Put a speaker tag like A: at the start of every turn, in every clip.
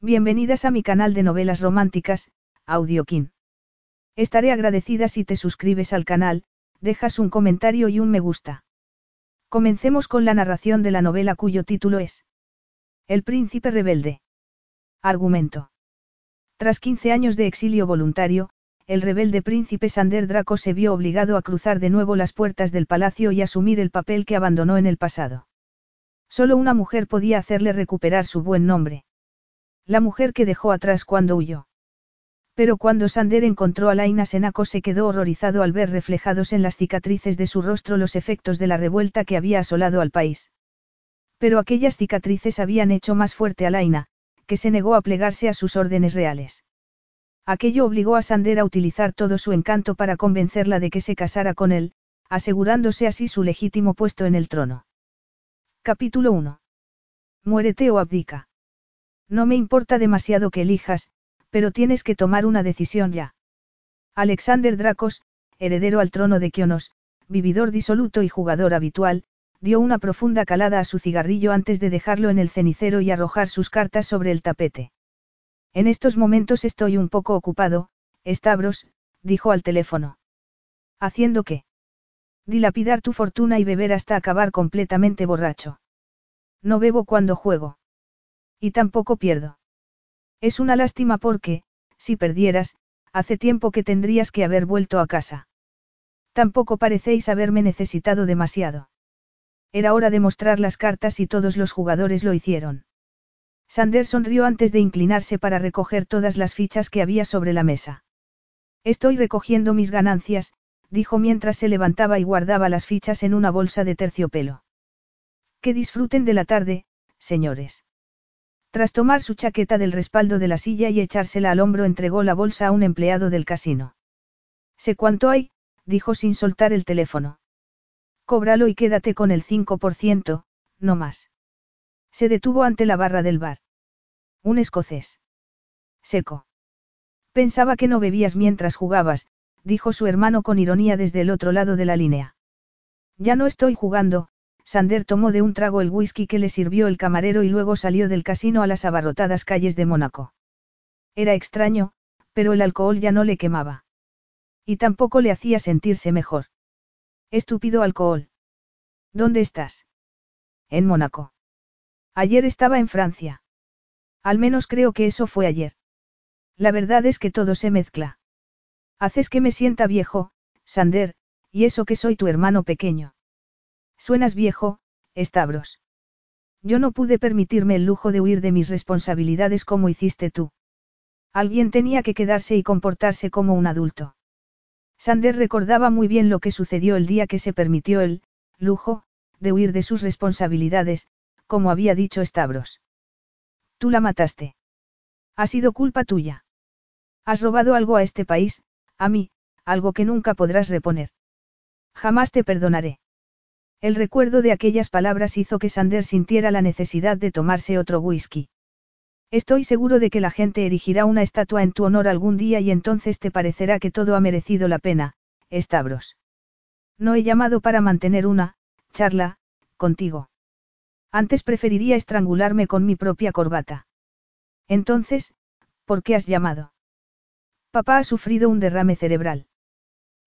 A: Bienvenidas a mi canal de novelas románticas, Audiokin. Estaré agradecida si te suscribes al canal, dejas un comentario y un me gusta. Comencemos con la narración de la novela cuyo título es El príncipe rebelde. Argumento. Tras 15 años de exilio voluntario, el rebelde príncipe Sander Draco se vio obligado a cruzar de nuevo las puertas del palacio y asumir el papel que abandonó en el pasado. Solo una mujer podía hacerle recuperar su buen nombre. La mujer que dejó atrás cuando huyó. Pero cuando Sander encontró a Laina Senaco se quedó horrorizado al ver reflejados en las cicatrices de su rostro los efectos de la revuelta que había asolado al país. Pero aquellas cicatrices habían hecho más fuerte a Laina, que se negó a plegarse a sus órdenes reales. Aquello obligó a Sander a utilizar todo su encanto para convencerla de que se casara con él, asegurándose así su legítimo puesto en el trono. Capítulo 1. Muérete o abdica. No me importa demasiado que elijas, pero tienes que tomar una decisión ya. Alexander Dracos, heredero al trono de Kionos, vividor disoluto y jugador habitual, dio una profunda calada a su cigarrillo antes de dejarlo en el cenicero y arrojar sus cartas sobre el tapete. En estos momentos estoy un poco ocupado, Stavros, dijo al teléfono. ¿Haciendo qué? Dilapidar tu fortuna y beber hasta acabar completamente borracho. No bebo cuando juego. Y tampoco pierdo. Es una lástima porque, si perdieras, hace tiempo que tendrías que haber vuelto a casa. Tampoco parecéis haberme necesitado demasiado. Era hora de mostrar las cartas y todos los jugadores lo hicieron. Sander sonrió antes de inclinarse para recoger todas las fichas que había sobre la mesa. Estoy recogiendo mis ganancias, dijo mientras se levantaba y guardaba las fichas en una bolsa de terciopelo. Que disfruten de la tarde, señores. Tras tomar su chaqueta del respaldo de la silla y echársela al hombro entregó la bolsa a un empleado del casino. Sé cuánto hay, dijo sin soltar el teléfono. Cóbralo y quédate con el 5%, no más. Se detuvo ante la barra del bar. Un escocés. Seco. Pensaba que no bebías mientras jugabas, dijo su hermano con ironía desde el otro lado de la línea. Ya no estoy jugando, Sander tomó de un trago el whisky que le sirvió el camarero y luego salió del casino a las abarrotadas calles de Mónaco. Era extraño, pero el alcohol ya no le quemaba. Y tampoco le hacía sentirse mejor. Estúpido alcohol. ¿Dónde estás? En Mónaco. Ayer estaba en Francia. Al menos creo que eso fue ayer. La verdad es que todo se mezcla. Haces que me sienta viejo, Sander, y eso que soy tu hermano pequeño. Suenas viejo, Stavros. Yo no pude permitirme el lujo de huir de mis responsabilidades como hiciste tú. Alguien tenía que quedarse y comportarse como un adulto. Sander recordaba muy bien lo que sucedió el día que se permitió el lujo de huir de sus responsabilidades, como había dicho Stavros. Tú la mataste. Ha sido culpa tuya. Has robado algo a este país, a mí, algo que nunca podrás reponer. Jamás te perdonaré. El recuerdo de aquellas palabras hizo que Sander sintiera la necesidad de tomarse otro whisky. Estoy seguro de que la gente erigirá una estatua en tu honor algún día y entonces te parecerá que todo ha merecido la pena, Stavros. No he llamado para mantener una, charla, contigo. Antes preferiría estrangularme con mi propia corbata. Entonces, ¿por qué has llamado? Papá ha sufrido un derrame cerebral.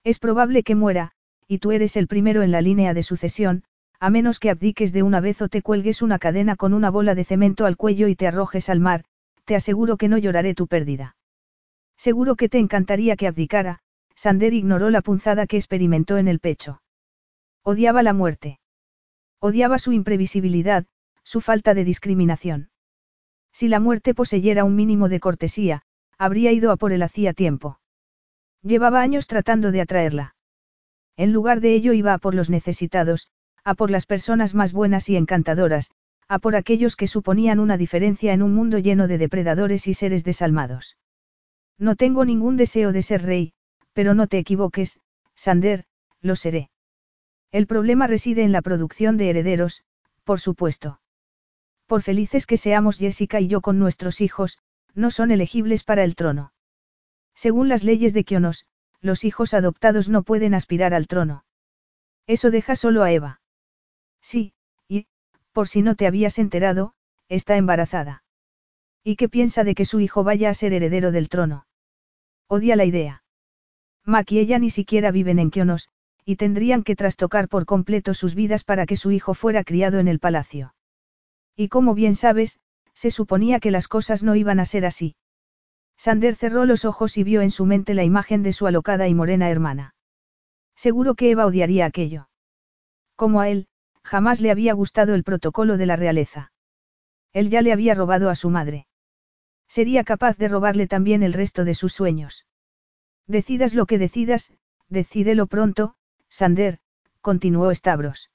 A: Es probable que muera, y tú eres el primero en la línea de sucesión, a menos que abdiques de una vez o te cuelgues una cadena con una bola de cemento al cuello y te arrojes al mar, te aseguro que no lloraré tu pérdida. Seguro que te encantaría que abdicara, Sander ignoró la punzada que experimentó en el pecho. Odiaba la muerte. Odiaba su imprevisibilidad, su falta de discriminación. Si la muerte poseyera un mínimo de cortesía, habría ido a por él hacía tiempo. Llevaba años tratando de atraerla. En lugar de ello iba a por los necesitados, a por las personas más buenas y encantadoras, a por aquellos que suponían una diferencia en un mundo lleno de depredadores y seres desalmados. No tengo ningún deseo de ser rey, pero no te equivoques, Sander, lo seré. El problema reside en la producción de herederos, por supuesto. Por felices que seamos Jessica y yo con nuestros hijos, no son elegibles para el trono. Según las leyes de Kionos, los hijos adoptados no pueden aspirar al trono. Eso deja solo a Eva. Sí, y, por si no te habías enterado, está embarazada. ¿Y qué piensa de que su hijo vaya a ser heredero del trono? Odia la idea. Mac y ella ni siquiera viven en Kionos, y tendrían que trastocar por completo sus vidas para que su hijo fuera criado en el palacio. Y como bien sabes, se suponía que las cosas no iban a ser así. Sander cerró los ojos y vio en su mente la imagen de su alocada y morena hermana. Seguro que Eva odiaría aquello. Como a él, jamás le había gustado el protocolo de la realeza. Él ya le había robado a su madre. Sería capaz de robarle también el resto de sus sueños. Decidas lo que decidas, decídelo pronto, Sander, continuó Stavros.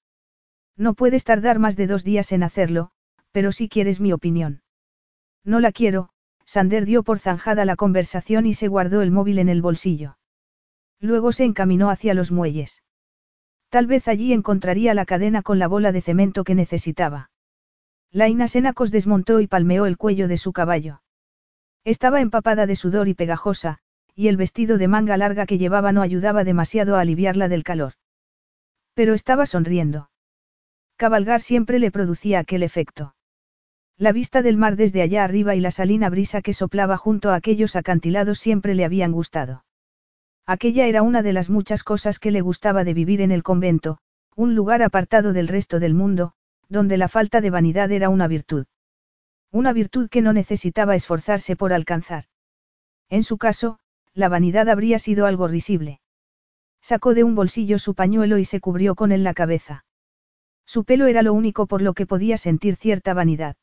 A: No puedes tardar más de dos días en hacerlo, pero si quieres mi opinión. No la quiero, Sander dio por zanjada la conversación y se guardó el móvil en el bolsillo. Luego se encaminó hacia los muelles. Tal vez allí encontraría la cadena con la bola de cemento que necesitaba. Laina Senacos desmontó y palmeó el cuello de su caballo. Estaba empapada de sudor y pegajosa, y el vestido de manga larga que llevaba no ayudaba demasiado a aliviarla del calor. Pero estaba sonriendo. Cabalgar siempre le producía aquel efecto. La vista del mar desde allá arriba y la salina brisa que soplaba junto a aquellos acantilados siempre le habían gustado. Aquella era una de las muchas cosas que le gustaba de vivir en el convento, un lugar apartado del resto del mundo, donde la falta de vanidad era una virtud. Una virtud que no necesitaba esforzarse por alcanzar. En su caso, la vanidad habría sido algo risible. Sacó de un bolsillo su pañuelo y se cubrió con él la cabeza. Su pelo era lo único por lo que podía sentir cierta vanidad.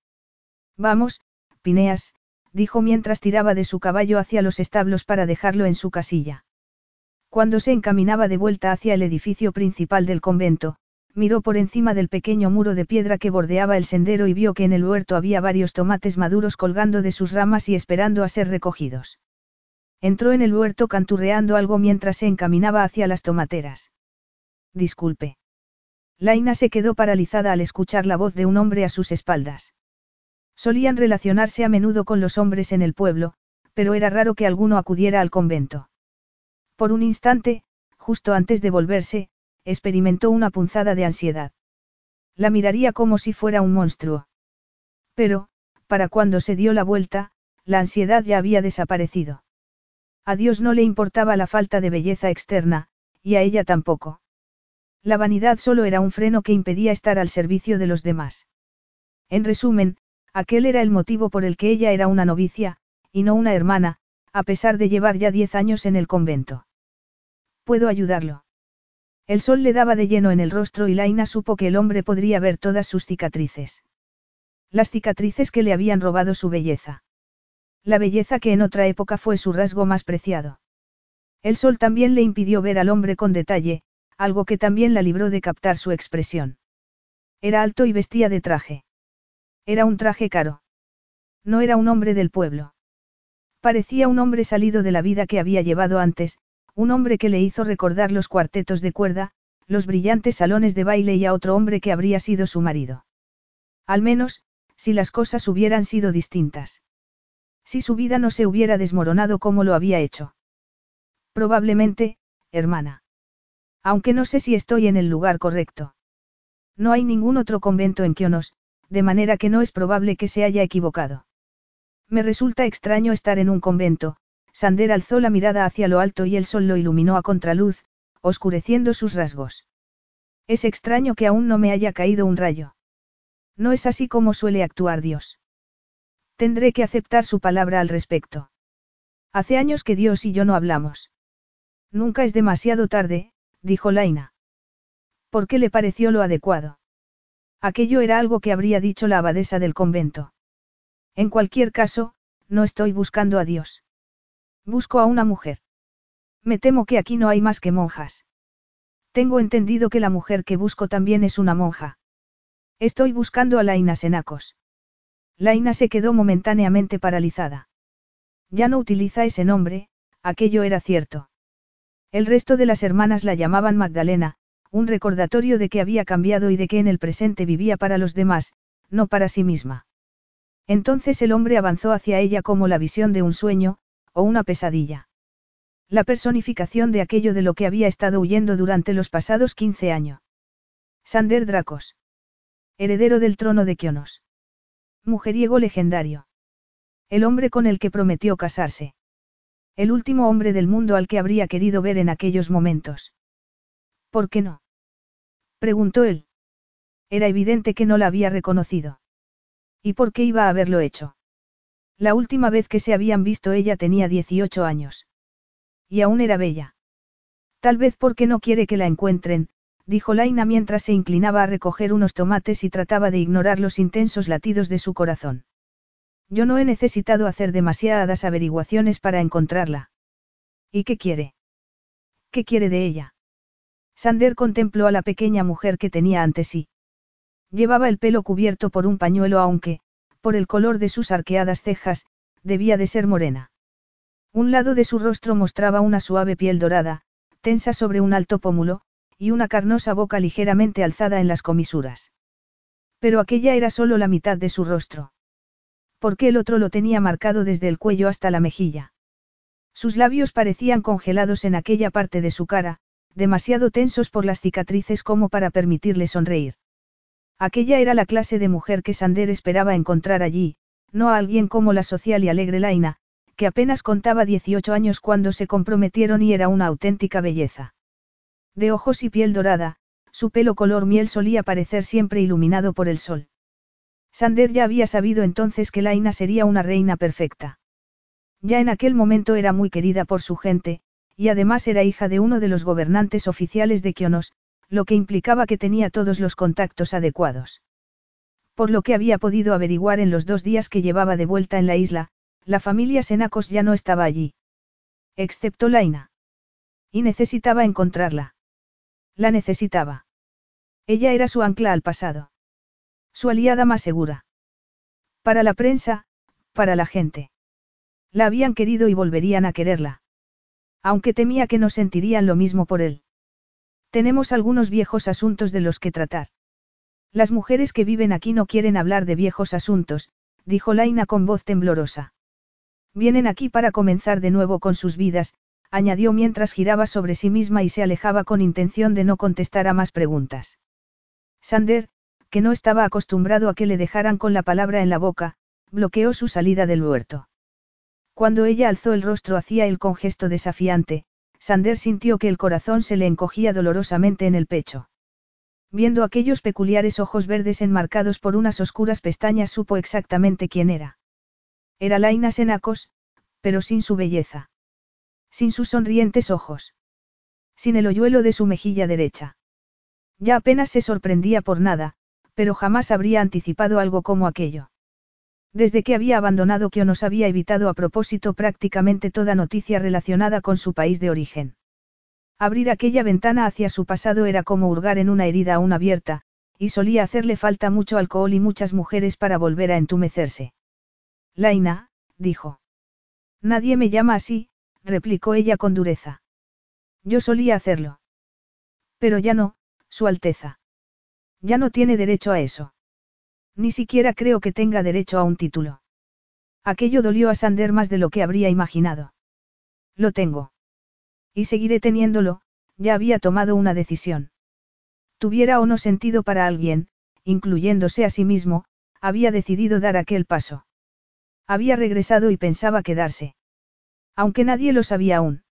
A: Vamos, Pineas, dijo mientras tiraba de su caballo hacia los establos para dejarlo en su casilla. Cuando se encaminaba de vuelta hacia el edificio principal del convento, miró por encima del pequeño muro de piedra que bordeaba el sendero y vio que en el huerto había varios tomates maduros colgando de sus ramas y esperando a ser recogidos. Entró en el huerto canturreando algo mientras se encaminaba hacia las tomateras. Disculpe. Laina se quedó paralizada al escuchar la voz de un hombre a sus espaldas. Solían relacionarse a menudo con los hombres en el pueblo, pero era raro que alguno acudiera al convento. Por un instante, justo antes de volverse, experimentó una punzada de ansiedad. La miraría como si fuera un monstruo. Pero, para cuando se dio la vuelta, la ansiedad ya había desaparecido. A Dios no le importaba la falta de belleza externa, y a ella tampoco. La vanidad solo era un freno que impedía estar al servicio de los demás. En resumen, aquel era el motivo por el que ella era una novicia, y no una hermana, a pesar de llevar ya diez años en el convento. ¿Puedo ayudarlo? El sol le daba de lleno en el rostro y Laina supo que el hombre podría ver todas sus cicatrices. Las cicatrices que le habían robado su belleza. La belleza que en otra época fue su rasgo más preciado. El sol también le impidió ver al hombre con detalle, algo que también la libró de captar su expresión. Era alto y vestía de traje. Era un traje caro. No era un hombre del pueblo. Parecía un hombre salido de la vida que había llevado antes, un hombre que le hizo recordar los cuartetos de cuerda, los brillantes salones de baile y a otro hombre que habría sido su marido. Al menos, si las cosas hubieran sido distintas. Si su vida no se hubiera desmoronado como lo había hecho. Probablemente, hermana. Aunque no sé si estoy en el lugar correcto. No hay ningún otro convento en Kionos, de manera que no es probable que se haya equivocado. Me resulta extraño estar en un convento, Sander alzó la mirada hacia lo alto y el sol lo iluminó a contraluz, oscureciendo sus rasgos. Es extraño que aún no me haya caído un rayo. No es así como suele actuar Dios. Tendré que aceptar su palabra al respecto. Hace años que Dios y yo no hablamos. Nunca es demasiado tarde, dijo Laina. ¿Por qué le pareció lo adecuado? Aquello era algo que habría dicho la abadesa del convento. En cualquier caso, no estoy buscando a Dios. Busco a una mujer. Me temo que aquí no hay más que monjas. Tengo entendido que la mujer que busco también es una monja. Estoy buscando a Laina Senacos. Laina se quedó momentáneamente paralizada. Ya no utiliza ese nombre, aquello era cierto. El resto de las hermanas la llamaban Magdalena, un recordatorio de que había cambiado y de que en el presente vivía para los demás, no para sí misma. Entonces el hombre avanzó hacia ella como la visión de un sueño, o una pesadilla. La personificación de aquello de lo que había estado huyendo durante los pasados 15 años. Sander Dracos. Heredero del trono de Kionos. Mujeriego legendario. El hombre con el que prometió casarse. El último hombre del mundo al que habría querido ver en aquellos momentos. ¿Por qué no? Preguntó él. Era evidente que no la había reconocido. ¿Y por qué iba a haberlo hecho? La última vez que se habían visto ella tenía 18 años. Y aún era bella. Tal vez porque no quiere que la encuentren, dijo Laina mientras se inclinaba a recoger unos tomates y trataba de ignorar los intensos latidos de su corazón. Yo no he necesitado hacer demasiadas averiguaciones para encontrarla. ¿Y qué quiere? ¿Qué quiere de ella? Sander contempló a la pequeña mujer que tenía ante sí. Llevaba el pelo cubierto por un pañuelo aunque, por el color de sus arqueadas cejas, debía de ser morena. Un lado de su rostro mostraba una suave piel dorada, tensa sobre un alto pómulo, y una carnosa boca ligeramente alzada en las comisuras. Pero aquella era solo la mitad de su rostro. Porque el otro lo tenía marcado desde el cuello hasta la mejilla. Sus labios parecían congelados en aquella parte de su cara, demasiado tensos por las cicatrices como para permitirle sonreír. Aquella era la clase de mujer que Sander esperaba encontrar allí, no a alguien como la social y alegre Laina, que apenas contaba 18 años cuando se comprometieron y era una auténtica belleza. De ojos y piel dorada, su pelo color miel solía parecer siempre iluminado por el sol. Sander ya había sabido entonces que Laina sería una reina perfecta. Ya en aquel momento era muy querida por su gente, y además era hija de uno de los gobernantes oficiales de Kionos, lo que implicaba que tenía todos los contactos adecuados. Por lo que había podido averiguar en los dos días que llevaba de vuelta en la isla, la familia Senacos ya no estaba allí. Excepto Laina. Y necesitaba encontrarla. La necesitaba. Ella era su ancla al pasado. Su aliada más segura. Para la prensa, para la gente. La habían querido y volverían a quererla. Aunque temía que no sentirían lo mismo por él. Tenemos algunos viejos asuntos de los que tratar. Las mujeres que viven aquí no quieren hablar de viejos asuntos, dijo Laina con voz temblorosa. Vienen aquí para comenzar de nuevo con sus vidas, añadió mientras giraba sobre sí misma y se alejaba con intención de no contestar a más preguntas. Sander, que no estaba acostumbrado a que le dejaran con la palabra en la boca, bloqueó su salida del huerto. Cuando ella alzó el rostro hacia él con gesto desafiante, Sander sintió que el corazón se le encogía dolorosamente en el pecho. Viendo aquellos peculiares ojos verdes enmarcados por unas oscuras pestañas supo exactamente quién era. Era Laina Senacos, pero sin su belleza. Sin sus sonrientes ojos. Sin el hoyuelo de su mejilla derecha. Ya apenas se sorprendía por nada, pero jamás habría anticipado algo como aquello. Desde que había abandonado que nos había evitado a propósito prácticamente toda noticia relacionada con su país de origen. Abrir aquella ventana hacia su pasado era como hurgar en una herida aún abierta, y solía hacerle falta mucho alcohol y muchas mujeres para volver a entumecerse. Laina, dijo. Nadie me llama así, replicó ella con dureza. Yo solía hacerlo. Pero ya no, Su Alteza. Ya no tiene derecho a eso. Ni siquiera creo que tenga derecho a un título. Aquello dolió a Sander más de lo que habría imaginado. Lo tengo. Y seguiré teniéndolo, ya había tomado una decisión. Tuviera o no sentido para alguien, incluyéndose a sí mismo, había decidido dar aquel paso. Había regresado y pensaba quedarse. Aunque nadie lo sabía aún.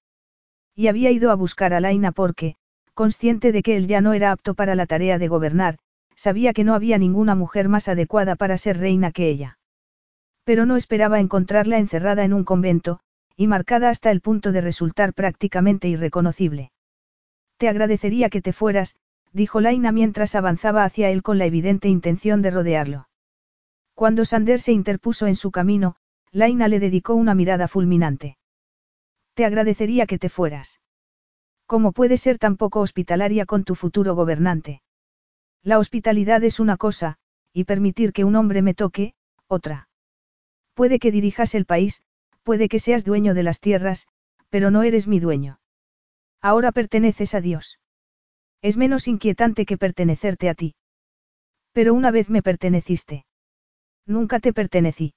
A: Y había ido a buscar a Laina porque, consciente de que él ya no era apto para la tarea de gobernar, sabía que no había ninguna mujer más adecuada para ser reina que ella. Pero no esperaba encontrarla encerrada en un convento, y marcada hasta el punto de resultar prácticamente irreconocible. Te agradecería que te fueras, dijo Laina mientras avanzaba hacia él con la evidente intención de rodearlo. Cuando Sander se interpuso en su camino, Laina le dedicó una mirada fulminante. Te agradecería que te fueras. ¿Cómo puedes ser tan poco hospitalaria con tu futuro gobernante? La hospitalidad es una cosa, y permitir que un hombre me toque, otra. Puede que dirijas el país, puede que seas dueño de las tierras, pero no eres mi dueño. Ahora perteneces a Dios. Es menos inquietante que pertenecerte a ti. Pero una vez me perteneciste. Nunca te pertenecí.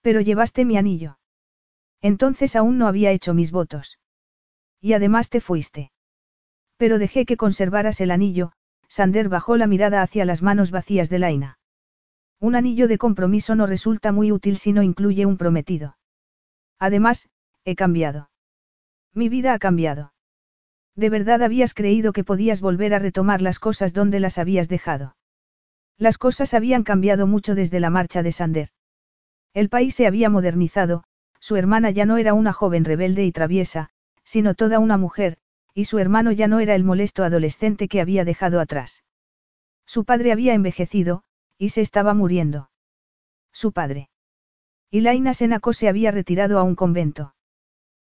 A: Pero llevaste mi anillo. Entonces aún no había hecho mis votos. Y además te fuiste. Pero dejé que conservaras el anillo, Sander bajó la mirada hacia las manos vacías de Laina. Un anillo de compromiso no resulta muy útil si no incluye un prometido. Además, he cambiado. Mi vida ha cambiado. ¿De verdad habías creído que podías volver a retomar las cosas donde las habías dejado? Las cosas habían cambiado mucho desde la marcha de Sander. El país se había modernizado, su hermana ya no era una joven rebelde y traviesa, sino toda una mujer, y su hermano ya no era el molesto adolescente que había dejado atrás. Su padre había envejecido, y se estaba muriendo. Su padre. Y Laina Senaco se había retirado a un convento.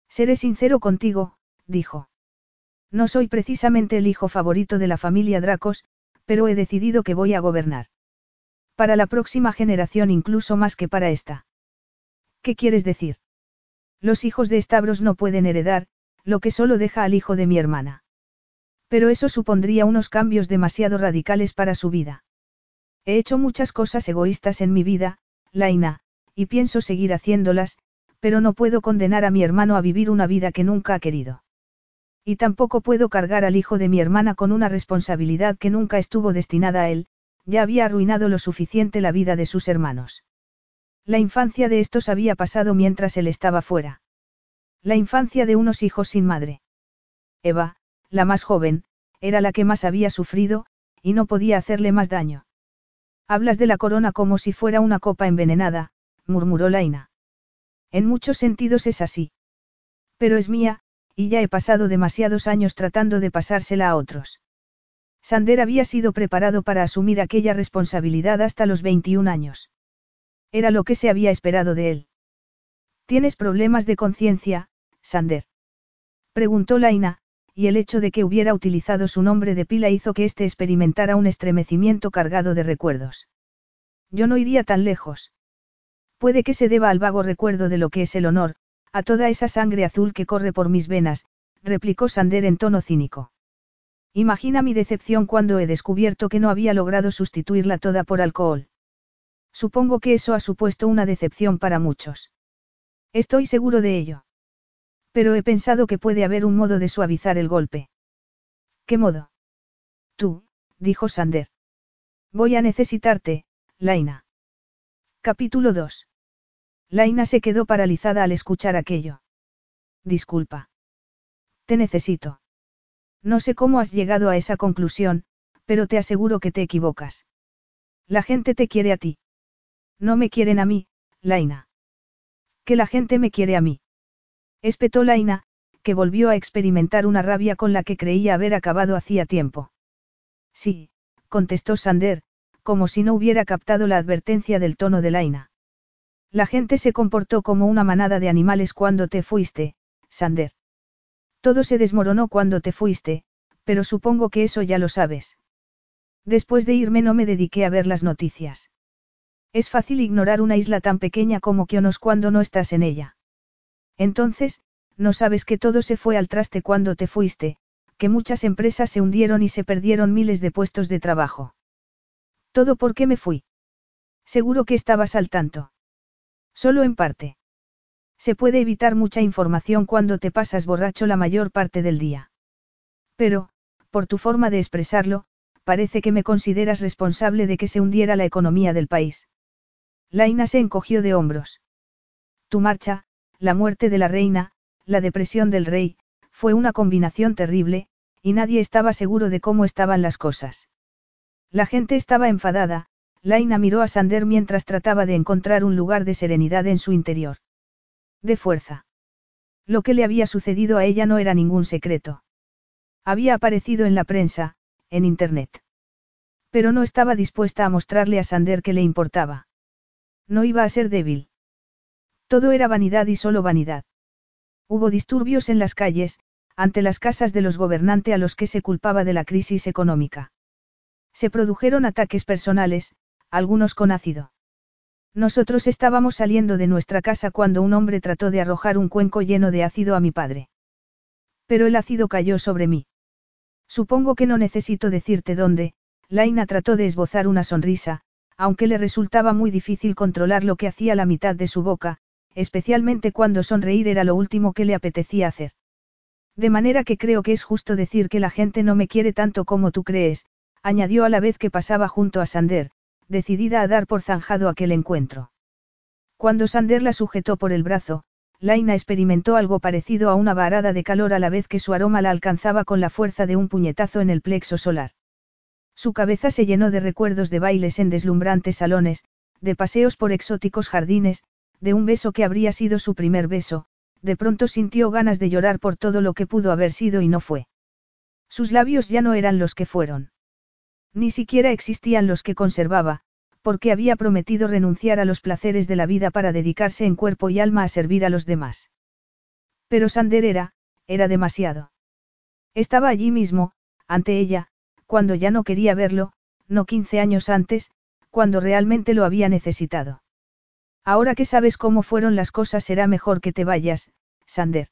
A: Seré sincero contigo, dijo. No soy precisamente el hijo favorito de la familia Dracos, pero he decidido que voy a gobernar. Para la próxima generación incluso más que para esta. ¿Qué quieres decir? Los hijos de Stavros no pueden heredar, lo que solo deja al hijo de mi hermana. Pero eso supondría unos cambios demasiado radicales para su vida. He hecho muchas cosas egoístas en mi vida, Laina, y pienso seguir haciéndolas, pero no puedo condenar a mi hermano a vivir una vida que nunca ha querido. Y tampoco puedo cargar al hijo de mi hermana con una responsabilidad que nunca estuvo destinada a él, ya había arruinado lo suficiente la vida de sus hermanos. La infancia de estos había pasado mientras él estaba fuera. La infancia de unos hijos sin madre. Eva, la más joven, era la que más había sufrido, y no podía hacerle más daño. Hablas de la corona como si fuera una copa envenenada, murmuró Laina. En muchos sentidos es así. Pero es mía, y ya he pasado demasiados años tratando de pasársela a otros. Sander había sido preparado para asumir aquella responsabilidad hasta los 21 años. Era lo que se había esperado de él. ¿Tienes problemas de conciencia, Sander? Preguntó Laina, y el hecho de que hubiera utilizado su nombre de pila hizo que éste experimentara un estremecimiento cargado de recuerdos. Yo no iría tan lejos. Puede que se deba al vago recuerdo de lo que es el honor, a toda esa sangre azul que corre por mis venas, replicó Sander en tono cínico. Imagina mi decepción cuando he descubierto que no había logrado sustituirla toda por alcohol. Supongo que eso ha supuesto una decepción para muchos. Estoy seguro de ello. Pero he pensado que puede haber un modo de suavizar el golpe. ¿Qué modo? Tú, dijo Sander. Voy a necesitarte, Laina. Capítulo 2. Laina se quedó paralizada al escuchar aquello. Disculpa. Te necesito. No sé cómo has llegado a esa conclusión, pero te aseguro que te equivocas. La gente te quiere a ti. No me quieren a mí, Laina. Que la gente me quiere a mí. Espetó Laina, que volvió a experimentar una rabia con la que creía haber acabado hacía tiempo. Sí, contestó Sander, como si no hubiera captado la advertencia del tono de Laina. La gente se comportó como una manada de animales cuando te fuiste, Sander. Todo se desmoronó cuando te fuiste, pero supongo que eso ya lo sabes. Después de irme no me dediqué a ver las noticias. Es fácil ignorar una isla tan pequeña como Kionos cuando no estás en ella. Entonces, no sabes que todo se fue al traste cuando te fuiste, que muchas empresas se hundieron y se perdieron miles de puestos de trabajo. Todo porque me fui. Seguro que estabas al tanto. Solo en parte. Se puede evitar mucha información cuando te pasas borracho la mayor parte del día. Pero, por tu forma de expresarlo, parece que me consideras responsable de que se hundiera la economía del país. Laina se encogió de hombros. Tu marcha, la muerte de la reina, la depresión del rey, fue una combinación terrible, y nadie estaba seguro de cómo estaban las cosas. La gente estaba enfadada, Laina miró a Sander mientras trataba de encontrar un lugar de serenidad en su interior. De fuerza. Lo que le había sucedido a ella no era ningún secreto. Había aparecido en la prensa, en Internet. Pero no estaba dispuesta a mostrarle a Sander que le importaba. No iba a ser débil. Todo era vanidad y solo vanidad. Hubo disturbios en las calles, ante las casas de los gobernantes a los que se culpaba de la crisis económica. Se produjeron ataques personales, algunos con ácido. Nosotros estábamos saliendo de nuestra casa cuando un hombre trató de arrojar un cuenco lleno de ácido a mi padre. Pero el ácido cayó sobre mí. Supongo que no necesito decirte dónde, Laina trató de esbozar una sonrisa, aunque le resultaba muy difícil controlar lo que hacía la mitad de su boca, especialmente cuando sonreír era lo último que le apetecía hacer. De manera que creo que es justo decir que la gente no me quiere tanto como tú crees, añadió a la vez que pasaba junto a Sander, decidida a dar por zanjado aquel encuentro. Cuando Sander la sujetó por el brazo, Laina experimentó algo parecido a una varada de calor a la vez que su aroma la alcanzaba con la fuerza de un puñetazo en el plexo solar. Su cabeza se llenó de recuerdos de bailes en deslumbrantes salones, de paseos por exóticos jardines, de un beso que habría sido su primer beso, de pronto sintió ganas de llorar por todo lo que pudo haber sido y no fue. Sus labios ya no eran los que fueron. Ni siquiera existían los que conservaba, porque había prometido renunciar a los placeres de la vida para dedicarse en cuerpo y alma a servir a los demás. Pero Sander era, era demasiado. Estaba allí mismo, ante ella, cuando ya no quería verlo, no quince años antes, cuando realmente lo había necesitado. Ahora que sabes cómo fueron las cosas será mejor que te vayas, Sander.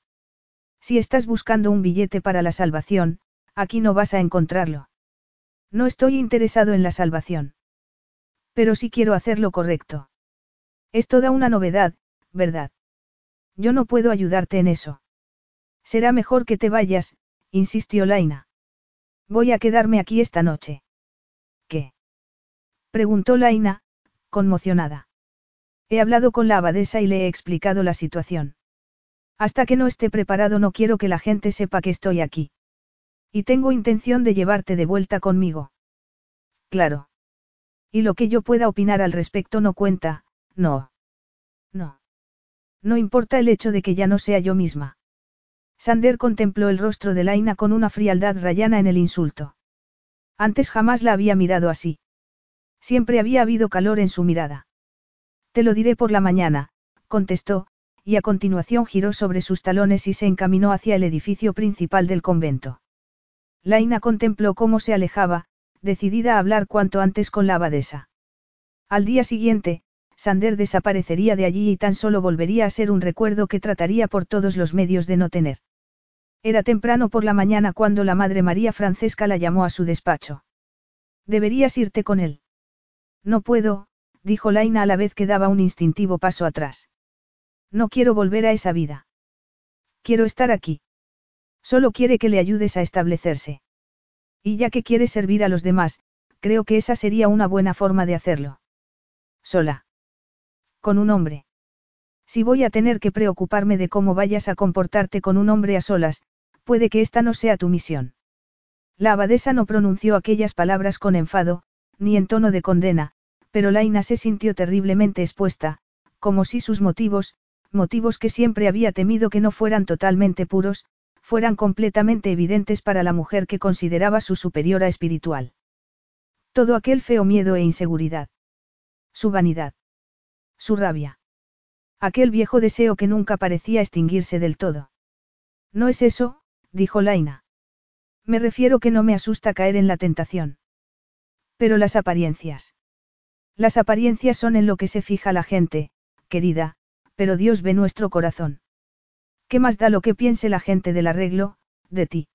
A: Si estás buscando un billete para la salvación, aquí no vas a encontrarlo. No estoy interesado en la salvación. Pero sí quiero hacer lo correcto. Es toda una novedad, ¿verdad? Yo no puedo ayudarte en eso. Será mejor que te vayas, insistió Laina. Voy a quedarme aquí esta noche. ¿Qué? preguntó Laina, conmocionada. He hablado con la abadesa y le he explicado la situación. Hasta que no esté preparado no quiero que la gente sepa que estoy aquí. Y tengo intención de llevarte de vuelta conmigo. Claro. Y lo que yo pueda opinar al respecto no cuenta, no. No. No importa el hecho de que ya no sea yo misma. Sander contempló el rostro de Laina con una frialdad rayana en el insulto. Antes jamás la había mirado así. Siempre había habido calor en su mirada. Te lo diré por la mañana, contestó, y a continuación giró sobre sus talones y se encaminó hacia el edificio principal del convento. Laina contempló cómo se alejaba, decidida a hablar cuanto antes con la abadesa. Al día siguiente, Sander desaparecería de allí y tan solo volvería a ser un recuerdo que trataría por todos los medios de no tener. Era temprano por la mañana cuando la Madre María Francesca la llamó a su despacho. Deberías irte con él. No puedo, dijo Laina a la vez que daba un instintivo paso atrás. No quiero volver a esa vida. Quiero estar aquí. Solo quiere que le ayudes a establecerse. Y ya que quieres servir a los demás, creo que esa sería una buena forma de hacerlo. Sola. Con un hombre. Si voy a tener que preocuparme de cómo vayas a comportarte con un hombre a solas, puede que esta no sea tu misión. La abadesa no pronunció aquellas palabras con enfado, ni en tono de condena, pero Laina se sintió terriblemente expuesta, como si sus motivos, motivos que siempre había temido que no fueran totalmente puros, fueran completamente evidentes para la mujer que consideraba su superiora espiritual. Todo aquel feo miedo e inseguridad. Su vanidad. Su rabia. Aquel viejo deseo que nunca parecía extinguirse del todo. No es eso, dijo Laina. Me refiero que no me asusta caer en la tentación. Pero las apariencias. Las apariencias son en lo que se fija la gente, querida, pero Dios ve nuestro corazón. ¿Qué más da lo que piense la gente del arreglo, de ti?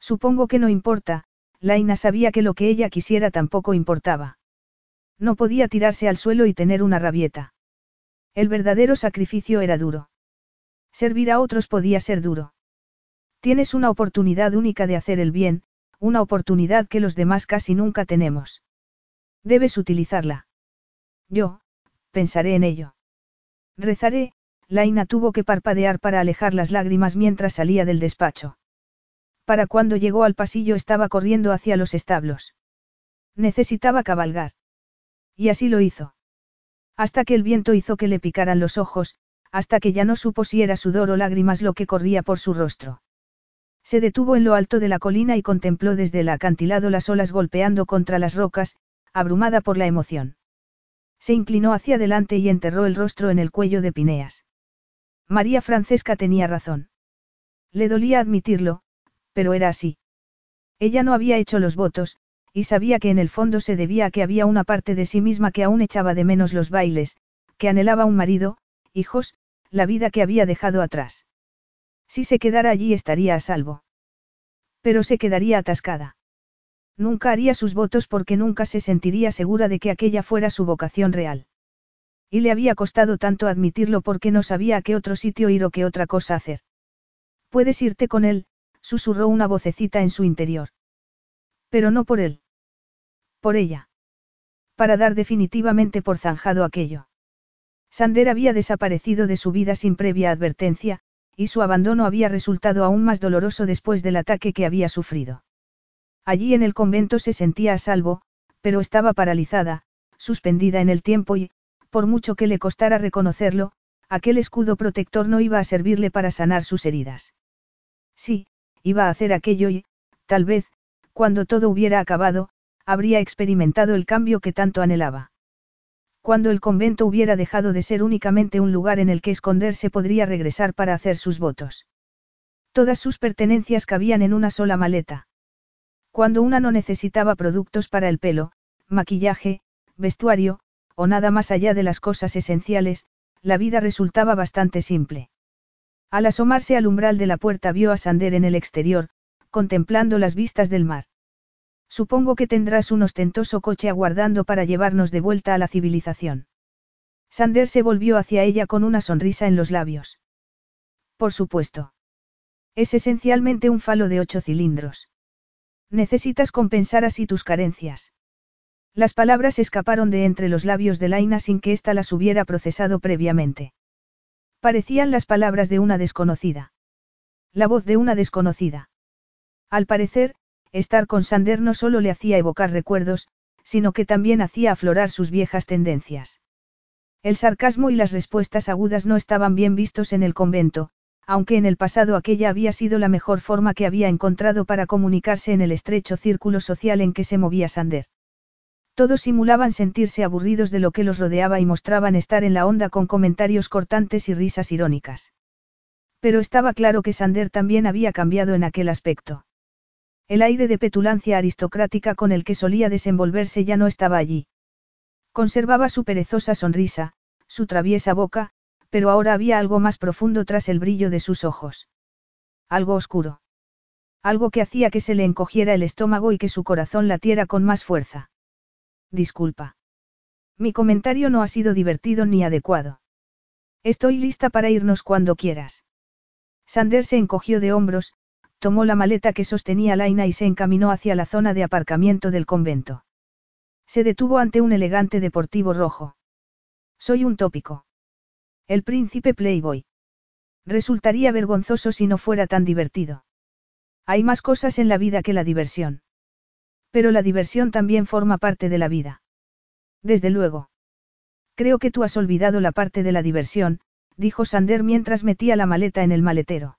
A: Supongo que no importa, Laina sabía que lo que ella quisiera tampoco importaba. No podía tirarse al suelo y tener una rabieta. El verdadero sacrificio era duro. Servir a otros podía ser duro. Tienes una oportunidad única de hacer el bien, una oportunidad que los demás casi nunca tenemos. Debes utilizarla. Yo, pensaré en ello. Rezaré, Laina tuvo que parpadear para alejar las lágrimas mientras salía del despacho. Para cuando llegó al pasillo estaba corriendo hacia los establos. Necesitaba cabalgar. Y así lo hizo. Hasta que el viento hizo que le picaran los ojos, hasta que ya no supo si era sudor o lágrimas lo que corría por su rostro. Se detuvo en lo alto de la colina y contempló desde el acantilado las olas golpeando contra las rocas, abrumada por la emoción. Se inclinó hacia adelante y enterró el rostro en el cuello de Pineas. María Francesca tenía razón. Le dolía admitirlo, pero era así. Ella no había hecho los votos, y sabía que en el fondo se debía a que había una parte de sí misma que aún echaba de menos los bailes, que anhelaba un marido, hijos, la vida que había dejado atrás. Si se quedara allí estaría a salvo. Pero se quedaría atascada. Nunca haría sus votos porque nunca se sentiría segura de que aquella fuera su vocación real. Y le había costado tanto admitirlo porque no sabía a qué otro sitio ir o qué otra cosa hacer. Puedes irte con él, susurró una vocecita en su interior. Pero no por él. Por ella. para dar definitivamente por zanjado aquello. Sander había desaparecido de su vida sin previa advertencia, y su abandono había resultado aún más doloroso después del ataque que había sufrido. Allí en el convento se sentía a salvo, pero estaba paralizada, suspendida en el tiempo y, por mucho que le costara reconocerlo, aquel escudo protector no iba a servirle para sanar sus heridas. Sí, iba a hacer aquello y, tal vez, cuando todo hubiera acabado, habría experimentado el cambio que tanto anhelaba. Cuando el convento hubiera dejado de ser únicamente un lugar en el que esconderse podría regresar para hacer sus votos. Todas sus pertenencias cabían en una sola maleta. Cuando una no necesitaba productos para el pelo, maquillaje, vestuario, o nada más allá de las cosas esenciales, la vida resultaba bastante simple. Al asomarse al umbral de la puerta vio a Sander en el exterior, contemplando las vistas del mar. Supongo que tendrás un ostentoso coche aguardando para llevarnos de vuelta a la civilización. Sander se volvió hacia ella con una sonrisa en los labios. Por supuesto. Es esencialmente un falo de ocho cilindros. Necesitas compensar así tus carencias. Las palabras escaparon de entre los labios de Laina sin que ésta las hubiera procesado previamente. Parecían las palabras de una desconocida. La voz de una desconocida. Al parecer, estar con Sander no solo le hacía evocar recuerdos, sino que también hacía aflorar sus viejas tendencias. El sarcasmo y las respuestas agudas no estaban bien vistos en el convento, aunque en el pasado aquella había sido la mejor forma que había encontrado para comunicarse en el estrecho círculo social en que se movía Sander. Todos simulaban sentirse aburridos de lo que los rodeaba y mostraban estar en la onda con comentarios cortantes y risas irónicas. Pero estaba claro que Sander también había cambiado en aquel aspecto. El aire de petulancia aristocrática con el que solía desenvolverse ya no estaba allí. Conservaba su perezosa sonrisa, su traviesa boca, pero ahora había algo más profundo tras el brillo de sus ojos. Algo oscuro. Algo que hacía que se le encogiera el estómago y que su corazón latiera con más fuerza. Disculpa. Mi comentario no ha sido divertido ni adecuado. Estoy lista para irnos cuando quieras. Sander se encogió de hombros, tomó la maleta que sostenía Laina y se encaminó hacia la zona de aparcamiento del convento. Se detuvo ante un elegante deportivo rojo. Soy un tópico. El príncipe Playboy. Resultaría vergonzoso si no fuera tan divertido. Hay más cosas en la vida que la diversión. Pero la diversión también forma parte de la vida. Desde luego. Creo que tú has olvidado la parte de la diversión, dijo Sander mientras metía la maleta en el maletero.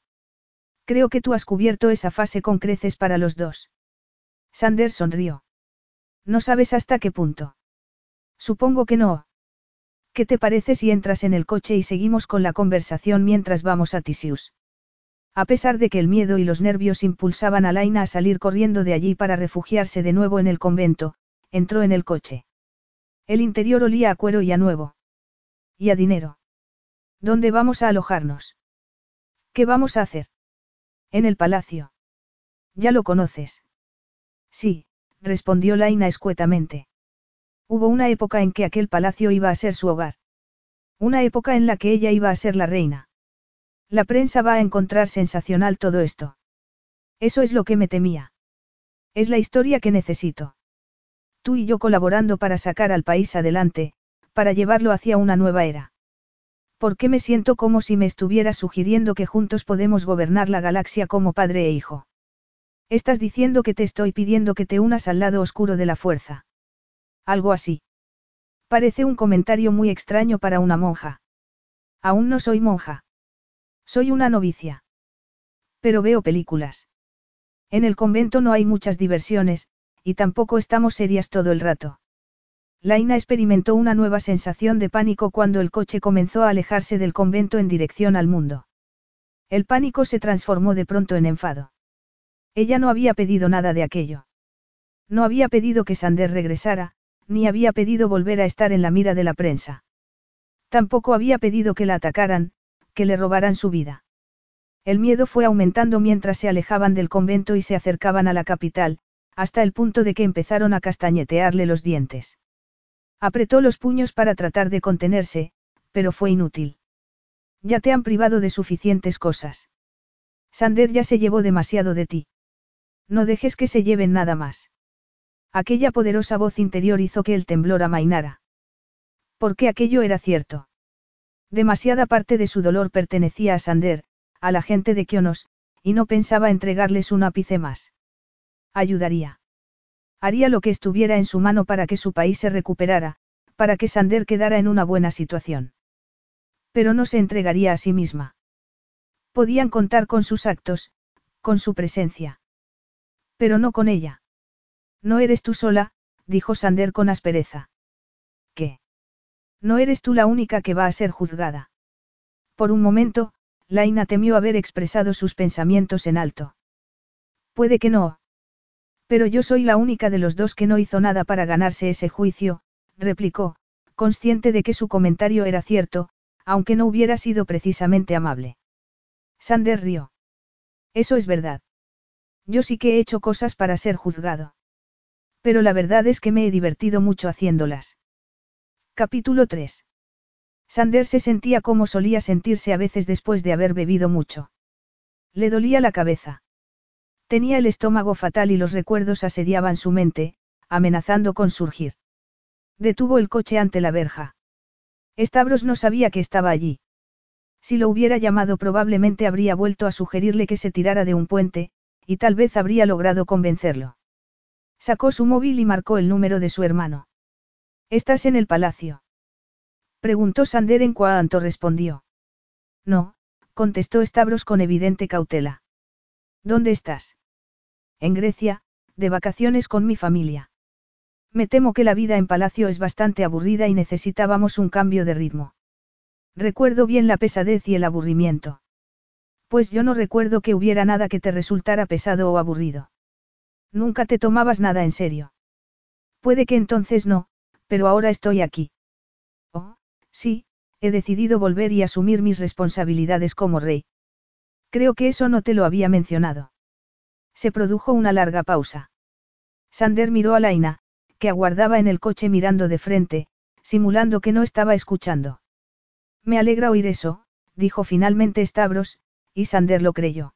A: Creo que tú has cubierto esa fase con creces para los dos. Sander sonrió. No sabes hasta qué punto. Supongo que no. ¿Qué te parece si entras en el coche y seguimos con la conversación mientras vamos a Tisius? A pesar de que el miedo y los nervios impulsaban a Laina a salir corriendo de allí para refugiarse de nuevo en el convento, entró en el coche. El interior olía a cuero y a nuevo. Y a dinero. ¿Dónde vamos a alojarnos? ¿Qué vamos a hacer? En el palacio. Ya lo conoces. Sí, respondió Laina escuetamente. Hubo una época en que aquel palacio iba a ser su hogar. Una época en la que ella iba a ser la reina. La prensa va a encontrar sensacional todo esto. Eso es lo que me temía. Es la historia que necesito. Tú y yo colaborando para sacar al país adelante, para llevarlo hacia una nueva era. ¿Por qué me siento como si me estuvieras sugiriendo que juntos podemos gobernar la galaxia como padre e hijo? Estás diciendo que te estoy pidiendo que te unas al lado oscuro de la fuerza. Algo así. Parece un comentario muy extraño para una monja. Aún no soy monja. Soy una novicia. Pero veo películas. En el convento no hay muchas diversiones, y tampoco estamos serias todo el rato. Laina experimentó una nueva sensación de pánico cuando el coche comenzó a alejarse del convento en dirección al mundo. El pánico se transformó de pronto en enfado. Ella no había pedido nada de aquello. No había pedido que Sander regresara, ni había pedido volver a estar en la mira de la prensa. Tampoco había pedido que la atacaran, que le robaran su vida. El miedo fue aumentando mientras se alejaban del convento y se acercaban a la capital, hasta el punto de que empezaron a castañetearle los dientes. Apretó los puños para tratar de contenerse, pero fue inútil. Ya te han privado de suficientes cosas. Sander ya se llevó demasiado de ti. No dejes que se lleven nada más. Aquella poderosa voz interior hizo que el temblor amainara. Porque aquello era cierto. Demasiada parte de su dolor pertenecía a Sander, a la gente de Kionos, y no pensaba entregarles un ápice más. Ayudaría. Haría lo que estuviera en su mano para que su país se recuperara, para que Sander quedara en una buena situación. Pero no se entregaría a sí misma. Podían contar con sus actos, con su presencia. Pero no con ella. No eres tú sola, dijo Sander con aspereza. ¿Qué? No eres tú la única que va a ser juzgada. Por un momento, Laina temió haber expresado sus pensamientos en alto. Puede que no. Pero yo soy la única de los dos que no hizo nada para ganarse ese juicio, replicó, consciente de que su comentario era cierto, aunque no hubiera sido precisamente amable. Sander rió. Eso es verdad. Yo sí que he hecho cosas para ser juzgado. Pero la verdad es que me he divertido mucho haciéndolas. Capítulo 3. Sander se sentía como solía sentirse a veces después de haber bebido mucho. Le dolía la cabeza. Tenía el estómago fatal y los recuerdos asediaban su mente, amenazando con surgir. Detuvo el coche ante la verja. Stavros no sabía que estaba allí. Si lo hubiera llamado probablemente habría vuelto a sugerirle que se tirara de un puente, y tal vez habría logrado convencerlo. Sacó su móvil y marcó el número de su hermano. ¿Estás en el palacio? Preguntó Sander en cuanto respondió. No, contestó Stavros con evidente cautela. ¿Dónde estás? En Grecia, de vacaciones con mi familia. Me temo que la vida en palacio es bastante aburrida y necesitábamos un cambio de ritmo. Recuerdo bien la pesadez y el aburrimiento. Pues yo no recuerdo que hubiera nada que te resultara pesado o aburrido. Nunca te tomabas nada en serio. Puede que entonces no, pero ahora estoy aquí. Oh, sí, he decidido volver y asumir mis responsabilidades como rey. Creo que eso no te lo había mencionado. Se produjo una larga pausa. Sander miró a Laina, que aguardaba en el coche mirando de frente, simulando que no estaba escuchando. Me alegra oír eso, dijo finalmente Stavros, y Sander lo creyó.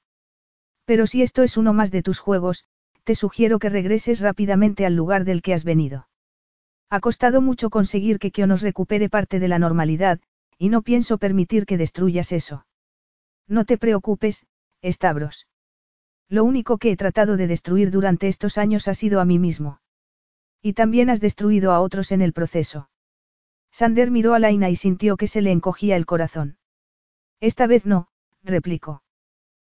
A: Pero si esto es uno más de tus juegos, te sugiero que regreses rápidamente al lugar del que has venido. Ha costado mucho conseguir que Kio nos recupere parte de la normalidad, y no pienso permitir que destruyas eso. No te preocupes, Stavros. Lo único que he tratado de destruir durante estos años ha sido a mí mismo. Y también has destruido a otros en el proceso. Sander miró a Laina y sintió que se le encogía el corazón. Esta vez no, replicó.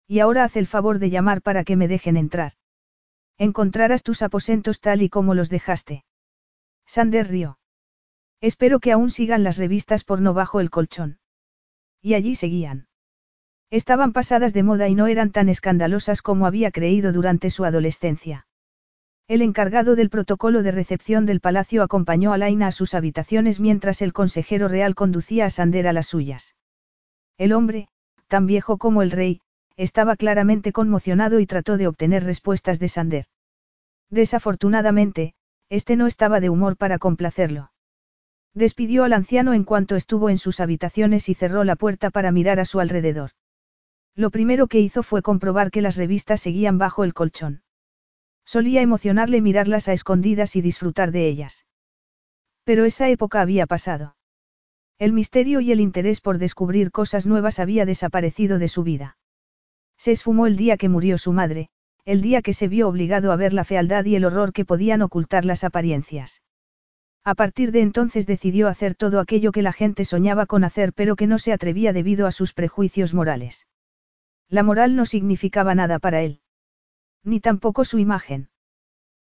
A: Y ahora haz el favor de llamar para que me dejen entrar. Encontrarás tus aposentos tal y como los dejaste. Sander rió. Espero que aún sigan las revistas porno bajo el colchón. Y allí seguían. Estaban pasadas de moda y no eran tan escandalosas como había creído durante su adolescencia. El encargado del protocolo de recepción del palacio acompañó a Laina a sus habitaciones mientras el consejero real conducía a Sander a las suyas. El hombre, tan viejo como el rey, estaba claramente conmocionado y trató de obtener respuestas de Sander. Desafortunadamente, este no estaba de humor para complacerlo. Despidió al anciano en cuanto estuvo en sus habitaciones y cerró la puerta para mirar a su alrededor. Lo primero que hizo fue comprobar que las revistas seguían bajo el colchón. Solía emocionarle mirarlas a escondidas y disfrutar de ellas. Pero esa época había pasado. El misterio y el interés por descubrir cosas nuevas había desaparecido de su vida. Se esfumó el día que murió su madre, el día que se vio obligado a ver la fealdad y el horror que podían ocultar las apariencias. A partir de entonces decidió hacer todo aquello que la gente soñaba con hacer pero que no se atrevía debido a sus prejuicios morales. La moral no significaba nada para él. Ni tampoco su imagen.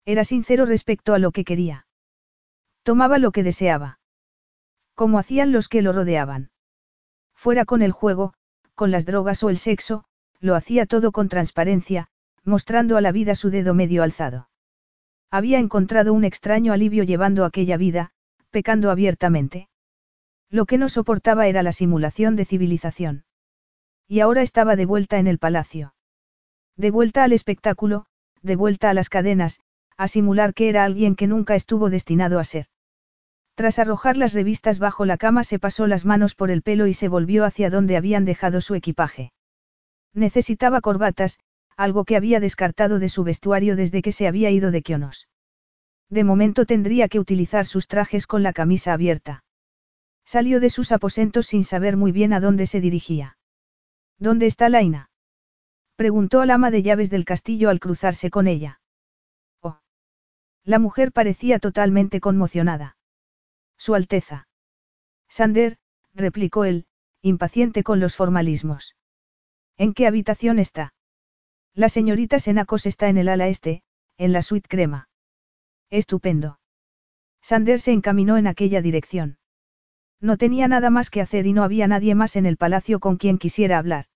A: Era sincero respecto a lo que quería. Tomaba lo que deseaba. Como hacían los que lo rodeaban. Fuera con el juego, con las drogas o el sexo, lo hacía todo con transparencia, mostrando a la vida su dedo medio alzado. Había encontrado un extraño alivio llevando aquella vida, pecando abiertamente. Lo que no soportaba era la simulación de civilización. Y ahora estaba de vuelta en el palacio. De vuelta al espectáculo, de vuelta a las cadenas, a simular que era alguien que nunca estuvo destinado a ser. Tras arrojar las revistas bajo la cama se pasó las manos por el pelo y se volvió hacia donde habían dejado su equipaje. Necesitaba corbatas, algo que había descartado de su vestuario desde que se había ido de Kionos. De momento tendría que utilizar sus trajes con la camisa abierta. Salió de sus aposentos sin saber muy bien a dónde se dirigía. ¿Dónde está Laina? Preguntó al ama de llaves del castillo al cruzarse con ella. Oh. La mujer parecía totalmente conmocionada. Su Alteza. Sander, replicó él, impaciente con los formalismos. ¿En qué habitación está? La señorita Senacos está en el ala este, en la suite crema. Estupendo. Sander se encaminó en aquella dirección. No tenía nada más que hacer y no había nadie más en el palacio con quien quisiera hablar.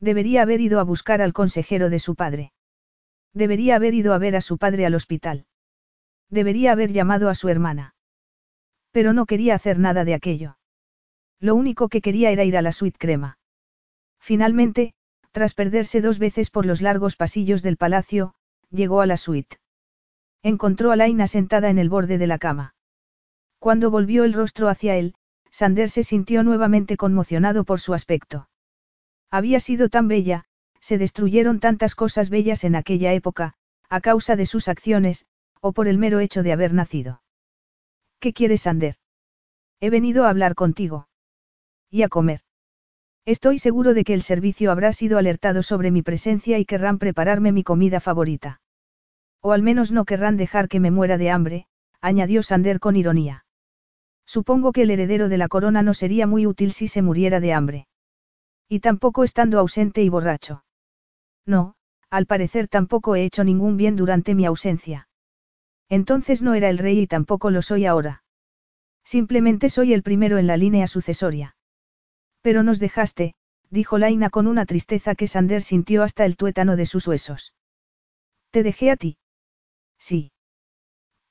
A: Debería haber ido a buscar al consejero de su padre. Debería haber ido a ver a su padre al hospital. Debería haber llamado a su hermana. Pero no quería hacer nada de aquello. Lo único que quería era ir a la suite crema. Finalmente, tras perderse dos veces por los largos pasillos del palacio, llegó a la suite. Encontró a Laina sentada en el borde de la cama. Cuando volvió el rostro hacia él, Sander se sintió nuevamente conmocionado por su aspecto. Había sido tan bella, se destruyeron tantas cosas bellas en aquella época, a causa de sus acciones, o por el mero hecho de haber nacido. ¿Qué quieres, Sander? He venido a hablar contigo. Y a comer. Estoy seguro de que el servicio habrá sido alertado sobre mi presencia y querrán prepararme mi comida favorita. O al menos no querrán dejar que me muera de hambre, añadió Sander con ironía. Supongo que el heredero de la corona no sería muy útil si se muriera de hambre. Y tampoco estando ausente y borracho. No, al parecer tampoco he hecho ningún bien durante mi ausencia. Entonces no era el rey y tampoco lo soy ahora. Simplemente soy el primero en la línea sucesoria. Pero nos dejaste, dijo Laina con una tristeza que Sander sintió hasta el tuétano de sus huesos. ¿Te dejé a ti? Sí.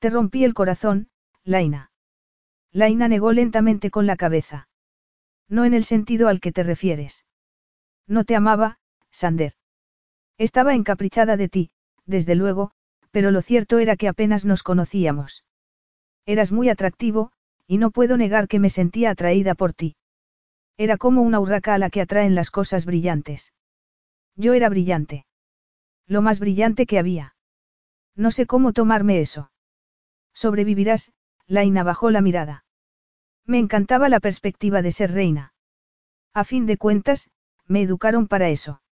A: Te rompí el corazón, Laina. Laina negó lentamente con la cabeza. No en el sentido al que te refieres. No te amaba, Sander. Estaba encaprichada de ti, desde luego, pero lo cierto era que apenas nos conocíamos. Eras muy atractivo, y no puedo negar que me sentía atraída por ti. Era como una urraca a la que atraen las cosas brillantes. Yo era brillante. Lo más brillante que había. No sé cómo tomarme eso. Sobrevivirás, Laina bajó la mirada. Me encantaba la perspectiva de ser reina. A fin de cuentas, me educaron para eso.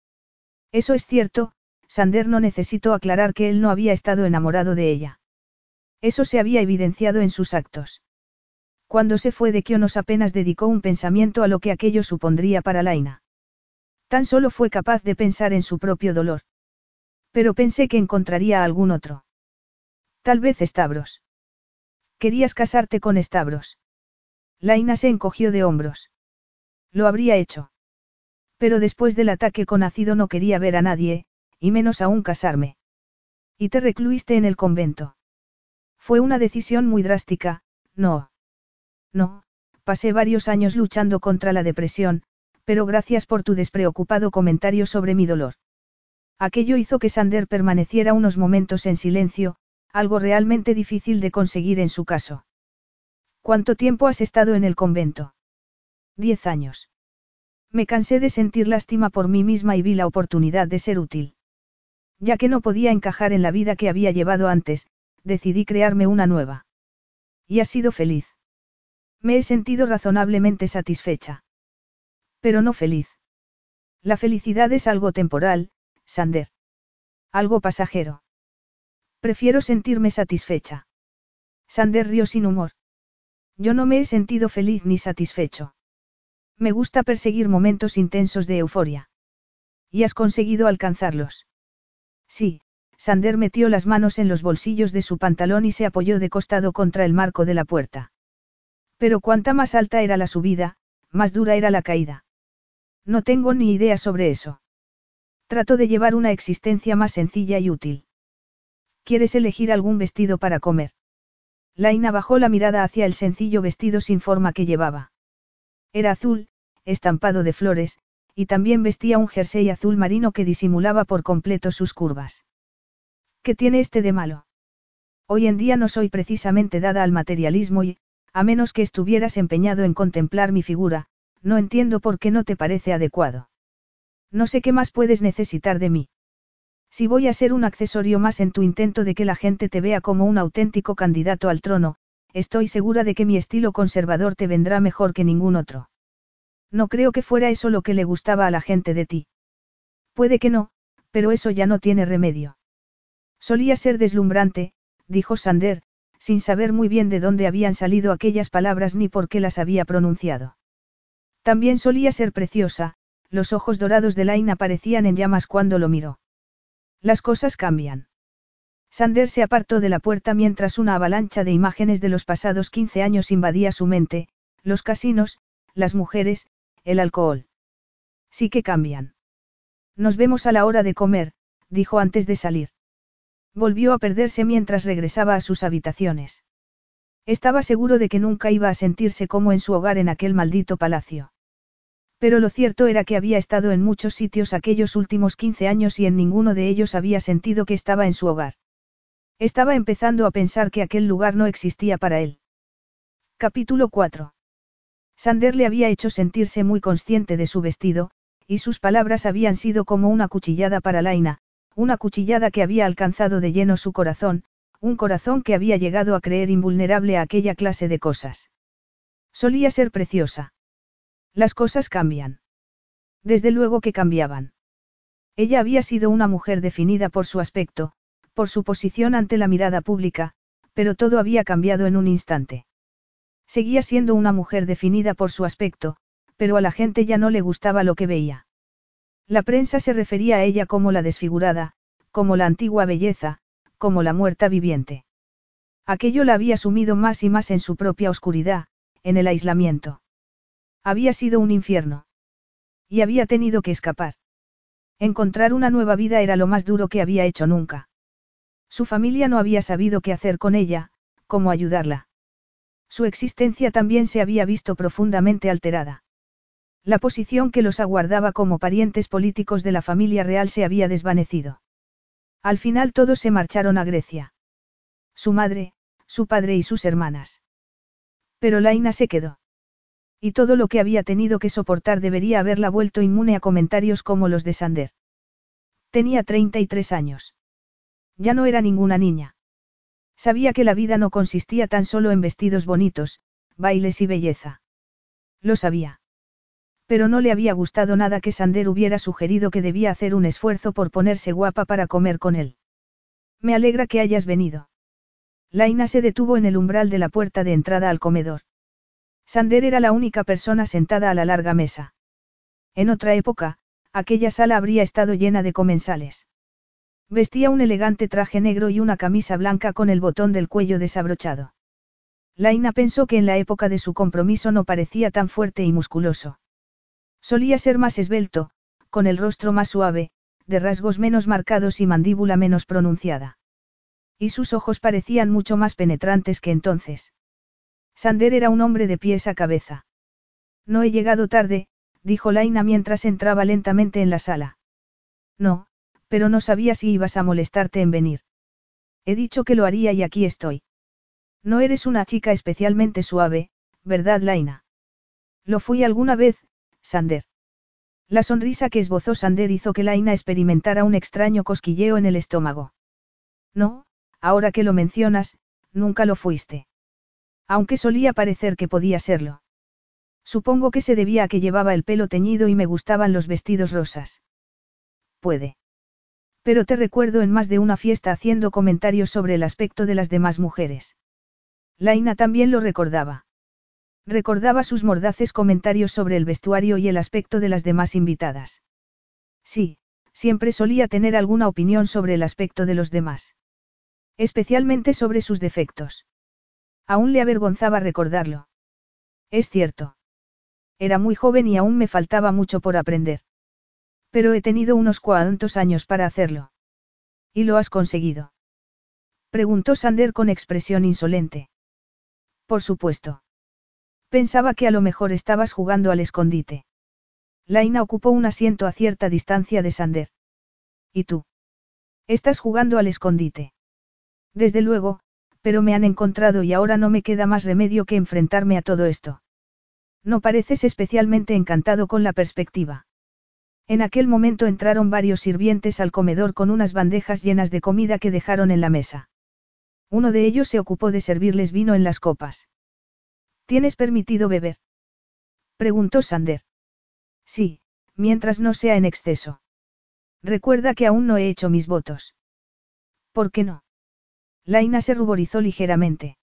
A: Eso es cierto, Sander no necesitó aclarar que él no había estado enamorado de ella. Eso se había evidenciado en sus actos. Cuando se fue de Kionos apenas dedicó un pensamiento a lo que aquello supondría para Laina. Tan solo fue capaz de pensar en su propio dolor. Pero pensé que encontraría a algún otro. Tal vez Stavros. Querías casarte con Stavros. Laina se encogió de hombros. Lo habría hecho. Pero después del ataque con ácido no quería ver a nadie, y menos aún casarme. Y te recluiste en el convento. Fue una decisión muy drástica, no. No, pasé varios años luchando contra la depresión, pero gracias por tu despreocupado comentario sobre mi dolor. Aquello hizo que Sander permaneciera unos momentos en silencio, algo realmente difícil de conseguir en su caso. ¿Cuánto tiempo has estado en el convento? Diez años. Me cansé de sentir lástima por mí misma y vi la oportunidad de ser útil. Ya que no podía encajar en la vida que había llevado antes, decidí crearme una nueva. Y has sido feliz. Me he sentido razonablemente satisfecha. Pero no feliz. La felicidad es algo temporal, Sander. Algo pasajero. Prefiero sentirme satisfecha. Sander rió sin humor. Yo no me he sentido feliz ni satisfecho. Me gusta perseguir momentos intensos de euforia. ¿Y has conseguido alcanzarlos? Sí, Sander metió las manos en los bolsillos de su pantalón y se apoyó de costado contra el marco de la puerta. Pero cuanta más alta era la subida, más dura era la caída. No tengo ni idea sobre eso. Trato de llevar una existencia más sencilla y útil. ¿Quieres elegir algún vestido para comer? Laina bajó la mirada hacia el sencillo vestido sin forma que llevaba. Era azul, estampado de flores, y también vestía un jersey azul marino que disimulaba por completo sus curvas. ¿Qué tiene este de malo? Hoy en día no soy precisamente dada al materialismo y, a menos que estuvieras empeñado en contemplar mi figura, no entiendo por qué no te parece adecuado. No sé qué más puedes necesitar de mí. Si voy a ser un accesorio más en tu intento de que la gente te vea como un auténtico candidato al trono, estoy segura de que mi estilo conservador te vendrá mejor que ningún otro. No creo que fuera eso lo que le gustaba a la gente de ti. Puede que no, pero eso ya no tiene remedio. Solía ser deslumbrante, dijo Sander, sin saber muy bien de dónde habían salido aquellas palabras ni por qué las había pronunciado. También solía ser preciosa, los ojos dorados de Lain aparecían en llamas cuando lo miró. Las cosas cambian. Sander se apartó de la puerta mientras una avalancha de imágenes de los pasados 15 años invadía su mente, los casinos, las mujeres, el alcohol. Sí que cambian. Nos vemos a la hora de comer, dijo antes de salir. Volvió a perderse mientras regresaba a sus habitaciones. Estaba seguro de que nunca iba a sentirse como en su hogar en aquel maldito palacio. Pero lo cierto era que había estado en muchos sitios aquellos últimos 15 años y en ninguno de ellos había sentido que estaba en su hogar. Estaba empezando a pensar que aquel lugar no existía para él. Capítulo 4. Sander le había hecho sentirse muy consciente de su vestido, y sus palabras habían sido como una cuchillada para Laina, una cuchillada que había alcanzado de lleno su corazón, un corazón que había llegado a creer invulnerable a aquella clase de cosas. Solía ser preciosa. Las cosas cambian. Desde luego que cambiaban. Ella había sido una mujer definida por su aspecto, por su posición ante la mirada pública, pero todo había cambiado en un instante. Seguía siendo una mujer definida por su aspecto, pero a la gente ya no le gustaba lo que veía. La prensa se refería a ella como la desfigurada, como la antigua belleza, como la muerta viviente. Aquello la había sumido más y más en su propia oscuridad, en el aislamiento. Había sido un infierno. Y había tenido que escapar. Encontrar una nueva vida era lo más duro que había hecho nunca. Su familia no había sabido qué hacer con ella, cómo ayudarla. Su existencia también se había visto profundamente alterada. La posición que los aguardaba como parientes políticos de la familia real se había desvanecido. Al final todos se marcharon a Grecia. Su madre, su padre y sus hermanas. Pero Laina se quedó. Y todo lo que había tenido que soportar debería haberla vuelto inmune a comentarios como los de Sander. Tenía 33 años. Ya no era ninguna niña. Sabía que la vida no consistía tan solo en vestidos bonitos, bailes y belleza. Lo sabía. Pero no le había gustado nada que Sander hubiera sugerido que debía hacer un esfuerzo por ponerse guapa para comer con él. Me alegra que hayas venido. Laina se detuvo en el umbral de la puerta de entrada al comedor. Sander era la única persona sentada a la larga mesa. En otra época, aquella sala habría estado llena de comensales. Vestía un elegante traje negro y una camisa blanca con el botón del cuello desabrochado. Laina pensó que en la época de su compromiso no parecía tan fuerte y musculoso. Solía ser más esbelto, con el rostro más suave, de rasgos menos marcados y mandíbula menos pronunciada. Y sus ojos parecían mucho más penetrantes que entonces. Sander era un hombre de pies a cabeza. No he llegado tarde, dijo Laina mientras entraba lentamente en la sala. No, pero no sabía si ibas a molestarte en venir. He dicho que lo haría y aquí estoy. No eres una chica especialmente suave, ¿verdad, Laina? Lo fui alguna vez, Sander. La sonrisa que esbozó Sander hizo que Laina experimentara un extraño cosquilleo en el estómago. No, ahora que lo mencionas, nunca lo fuiste. Aunque solía parecer que podía serlo. Supongo que se debía a que llevaba el pelo teñido y me gustaban los vestidos rosas. Puede. Pero te recuerdo en más de una fiesta haciendo comentarios sobre el aspecto de las demás mujeres. Laina también lo recordaba. Recordaba sus mordaces comentarios sobre el vestuario y el aspecto de las demás invitadas. Sí, siempre solía tener alguna opinión sobre el aspecto de los demás. Especialmente sobre sus defectos. Aún le avergonzaba recordarlo. Es cierto. Era muy joven y aún me faltaba mucho por aprender. Pero he tenido unos cuantos años para hacerlo. ¿Y lo has conseguido? Preguntó Sander con expresión insolente. Por supuesto. Pensaba que a lo mejor estabas jugando al escondite. Laina ocupó un asiento a cierta distancia de Sander. ¿Y tú? Estás jugando al escondite. Desde luego, pero me han encontrado y ahora no me queda más remedio que enfrentarme a todo esto. No pareces especialmente encantado con la perspectiva. En aquel momento entraron varios sirvientes al comedor con unas bandejas llenas de comida que dejaron en la mesa. Uno de ellos se ocupó de servirles vino en las copas. ¿Tienes permitido beber? preguntó Sander. Sí, mientras no sea en exceso. Recuerda que aún no he hecho mis votos. ¿Por qué no? Laina se ruborizó ligeramente.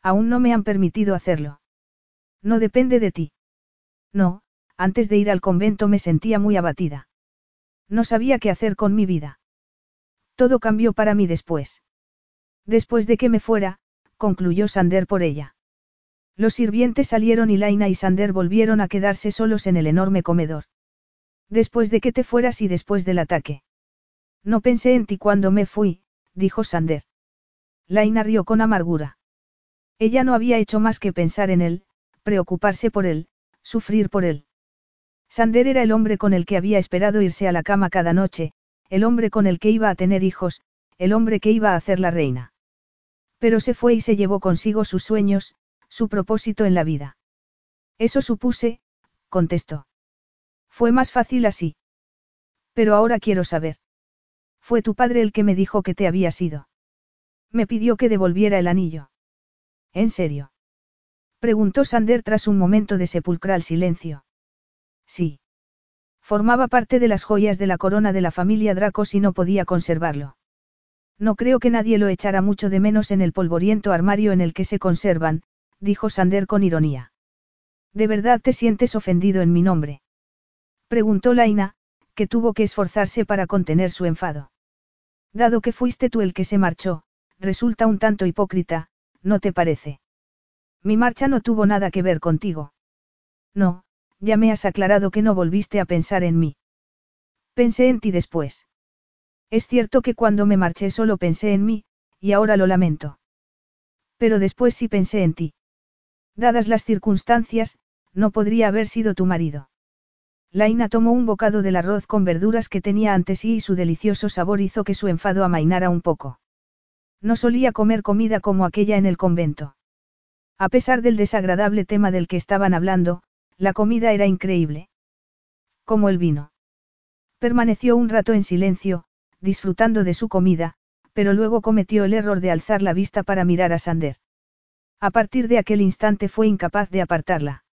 A: Aún no me han permitido hacerlo. No depende de ti. No, antes de ir al convento me sentía muy abatida. No sabía qué hacer con mi vida. Todo cambió para mí después. Después de que me fuera, concluyó Sander por ella. Los sirvientes salieron y Laina y Sander volvieron a quedarse solos en el enorme comedor. Después de que te fueras y después del ataque. No pensé en ti cuando me fui, dijo Sander. Laina rió con amargura. Ella no había hecho más que pensar en él, preocuparse por él, sufrir por él. Sander era el hombre con el que había esperado irse a la cama cada noche, el hombre con el que iba a tener hijos, el hombre que iba a hacer la reina. Pero se fue y se llevó consigo sus sueños, su propósito en la vida. Eso supuse, contestó. Fue más fácil así. Pero ahora quiero saber. Fue tu padre el que me dijo que te había sido. Me pidió que devolviera el anillo. ¿En serio? Preguntó Sander tras un momento de sepulcral silencio. Sí. Formaba parte de las joyas de la corona de la familia Dracos y no podía conservarlo. No creo que nadie lo echara mucho de menos en el polvoriento armario en el que se conservan, dijo Sander con ironía. ¿De verdad te sientes ofendido en mi nombre? Preguntó Laina, que tuvo que esforzarse para contener su enfado. Dado que fuiste tú el que se marchó, resulta un tanto hipócrita, ¿no te parece? Mi marcha no tuvo nada que ver contigo. No, ya me has aclarado que no volviste a pensar en mí. Pensé en ti después. Es cierto que cuando me marché solo pensé en mí, y ahora lo lamento. Pero después sí pensé en ti. Dadas las circunstancias, no podría haber sido tu marido. Laina tomó un bocado del arroz con verduras que tenía ante sí y su delicioso sabor hizo que su enfado amainara un poco. No solía comer comida como aquella en el convento. A pesar del desagradable tema del que estaban hablando, la comida era increíble. Como el vino. Permaneció un rato en silencio, disfrutando de su comida, pero luego cometió el error de alzar la vista para mirar a Sander. A partir de aquel instante fue incapaz de apartarla.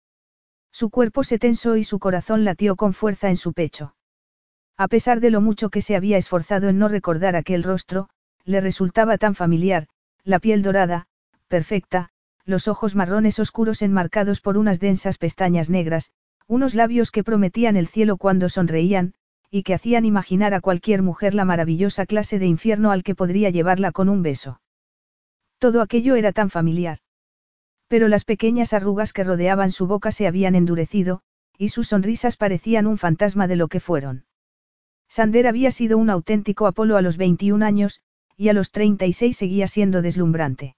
A: Su cuerpo se tensó y su corazón latió con fuerza en su pecho. A pesar de lo mucho que se había esforzado en no recordar aquel rostro, le resultaba tan familiar, la piel dorada, perfecta, los ojos marrones oscuros enmarcados por unas densas pestañas negras, unos labios que prometían el cielo cuando sonreían, y que hacían imaginar a cualquier mujer la maravillosa clase de infierno al que podría llevarla con un beso. Todo aquello era tan familiar. Pero las pequeñas arrugas que rodeaban su boca se habían endurecido, y sus sonrisas parecían un fantasma de lo que fueron. Sander había sido un auténtico Apolo a los 21 años, y a los 36 seguía siendo deslumbrante.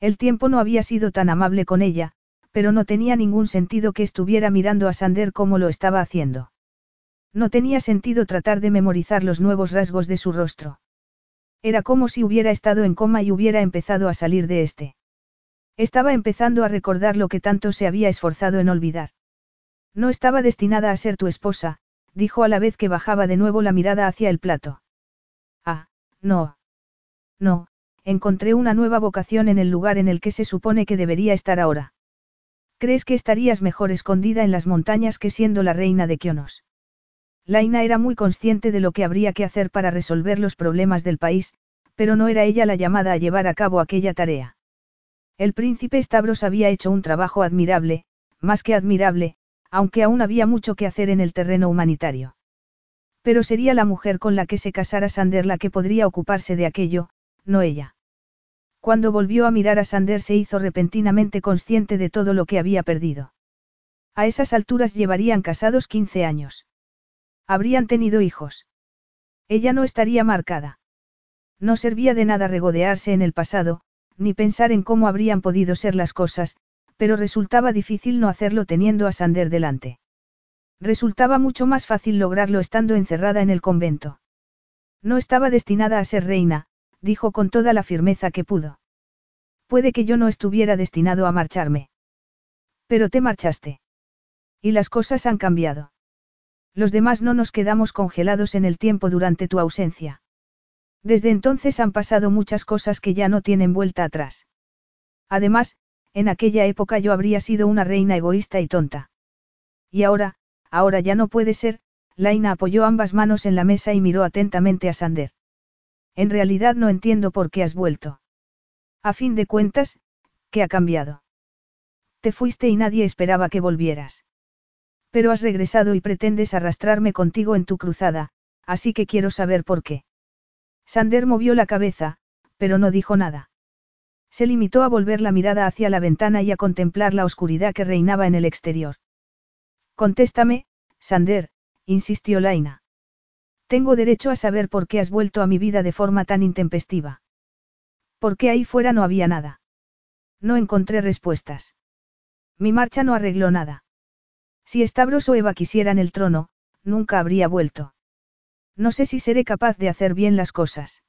A: El tiempo no había sido tan amable con ella, pero no tenía ningún sentido que estuviera mirando a Sander como lo estaba haciendo. No tenía sentido tratar de memorizar los nuevos rasgos de su rostro. Era como si hubiera estado en coma y hubiera empezado a salir de este. Estaba empezando a recordar lo que tanto se había esforzado en olvidar. No estaba destinada a ser tu esposa, dijo a la vez que bajaba de nuevo la mirada hacia el plato. Ah, no. No, encontré una nueva vocación en el lugar en el que se supone que debería estar ahora. ¿Crees que estarías mejor escondida en las montañas que siendo la reina de Kionos? Laina era muy consciente de lo que habría que hacer para resolver los problemas del país, pero no era ella la llamada a llevar a cabo aquella tarea. El príncipe Stavros había hecho un trabajo admirable, más que admirable, aunque aún había mucho que hacer en el terreno humanitario. Pero sería la mujer con la que se casara Sander la que podría ocuparse de aquello, no ella. Cuando volvió a mirar a Sander se hizo repentinamente consciente de todo lo que había perdido. A esas alturas llevarían casados 15 años. Habrían tenido hijos. Ella no estaría marcada. No servía de nada regodearse en el pasado, ni pensar en cómo habrían podido ser las cosas, pero resultaba difícil no hacerlo teniendo a Sander delante. Resultaba mucho más fácil lograrlo estando encerrada en el convento. No estaba destinada a ser reina, dijo con toda la firmeza que pudo. Puede que yo no estuviera destinado a marcharme. Pero te marchaste. Y las cosas han cambiado. Los demás no nos quedamos congelados en el tiempo durante tu ausencia. Desde entonces han pasado muchas cosas que ya no tienen vuelta atrás. Además, en aquella época yo habría sido una reina egoísta y tonta. Y ahora, ahora ya no puede ser, Laina apoyó ambas manos en la mesa y miró atentamente a Sander. En realidad no entiendo por qué has vuelto. A fin de cuentas, ¿qué ha cambiado? Te fuiste y nadie esperaba que volvieras. Pero has regresado y pretendes arrastrarme contigo en tu cruzada, así que quiero saber por qué. Sander movió la cabeza, pero no dijo nada. Se limitó a volver la mirada hacia la ventana y a contemplar la oscuridad que reinaba en el exterior. Contéstame, Sander, insistió Laina. Tengo derecho a saber por qué has vuelto a mi vida de forma tan intempestiva. Porque ahí fuera no había nada. No encontré respuestas. Mi marcha no arregló nada. Si Stavros o Eva quisieran el trono, nunca habría vuelto. No sé si seré capaz de hacer bien las cosas.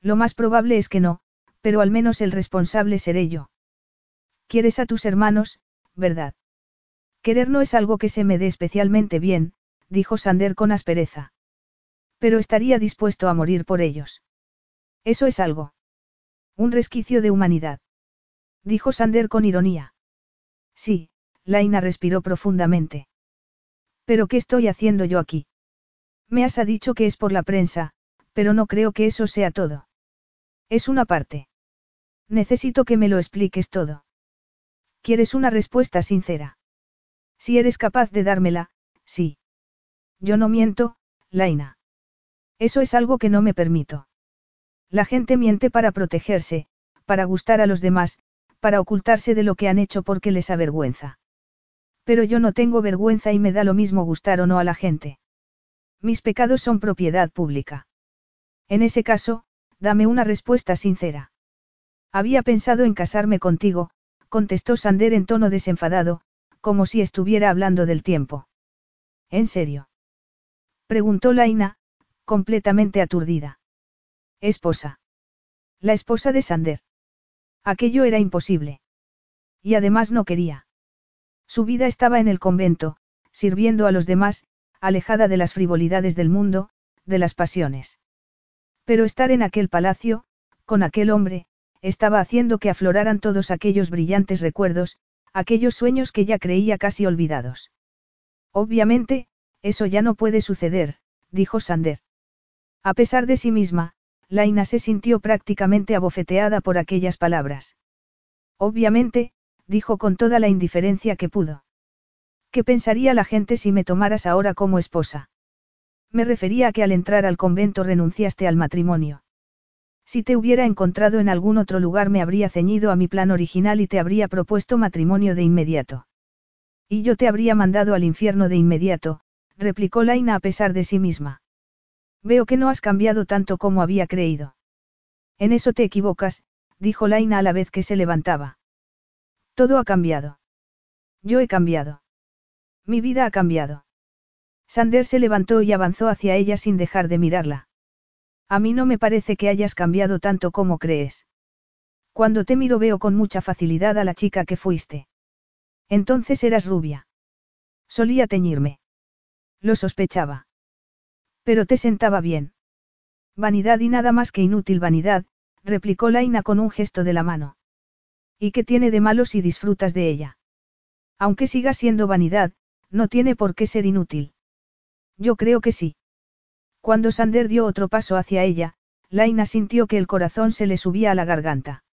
A: Lo más probable es que no, pero al menos el responsable seré yo. Quieres a tus hermanos, ¿verdad? Querer no es algo que se me dé especialmente bien, dijo Sander con aspereza. Pero estaría dispuesto a morir por ellos. Eso es algo. Un resquicio de humanidad. Dijo Sander con ironía. Sí, Laina respiró profundamente. ¿Pero qué estoy haciendo yo aquí? Me has dicho que es por la prensa, pero no creo que eso sea todo. Es una parte. Necesito que me lo expliques todo. ¿Quieres una respuesta sincera? Si eres capaz de dármela, sí. Yo no miento, Laina. Eso es algo que no me permito. La gente miente para protegerse, para gustar a los demás, para ocultarse de lo que han hecho porque les avergüenza. Pero yo no tengo vergüenza y me da lo mismo gustar o no a la gente. Mis pecados son propiedad pública. En ese caso, dame una respuesta sincera. Había pensado en casarme contigo, contestó Sander en tono desenfadado, como si estuviera hablando del tiempo. ¿En serio? Preguntó Laina, completamente aturdida. Esposa. La esposa de Sander. Aquello era imposible. Y además no quería. Su vida estaba en el convento, sirviendo a los demás, alejada de las frivolidades del mundo, de las pasiones. Pero estar en aquel palacio, con aquel hombre, estaba haciendo que afloraran todos aquellos brillantes recuerdos, aquellos sueños que ya creía casi olvidados. Obviamente, eso ya no puede suceder, dijo Sander. A pesar de sí misma, Laina se sintió prácticamente abofeteada por aquellas palabras. Obviamente, dijo con toda la indiferencia que pudo. ¿Qué pensaría la gente si me tomaras ahora como esposa? Me refería a que al entrar al convento renunciaste al matrimonio. Si te hubiera encontrado en algún otro lugar me habría ceñido a mi plan original y te habría propuesto matrimonio de inmediato. Y yo te habría mandado al infierno de inmediato, replicó Laina a pesar de sí misma. Veo que no has cambiado tanto como había creído. En eso te equivocas, dijo Laina a la vez que se levantaba. Todo ha cambiado. Yo he cambiado. Mi vida ha cambiado. Sander se levantó y avanzó hacia ella sin dejar de mirarla. A mí no me parece que hayas cambiado tanto como crees. Cuando te miro veo con mucha facilidad a la chica que fuiste. Entonces eras rubia. Solía teñirme. Lo sospechaba. Pero te sentaba bien. Vanidad y nada más que inútil vanidad, replicó Laina con un gesto de la mano. ¿Y qué tiene de malo si disfrutas de ella? Aunque siga siendo vanidad, no tiene por qué ser inútil. Yo creo que sí. Cuando Sander dio otro paso hacia ella, Laina sintió que el corazón se le subía a la garganta.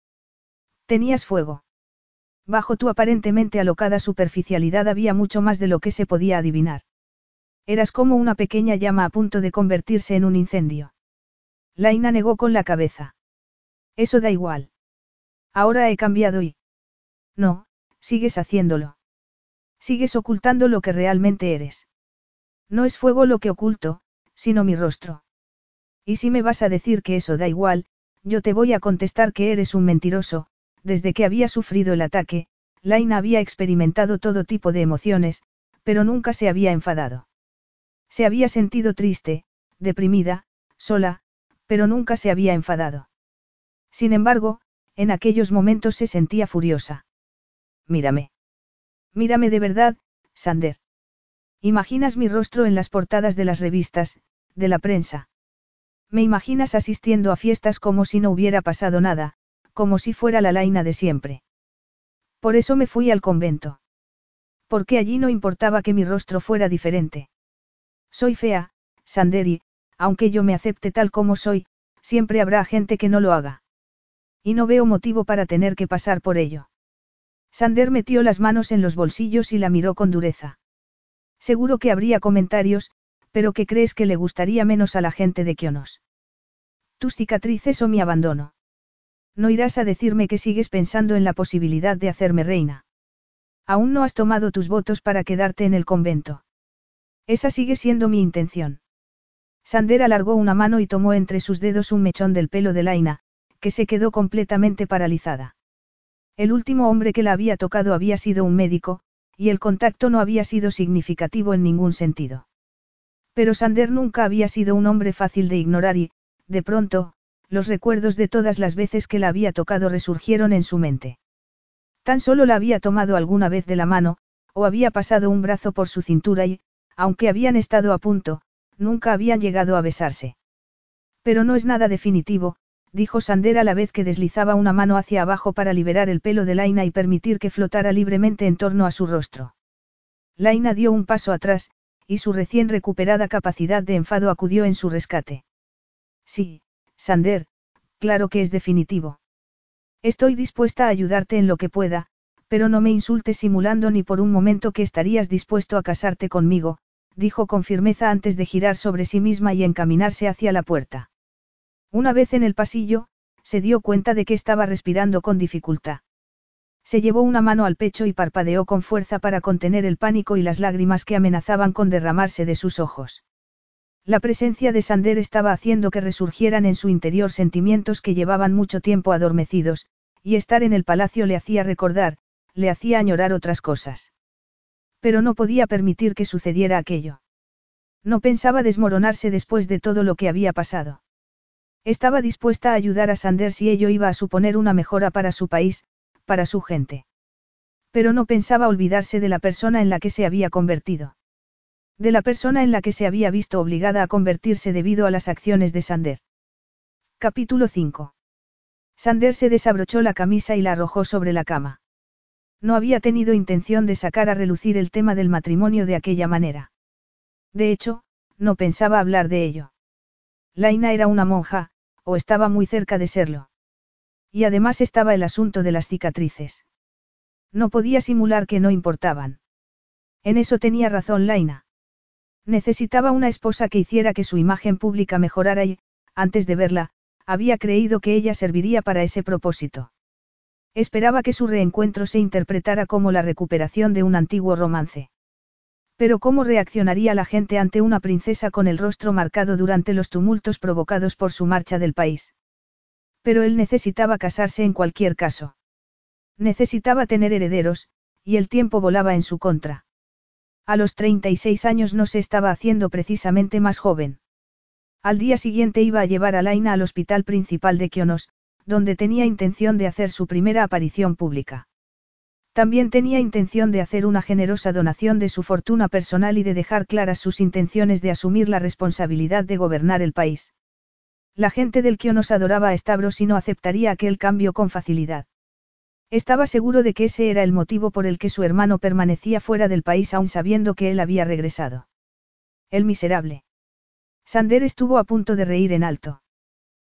A: Tenías fuego. Bajo tu aparentemente alocada superficialidad había mucho más de lo que se podía adivinar. Eras como una pequeña llama a punto de convertirse en un incendio. Laina negó con la cabeza. Eso da igual. Ahora he cambiado y... No, sigues haciéndolo. Sigues ocultando lo que realmente eres. No es fuego lo que oculto, sino mi rostro. Y si me vas a decir que eso da igual, yo te voy a contestar que eres un mentiroso, desde que había sufrido el ataque, Laina había experimentado todo tipo de emociones, pero nunca se había enfadado. Se había sentido triste, deprimida, sola, pero nunca se había enfadado. Sin embargo, en aquellos momentos se sentía furiosa. Mírame. Mírame de verdad, Sander. Imaginas mi rostro en las portadas de las revistas, de la prensa. Me imaginas asistiendo a fiestas como si no hubiera pasado nada, como si fuera la laina de siempre. Por eso me fui al convento. Porque allí no importaba que mi rostro fuera diferente. Soy fea, Sanderi, aunque yo me acepte tal como soy, siempre habrá gente que no lo haga. Y no veo motivo para tener que pasar por ello. Sander metió las manos en los bolsillos y la miró con dureza. Seguro que habría comentarios, pero ¿qué crees que le gustaría menos a la gente de Kionos? Tus cicatrices o mi abandono. No irás a decirme que sigues pensando en la posibilidad de hacerme reina. Aún no has tomado tus votos para quedarte en el convento. Esa sigue siendo mi intención. Sander alargó una mano y tomó entre sus dedos un mechón del pelo de Laina, que se quedó completamente paralizada. El último hombre que la había tocado había sido un médico, y el contacto no había sido significativo en ningún sentido. Pero Sander nunca había sido un hombre fácil de ignorar y, de pronto, los recuerdos de todas las veces que la había tocado resurgieron en su mente. Tan solo la había tomado alguna vez de la mano, o había pasado un brazo por su cintura y, aunque habían estado a punto, nunca habían llegado a besarse. Pero no es nada definitivo, dijo Sander a la vez que deslizaba una mano hacia abajo para liberar el pelo de Laina y permitir que flotara libremente en torno a su rostro. Laina dio un paso atrás, y su recién recuperada capacidad de enfado acudió en su rescate. Sí, Sander, claro que es definitivo. Estoy dispuesta a ayudarte en lo que pueda, pero no me insultes simulando ni por un momento que estarías dispuesto a casarte conmigo, dijo con firmeza antes de girar sobre sí misma y encaminarse hacia la puerta. Una vez en el pasillo, se dio cuenta de que estaba respirando con dificultad. Se llevó una mano al pecho y parpadeó con fuerza para contener el pánico y las lágrimas que amenazaban con derramarse de sus ojos. La presencia de Sander estaba haciendo que resurgieran en su interior sentimientos que llevaban mucho tiempo adormecidos, y estar en el palacio le hacía recordar, le hacía añorar otras cosas. Pero no podía permitir que sucediera aquello. No pensaba desmoronarse después de todo lo que había pasado. Estaba dispuesta a ayudar a Sander si ello iba a suponer una mejora para su país, para su gente. Pero no pensaba olvidarse de la persona en la que se había convertido. De la persona en la que se había visto obligada a convertirse debido a las acciones de Sander. Capítulo 5. Sander se desabrochó la camisa y la arrojó sobre la cama. No había tenido intención de sacar a relucir el tema del matrimonio de aquella manera. De hecho, no pensaba hablar de ello. Laina era una monja, o estaba muy cerca de serlo. Y además estaba el asunto de las cicatrices. No podía simular que no importaban. En eso tenía razón Laina. Necesitaba una esposa que hiciera que su imagen pública mejorara y, antes de verla, había creído que ella serviría para ese propósito. Esperaba que su reencuentro se interpretara como la recuperación de un antiguo romance. Pero ¿cómo reaccionaría la gente ante una princesa con el rostro marcado durante los tumultos provocados por su marcha del país? Pero él necesitaba casarse en cualquier caso. Necesitaba tener herederos, y el tiempo volaba en su contra. A los 36 años no se estaba haciendo precisamente más joven. Al día siguiente iba a llevar a Laina al hospital principal de Kionos, donde tenía intención de hacer su primera aparición pública. También tenía intención de hacer una generosa donación de su fortuna personal y de dejar claras sus intenciones de asumir la responsabilidad de gobernar el país. La gente del Kionos adoraba a Stavros y no aceptaría aquel cambio con facilidad. Estaba seguro de que ese era el motivo por el que su hermano permanecía fuera del país aún sabiendo que él había regresado. El miserable. Sander estuvo a punto de reír en alto.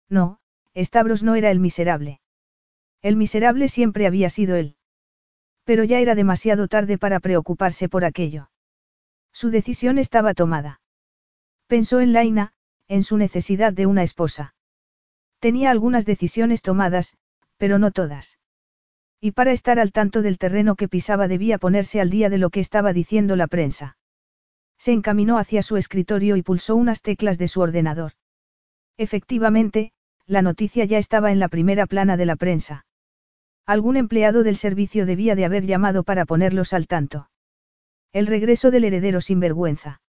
A: No, Stavros no era el miserable. El miserable siempre había sido él. Pero ya era demasiado tarde para preocuparse por aquello. Su decisión estaba tomada. Pensó en Laina, en su necesidad de una esposa. Tenía algunas decisiones tomadas, pero no todas. Y para estar al tanto del terreno que pisaba debía ponerse al día de lo que estaba diciendo la prensa. Se encaminó hacia su escritorio y pulsó unas teclas de su ordenador. Efectivamente, la noticia ya estaba en la primera plana de la prensa. Algún empleado del servicio debía de haber llamado para ponerlos al tanto. El regreso del heredero sin vergüenza.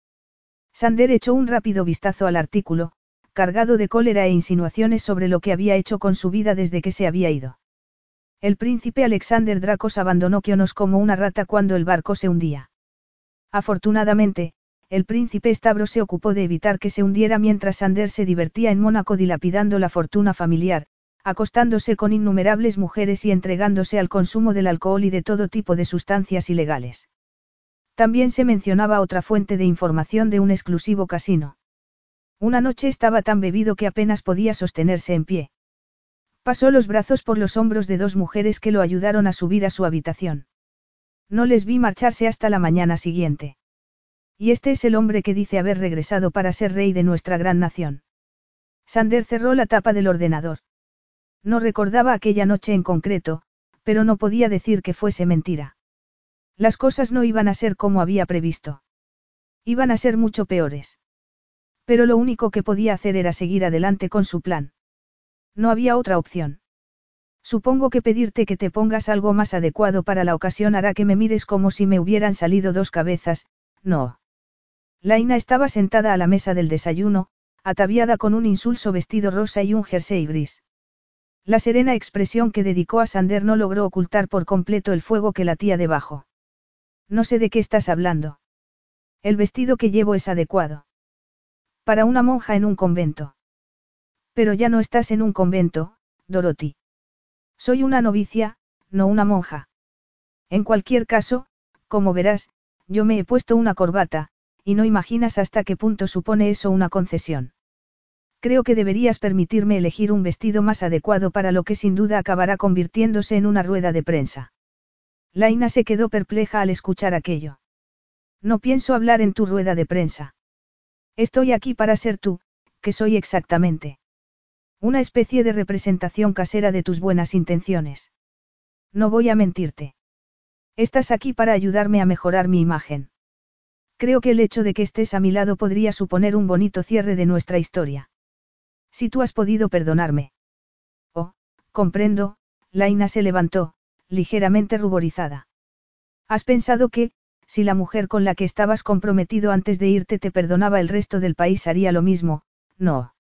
A: Sander echó un rápido vistazo al artículo, cargado de cólera e insinuaciones sobre lo que había hecho con su vida desde que se había ido. El príncipe Alexander Dracos abandonó Kionos como una rata cuando el barco se hundía. Afortunadamente, el príncipe Stavro se ocupó de evitar que se hundiera mientras Sander se divertía en Mónaco dilapidando la fortuna familiar, acostándose con innumerables mujeres y entregándose al consumo del alcohol y de todo tipo de sustancias ilegales. También se mencionaba otra fuente de información de un exclusivo casino. Una noche estaba tan bebido que apenas podía sostenerse en pie. Pasó los brazos por los hombros de dos mujeres que lo ayudaron a subir a su habitación. No les vi marcharse hasta la mañana siguiente. Y este es el hombre que dice haber regresado para ser rey de nuestra gran nación. Sander cerró la tapa del ordenador. No recordaba aquella noche en concreto, pero no podía decir que fuese mentira. Las cosas no iban a ser como había previsto. Iban a ser mucho peores. Pero lo único que podía hacer era seguir adelante con su plan. No había otra opción. Supongo que pedirte que te pongas algo más adecuado para la ocasión hará que me mires como si me hubieran salido dos cabezas, no. Laina estaba sentada a la mesa del desayuno, ataviada con un insulso vestido rosa y un jersey gris. La serena expresión que dedicó a Sander no logró ocultar por completo el fuego que latía debajo. No sé de qué estás hablando. El vestido que llevo es adecuado. Para una monja en un convento. Pero ya no estás en un convento, Dorothy. Soy una novicia, no una monja. En cualquier caso, como verás, yo me he puesto una corbata, y no imaginas hasta qué punto supone eso una concesión. Creo que deberías permitirme elegir un vestido más adecuado para lo que sin duda acabará convirtiéndose en una rueda de prensa. Laina se quedó perpleja al escuchar aquello. No pienso hablar en tu rueda de prensa. Estoy aquí para ser tú, que soy exactamente. Una especie de representación casera de tus buenas intenciones. No voy a mentirte. Estás aquí para ayudarme a mejorar mi imagen. Creo que el hecho de que estés a mi lado podría suponer un bonito cierre de nuestra historia. Si tú has podido perdonarme. Oh, comprendo, Laina se levantó, ligeramente ruborizada. ¿Has pensado que, si la mujer con la que estabas comprometido antes de irte te perdonaba el resto del país haría lo mismo? No.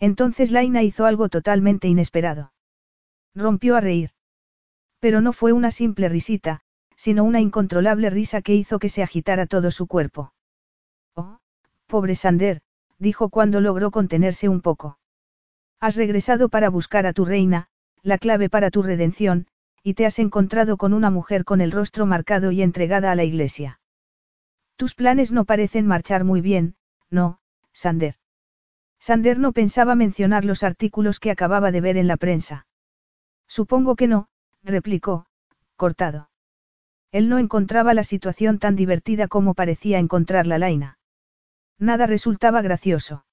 A: Entonces Laina hizo algo totalmente inesperado. Rompió a reír. Pero no fue una simple risita, sino una incontrolable risa que hizo que se agitara todo su cuerpo. Oh, pobre Sander, dijo cuando logró contenerse un poco. Has regresado para buscar a tu reina, la clave para tu redención, y te has encontrado con una mujer con el rostro marcado y entregada a la iglesia. Tus planes no parecen marchar muy bien, no, Sander. Sander no pensaba mencionar los artículos que acababa de ver en la prensa. Supongo que no, replicó, cortado. Él no encontraba la situación tan divertida como parecía encontrar la Laina. Nada resultaba gracioso.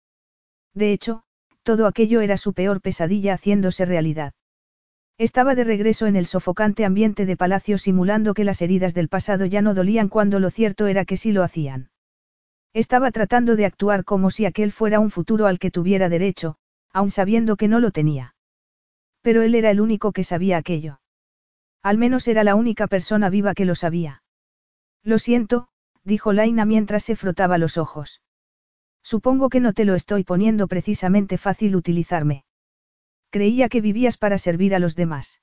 A: De hecho, todo aquello era su peor pesadilla haciéndose realidad. Estaba de regreso en el sofocante ambiente de palacio simulando que las heridas del pasado ya no dolían cuando lo cierto era que sí lo hacían. Estaba tratando de actuar como si aquel fuera un futuro al que tuviera derecho, aun sabiendo que no lo tenía. Pero él era el único que sabía aquello. Al menos era la única persona viva que lo sabía. Lo siento, dijo Laina mientras se frotaba los ojos. Supongo que no te lo estoy poniendo precisamente fácil utilizarme. Creía que vivías para servir a los demás.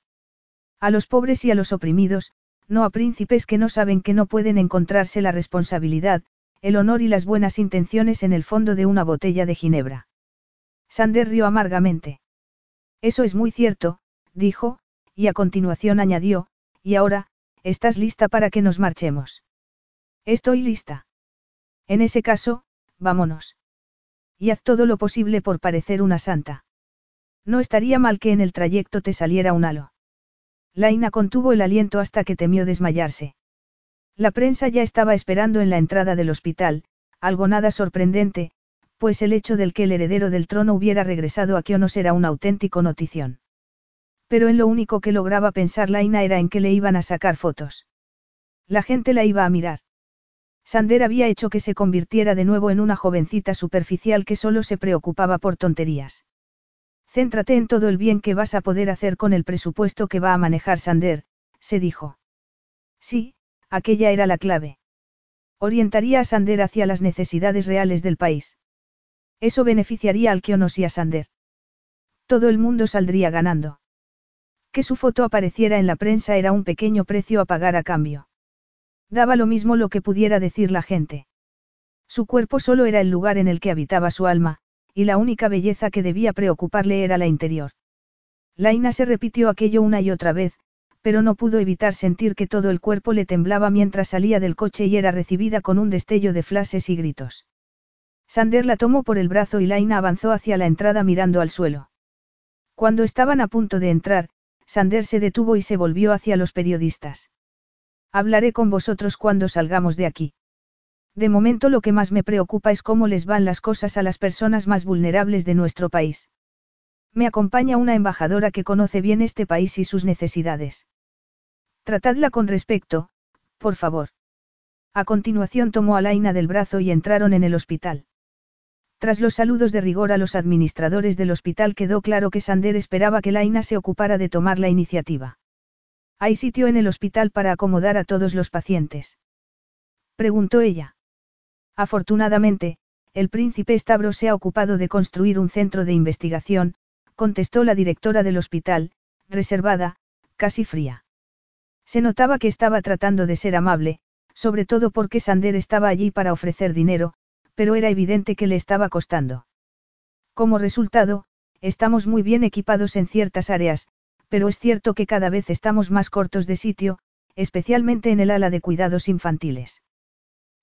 A: A los pobres y a los oprimidos, no a príncipes que no saben que no pueden encontrarse la responsabilidad, el honor y las buenas intenciones en el fondo de una botella de ginebra. Sander rió amargamente. Eso es muy cierto, dijo, y a continuación añadió, y ahora, ¿estás lista para que nos marchemos? Estoy lista. En ese caso, vámonos. Y haz todo lo posible por parecer una santa. No estaría mal que en el trayecto te saliera un halo. Laina contuvo el aliento hasta que temió desmayarse. La prensa ya estaba esperando en la entrada del hospital, algo nada sorprendente, pues el hecho del que el heredero del trono hubiera regresado a Kionos era una auténtico notición. Pero en lo único que lograba pensar Laina era en que le iban a sacar fotos. La gente la iba a mirar. Sander había hecho que se convirtiera de nuevo en una jovencita superficial que solo se preocupaba por tonterías. Céntrate en todo el bien que vas a poder hacer con el presupuesto que va a manejar Sander, se dijo. Sí, aquella era la clave. Orientaría a Sander hacia las necesidades reales del país. Eso beneficiaría al Kionos y a Sander. Todo el mundo saldría ganando. Que su foto apareciera en la prensa era un pequeño precio a pagar a cambio. Daba lo mismo lo que pudiera decir la gente. Su cuerpo solo era el lugar en el que habitaba su alma, y la única belleza que debía preocuparle era la interior. Laina se repitió aquello una y otra vez, pero no pudo evitar sentir que todo el cuerpo le temblaba mientras salía del coche y era recibida con un destello de flashes y gritos. Sander la tomó por el brazo y Laina avanzó hacia la entrada mirando al suelo. Cuando estaban a punto de entrar, Sander se detuvo y se volvió hacia los periodistas. Hablaré con vosotros cuando salgamos de aquí. De momento lo que más me preocupa es cómo les van las cosas a las personas más vulnerables de nuestro país. Me acompaña una embajadora que conoce bien este país y sus necesidades. Tratadla con respeto, por favor. A continuación tomó a Laina del brazo y entraron en el hospital. Tras los saludos de rigor a los administradores del hospital quedó claro que Sander esperaba que Laina se ocupara de tomar la iniciativa. ¿Hay sitio en el hospital para acomodar a todos los pacientes? Preguntó ella. Afortunadamente, el príncipe Stavros se ha ocupado de construir un centro de investigación, contestó la directora del hospital, reservada, casi fría. Se notaba que estaba tratando de ser amable, sobre todo porque Sander estaba allí para ofrecer dinero, pero era evidente que le estaba costando. Como resultado, estamos muy bien equipados en ciertas áreas, pero es cierto que cada vez estamos más cortos de sitio, especialmente en el ala de cuidados infantiles.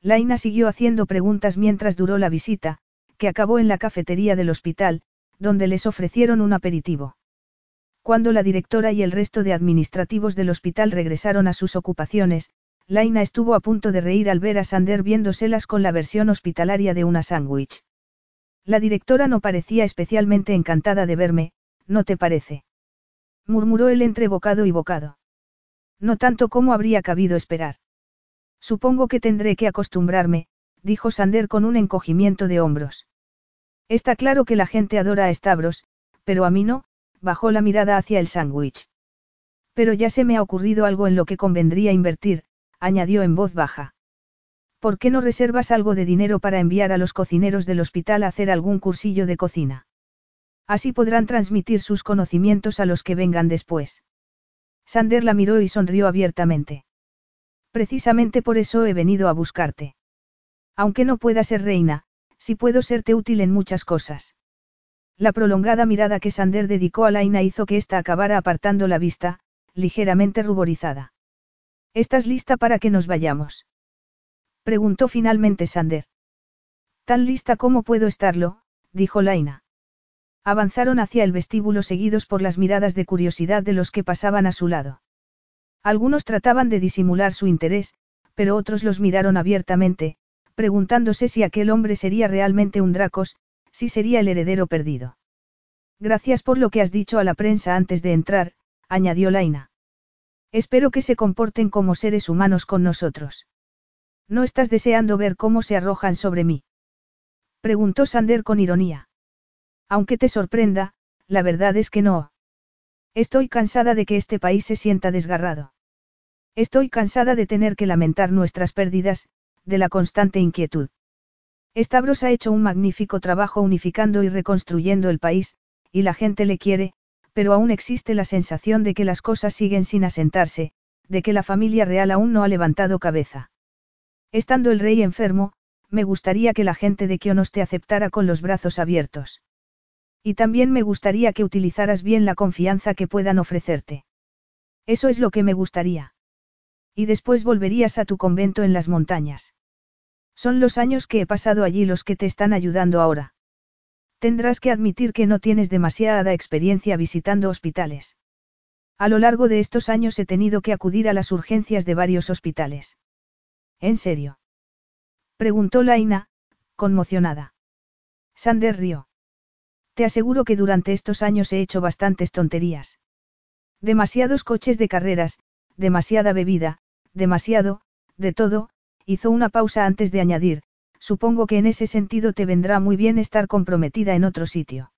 A: Laina siguió haciendo preguntas mientras duró la visita, que acabó en la cafetería del hospital, donde les ofrecieron un aperitivo. Cuando la directora y el resto de administrativos del hospital regresaron a sus ocupaciones, Laina estuvo a punto de reír al ver a Sander viéndoselas con la versión hospitalaria de una sándwich. La directora no parecía especialmente encantada de verme, ¿no te parece? Murmuró él entre bocado y bocado. No tanto como habría cabido esperar. Supongo que tendré que acostumbrarme, dijo Sander con un encogimiento de hombros. Está claro que la gente adora a Stavros, pero a mí no, bajó la mirada hacia el sándwich. Pero ya se me ha ocurrido algo en lo que convendría invertir, añadió en voz baja. ¿Por qué no reservas algo de dinero para enviar a los cocineros del hospital a hacer algún cursillo de cocina? Así podrán transmitir sus conocimientos a los que vengan después. Sander la miró y sonrió abiertamente. Precisamente por eso he venido a buscarte. Aunque no pueda ser reina, sí puedo serte útil en muchas cosas. La prolongada mirada que Sander dedicó a Laina hizo que ésta acabara apartando la vista, ligeramente ruborizada. ¿Estás lista para que nos vayamos? Preguntó finalmente Sander. Tan lista como puedo estarlo, dijo Laina. Avanzaron hacia el vestíbulo seguidos por las miradas de curiosidad de los que pasaban a su lado. Algunos trataban de disimular su interés, pero otros los miraron abiertamente, preguntándose si aquel hombre sería realmente un Dracos, si sería el heredero perdido. Gracias por lo que has dicho a la prensa antes de entrar, añadió Laina. Espero que se comporten como seres humanos con nosotros. ¿No estás deseando ver cómo se arrojan sobre mí? Preguntó Sander con ironía. Aunque te sorprenda, la verdad es que no. Estoy cansada de que este país se sienta desgarrado. Estoy cansada de tener que lamentar nuestras pérdidas, de la constante inquietud. Stavros ha hecho un magnífico trabajo unificando y reconstruyendo el país, y la gente le quiere, pero aún existe la sensación de que las cosas siguen sin asentarse, de que la familia real aún no ha levantado cabeza. Estando el rey enfermo, me gustaría que la gente de Kionos te aceptara con los brazos abiertos. Y también me gustaría que utilizaras bien la confianza que puedan ofrecerte. Eso es lo que me gustaría. Y después volverías a tu convento en las montañas. Son los años que he pasado allí los que te están ayudando ahora. Tendrás que admitir que no tienes demasiada experiencia visitando hospitales. A lo largo de estos años he tenido que acudir a las urgencias de varios hospitales. ¿En serio? Preguntó Laina, conmocionada. Sander rió. Te aseguro que durante estos años he hecho bastantes tonterías. Demasiados coches de carreras, demasiada bebida, demasiado, de todo, hizo una pausa antes de añadir, supongo que en ese sentido te vendrá muy bien estar comprometida en otro sitio.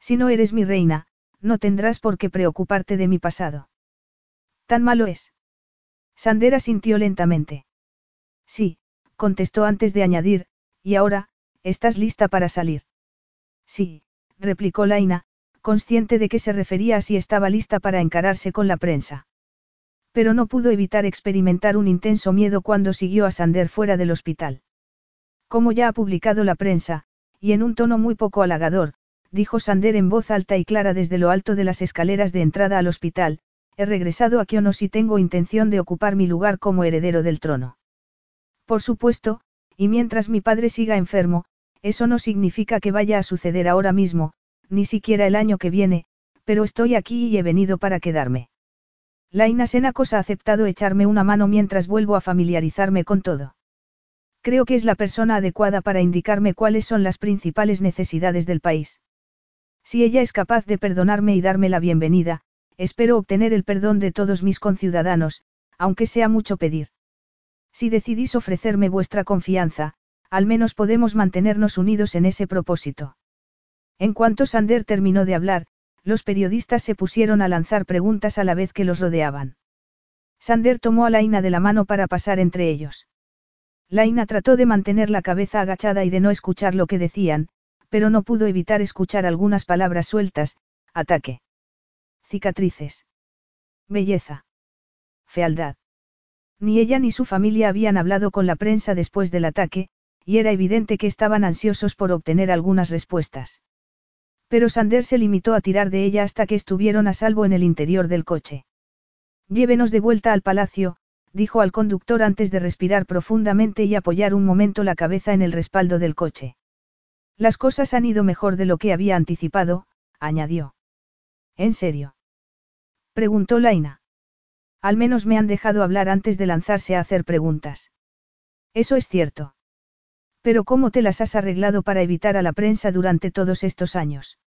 A: Si no eres mi reina, no tendrás por qué preocuparte de mi pasado. ¿Tan malo es? Sandera sintió lentamente. Sí, contestó antes de añadir, y ahora, ¿estás lista para salir? Sí, replicó Laina, consciente de que se refería a si estaba lista para encararse con la prensa. Pero no pudo evitar experimentar un intenso miedo cuando siguió a Sander fuera del hospital. Como ya ha publicado la prensa, y en un tono muy poco halagador, dijo Sander en voz alta y clara desde lo alto de las escaleras de entrada al hospital, he regresado a Kionos y tengo intención de ocupar mi lugar como heredero del trono. Por supuesto, y mientras mi padre siga enfermo, eso no significa que vaya a suceder ahora mismo, ni siquiera el año que viene, pero estoy aquí y he venido para quedarme. Laina Senacos ha aceptado echarme una mano mientras vuelvo a familiarizarme con todo. Creo que es la persona adecuada para indicarme cuáles son las principales necesidades del país. Si ella es capaz de perdonarme y darme la bienvenida, espero obtener el perdón de todos mis conciudadanos, aunque sea mucho pedir. Si decidís ofrecerme vuestra confianza, al menos podemos mantenernos unidos en ese propósito. En cuanto Sander terminó de hablar, los periodistas se pusieron a lanzar preguntas a la vez que los rodeaban. Sander tomó a Laina de la mano para pasar entre ellos. Laina trató de mantener la cabeza agachada y de no escuchar lo que decían, pero no pudo evitar escuchar algunas palabras sueltas, ataque. Cicatrices. Belleza. Fealdad. Ni ella ni su familia habían hablado con la prensa después del ataque, y era evidente que estaban ansiosos por obtener algunas respuestas. Pero Sander se limitó a tirar de ella hasta que estuvieron a salvo en el interior del coche. Llévenos de vuelta al palacio, dijo al conductor antes de respirar profundamente y apoyar un momento la cabeza en el respaldo del coche. Las cosas han ido mejor de lo que había anticipado, añadió. ¿En serio? preguntó Laina. Al menos me han dejado hablar antes de lanzarse a hacer preguntas. Eso es cierto. Pero ¿cómo te las has arreglado para evitar a la prensa durante todos estos años?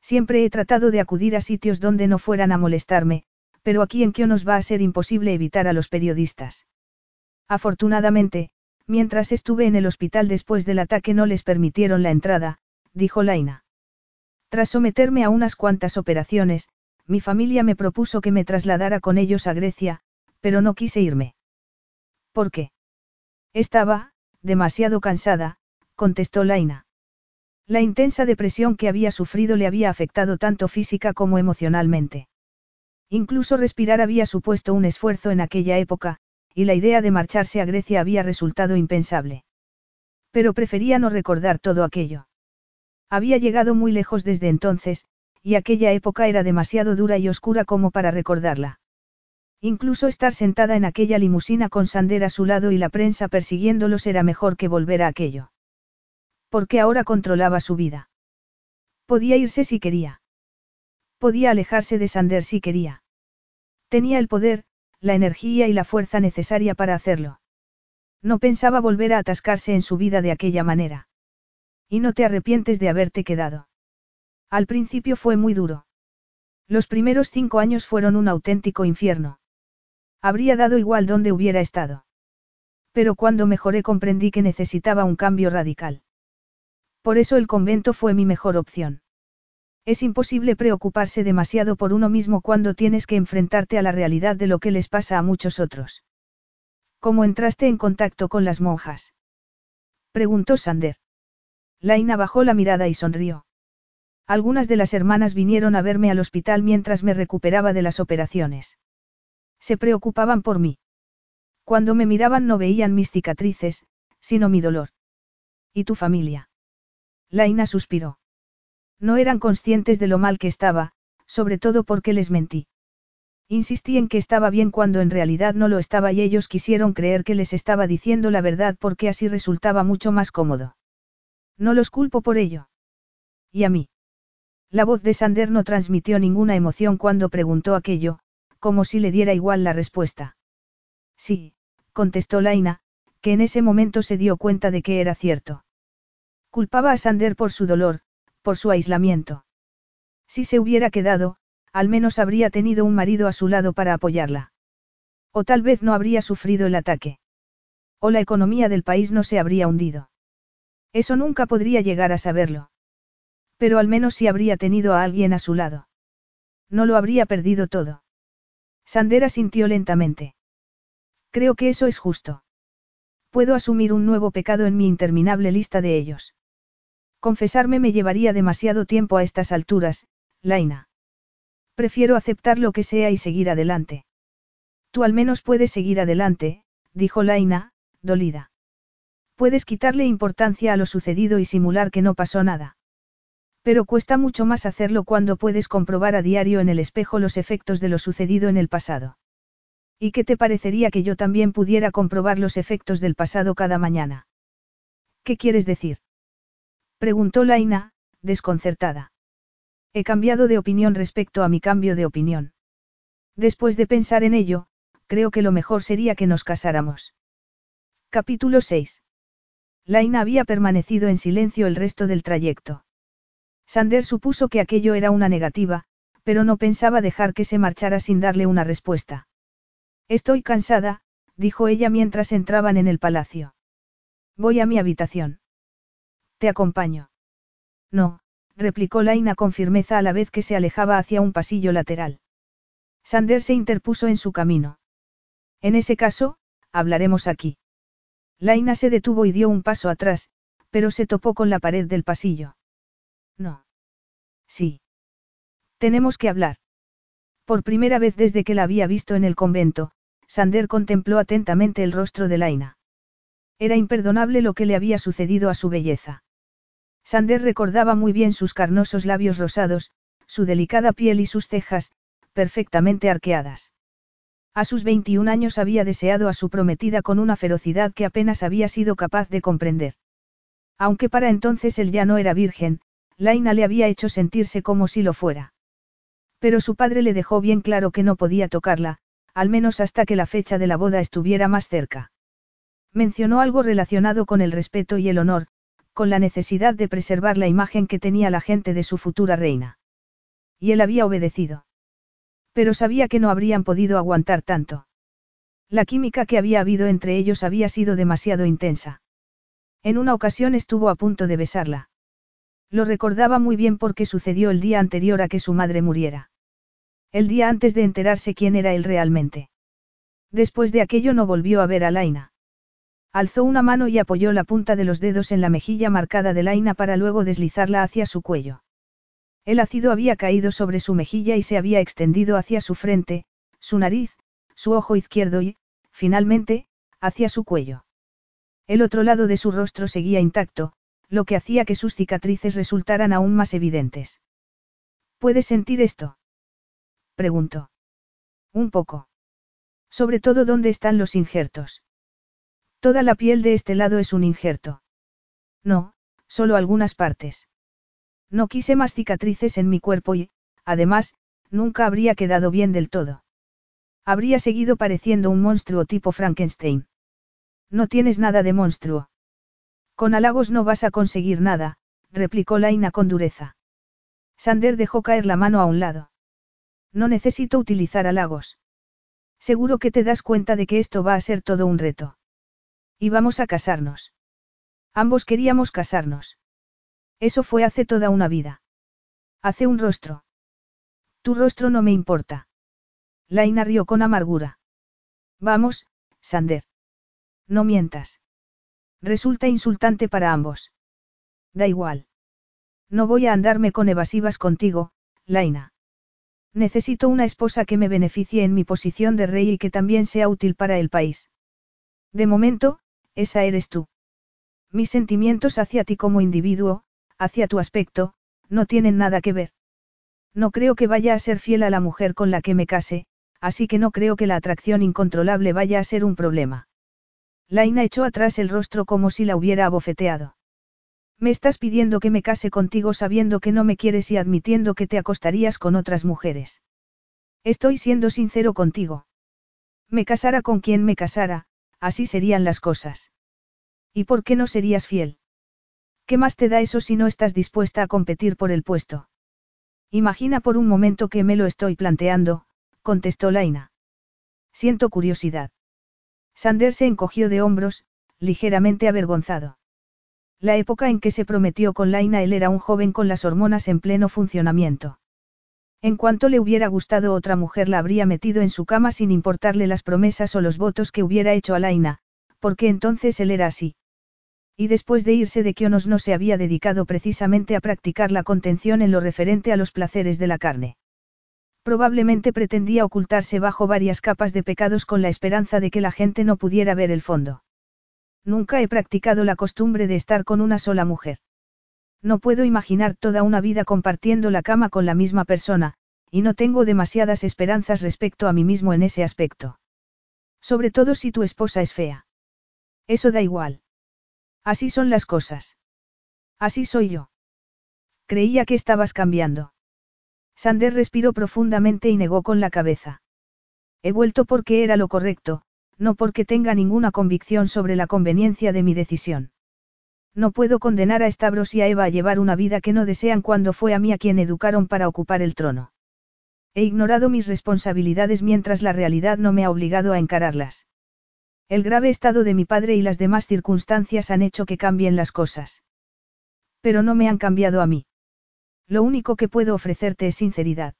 A: Siempre he tratado de acudir a sitios donde no fueran a molestarme, pero aquí en nos va a ser imposible evitar a los periodistas. Afortunadamente, mientras estuve en el hospital después del ataque no les permitieron la entrada, dijo Laina. Tras someterme a unas cuantas operaciones, mi familia me propuso que me trasladara con ellos a Grecia, pero no quise irme. ¿Por qué? Estaba, demasiado cansada, contestó Laina. La intensa depresión que había sufrido le había afectado tanto física como emocionalmente. Incluso respirar había supuesto un esfuerzo en aquella época, y la idea de marcharse a Grecia había resultado impensable. Pero prefería no recordar todo aquello. Había llegado muy lejos desde entonces, y aquella época era demasiado dura y oscura como para recordarla. Incluso estar sentada en aquella limusina con Sander a su lado y la prensa persiguiéndolos era mejor que volver a aquello. Porque ahora controlaba su vida. Podía irse si quería. Podía alejarse de Sander si quería. Tenía el poder, la energía y la fuerza necesaria para hacerlo. No pensaba volver a atascarse en su vida de aquella manera. Y no te arrepientes de haberte quedado. Al principio fue muy duro. Los primeros cinco años fueron un auténtico infierno. Habría dado igual donde hubiera estado. Pero cuando mejoré comprendí que necesitaba un cambio radical. Por eso el convento fue mi mejor opción. Es imposible preocuparse demasiado por uno mismo cuando tienes que enfrentarte a la realidad de lo que les pasa a muchos otros. ¿Cómo entraste en contacto con las monjas? Preguntó Sander. Laina bajó la mirada y sonrió. Algunas de las hermanas vinieron a verme al hospital mientras me recuperaba de las operaciones. Se preocupaban por mí. Cuando me miraban no veían mis cicatrices, sino mi dolor. ¿Y tu familia? Laina suspiró. No eran conscientes de lo mal que estaba, sobre todo porque les mentí. Insistí en que estaba bien cuando en realidad no lo estaba y ellos quisieron creer que les estaba diciendo la verdad porque así resultaba mucho más cómodo. No los culpo por ello. ¿Y a mí? La voz de Sander no transmitió ninguna emoción cuando preguntó aquello, como si le diera igual la respuesta. Sí, contestó Laina, que en ese momento se dio cuenta de que era cierto. Culpaba a Sander por su dolor, por su aislamiento. Si se hubiera quedado, al menos habría tenido un marido a su lado para apoyarla. O tal vez no habría sufrido el ataque. O la economía del país no se habría hundido. Eso nunca podría llegar a saberlo. Pero al menos sí habría tenido a alguien a su lado. No lo habría perdido todo. Sandera sintió lentamente. Creo que eso es justo. Puedo asumir un nuevo pecado en mi interminable lista de ellos. Confesarme me llevaría demasiado tiempo a estas alturas, Laina. Prefiero aceptar lo que sea y seguir adelante. Tú al menos puedes seguir adelante, dijo Laina, dolida. Puedes quitarle importancia a lo sucedido y simular que no pasó nada. Pero cuesta mucho más hacerlo cuando puedes comprobar a diario en el espejo los efectos de lo sucedido en el pasado. ¿Y qué te parecería que yo también pudiera comprobar los efectos del pasado cada mañana? ¿Qué quieres decir? Preguntó Laina, desconcertada. He cambiado de opinión respecto a mi cambio de opinión. Después de pensar en ello, creo que lo mejor sería que nos casáramos. Capítulo 6. Laina había permanecido en silencio el resto del trayecto. Sander supuso que aquello era una negativa, pero no pensaba dejar que se marchara sin darle una respuesta. Estoy cansada, dijo ella mientras entraban en el palacio. Voy a mi habitación. Te acompaño. No, replicó Laina con firmeza a la vez que se alejaba hacia un pasillo lateral. Sander se interpuso en su camino. En ese caso, hablaremos aquí. Laina se detuvo y dio un paso atrás, pero se topó con la pared del pasillo. No. Sí. Tenemos que hablar. Por primera vez desde que la había visto en el convento, Sander contempló atentamente el rostro de Laina. Era imperdonable lo que le había sucedido a su belleza. Sander recordaba muy bien sus carnosos labios rosados, su delicada piel y sus cejas, perfectamente arqueadas. A sus 21 años había deseado a su prometida con una ferocidad que apenas había sido capaz de comprender. Aunque para entonces él ya no era virgen, Laina le había hecho sentirse como si lo fuera. Pero su padre le dejó bien claro que no podía tocarla, al menos hasta que la fecha de la boda estuviera más cerca. Mencionó algo relacionado con el respeto y el honor, con la necesidad de preservar la imagen que tenía la gente de su futura reina. Y él había obedecido. Pero sabía que no habrían podido aguantar tanto. La química que había habido entre ellos había sido demasiado intensa. En una ocasión estuvo a punto de besarla. Lo recordaba muy bien porque sucedió el día anterior a que su madre muriera. El día antes de enterarse quién era él realmente. Después de aquello no volvió a ver a Laina. Alzó una mano y apoyó la punta de los dedos en la mejilla marcada de Laina para luego deslizarla hacia su cuello. El ácido había caído sobre su mejilla y se había extendido hacia su frente, su nariz, su ojo izquierdo y, finalmente, hacia su cuello. El otro lado de su rostro seguía intacto, lo que hacía que sus cicatrices resultaran aún más evidentes. ¿Puedes sentir esto? preguntó. Un poco. Sobre todo dónde están los injertos. Toda la piel de este lado es un injerto. No, solo algunas partes. No quise más cicatrices en mi cuerpo y, además, nunca habría quedado bien del todo. Habría seguido pareciendo un monstruo tipo Frankenstein. No tienes nada de monstruo. Con halagos no vas a conseguir nada, replicó Laina con dureza. Sander dejó caer la mano a un lado. No necesito utilizar halagos. Seguro que te das cuenta de que esto va a ser todo un reto. Y vamos a casarnos. Ambos queríamos casarnos. Eso fue hace toda una vida. Hace un rostro. Tu rostro no me importa. Laina rió con amargura. Vamos, Sander. No mientas. Resulta insultante para ambos. Da igual. No voy a andarme con evasivas contigo, Laina. Necesito una esposa que me beneficie en mi posición de rey y que también sea útil para el país. De momento, esa eres tú. Mis sentimientos hacia ti como individuo, hacia tu aspecto, no tienen nada que ver. No creo que vaya a ser fiel a la mujer con la que me case, así que no creo que la atracción incontrolable vaya a ser un problema. Laina echó atrás el rostro como si la hubiera abofeteado. Me estás pidiendo que me case contigo sabiendo que no me quieres y admitiendo que te acostarías con otras mujeres. Estoy siendo sincero contigo. Me casara con quien me casara, así serían las cosas. ¿Y por qué no serías fiel? ¿Qué más te da eso si no estás dispuesta a competir por el puesto? Imagina por un momento que me lo estoy planteando, contestó Laina. Siento curiosidad. Sander se encogió de hombros, ligeramente avergonzado. La época en que se prometió con Laina él era un joven con las hormonas en pleno funcionamiento. En cuanto le hubiera gustado otra mujer la habría metido en su cama sin importarle las promesas o los votos que hubiera hecho a Laina, porque entonces él era así. Y después de irse de Kionos no se había dedicado precisamente a practicar la contención en lo referente a los placeres de la carne. Probablemente pretendía ocultarse bajo varias capas de pecados con la esperanza de que la gente no pudiera ver el fondo. Nunca he practicado la costumbre de estar con una sola mujer. No puedo imaginar toda una vida compartiendo la cama con la misma persona, y no tengo demasiadas esperanzas respecto a mí mismo en ese aspecto. Sobre todo si tu esposa es fea. Eso da igual. Así son las cosas. Así soy yo. Creía que estabas cambiando. Sander respiró profundamente y negó con la cabeza. He vuelto porque era lo correcto, no porque tenga ninguna convicción sobre la conveniencia de mi decisión. No puedo condenar a Stavros y a Eva a llevar una vida que no desean cuando fue a mí a quien educaron para ocupar el trono. He ignorado mis responsabilidades mientras la realidad no me ha obligado a encararlas. El grave estado de mi padre y las demás circunstancias han hecho que cambien las cosas. Pero no me han cambiado a mí. Lo único que puedo ofrecerte es sinceridad.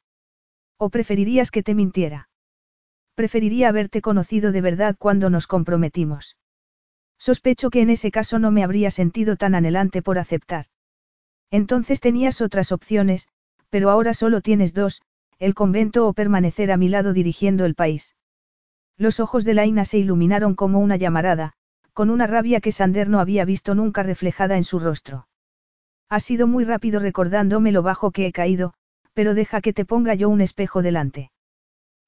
A: ¿O preferirías que te mintiera? Preferiría haberte conocido de verdad cuando nos comprometimos. Sospecho que en ese caso no me habría sentido tan anhelante por aceptar. Entonces tenías otras opciones, pero ahora solo tienes dos, el convento o permanecer a mi lado dirigiendo el país. Los ojos de Laina se iluminaron como una llamarada, con una rabia que Sander no había visto nunca reflejada en su rostro. Ha sido muy rápido recordándome lo bajo que he caído, pero deja que te ponga yo un espejo delante.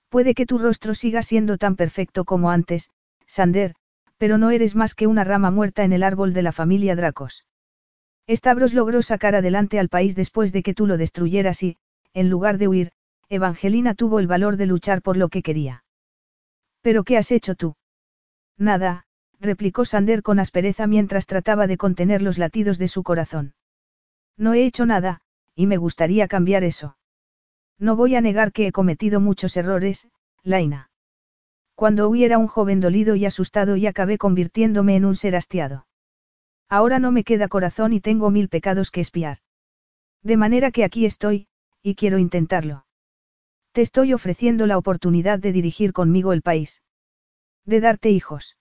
A: Puede que tu rostro siga siendo tan perfecto como antes, Sander, pero no eres más que una rama muerta en el árbol de la familia Dracos. Stavros logró sacar adelante al país después de que tú lo destruyeras y, en lugar de huir, Evangelina tuvo el valor de luchar por lo que quería. ¿Pero qué has hecho tú? Nada, replicó Sander con aspereza mientras trataba de contener los latidos de su corazón. No he hecho nada, y me gustaría cambiar eso. No voy a negar que he cometido muchos errores, Laina. Cuando huí era un joven dolido y asustado y acabé convirtiéndome en un ser hastiado. Ahora no me queda corazón y tengo mil pecados que espiar. De manera que aquí estoy, y quiero intentarlo. Te estoy ofreciendo la oportunidad de dirigir conmigo el país. De darte hijos.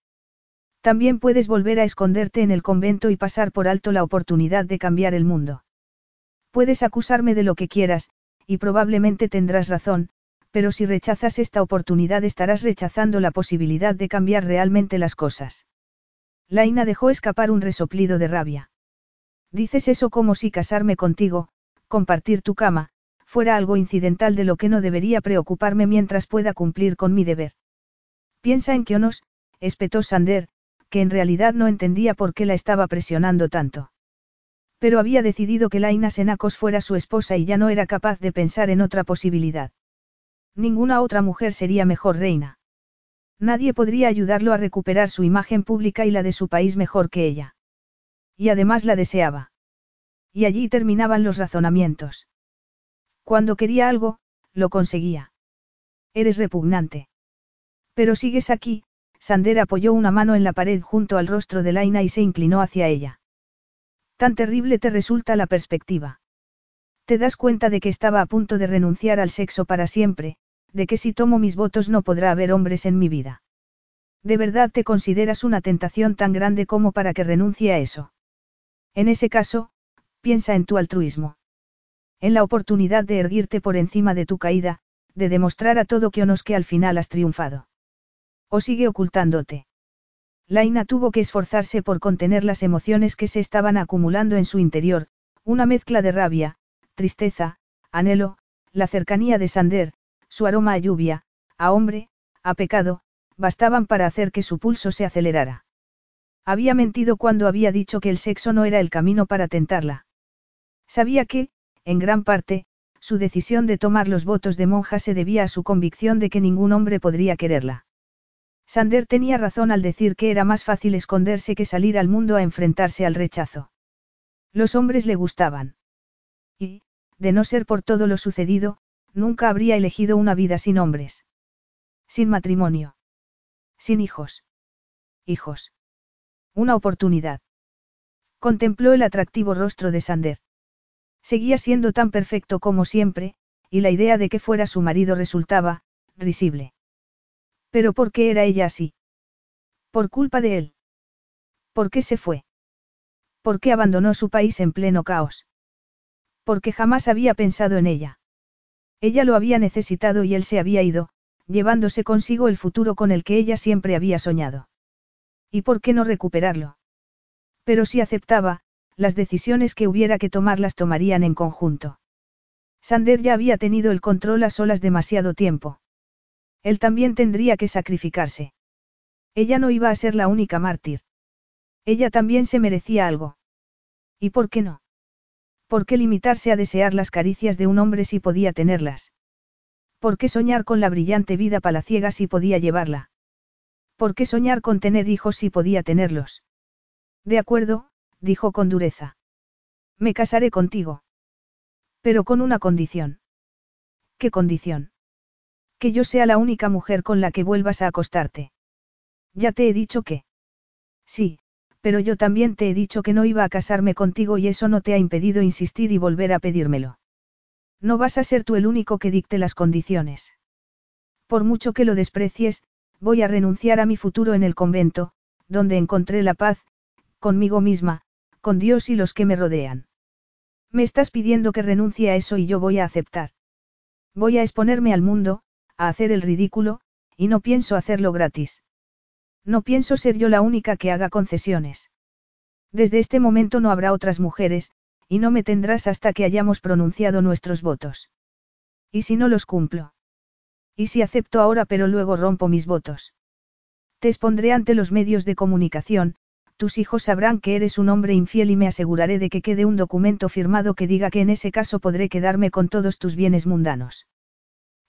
A: También puedes volver a esconderte en el convento y pasar por alto la oportunidad de cambiar el mundo. Puedes acusarme de lo que quieras, y probablemente tendrás razón, pero si rechazas esta oportunidad estarás rechazando la posibilidad de cambiar realmente las cosas. Laina dejó escapar un resoplido de rabia. Dices eso como si casarme contigo, compartir tu cama, fuera algo incidental de lo que no debería preocuparme mientras pueda cumplir con mi deber. Piensa en Kionos, espetó Sander, que en realidad no entendía por qué la estaba presionando tanto. Pero había decidido que Laina Senacos fuera su esposa y ya no era capaz de pensar en otra posibilidad. Ninguna otra mujer sería mejor reina. Nadie podría ayudarlo a recuperar su imagen pública y la de su país mejor que ella. Y además la deseaba. Y allí terminaban los razonamientos. Cuando quería algo, lo conseguía. Eres repugnante. Pero sigues aquí, Sander apoyó una mano en la pared junto al rostro de Laina y se inclinó hacia ella. Tan terrible te resulta la perspectiva. Te das cuenta de que estaba a punto de renunciar al sexo para siempre, de que si tomo mis votos no podrá haber hombres en mi vida. ¿De verdad te consideras una tentación tan grande como para que renuncie a eso? En ese caso, piensa en tu altruismo. En la oportunidad de erguirte por encima de tu caída, de demostrar a todo que onos que al final has triunfado. O sigue ocultándote. Laina tuvo que esforzarse por contener las emociones que se estaban acumulando en su interior, una mezcla de rabia, tristeza, anhelo, la cercanía de Sander, su aroma a lluvia, a hombre, a pecado, bastaban para hacer que su pulso se acelerara. Había mentido cuando había dicho que el sexo no era el camino para tentarla. Sabía que, en gran parte, su decisión de tomar los votos de monja se debía a su convicción de que ningún hombre podría quererla. Sander tenía razón al decir que era más fácil esconderse que salir al mundo a enfrentarse al rechazo. Los hombres le gustaban. Y, de no ser por todo lo sucedido, nunca habría elegido una vida sin hombres. Sin matrimonio. Sin hijos. Hijos. Una oportunidad. Contempló el atractivo rostro de Sander. Seguía siendo tan perfecto como siempre, y la idea de que fuera su marido resultaba, risible. Pero ¿por qué era ella así? Por culpa de él. ¿Por qué se fue? ¿Por qué abandonó su país en pleno caos? Porque jamás había pensado en ella. Ella lo había necesitado y él se había ido, llevándose consigo el futuro con el que ella siempre había soñado. ¿Y por qué no recuperarlo? Pero si aceptaba, las decisiones que hubiera que tomar las tomarían en conjunto. Sander ya había tenido el control a solas demasiado tiempo. Él también tendría que sacrificarse. Ella no iba a ser la única mártir. Ella también se merecía algo. ¿Y por qué no? ¿Por qué limitarse a desear las caricias de un hombre si podía tenerlas? ¿Por qué soñar con la brillante vida palaciega si podía llevarla? ¿Por qué soñar con tener hijos si podía tenerlos? De acuerdo, dijo con dureza. Me casaré contigo. Pero con una condición. ¿Qué condición? Que yo sea la única mujer con la que vuelvas a acostarte. Ya te he dicho que. Sí, pero yo también te he dicho que no iba a casarme contigo y eso no te ha impedido insistir y volver a pedírmelo. No vas a ser tú el único que dicte las condiciones. Por mucho que lo desprecies, voy a renunciar a mi futuro en el convento, donde encontré la paz, conmigo misma, con Dios y los que me rodean. Me estás pidiendo que renuncie a eso y yo voy a aceptar. Voy a exponerme al mundo, a hacer el ridículo, y no pienso hacerlo gratis. No pienso ser yo la única que haga concesiones. Desde este momento no habrá otras mujeres, y no me tendrás hasta que hayamos pronunciado nuestros votos. ¿Y si no los cumplo? ¿Y si acepto ahora pero luego rompo mis votos? Te expondré ante los medios de comunicación, tus hijos sabrán que eres un hombre infiel y me aseguraré de que quede un documento firmado que diga que en ese caso podré quedarme con todos tus bienes mundanos.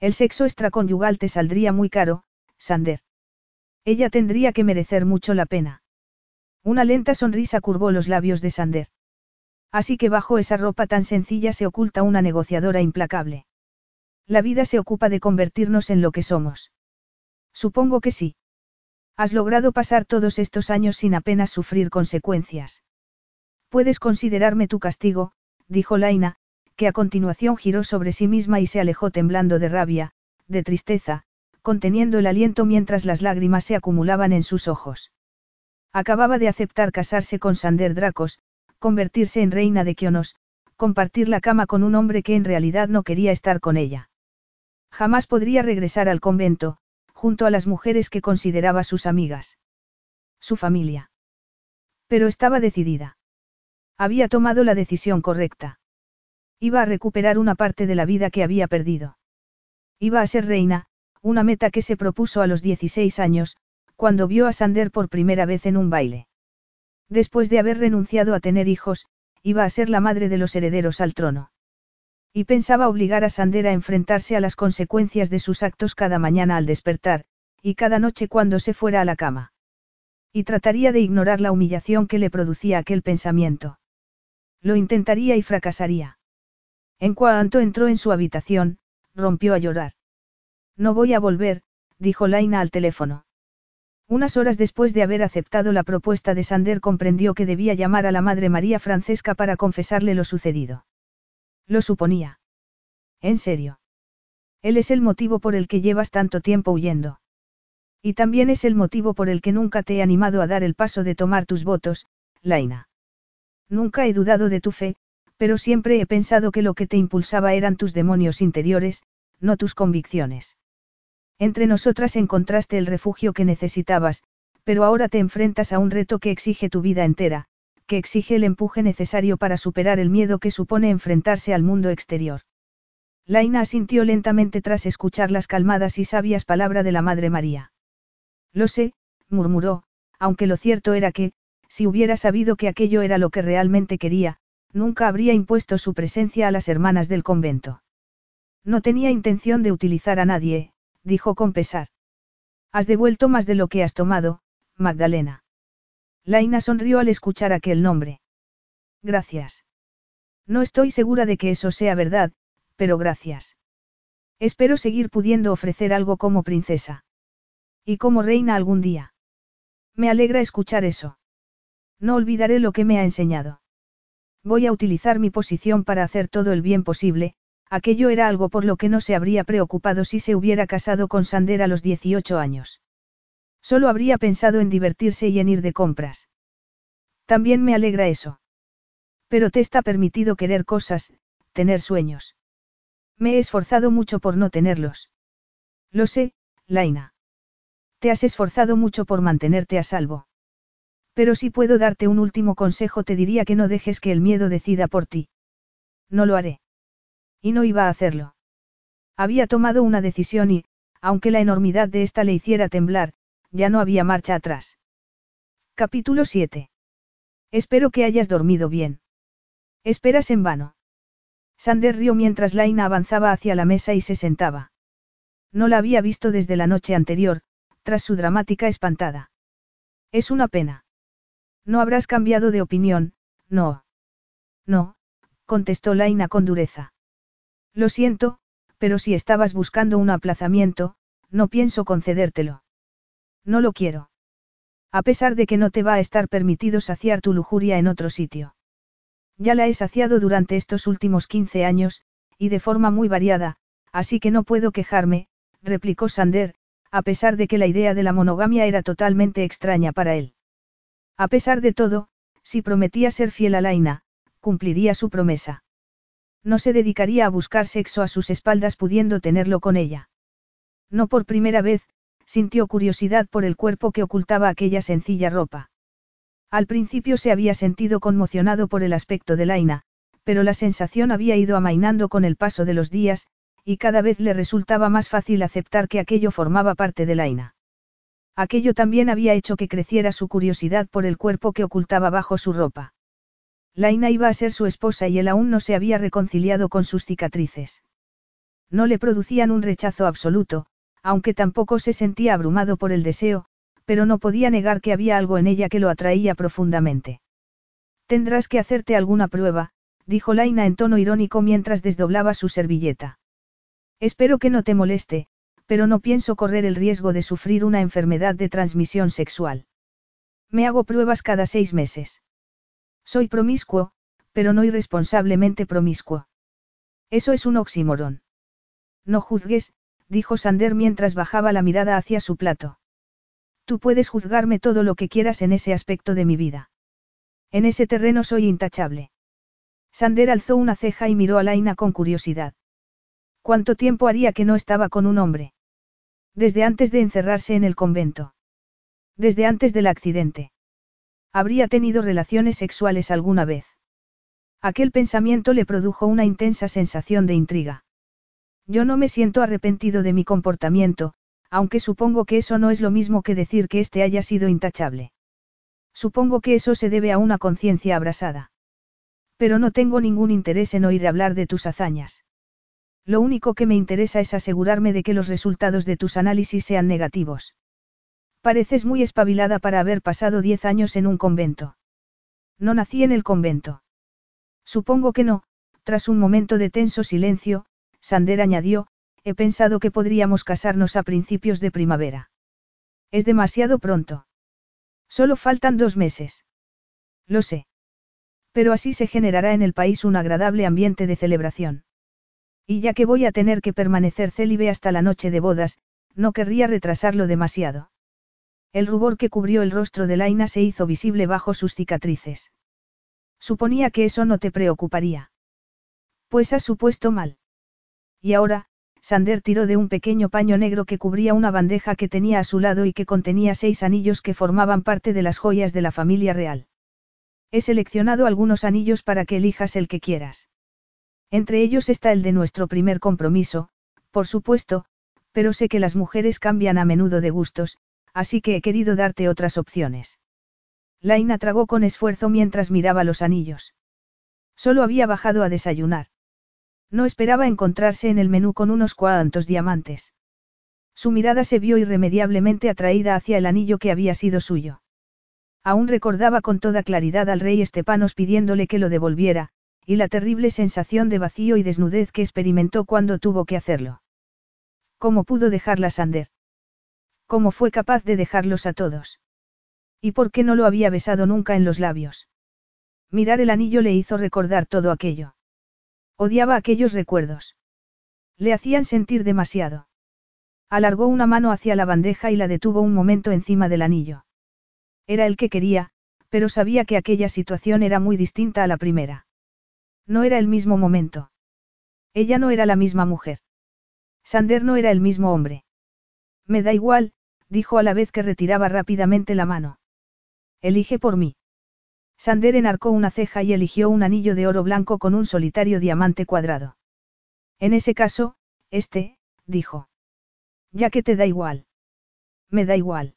A: El sexo extraconyugal te saldría muy caro, Sander. Ella tendría que merecer mucho la pena. Una lenta sonrisa curvó los labios de Sander. Así que bajo esa ropa tan sencilla se oculta una negociadora implacable. La vida se ocupa de convertirnos en lo que somos. Supongo que sí. Has logrado pasar todos estos años sin apenas sufrir consecuencias. Puedes considerarme tu castigo, dijo Laina, que a continuación giró sobre sí misma y se alejó temblando de rabia, de tristeza, conteniendo el aliento mientras las lágrimas se acumulaban en sus ojos. Acababa de aceptar casarse con Sander Dracos, convertirse en reina de Kionos, compartir la cama con un hombre que en realidad no quería estar con ella. Jamás podría regresar al convento, junto a las mujeres que consideraba sus amigas. Su familia. Pero estaba decidida. Había tomado la decisión correcta. Iba a recuperar una parte de la vida que había perdido. Iba a ser reina, una meta que se propuso a los 16 años, cuando vio a Sander por primera vez en un baile. Después de haber renunciado a tener hijos, iba a ser la madre de los herederos al trono. Y pensaba obligar a Sander a enfrentarse a las consecuencias de sus actos cada mañana al despertar, y cada noche cuando se fuera a la cama. Y trataría de ignorar la humillación que le producía aquel pensamiento. Lo intentaría y fracasaría. En cuanto entró en su habitación, rompió a llorar. No voy a volver, dijo Laina al teléfono. Unas horas después de haber aceptado la propuesta de Sander comprendió que debía llamar a la Madre María Francesca para confesarle lo sucedido. Lo suponía. En serio. Él es el motivo por el que llevas tanto tiempo huyendo. Y también es el motivo por el que nunca te he animado a dar el paso de tomar tus votos, Laina. Nunca he dudado de tu fe, pero siempre he pensado que lo que te impulsaba eran tus demonios interiores, no tus convicciones. Entre nosotras encontraste el refugio que necesitabas, pero ahora te enfrentas a un reto que exige tu vida entera, que exige el empuje necesario para superar el miedo que supone enfrentarse al mundo exterior. Laina asintió lentamente tras escuchar las calmadas y sabias palabras de la Madre María. Lo sé, murmuró, aunque lo cierto era que, si hubiera sabido que aquello era lo que realmente quería, nunca habría impuesto su presencia a las hermanas del convento. No tenía intención de utilizar a nadie, dijo con pesar. Has devuelto más de lo que has tomado, Magdalena. Laina sonrió al escuchar aquel nombre. Gracias. No estoy segura de que eso sea verdad, pero gracias. Espero seguir pudiendo ofrecer algo como princesa. Y como reina algún día. Me alegra escuchar eso. No olvidaré lo que me ha enseñado. Voy a utilizar mi posición para hacer todo el bien posible, Aquello era algo por lo que no se habría preocupado si se hubiera casado con Sander a los 18 años. Solo habría pensado en divertirse y en ir de compras. También me alegra eso. Pero te está permitido querer cosas, tener sueños. Me he esforzado mucho por no tenerlos. Lo sé, Laina. Te has esforzado mucho por mantenerte a salvo. Pero si puedo darte un último consejo te diría que no dejes que el miedo decida por ti. No lo haré. Y no iba a hacerlo. Había tomado una decisión y, aunque la enormidad de esta le hiciera temblar, ya no había marcha atrás. Capítulo 7. Espero que hayas dormido bien. Esperas en vano. Sander rió mientras Laina avanzaba hacia la mesa y se sentaba. No la había visto desde la noche anterior, tras su dramática espantada. Es una pena. No habrás cambiado de opinión, no. No, contestó Laina con dureza. Lo siento, pero si estabas buscando un aplazamiento, no pienso concedértelo. No lo quiero. A pesar de que no te va a estar permitido saciar tu lujuria en otro sitio. Ya la he saciado durante estos últimos 15 años, y de forma muy variada, así que no puedo quejarme, replicó Sander, a pesar de que la idea de la monogamia era totalmente extraña para él. A pesar de todo, si prometía ser fiel a Laina, cumpliría su promesa. No se dedicaría a buscar sexo a sus espaldas pudiendo tenerlo con ella. No por primera vez, sintió curiosidad por el cuerpo que ocultaba aquella sencilla ropa. Al principio se había sentido conmocionado por el aspecto de Laina, pero la sensación había ido amainando con el paso de los días, y cada vez le resultaba más fácil aceptar que aquello formaba parte de Laina. Aquello también había hecho que creciera su curiosidad por el cuerpo que ocultaba bajo su ropa. Laina iba a ser su esposa y él aún no se había reconciliado con sus cicatrices. No le producían un rechazo absoluto, aunque tampoco se sentía abrumado por el deseo, pero no podía negar que había algo en ella que lo atraía profundamente. Tendrás que hacerte alguna prueba, dijo Laina en tono irónico mientras desdoblaba su servilleta. Espero que no te moleste, pero no pienso correr el riesgo de sufrir una enfermedad de transmisión sexual. Me hago pruebas cada seis meses. Soy promiscuo, pero no irresponsablemente promiscuo. Eso es un oxímoron. No juzgues, dijo Sander mientras bajaba la mirada hacia su plato. Tú puedes juzgarme todo lo que quieras en ese aspecto de mi vida. En ese terreno soy intachable. Sander alzó una ceja y miró a Laina con curiosidad. ¿Cuánto tiempo haría que no estaba con un hombre? Desde antes de encerrarse en el convento. Desde antes del accidente. Habría tenido relaciones sexuales alguna vez. Aquel pensamiento le produjo una intensa sensación de intriga. Yo no me siento arrepentido de mi comportamiento, aunque supongo que eso no es lo mismo que decir que éste haya sido intachable. Supongo que eso se debe a una conciencia abrasada. Pero no tengo ningún interés en oír hablar de tus hazañas. Lo único que me interesa es asegurarme de que los resultados de tus análisis sean negativos. Pareces muy espabilada para haber pasado diez años en un convento. No nací en el convento. Supongo que no, tras un momento de tenso silencio, Sander añadió, he pensado que podríamos casarnos a principios de primavera. Es demasiado pronto. Solo faltan dos meses. Lo sé. Pero así se generará en el país un agradable ambiente de celebración. Y ya que voy a tener que permanecer célibe hasta la noche de bodas, no querría retrasarlo demasiado. El rubor que cubrió el rostro de Laina se hizo visible bajo sus cicatrices. Suponía que eso no te preocuparía. Pues has supuesto mal. Y ahora, Sander tiró de un pequeño paño negro que cubría una bandeja que tenía a su lado y que contenía seis anillos que formaban parte de las joyas de la familia real. He seleccionado algunos anillos para que elijas el que quieras. Entre ellos está el de nuestro primer compromiso, por supuesto, pero sé que las mujeres cambian a menudo de gustos, así que he querido darte otras opciones. Laina tragó con esfuerzo mientras miraba los anillos. Solo había bajado a desayunar. No esperaba encontrarse en el menú con unos cuantos diamantes. Su mirada se vio irremediablemente atraída hacia el anillo que había sido suyo. Aún recordaba con toda claridad al rey Estepanos pidiéndole que lo devolviera, y la terrible sensación de vacío y desnudez que experimentó cuando tuvo que hacerlo. ¿Cómo pudo dejarla Sander? ¿Cómo fue capaz de dejarlos a todos? ¿Y por qué no lo había besado nunca en los labios? Mirar el anillo le hizo recordar todo aquello. Odiaba aquellos recuerdos. Le hacían sentir demasiado. Alargó una mano hacia la bandeja y la detuvo un momento encima del anillo. Era el que quería, pero sabía que aquella situación era muy distinta a la primera. No era el mismo momento. Ella no era la misma mujer. Sander no era el mismo hombre. Me da igual, dijo a la vez que retiraba rápidamente la mano. Elige por mí. Sander enarcó una ceja y eligió un anillo de oro blanco con un solitario diamante cuadrado. En ese caso, este, dijo. Ya que te da igual. Me da igual.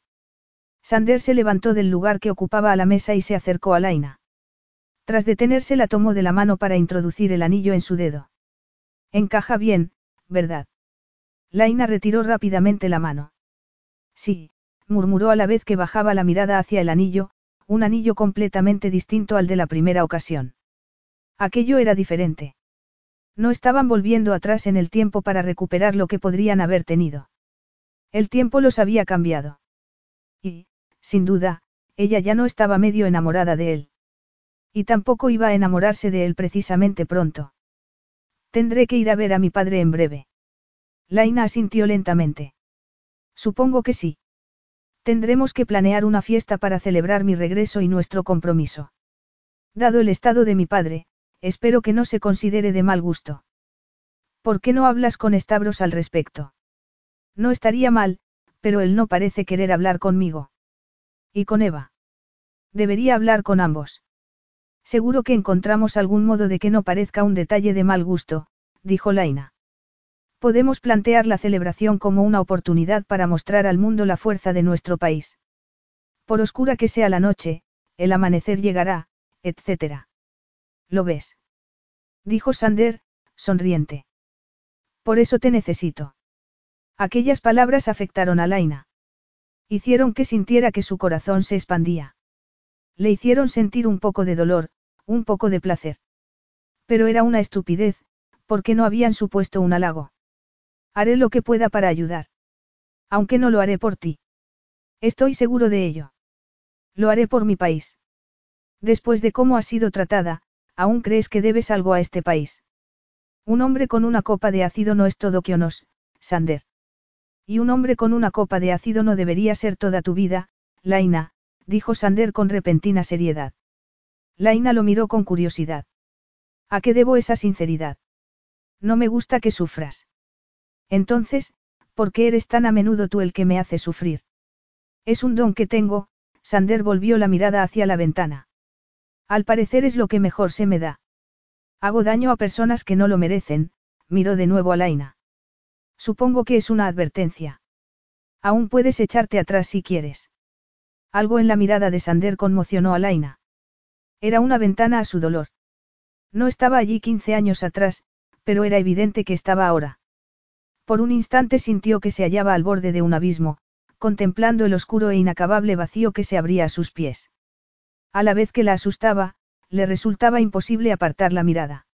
A: Sander se levantó del lugar que ocupaba a la mesa y se acercó a Laina. Tras detenerse la tomó de la mano para introducir el anillo en su dedo. Encaja bien, ¿verdad? Laina retiró rápidamente la mano. Sí, murmuró a la vez que bajaba la mirada hacia el anillo, un anillo completamente distinto al de la primera ocasión. Aquello era diferente. No estaban volviendo atrás en el tiempo para recuperar lo que podrían haber tenido. El tiempo los había cambiado. Y, sin duda, ella ya no estaba medio enamorada de él. Y tampoco iba a enamorarse de él precisamente pronto. Tendré que ir a ver a mi padre en breve. Laina asintió lentamente. Supongo que sí. Tendremos que planear una fiesta para celebrar mi regreso y nuestro compromiso. Dado el estado de mi padre, espero que no se considere de mal gusto. ¿Por qué no hablas con Stavros al respecto? No estaría mal, pero él no parece querer hablar conmigo. ¿Y con Eva? Debería hablar con ambos. Seguro que encontramos algún modo de que no parezca un detalle de mal gusto, dijo Laina. Podemos plantear la celebración como una oportunidad para mostrar al mundo la fuerza de nuestro país. Por oscura que sea la noche, el amanecer llegará, etc. ¿Lo ves? Dijo Sander, sonriente. Por eso te necesito. Aquellas palabras afectaron a Laina. Hicieron que sintiera que su corazón se expandía. Le hicieron sentir un poco de dolor, un poco de placer. Pero era una estupidez, porque no habían supuesto un halago. Haré lo que pueda para ayudar. Aunque no lo haré por ti. Estoy seguro de ello. Lo haré por mi país. Después de cómo has sido tratada, ¿aún crees que debes algo a este país? Un hombre con una copa de ácido no es todo que nos, Sander. Y un hombre con una copa de ácido no debería ser toda tu vida, Laina, dijo Sander con repentina seriedad. Laina lo miró con curiosidad. ¿A qué debo esa sinceridad? No me gusta que sufras. Entonces, ¿por qué eres tan a menudo tú el que me hace sufrir? Es un don que tengo, Sander volvió la mirada hacia la ventana. Al parecer es lo que mejor se me da. Hago daño a personas que no lo merecen, miró de nuevo a Laina. Supongo que es una advertencia. Aún puedes echarte atrás si quieres. Algo en la mirada de Sander conmocionó a Laina. Era una ventana a su dolor. No estaba allí 15 años atrás, pero era evidente que estaba ahora. Por un instante sintió que se hallaba al borde de un abismo, contemplando el oscuro e inacabable vacío que se abría a sus pies. A la vez que la asustaba, le resultaba imposible apartar la mirada.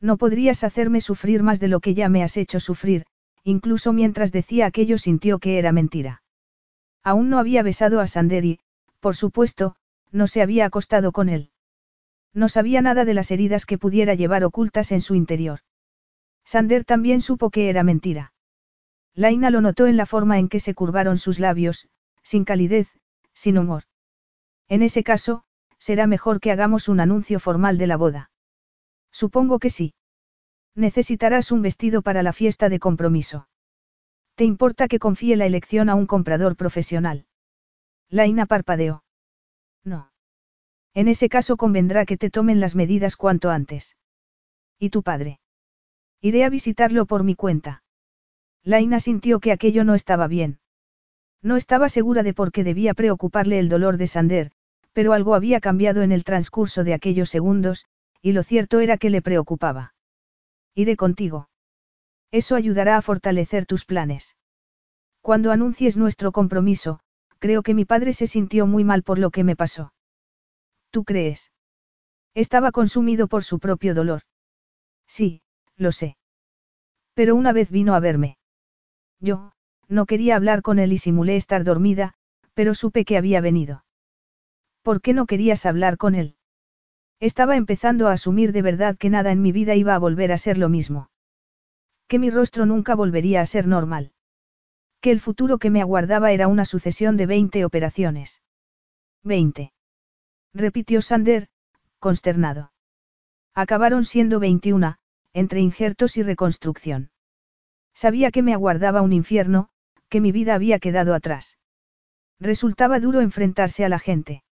A: No podrías hacerme sufrir más de lo que ya me has hecho sufrir, incluso mientras decía aquello sintió que era mentira. Aún no había besado a Sander y, por supuesto, no se había acostado con él. No sabía nada de las heridas que pudiera llevar ocultas en su interior. Sander también supo que era mentira. Laina lo notó en la forma en que se curvaron sus labios, sin calidez, sin humor. En ese caso, será mejor que hagamos un anuncio formal de la boda. Supongo que sí. Necesitarás un vestido para la fiesta de compromiso. ¿Te importa que confíe la elección a un comprador profesional? Laina parpadeó. No. En ese caso convendrá que te tomen las medidas cuanto antes. ¿Y tu padre? Iré a visitarlo por mi cuenta. Laina sintió que aquello no estaba bien. No estaba segura de por qué debía preocuparle el dolor de Sander, pero algo había cambiado en el transcurso de aquellos segundos, y lo cierto era que le preocupaba. Iré contigo. Eso ayudará a fortalecer tus planes. Cuando anuncies nuestro compromiso, creo que mi padre se sintió muy mal por lo que me pasó. ¿Tú crees? Estaba consumido por su propio dolor. Sí, lo sé. Pero una vez vino a verme. Yo, no quería hablar con él y simulé estar dormida, pero supe que había venido. ¿Por qué no querías hablar con él? Estaba empezando a asumir de verdad que nada en mi vida iba a volver a ser lo mismo. Que mi rostro nunca volvería a ser normal. Que el futuro que me aguardaba era una sucesión de 20 operaciones. 20. Repitió Sander, consternado. Acabaron siendo 21, entre injertos y reconstrucción. Sabía que me aguardaba un infierno, que mi vida había quedado atrás. Resultaba duro enfrentarse a la gente.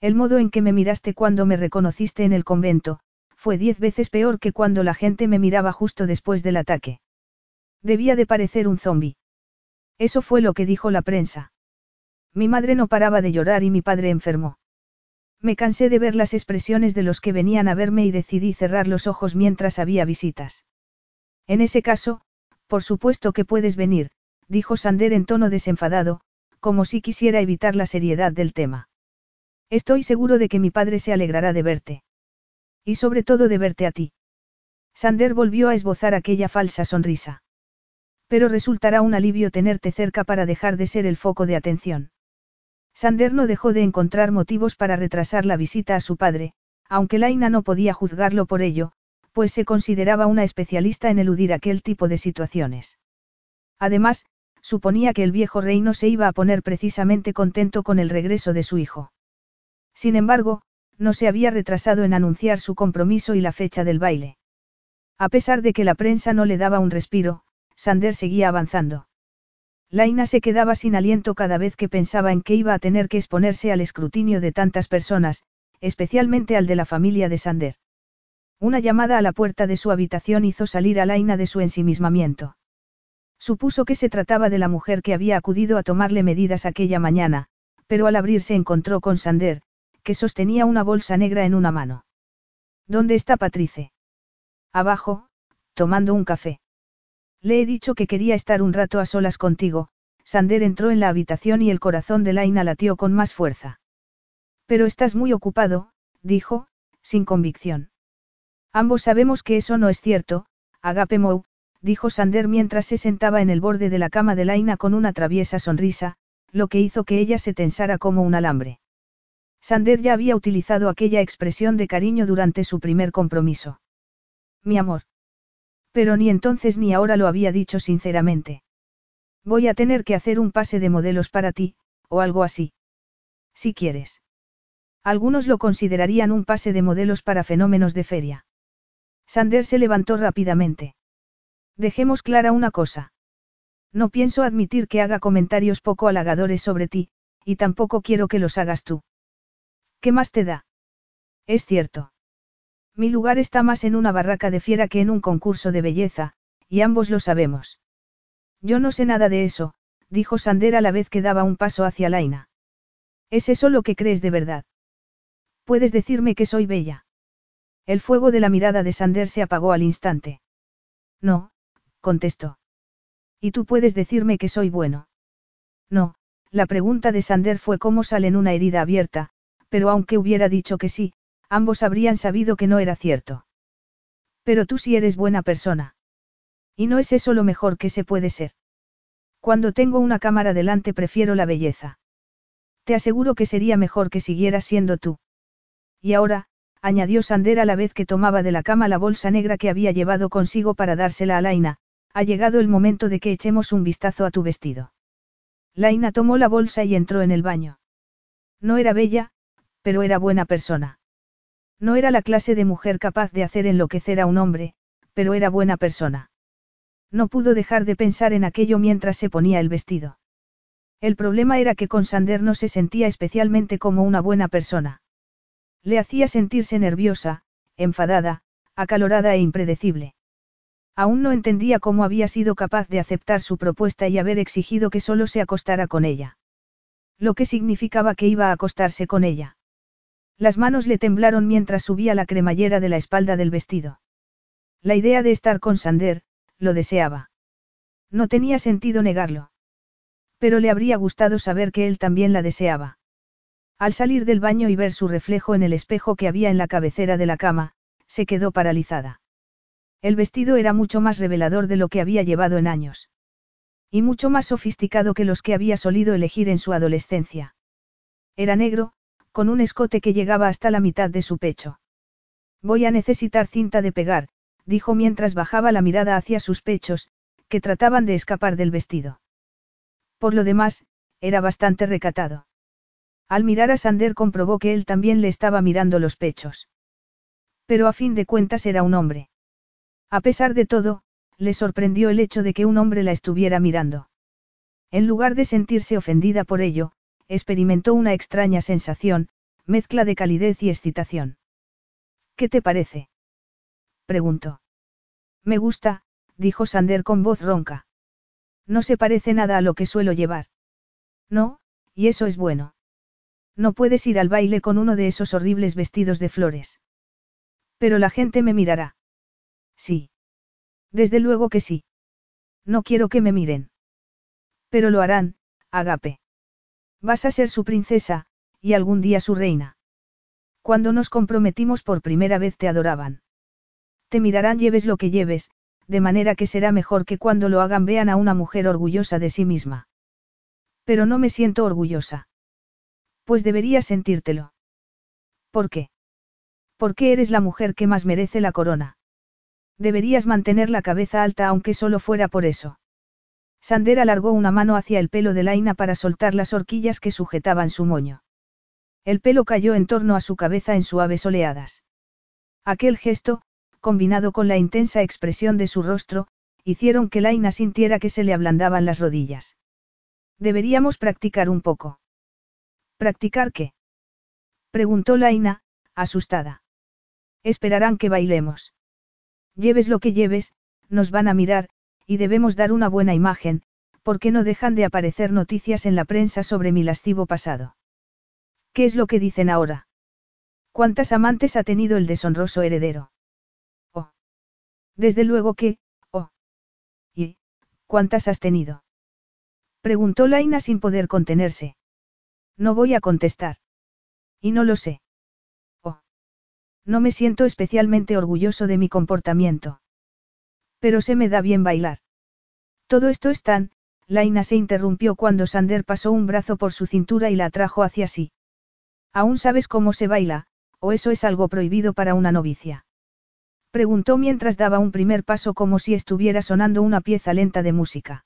A: El modo en que me miraste cuando me reconociste en el convento, fue diez veces peor que cuando la gente me miraba justo después del ataque. Debía de parecer un zombi. Eso fue lo que dijo la prensa. Mi madre no paraba de llorar y mi padre enfermó. Me cansé de ver las expresiones de los que venían a verme y decidí cerrar los ojos mientras había visitas. En ese caso, por supuesto que puedes venir, dijo Sander en tono desenfadado, como si quisiera evitar la seriedad del tema. Estoy seguro de que mi padre se alegrará de verte. Y sobre todo de verte a ti. Sander volvió a esbozar aquella falsa sonrisa. Pero resultará un alivio tenerte cerca para dejar de ser el foco de atención. Sander no dejó de encontrar motivos para retrasar la visita a su padre, aunque Laina no podía juzgarlo por ello, pues se consideraba una especialista en eludir aquel tipo de situaciones. Además, suponía que el viejo rey no se iba a poner precisamente contento con el regreso de su hijo. Sin embargo, no se había retrasado en anunciar su compromiso y la fecha del baile. A pesar de que la prensa no le daba un respiro, Sander seguía avanzando. Laina se quedaba sin aliento cada vez que pensaba en que iba a tener que exponerse al escrutinio de tantas personas, especialmente al de la familia de Sander. Una llamada a la puerta de su habitación hizo salir a Laina de su ensimismamiento. Supuso que se trataba de la mujer que había acudido a tomarle medidas aquella mañana, pero al abrir se encontró con Sander, que sostenía una bolsa negra en una mano. ¿Dónde está Patrice? Abajo, tomando un café. Le he dicho que quería estar un rato a solas contigo, Sander entró en la habitación y el corazón de Laina latió con más fuerza. Pero estás muy ocupado, dijo, sin convicción. Ambos sabemos que eso no es cierto, Agape Mou, dijo Sander mientras se sentaba en el borde de la cama de Laina con una traviesa sonrisa, lo que hizo que ella se tensara como un alambre. Sander ya había utilizado aquella expresión de cariño durante su primer compromiso. Mi amor. Pero ni entonces ni ahora lo había dicho sinceramente. Voy a tener que hacer un pase de modelos para ti, o algo así. Si quieres. Algunos lo considerarían un pase de modelos para fenómenos de feria. Sander se levantó rápidamente. Dejemos clara una cosa. No pienso admitir que haga comentarios poco halagadores sobre ti, y tampoco quiero que los hagas tú. ¿Qué más te da? Es cierto. Mi lugar está más en una barraca de fiera que en un concurso de belleza, y ambos lo sabemos. Yo no sé nada de eso, dijo Sander a la vez que daba un paso hacia Laina. ¿Es eso lo que crees de verdad? Puedes decirme que soy bella. El fuego de la mirada de Sander se apagó al instante. No, contestó. ¿Y tú puedes decirme que soy bueno? No, la pregunta de Sander fue cómo salen una herida abierta, pero aunque hubiera dicho que sí, ambos habrían sabido que no era cierto. Pero tú sí eres buena persona. Y no es eso lo mejor que se puede ser. Cuando tengo una cámara delante prefiero la belleza. Te aseguro que sería mejor que siguieras siendo tú. Y ahora, añadió Sander a la vez que tomaba de la cama la bolsa negra que había llevado consigo para dársela a Laina, ha llegado el momento de que echemos un vistazo a tu vestido. Laina tomó la bolsa y entró en el baño. No era bella, pero era buena persona. No era la clase de mujer capaz de hacer enloquecer a un hombre, pero era buena persona. No pudo dejar de pensar en aquello mientras se ponía el vestido. El problema era que con Sander no se sentía especialmente como una buena persona. Le hacía sentirse nerviosa, enfadada, acalorada e impredecible. Aún no entendía cómo había sido capaz de aceptar su propuesta y haber exigido que solo se acostara con ella. Lo que significaba que iba a acostarse con ella. Las manos le temblaron mientras subía la cremallera de la espalda del vestido. La idea de estar con Sander, lo deseaba. No tenía sentido negarlo. Pero le habría gustado saber que él también la deseaba. Al salir del baño y ver su reflejo en el espejo que había en la cabecera de la cama, se quedó paralizada. El vestido era mucho más revelador de lo que había llevado en años. Y mucho más sofisticado que los que había solido elegir en su adolescencia. Era negro, con un escote que llegaba hasta la mitad de su pecho. Voy a necesitar cinta de pegar, dijo mientras bajaba la mirada hacia sus pechos, que trataban de escapar del vestido. Por lo demás, era bastante recatado. Al mirar a Sander comprobó que él también le estaba mirando los pechos. Pero a fin de cuentas era un hombre. A pesar de todo, le sorprendió el hecho de que un hombre la estuviera mirando. En lugar de sentirse ofendida por ello, experimentó una extraña sensación, mezcla de calidez y excitación. ¿Qué te parece? preguntó. Me gusta, dijo Sander con voz ronca. No se parece nada a lo que suelo llevar. No, y eso es bueno. No puedes ir al baile con uno de esos horribles vestidos de flores. Pero la gente me mirará. Sí. Desde luego que sí. No quiero que me miren. Pero lo harán, Agape. Vas a ser su princesa, y algún día su reina. Cuando nos comprometimos por primera vez te adoraban. Te mirarán lleves lo que lleves, de manera que será mejor que cuando lo hagan vean a una mujer orgullosa de sí misma. Pero no me siento orgullosa. Pues deberías sentírtelo. ¿Por qué? Porque eres la mujer que más merece la corona. Deberías mantener la cabeza alta aunque solo fuera por eso. Sander alargó una mano hacia el pelo de Laina para soltar las horquillas que sujetaban su moño. El pelo cayó en torno a su cabeza en suaves oleadas. Aquel gesto, combinado con la intensa expresión de su rostro, hicieron que Laina sintiera que se le ablandaban las rodillas. Deberíamos practicar un poco. ¿Practicar qué? Preguntó Laina, asustada. Esperarán que bailemos. Lleves lo que lleves, nos van a mirar, y debemos dar una buena imagen, porque no dejan de aparecer noticias en la prensa sobre mi lascivo pasado. ¿Qué es lo que dicen ahora? ¿Cuántas amantes ha tenido el deshonroso heredero? Oh. Desde luego que, oh. ¿Y cuántas has tenido? Preguntó Laina sin poder contenerse. No voy a contestar. Y no lo sé. Oh. No me siento especialmente orgulloso de mi comportamiento. Pero se me da bien bailar. Todo esto es tan, Laina se interrumpió cuando Sander pasó un brazo por su cintura y la atrajo hacia sí. ¿Aún sabes cómo se baila, o eso es algo prohibido para una novicia? Preguntó mientras daba un primer paso como si estuviera sonando una pieza lenta de música.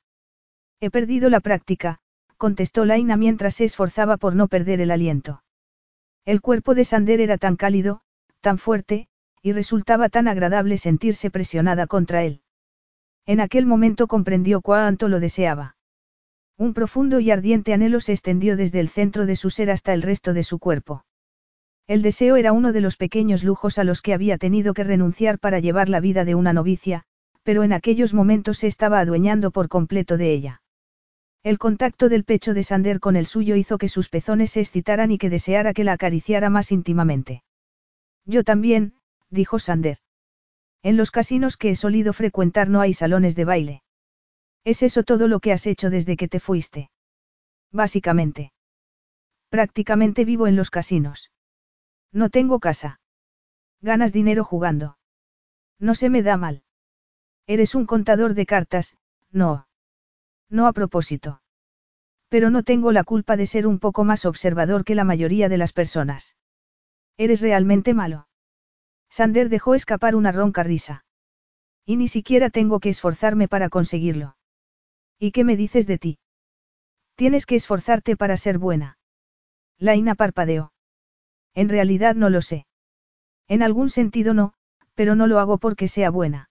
A: He perdido la práctica, contestó Laina mientras se esforzaba por no perder el aliento. El cuerpo de Sander era tan cálido, tan fuerte, y resultaba tan agradable sentirse presionada contra él. En aquel momento comprendió cuánto lo deseaba. Un profundo y ardiente anhelo se extendió desde el centro de su ser hasta el resto de su cuerpo. El deseo era uno de los pequeños lujos a los que había tenido que renunciar para llevar la vida de una novicia, pero en aquellos momentos se estaba adueñando por completo de ella. El contacto del pecho de Sander con el suyo hizo que sus pezones se excitaran y que deseara que la acariciara más íntimamente. Yo también, dijo Sander. En los casinos que he solido frecuentar no hay salones de baile. ¿Es eso todo lo que has hecho desde que te fuiste? Básicamente. Prácticamente vivo en los casinos. No tengo casa. Ganas dinero jugando. No se me da mal. Eres un contador de cartas, no. No a propósito. Pero no tengo la culpa de ser un poco más observador que la mayoría de las personas. Eres realmente malo. Sander dejó escapar una ronca risa. Y ni siquiera tengo que esforzarme para conseguirlo. ¿Y qué me dices de ti? Tienes que esforzarte para ser buena. Laina parpadeó. En realidad no lo sé. En algún sentido no, pero no lo hago porque sea buena.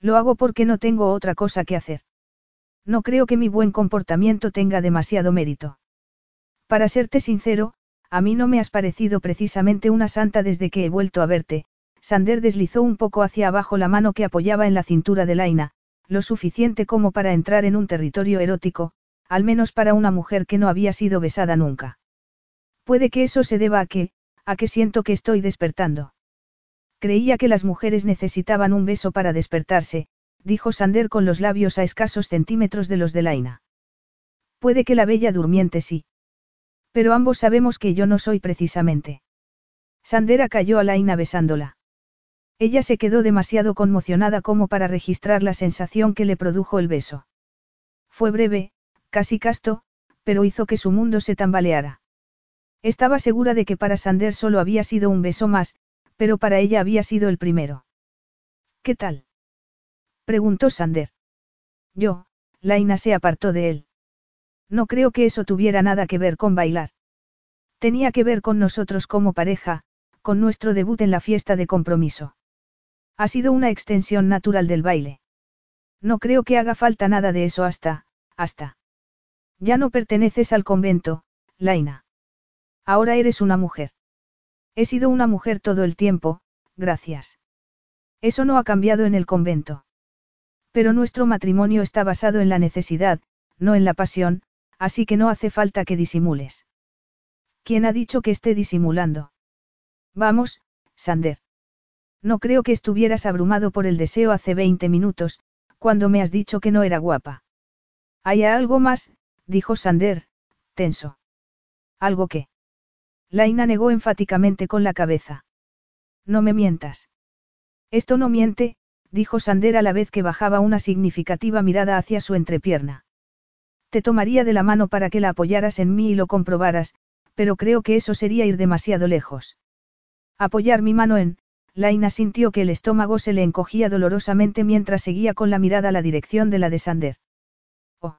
A: Lo hago porque no tengo otra cosa que hacer. No creo que mi buen comportamiento tenga demasiado mérito. Para serte sincero, a mí no me has parecido precisamente una santa desde que he vuelto a verte. Sander deslizó un poco hacia abajo la mano que apoyaba en la cintura de Laina, lo suficiente como para entrar en un territorio erótico, al menos para una mujer que no había sido besada nunca. Puede que eso se deba a que, a que siento que estoy despertando. Creía que las mujeres necesitaban un beso para despertarse, dijo Sander con los labios a escasos centímetros de los de Laina. Puede que la bella durmiente sí. Pero ambos sabemos que yo no soy precisamente. Sandera cayó a Laina besándola. Ella se quedó demasiado conmocionada como para registrar la sensación que le produjo el beso. Fue breve, casi casto, pero hizo que su mundo se tambaleara. Estaba segura de que para Sander solo había sido un beso más, pero para ella había sido el primero. ¿Qué tal? Preguntó Sander. Yo, Laina se apartó de él. No creo que eso tuviera nada que ver con bailar. Tenía que ver con nosotros como pareja, con nuestro debut en la fiesta de compromiso. Ha sido una extensión natural del baile. No creo que haga falta nada de eso hasta, hasta. Ya no perteneces al convento, Laina. Ahora eres una mujer. He sido una mujer todo el tiempo, gracias. Eso no ha cambiado en el convento. Pero nuestro matrimonio está basado en la necesidad, no en la pasión, así que no hace falta que disimules. ¿Quién ha dicho que esté disimulando? Vamos, Sander. No creo que estuvieras abrumado por el deseo hace 20 minutos, cuando me has dicho que no era guapa. Hay algo más, dijo Sander, tenso. ¿Algo qué? Laina negó enfáticamente con la cabeza. No me mientas. Esto no miente, dijo Sander a la vez que bajaba una significativa mirada hacia su entrepierna. Te tomaría de la mano para que la apoyaras en mí y lo comprobaras, pero creo que eso sería ir demasiado lejos. Apoyar mi mano en, Laina sintió que el estómago se le encogía dolorosamente mientras seguía con la mirada la dirección de la de Sander. Oh.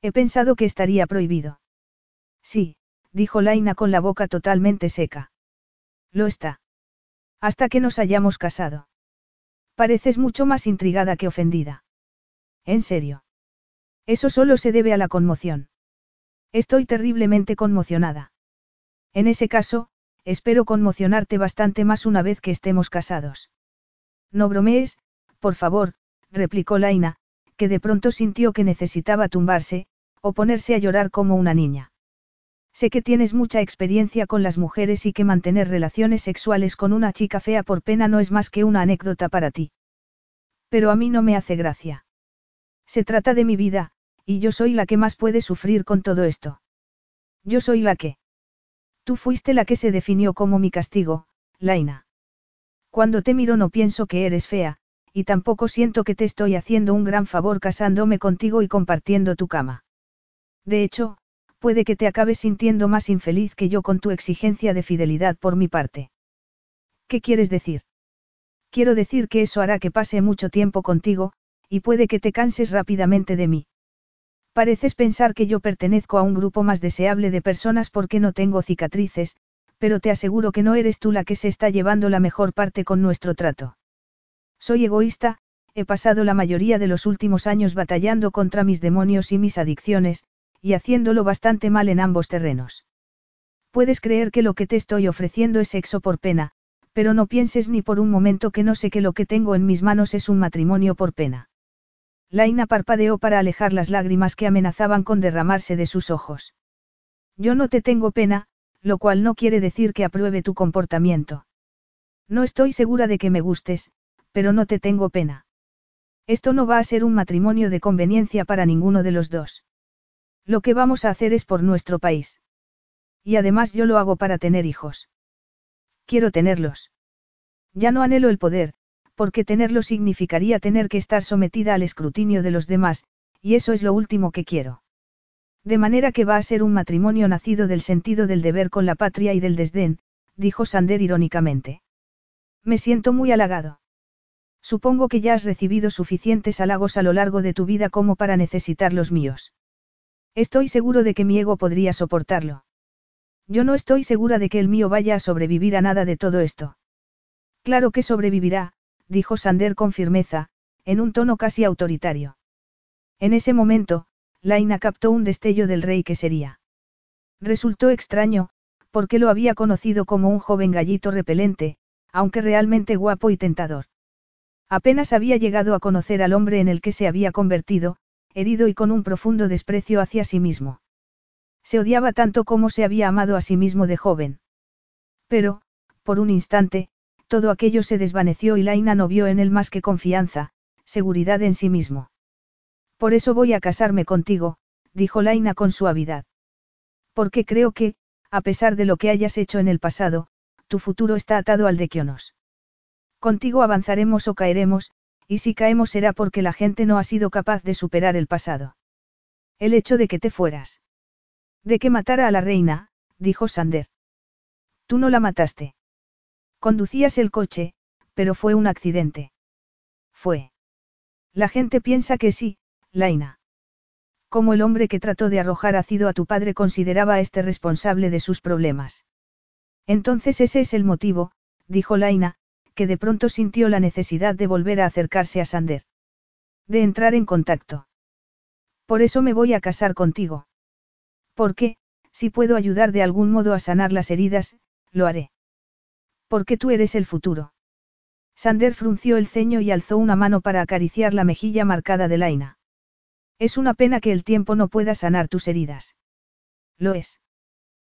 A: He pensado que estaría prohibido. Sí, dijo Laina con la boca totalmente seca. Lo está. Hasta que nos hayamos casado. Pareces mucho más intrigada que ofendida. En serio. Eso solo se debe a la conmoción. Estoy terriblemente conmocionada. En ese caso, espero conmocionarte bastante más una vez que estemos casados. No bromees, por favor, replicó Laina, que de pronto sintió que necesitaba tumbarse, o ponerse a llorar como una niña. Sé que tienes mucha experiencia con las mujeres y que mantener relaciones sexuales con una chica fea por pena no es más que una anécdota para ti. Pero a mí no me hace gracia. Se trata de mi vida, y yo soy la que más puede sufrir con todo esto. Yo soy la que. Tú fuiste la que se definió como mi castigo, Laina. Cuando te miro no pienso que eres fea, y tampoco siento que te estoy haciendo un gran favor casándome contigo y compartiendo tu cama. De hecho, puede que te acabes sintiendo más infeliz que yo con tu exigencia de fidelidad por mi parte. ¿Qué quieres decir? Quiero decir que eso hará que pase mucho tiempo contigo, y puede que te canses rápidamente de mí. Pareces pensar que yo pertenezco a un grupo más deseable de personas porque no tengo cicatrices, pero te aseguro que no eres tú la que se está llevando la mejor parte con nuestro trato. Soy egoísta, he pasado la mayoría de los últimos años batallando contra mis demonios y mis adicciones, y haciéndolo bastante mal en ambos terrenos. Puedes creer que lo que te estoy ofreciendo es sexo por pena, pero no pienses ni por un momento que no sé que lo que tengo en mis manos es un matrimonio por pena. Laina parpadeó para alejar las lágrimas que amenazaban con derramarse de sus ojos. Yo no te tengo pena, lo cual no quiere decir que apruebe tu comportamiento. No estoy segura de que me gustes, pero no te tengo pena. Esto no va a ser un matrimonio de conveniencia para ninguno de los dos. Lo que vamos a hacer es por nuestro país. Y además yo lo hago para tener hijos. Quiero tenerlos. Ya no anhelo el poder, porque tenerlo significaría tener que estar sometida al escrutinio de los demás, y eso es lo último que quiero. De manera que va a ser un matrimonio nacido del sentido del deber con la patria y del desdén, dijo Sander irónicamente. Me siento muy halagado. Supongo que ya has recibido suficientes halagos a lo largo de tu vida como para necesitar los míos. Estoy seguro de que mi ego podría soportarlo. Yo no estoy segura de que el mío vaya a sobrevivir a nada de todo esto. Claro que sobrevivirá, dijo Sander con firmeza, en un tono casi autoritario. En ese momento, Laina captó un destello del rey que sería. Resultó extraño, porque lo había conocido como un joven gallito repelente, aunque realmente guapo y tentador. Apenas había llegado a conocer al hombre en el que se había convertido, herido y con un profundo desprecio hacia sí mismo. Se odiaba tanto como se había amado a sí mismo de joven. Pero, por un instante, todo aquello se desvaneció y Laina no vio en él más que confianza, seguridad en sí mismo. Por eso voy a casarme contigo, dijo Laina con suavidad. Porque creo que, a pesar de lo que hayas hecho en el pasado, tu futuro está atado al de Kionos. Contigo avanzaremos o caeremos, y si caemos será porque la gente no ha sido capaz de superar el pasado. El hecho de que te fueras. De que matara a la reina, dijo Sander. Tú no la mataste. Conducías el coche, pero fue un accidente. Fue. La gente piensa que sí, Laina. Como el hombre que trató de arrojar ácido a tu padre consideraba a este responsable de sus problemas. Entonces ese es el motivo, dijo Laina, que de pronto sintió la necesidad de volver a acercarse a Sander. De entrar en contacto. Por eso me voy a casar contigo. Porque, si puedo ayudar de algún modo a sanar las heridas, lo haré. Porque tú eres el futuro. Sander frunció el ceño y alzó una mano para acariciar la mejilla marcada de Laina. Es una pena que el tiempo no pueda sanar tus heridas. Lo es.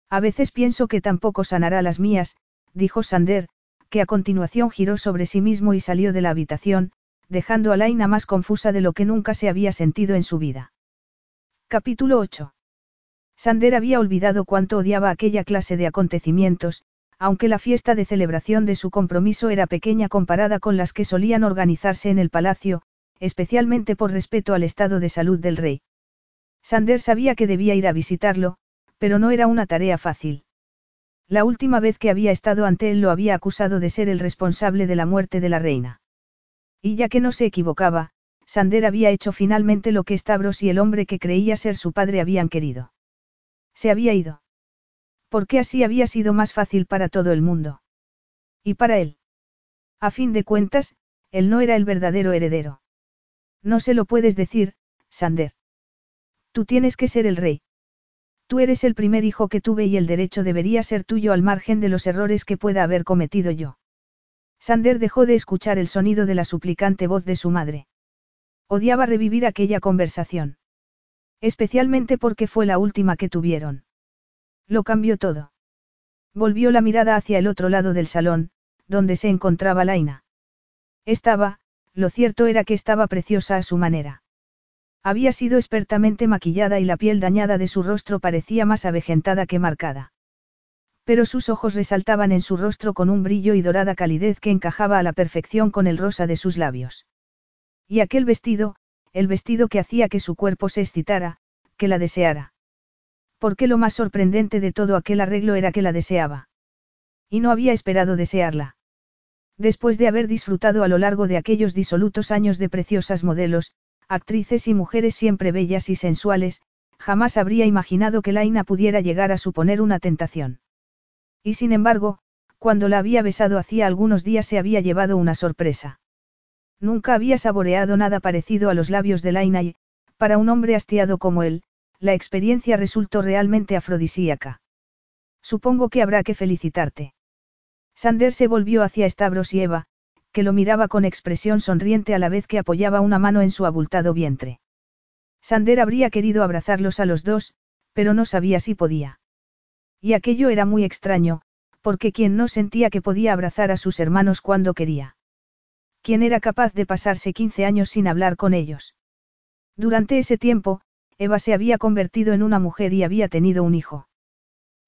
A: A veces pienso que tampoco sanará las mías, dijo Sander, que a continuación giró sobre sí mismo y salió de la habitación, dejando a Laina más confusa de lo que nunca se había sentido en su vida. Capítulo 8. Sander había olvidado cuánto odiaba aquella clase de acontecimientos, aunque la fiesta de celebración de su compromiso era pequeña comparada con las que solían organizarse en el palacio, especialmente por respeto al estado de salud del rey. Sander sabía que debía ir a visitarlo, pero no era una tarea fácil. La última vez que había estado ante él lo había acusado de ser el responsable de la muerte de la reina. Y ya que no se equivocaba, Sander había hecho finalmente lo que Stavros y el hombre que creía ser su padre habían querido. Se había ido. Porque así había sido más fácil para todo el mundo. Y para él. A fin de cuentas, él no era el verdadero heredero. No se lo puedes decir, Sander. Tú tienes que ser el rey. Tú eres el primer hijo que tuve y el derecho debería ser tuyo al margen de los errores que pueda haber cometido yo. Sander dejó de escuchar el sonido de la suplicante voz de su madre. Odiaba revivir aquella conversación. Especialmente porque fue la última que tuvieron. Lo cambió todo. Volvió la mirada hacia el otro lado del salón, donde se encontraba Laina. Estaba, lo cierto era que estaba preciosa a su manera. Había sido expertamente maquillada y la piel dañada de su rostro parecía más avejentada que marcada. Pero sus ojos resaltaban en su rostro con un brillo y dorada calidez que encajaba a la perfección con el rosa de sus labios. Y aquel vestido, el vestido que hacía que su cuerpo se excitara, que la deseara porque lo más sorprendente de todo aquel arreglo era que la deseaba. Y no había esperado desearla. Después de haber disfrutado a lo largo de aquellos disolutos años de preciosas modelos, actrices y mujeres siempre bellas y sensuales, jamás habría imaginado que Laina pudiera llegar a suponer una tentación. Y sin embargo, cuando la había besado hacía algunos días se había llevado una sorpresa. Nunca había saboreado nada parecido a los labios de Laina y, para un hombre hastiado como él, la experiencia resultó realmente afrodisíaca. Supongo que habrá que felicitarte. Sander se volvió hacia Stavros y Eva, que lo miraba con expresión sonriente a la vez que apoyaba una mano en su abultado vientre. Sander habría querido abrazarlos a los dos, pero no sabía si podía. Y aquello era muy extraño, porque quien no sentía que podía abrazar a sus hermanos cuando quería. ¿Quién era capaz de pasarse 15 años sin hablar con ellos? Durante ese tiempo, Eva se había convertido en una mujer y había tenido un hijo.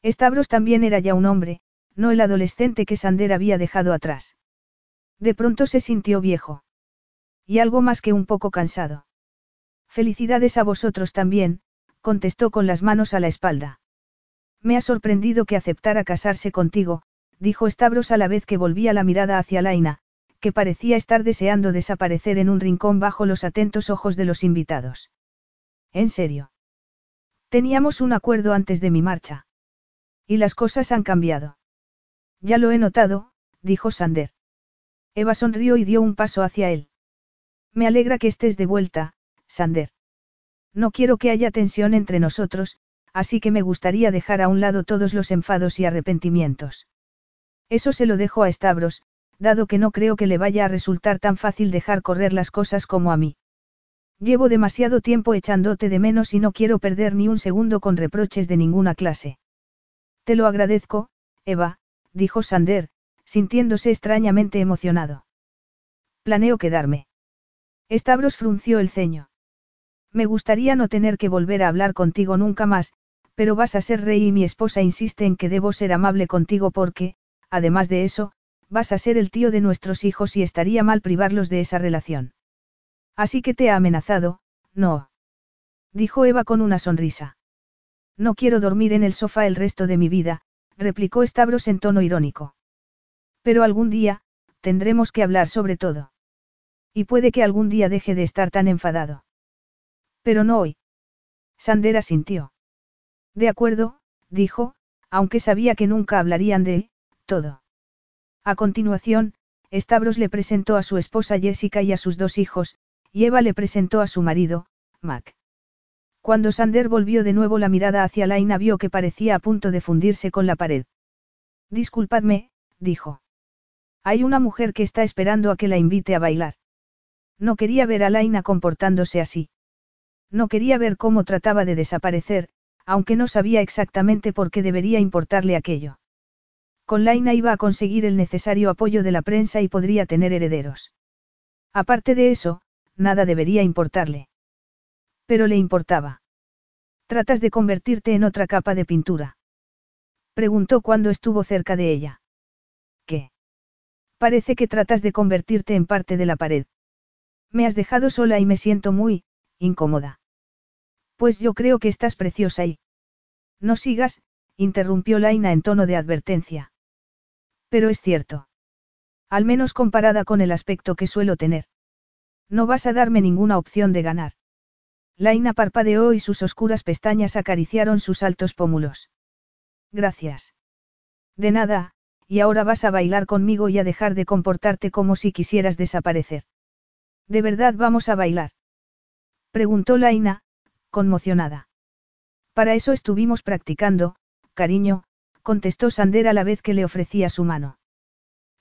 A: Stavros también era ya un hombre, no el adolescente que Sander había dejado atrás. De pronto se sintió viejo. Y algo más que un poco cansado. Felicidades a vosotros también, contestó con las manos a la espalda. Me ha sorprendido que aceptara casarse contigo, dijo Stavros a la vez que volvía la mirada hacia Laina, que parecía estar deseando desaparecer en un rincón bajo los atentos ojos de los invitados. En serio. Teníamos un acuerdo antes de mi marcha. Y las cosas han cambiado. Ya lo he notado, dijo Sander. Eva sonrió y dio un paso hacia él. Me alegra que estés de vuelta, Sander. No quiero que haya tensión entre nosotros, así que me gustaría dejar a un lado todos los enfados y arrepentimientos. Eso se lo dejo a Stavros, dado que no creo que le vaya a resultar tan fácil dejar correr las cosas como a mí. Llevo demasiado tiempo echándote de menos y no quiero perder ni un segundo con reproches de ninguna clase. Te lo agradezco, Eva, dijo Sander, sintiéndose extrañamente emocionado. Planeo quedarme. Stavros frunció el ceño. Me gustaría no tener que volver a hablar contigo nunca más, pero vas a ser rey y mi esposa insiste en que debo ser amable contigo porque, además de eso, vas a ser el tío de nuestros hijos y estaría mal privarlos de esa relación. Así que te ha amenazado, no. Dijo Eva con una sonrisa. No quiero dormir en el sofá el resto de mi vida, replicó Stavros en tono irónico. Pero algún día, tendremos que hablar sobre todo. Y puede que algún día deje de estar tan enfadado. Pero no hoy. Sandera sintió. De acuerdo, dijo, aunque sabía que nunca hablarían de todo. A continuación, Stavros le presentó a su esposa Jessica y a sus dos hijos, y Eva le presentó a su marido, Mac. Cuando Sander volvió de nuevo la mirada hacia Laina vio que parecía a punto de fundirse con la pared. Disculpadme, dijo. Hay una mujer que está esperando a que la invite a bailar. No quería ver a Laina comportándose así. No quería ver cómo trataba de desaparecer, aunque no sabía exactamente por qué debería importarle aquello. Con Laina iba a conseguir el necesario apoyo de la prensa y podría tener herederos. Aparte de eso, nada debería importarle. Pero le importaba. Tratas de convertirte en otra capa de pintura. Preguntó cuando estuvo cerca de ella. ¿Qué? Parece que tratas de convertirte en parte de la pared. Me has dejado sola y me siento muy, incómoda. Pues yo creo que estás preciosa y... No sigas, interrumpió Laina en tono de advertencia. Pero es cierto. Al menos comparada con el aspecto que suelo tener. No vas a darme ninguna opción de ganar. Laina parpadeó y sus oscuras pestañas acariciaron sus altos pómulos. Gracias. De nada, y ahora vas a bailar conmigo y a dejar de comportarte como si quisieras desaparecer. ¿De verdad vamos a bailar? Preguntó Laina, conmocionada. Para eso estuvimos practicando, cariño, contestó Sander a la vez que le ofrecía su mano.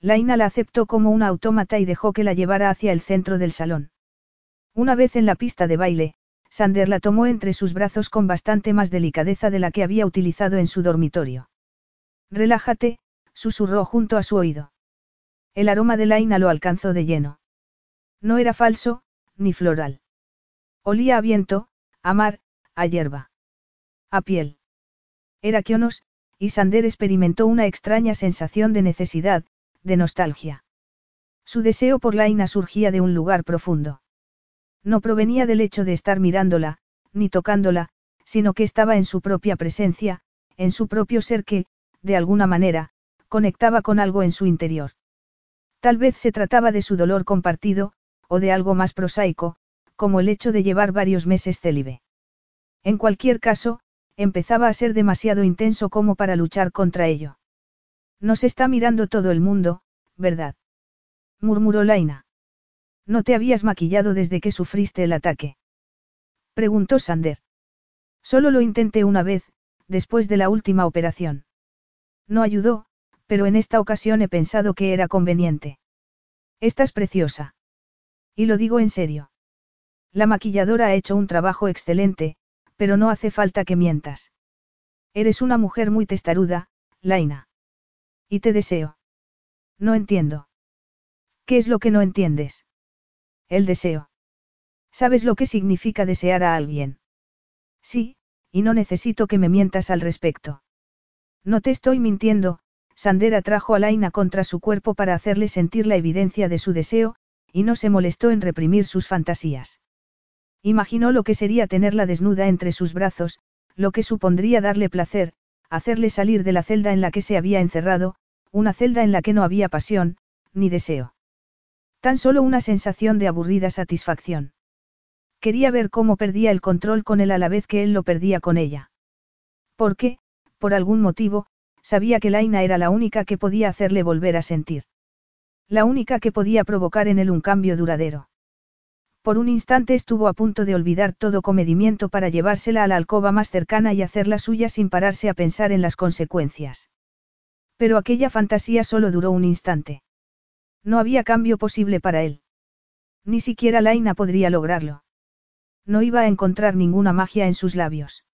A: Laina la aceptó como una autómata y dejó que la llevara hacia el centro del salón. Una vez en la pista de baile, Sander la tomó entre sus brazos con bastante más delicadeza de la que había utilizado en su dormitorio. Relájate, susurró junto a su oído. El aroma de Laina lo alcanzó de lleno. No era falso, ni floral. Olía a viento, a mar, a hierba. A piel. Era Kionos, y Sander experimentó una extraña sensación de necesidad, de nostalgia. Su deseo por Laina surgía de un lugar profundo. No provenía del hecho de estar mirándola, ni tocándola, sino que estaba en su propia presencia, en su propio ser que, de alguna manera, conectaba con algo en su interior. Tal vez se trataba de su dolor compartido, o de algo más prosaico, como el hecho de llevar varios meses célibe. En cualquier caso, empezaba a ser demasiado intenso como para luchar contra ello. Nos está mirando todo el mundo, ¿verdad? murmuró Laina. ¿No te habías maquillado desde que sufriste el ataque? preguntó Sander. Solo lo intenté una vez, después de la última operación. No ayudó, pero en esta ocasión he pensado que era conveniente. Estás preciosa. Y lo digo en serio. La maquilladora ha hecho un trabajo excelente, pero no hace falta que mientas. Eres una mujer muy testaruda, Laina. Y te deseo. No entiendo. ¿Qué es lo que no entiendes? El deseo. ¿Sabes lo que significa desear a alguien? Sí, y no necesito que me mientas al respecto. No te estoy mintiendo, Sander atrajo a Laina contra su cuerpo para hacerle sentir la evidencia de su deseo, y no se molestó en reprimir sus fantasías. Imaginó lo que sería tenerla desnuda entre sus brazos, lo que supondría darle placer, hacerle salir de la celda en la que se había encerrado, una celda en la que no había pasión, ni deseo. Tan solo una sensación de aburrida satisfacción. Quería ver cómo perdía el control con él a la vez que él lo perdía con ella. Porque, por algún motivo, sabía que Laina era la única que podía hacerle volver a sentir. La única que podía provocar en él un cambio duradero. Por un instante estuvo a punto de olvidar todo comedimiento para llevársela a la alcoba más cercana y hacerla suya sin pararse a pensar en las consecuencias. Pero aquella fantasía solo duró un instante. No había cambio posible para él. Ni siquiera Laina podría lograrlo. No iba a encontrar ninguna magia en sus labios.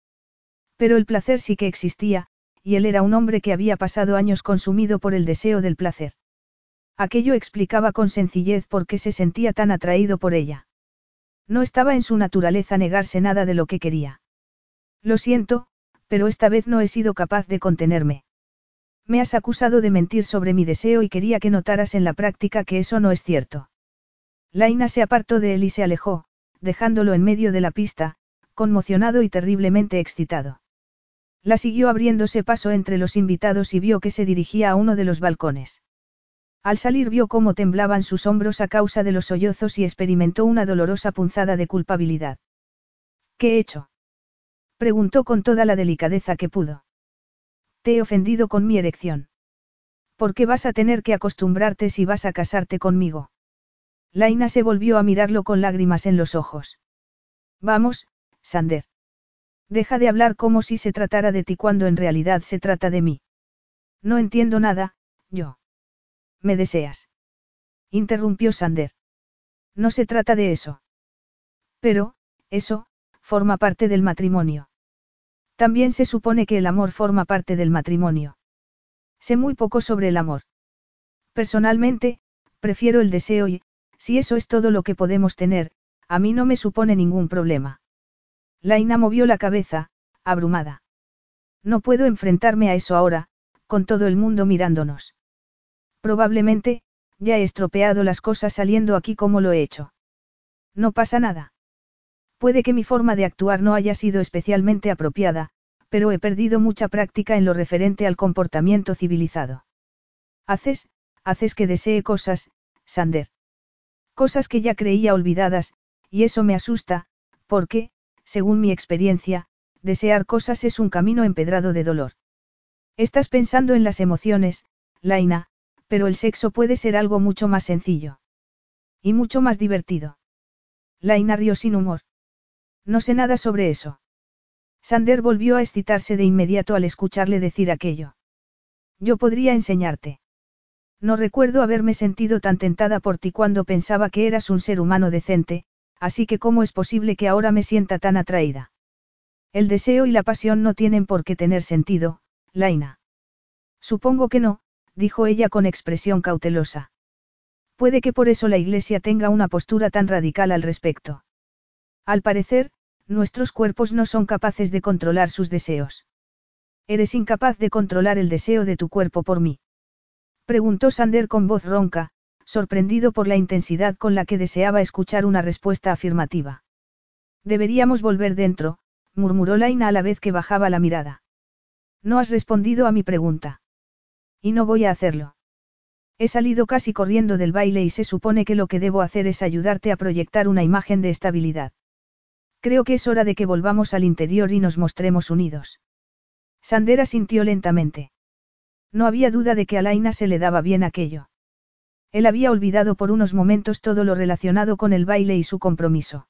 A: Pero el placer sí que existía, y él era un hombre que había pasado años consumido por el deseo del placer. Aquello explicaba con sencillez por qué se sentía tan atraído por ella. No estaba en su naturaleza negarse nada de lo que quería. Lo siento, pero esta vez no he sido capaz de contenerme. Me has acusado de mentir sobre mi deseo y quería que notaras en la práctica que eso no es cierto. Laina se apartó de él y se alejó, dejándolo en medio de la pista, conmocionado y terriblemente excitado. La siguió abriéndose paso entre los invitados y vio que se dirigía a uno de los balcones. Al salir vio cómo temblaban sus hombros a causa de los sollozos y experimentó una dolorosa punzada de culpabilidad. ¿Qué he hecho? preguntó con toda la delicadeza que pudo. Te he ofendido con mi erección. ¿Por qué vas a tener que acostumbrarte si vas a casarte conmigo? Laina se volvió a mirarlo con lágrimas en los ojos. Vamos, Sander. Deja de hablar como si se tratara de ti cuando en realidad se trata de mí. No entiendo nada, yo. ¿Me deseas? Interrumpió Sander. No se trata de eso. Pero, eso, forma parte del matrimonio. También se supone que el amor forma parte del matrimonio. Sé muy poco sobre el amor. Personalmente, prefiero el deseo y, si eso es todo lo que podemos tener, a mí no me supone ningún problema. Laina movió la cabeza, abrumada. No puedo enfrentarme a eso ahora, con todo el mundo mirándonos. Probablemente, ya he estropeado las cosas saliendo aquí como lo he hecho. No pasa nada. Puede que mi forma de actuar no haya sido especialmente apropiada, pero he perdido mucha práctica en lo referente al comportamiento civilizado. Haces, haces que desee cosas, Sander. Cosas que ya creía olvidadas, y eso me asusta, porque, según mi experiencia, desear cosas es un camino empedrado de dolor. Estás pensando en las emociones, Laina, pero el sexo puede ser algo mucho más sencillo. Y mucho más divertido. Laina rió sin humor. No sé nada sobre eso. Sander volvió a excitarse de inmediato al escucharle decir aquello. Yo podría enseñarte. No recuerdo haberme sentido tan tentada por ti cuando pensaba que eras un ser humano decente, así que ¿cómo es posible que ahora me sienta tan atraída? El deseo y la pasión no tienen por qué tener sentido, Laina. Supongo que no, dijo ella con expresión cautelosa. Puede que por eso la Iglesia tenga una postura tan radical al respecto. Al parecer, nuestros cuerpos no son capaces de controlar sus deseos. ¿Eres incapaz de controlar el deseo de tu cuerpo por mí? Preguntó Sander con voz ronca, sorprendido por la intensidad con la que deseaba escuchar una respuesta afirmativa. Deberíamos volver dentro, murmuró Laina a la vez que bajaba la mirada. No has respondido a mi pregunta. Y no voy a hacerlo. He salido casi corriendo del baile y se supone que lo que debo hacer es ayudarte a proyectar una imagen de estabilidad. Creo que es hora de que volvamos al interior y nos mostremos unidos. Sandera sintió lentamente. No había duda de que a Laina se le daba bien aquello. Él había olvidado por unos momentos todo lo relacionado con el baile y su compromiso.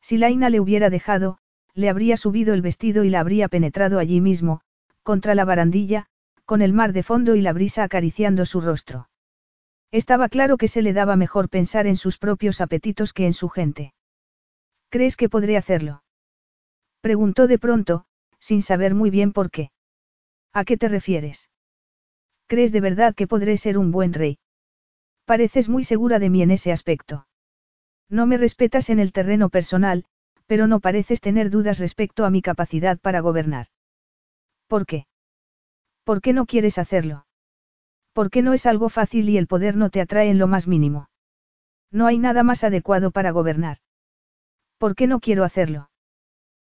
A: Si Laina le hubiera dejado, le habría subido el vestido y la habría penetrado allí mismo, contra la barandilla, con el mar de fondo y la brisa acariciando su rostro. Estaba claro que se le daba mejor pensar en sus propios apetitos que en su gente. ¿Crees que podré hacerlo? Preguntó de pronto, sin saber muy bien por qué. ¿A qué te refieres? ¿Crees de verdad que podré ser un buen rey? Pareces muy segura de mí en ese aspecto. No me respetas en el terreno personal, pero no pareces tener dudas respecto a mi capacidad para gobernar. ¿Por qué? ¿Por qué no quieres hacerlo? ¿Por qué no es algo fácil y el poder no te atrae en lo más mínimo? No hay nada más adecuado para gobernar. ¿Por qué no quiero hacerlo?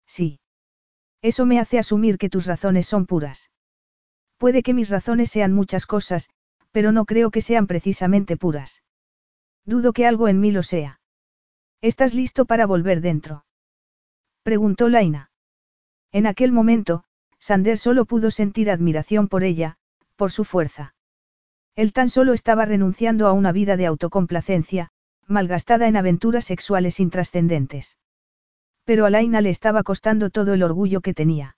A: Sí. Eso me hace asumir que tus razones son puras. Puede que mis razones sean muchas cosas, pero no creo que sean precisamente puras. Dudo que algo en mí lo sea. ¿Estás listo para volver dentro? Preguntó Laina. En aquel momento, Sander solo pudo sentir admiración por ella, por su fuerza. Él tan solo estaba renunciando a una vida de autocomplacencia, malgastada en aventuras sexuales intrascendentes. Pero a Laina le estaba costando todo el orgullo que tenía.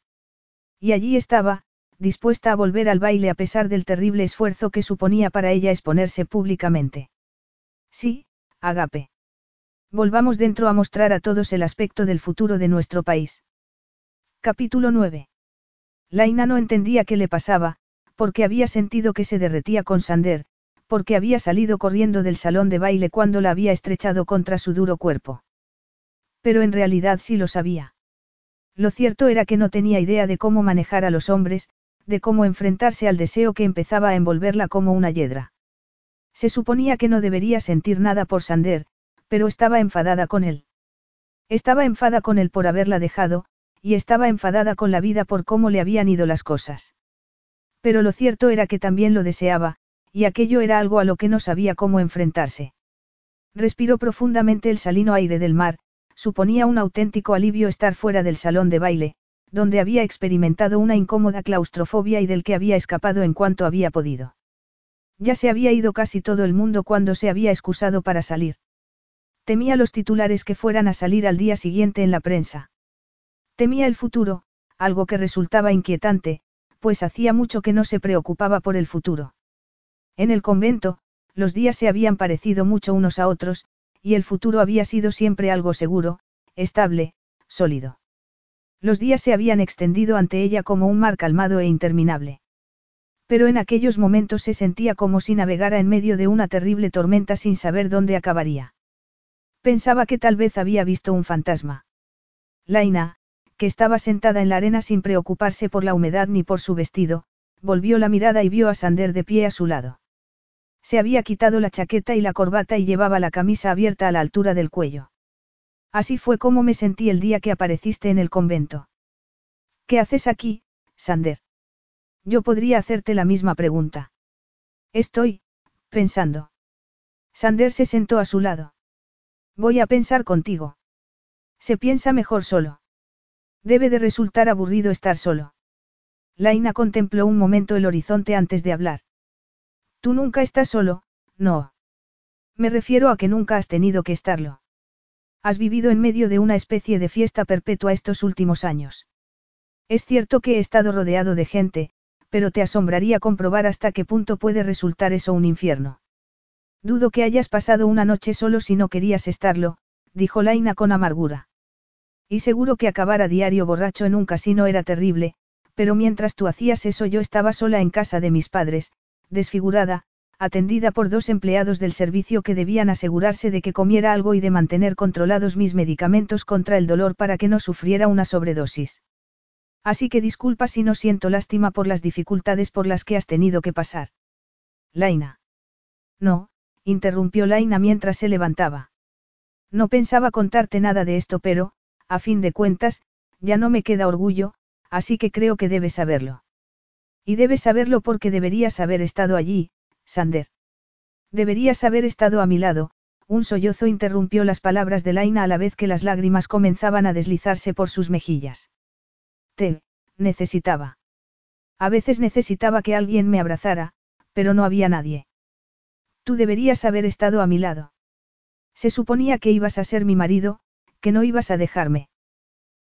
A: Y allí estaba, dispuesta a volver al baile a pesar del terrible esfuerzo que suponía para ella exponerse públicamente. Sí, Agape. Volvamos dentro a mostrar a todos el aspecto del futuro de nuestro país. Capítulo 9. Laina no entendía qué le pasaba, porque había sentido que se derretía con Sander, porque había salido corriendo del salón de baile cuando la había estrechado contra su duro cuerpo. Pero en realidad sí lo sabía. Lo cierto era que no tenía idea de cómo manejar a los hombres, de cómo enfrentarse al deseo que empezaba a envolverla como una hiedra. Se suponía que no debería sentir nada por Sander, pero estaba enfadada con él. Estaba enfada con él por haberla dejado, y estaba enfadada con la vida por cómo le habían ido las cosas. Pero lo cierto era que también lo deseaba, y aquello era algo a lo que no sabía cómo enfrentarse. Respiró profundamente el salino aire del mar, suponía un auténtico alivio estar fuera del salón de baile, donde había experimentado una incómoda claustrofobia y del que había escapado en cuanto había podido. Ya se había ido casi todo el mundo cuando se había excusado para salir. Temía los titulares que fueran a salir al día siguiente en la prensa. Temía el futuro, algo que resultaba inquietante, pues hacía mucho que no se preocupaba por el futuro. En el convento, los días se habían parecido mucho unos a otros, y el futuro había sido siempre algo seguro, estable, sólido. Los días se habían extendido ante ella como un mar calmado e interminable. Pero en aquellos momentos se sentía como si navegara en medio de una terrible tormenta sin saber dónde acabaría. Pensaba que tal vez había visto un fantasma. Laina, que estaba sentada en la arena sin preocuparse por la humedad ni por su vestido, volvió la mirada y vio a Sander de pie a su lado. Se había quitado la chaqueta y la corbata y llevaba la camisa abierta a la altura del cuello. Así fue como me sentí el día que apareciste en el convento. ¿Qué haces aquí, Sander? Yo podría hacerte la misma pregunta. Estoy, pensando. Sander se sentó a su lado. Voy a pensar contigo. Se piensa mejor solo. Debe de resultar aburrido estar solo. Laina contempló un momento el horizonte antes de hablar. Tú nunca estás solo, no. Me refiero a que nunca has tenido que estarlo. Has vivido en medio de una especie de fiesta perpetua estos últimos años. Es cierto que he estado rodeado de gente, pero te asombraría comprobar hasta qué punto puede resultar eso un infierno. Dudo que hayas pasado una noche solo si no querías estarlo, dijo Laina con amargura. Y seguro que acabar a diario borracho en un casino era terrible, pero mientras tú hacías eso yo estaba sola en casa de mis padres, desfigurada, atendida por dos empleados del servicio que debían asegurarse de que comiera algo y de mantener controlados mis medicamentos contra el dolor para que no sufriera una sobredosis. Así que disculpa si no siento lástima por las dificultades por las que has tenido que pasar. Laina. No, interrumpió Laina mientras se levantaba. No pensaba contarte nada de esto, pero, a fin de cuentas, ya no me queda orgullo, así que creo que debes saberlo. Y debes saberlo porque deberías haber estado allí, Sander. Deberías haber estado a mi lado, un sollozo interrumpió las palabras de Laina a la vez que las lágrimas comenzaban a deslizarse por sus mejillas. Te, necesitaba. A veces necesitaba que alguien me abrazara, pero no había nadie. Tú deberías haber estado a mi lado. Se suponía que ibas a ser mi marido, que no ibas a dejarme.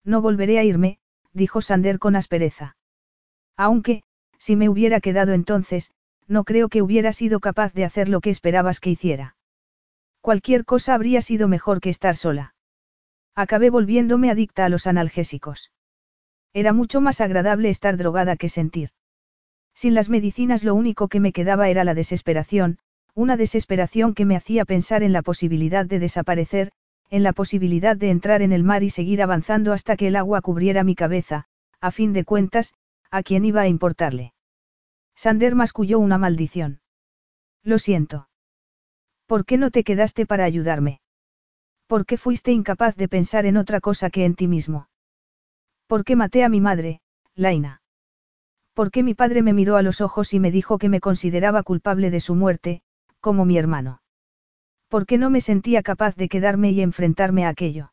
A: No volveré a irme, dijo Sander con aspereza. Aunque, si me hubiera quedado entonces, no creo que hubiera sido capaz de hacer lo que esperabas que hiciera. Cualquier cosa habría sido mejor que estar sola. Acabé volviéndome adicta a los analgésicos. Era mucho más agradable estar drogada que sentir. Sin las medicinas lo único que me quedaba era la desesperación, una desesperación que me hacía pensar en la posibilidad de desaparecer, en la posibilidad de entrar en el mar y seguir avanzando hasta que el agua cubriera mi cabeza, a fin de cuentas, a quién iba a importarle. Sander masculló una maldición. Lo siento. ¿Por qué no te quedaste para ayudarme? ¿Por qué fuiste incapaz de pensar en otra cosa que en ti mismo? ¿Por qué maté a mi madre, Laina? ¿Por qué mi padre me miró a los ojos y me dijo que me consideraba culpable de su muerte, como mi hermano? ¿Por qué no me sentía capaz de quedarme y enfrentarme a aquello?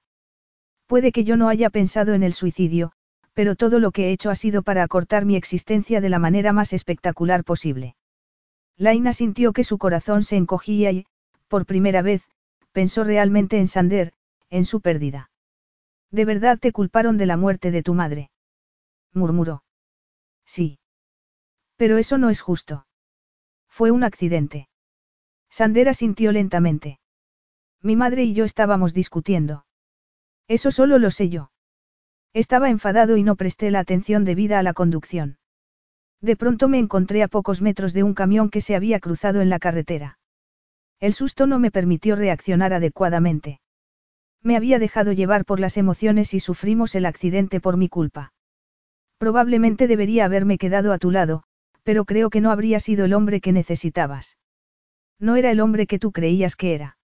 A: Puede que yo no haya pensado en el suicidio, pero todo lo que he hecho ha sido para acortar mi existencia de la manera más espectacular posible. Laina sintió que su corazón se encogía y, por primera vez, pensó realmente en Sander, en su pérdida. ¿De verdad te culparon de la muerte de tu madre? murmuró. Sí. Pero eso no es justo. Fue un accidente. Sandera sintió lentamente. Mi madre y yo estábamos discutiendo. Eso solo lo sé yo. Estaba enfadado y no presté la atención debida a la conducción. De pronto me encontré a pocos metros de un camión que se había cruzado en la carretera. El susto no me permitió reaccionar adecuadamente. Me había dejado llevar por las emociones y sufrimos el accidente por mi culpa. Probablemente debería haberme quedado a tu lado, pero creo que no habría sido el hombre que necesitabas. No era el hombre que tú creías que era.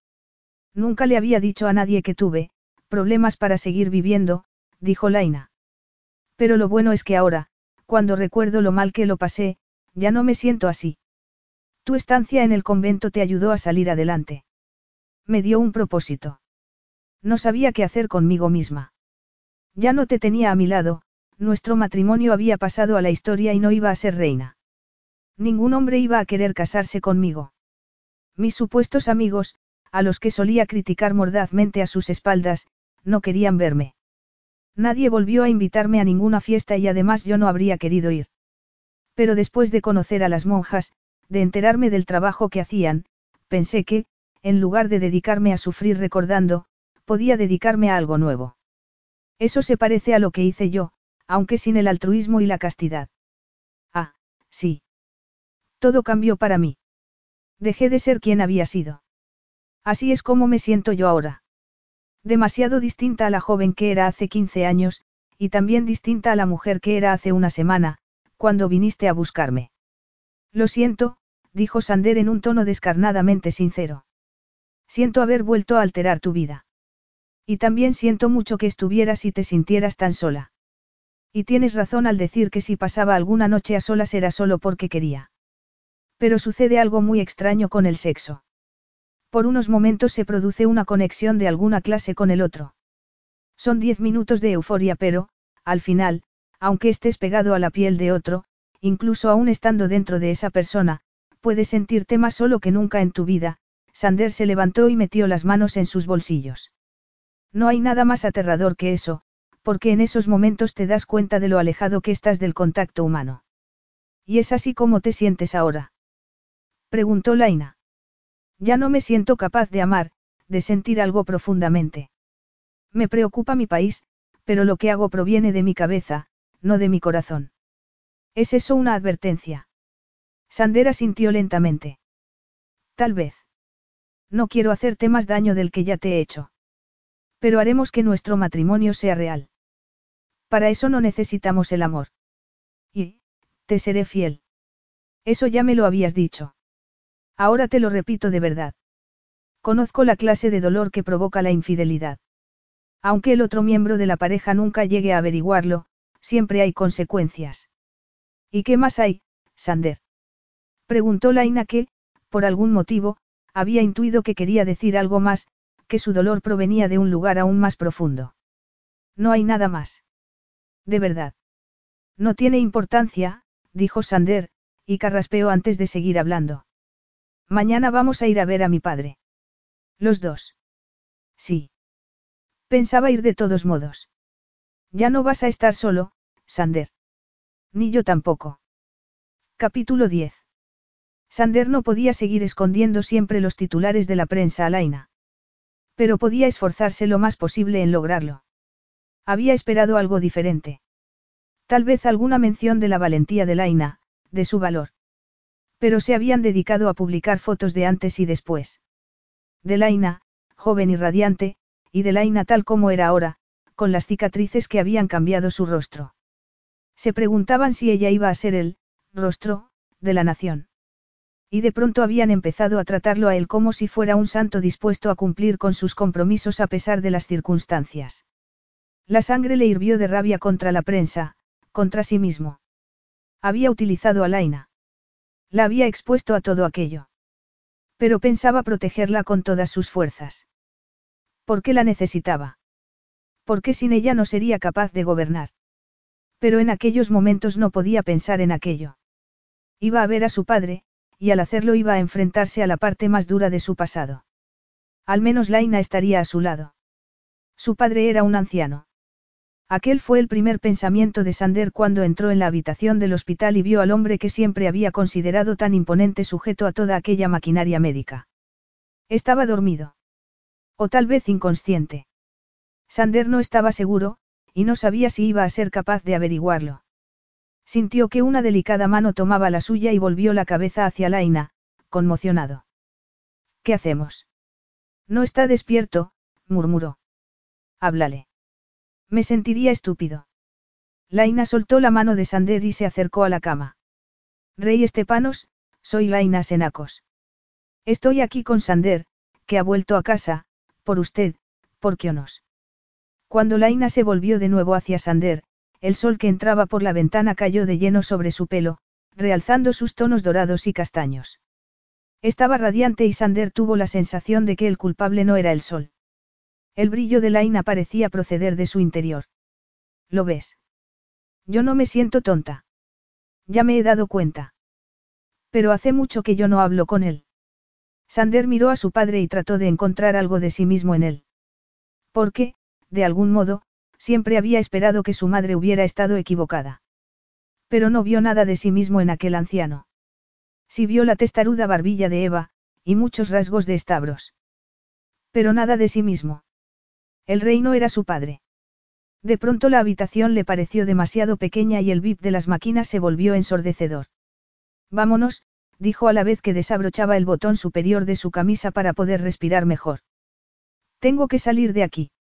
A: Nunca le había dicho a nadie que tuve, problemas para seguir viviendo, dijo Laina. Pero lo bueno es que ahora, cuando recuerdo lo mal que lo pasé, ya no me siento así. Tu estancia en el convento te ayudó a salir adelante. Me dio un propósito. No sabía qué hacer conmigo misma. Ya no te tenía a mi lado, nuestro matrimonio había pasado a la historia y no iba a ser reina. Ningún hombre iba a querer casarse conmigo. Mis supuestos amigos, a los que solía criticar mordazmente a sus espaldas, no querían verme. Nadie volvió a invitarme a ninguna fiesta y además yo no habría querido ir. Pero después de conocer a las monjas, de enterarme del trabajo que hacían, pensé que, en lugar de dedicarme a sufrir recordando, podía dedicarme a algo nuevo. Eso se parece a lo que hice yo, aunque sin el altruismo y la castidad. Ah, sí. Todo cambió para mí. Dejé de ser quien había sido. Así es como me siento yo ahora. Demasiado distinta a la joven que era hace 15 años, y también distinta a la mujer que era hace una semana, cuando viniste a buscarme. Lo siento, dijo Sander en un tono descarnadamente sincero. Siento haber vuelto a alterar tu vida. Y también siento mucho que estuvieras y te sintieras tan sola. Y tienes razón al decir que si pasaba alguna noche a solas era solo porque quería. Pero sucede algo muy extraño con el sexo. Por unos momentos se produce una conexión de alguna clase con el otro. Son diez minutos de euforia, pero, al final, aunque estés pegado a la piel de otro, incluso aún estando dentro de esa persona, puedes sentirte más solo que nunca en tu vida, Sander se levantó y metió las manos en sus bolsillos. No hay nada más aterrador que eso, porque en esos momentos te das cuenta de lo alejado que estás del contacto humano. ¿Y es así como te sientes ahora? Preguntó Laina. Ya no me siento capaz de amar, de sentir algo profundamente. Me preocupa mi país, pero lo que hago proviene de mi cabeza, no de mi corazón. ¿Es eso una advertencia? Sandera sintió lentamente. Tal vez. No quiero hacerte más daño del que ya te he hecho. Pero haremos que nuestro matrimonio sea real. Para eso no necesitamos el amor. Y, te seré fiel. Eso ya me lo habías dicho. Ahora te lo repito de verdad. Conozco la clase de dolor que provoca la infidelidad. Aunque el otro miembro de la pareja nunca llegue a averiguarlo, siempre hay consecuencias. ¿Y qué más hay, Sander? Preguntó Laina que, por algún motivo, había intuido que quería decir algo más, que su dolor provenía de un lugar aún más profundo. No hay nada más. De verdad. No tiene importancia, dijo Sander, y carraspeó antes de seguir hablando. Mañana vamos a ir a ver a mi padre. Los dos. Sí. Pensaba ir de todos modos. Ya no vas a estar solo, Sander. Ni yo tampoco. Capítulo 10. Sander no podía seguir escondiendo siempre los titulares de la prensa a Laina. Pero podía esforzarse lo más posible en lograrlo. Había esperado algo diferente. Tal vez alguna mención de la valentía de Laina, de su valor. Pero se habían dedicado a publicar fotos de antes y después. De Laina, joven y radiante, y de Laina tal como era ahora, con las cicatrices que habían cambiado su rostro. Se preguntaban si ella iba a ser el rostro de la nación. Y de pronto habían empezado a tratarlo a él como si fuera un santo dispuesto a cumplir con sus compromisos a pesar de las circunstancias. La sangre le hirvió de rabia contra la prensa, contra sí mismo. Había utilizado a Laina. La había expuesto a todo aquello. Pero pensaba protegerla con todas sus fuerzas. ¿Por qué la necesitaba? Porque sin ella no sería capaz de gobernar. Pero en aquellos momentos no podía pensar en aquello. Iba a ver a su padre, y al hacerlo iba a enfrentarse a la parte más dura de su pasado. Al menos Laina estaría a su lado. Su padre era un anciano. Aquel fue el primer pensamiento de Sander cuando entró en la habitación del hospital y vio al hombre que siempre había considerado tan imponente sujeto a toda aquella maquinaria médica. Estaba dormido. O tal vez inconsciente. Sander no estaba seguro, y no sabía si iba a ser capaz de averiguarlo. Sintió que una delicada mano tomaba la suya y volvió la cabeza hacia Laina, conmocionado. ¿Qué hacemos? No está despierto, murmuró. Háblale. Me sentiría estúpido. Laina soltó la mano de Sander y se acercó a la cama. Rey Estepanos, soy Laina Senacos. Estoy aquí con Sander, que ha vuelto a casa, por usted, por Kionos. Cuando Laina se volvió de nuevo hacia Sander, el sol que entraba por la ventana cayó de lleno sobre su pelo, realzando sus tonos dorados y castaños. Estaba radiante y Sander tuvo la sensación de que el culpable no era el sol. El brillo de Laina parecía proceder de su interior. ¿Lo ves? Yo no me siento tonta. Ya me he dado cuenta. Pero hace mucho que yo no hablo con él. Sander miró a su padre y trató de encontrar algo de sí mismo en él. Porque, de algún modo, siempre había esperado que su madre hubiera estado equivocada. Pero no vio nada de sí mismo en aquel anciano. Sí vio la testaruda barbilla de Eva, y muchos rasgos de estabros. Pero nada de sí mismo. El reino era su padre. De pronto la habitación le pareció demasiado pequeña y el bip de las máquinas se volvió ensordecedor. Vámonos, dijo a la vez que desabrochaba el botón superior de su camisa para poder respirar mejor. Tengo que salir de aquí.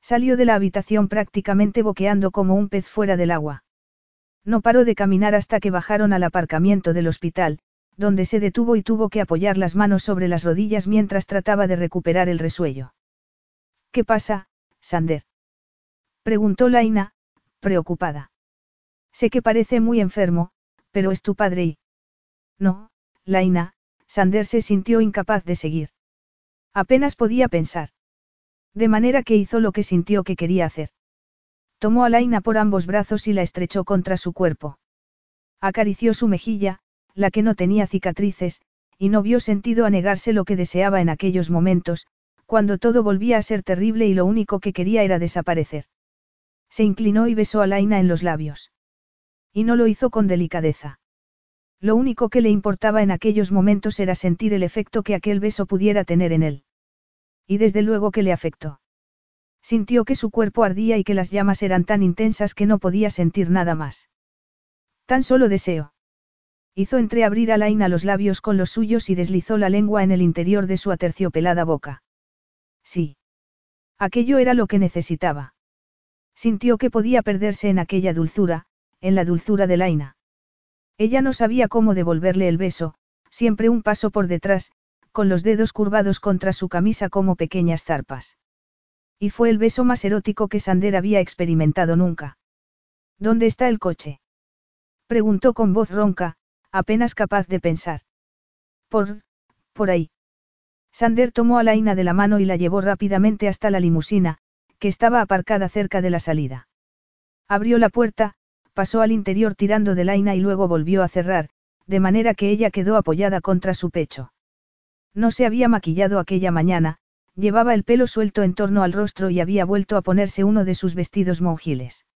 A: Salió de la habitación prácticamente boqueando como un pez fuera del agua. No paró de caminar hasta que bajaron al aparcamiento del hospital, donde se detuvo y tuvo que apoyar las manos sobre las rodillas mientras trataba de recuperar el resuello. ¿Qué pasa, Sander? preguntó Laina, preocupada. Sé que parece muy enfermo, pero es tu padre y... No, Laina, Sander se sintió incapaz de seguir. Apenas podía pensar. De manera que hizo lo que sintió que quería hacer. Tomó a Laina por ambos brazos y la estrechó contra su cuerpo. Acarició su mejilla, la que no tenía cicatrices, y no vio sentido a negarse lo que deseaba en aquellos momentos, cuando todo volvía a ser terrible y lo único que quería era desaparecer. Se inclinó y besó a Laina en los labios. Y no lo hizo con delicadeza. Lo único que le importaba en aquellos momentos era sentir el efecto que aquel beso pudiera tener en él. Y desde luego que le afectó. Sintió que su cuerpo ardía y que las llamas eran tan intensas que no podía sentir nada más. Tan solo deseo. Hizo entreabrir a Laina los labios con los suyos y deslizó la lengua en el interior de su aterciopelada boca. Sí. Aquello era lo que necesitaba. Sintió que podía perderse en aquella dulzura, en la dulzura de Laina. Ella no sabía cómo devolverle el beso, siempre un paso por detrás, con los dedos curvados contra su camisa como pequeñas zarpas. Y fue el beso más erótico que Sander había experimentado nunca. ¿Dónde está el coche? Preguntó con voz ronca, apenas capaz de pensar. Por, por ahí. Sander tomó a Laina de la mano y la llevó rápidamente hasta la limusina, que estaba aparcada cerca de la salida. Abrió la puerta, pasó al interior tirando de Laina y luego volvió a cerrar, de manera que ella quedó apoyada contra su pecho. No se había maquillado aquella mañana, llevaba el pelo suelto en torno al rostro y había vuelto a ponerse uno de sus vestidos monjiles.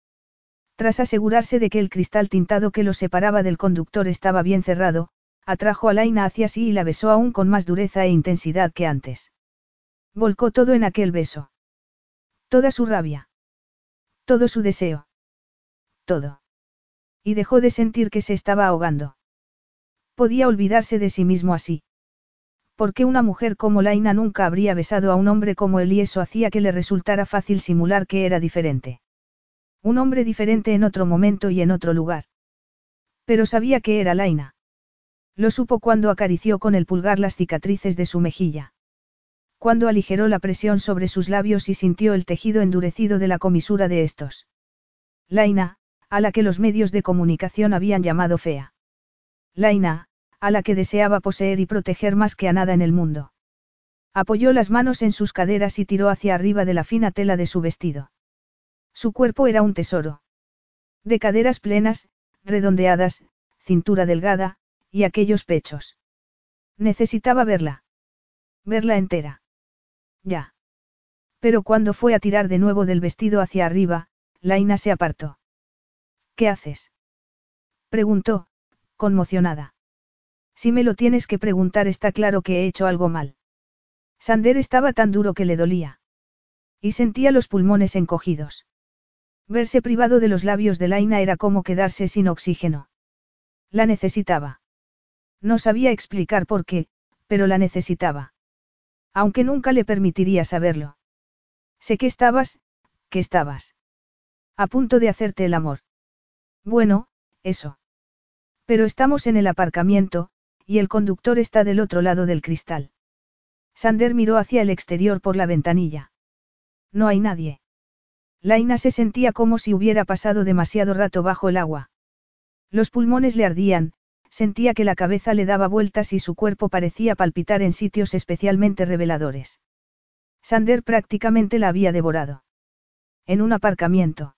A: Tras asegurarse de que el cristal tintado que lo separaba del conductor estaba bien cerrado, atrajo a Laina hacia sí y la besó aún con más dureza e intensidad que antes. Volcó todo en aquel beso. Toda su rabia. Todo su deseo. Todo. Y dejó de sentir que se estaba ahogando. Podía olvidarse de sí mismo así. Porque una mujer como Laina nunca habría besado a un hombre como él y eso hacía que le resultara fácil simular que era diferente. Un hombre diferente en otro momento y en otro lugar. Pero sabía que era Laina. Lo supo cuando acarició con el pulgar las cicatrices de su mejilla. Cuando aligeró la presión sobre sus labios y sintió el tejido endurecido de la comisura de estos. Laina, a la que los medios de comunicación habían llamado fea. Laina, a la que deseaba poseer y proteger más que a nada en el mundo. Apoyó las manos en sus caderas y tiró hacia arriba de la fina tela de su vestido. Su cuerpo era un tesoro. De caderas plenas, redondeadas, cintura delgada, y aquellos pechos. Necesitaba verla. Verla entera. Ya. Pero cuando fue a tirar de nuevo del vestido hacia arriba, Laina se apartó. ¿Qué haces? Preguntó, conmocionada. Si me lo tienes que preguntar está claro que he hecho algo mal. Sander estaba tan duro que le dolía. Y sentía los pulmones encogidos. Verse privado de los labios de Laina era como quedarse sin oxígeno. La necesitaba. No sabía explicar por qué, pero la necesitaba. Aunque nunca le permitiría saberlo. Sé que estabas, que estabas. A punto de hacerte el amor. Bueno, eso. Pero estamos en el aparcamiento, y el conductor está del otro lado del cristal. Sander miró hacia el exterior por la ventanilla. No hay nadie. Laina se sentía como si hubiera pasado demasiado rato bajo el agua. Los pulmones le ardían, sentía que la cabeza le daba vueltas y su cuerpo parecía palpitar en sitios especialmente reveladores. Sander prácticamente la había devorado. En un aparcamiento.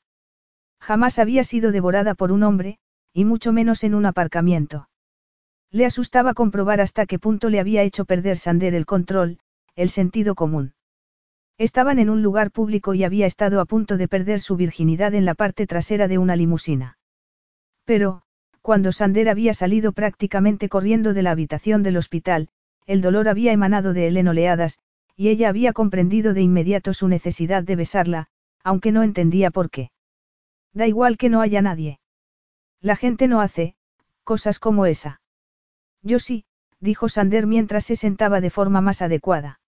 A: Jamás había sido devorada por un hombre, y mucho menos en un aparcamiento. Le asustaba comprobar hasta qué punto le había hecho perder Sander el control, el sentido común. Estaban en un lugar público y había estado a punto de perder su virginidad en la parte trasera de una limusina. Pero, cuando Sander había salido prácticamente corriendo de la habitación del hospital, el dolor había emanado de él en oleadas, y ella había comprendido de inmediato su necesidad de besarla, aunque no entendía por qué. Da igual que no haya nadie. La gente no hace, cosas como esa. Yo sí, dijo Sander mientras se sentaba de forma más adecuada.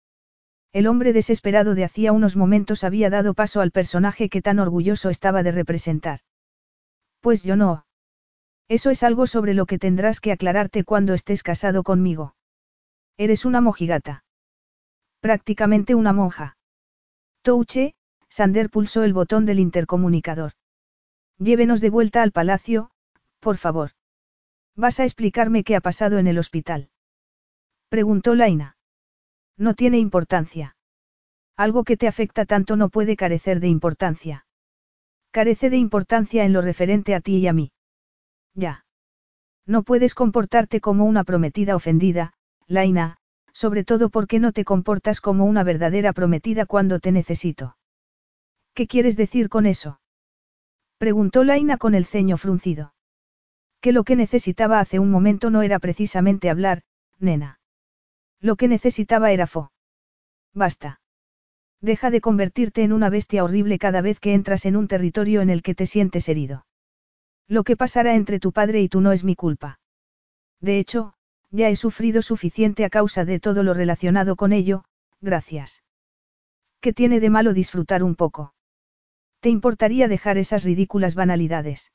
A: El hombre desesperado de hacía unos momentos había dado paso al personaje que tan orgulloso estaba de representar. Pues yo no. Eso es algo sobre lo que tendrás que aclararte cuando estés casado conmigo. Eres una mojigata. Prácticamente una monja. Touche, Sander pulsó el botón del intercomunicador. Llévenos de vuelta al palacio, por favor. ¿Vas a explicarme qué ha pasado en el hospital? Preguntó Laina. No tiene importancia. Algo que te afecta tanto no puede carecer de importancia. Carece de importancia en lo referente a ti y a mí. Ya. No puedes comportarte como una prometida ofendida, Laina, sobre todo porque no te comportas como una verdadera prometida cuando te necesito. ¿Qué quieres decir con eso? Preguntó Laina con el ceño fruncido. Que lo que necesitaba hace un momento no era precisamente hablar, nena. Lo que necesitaba era fo. Basta. Deja de convertirte en una bestia horrible cada vez que entras en un territorio en el que te sientes herido. Lo que pasará entre tu padre y tú no es mi culpa. De hecho, ya he sufrido suficiente a causa de todo lo relacionado con ello, gracias. ¿Qué tiene de malo disfrutar un poco? ¿Te importaría dejar esas ridículas banalidades?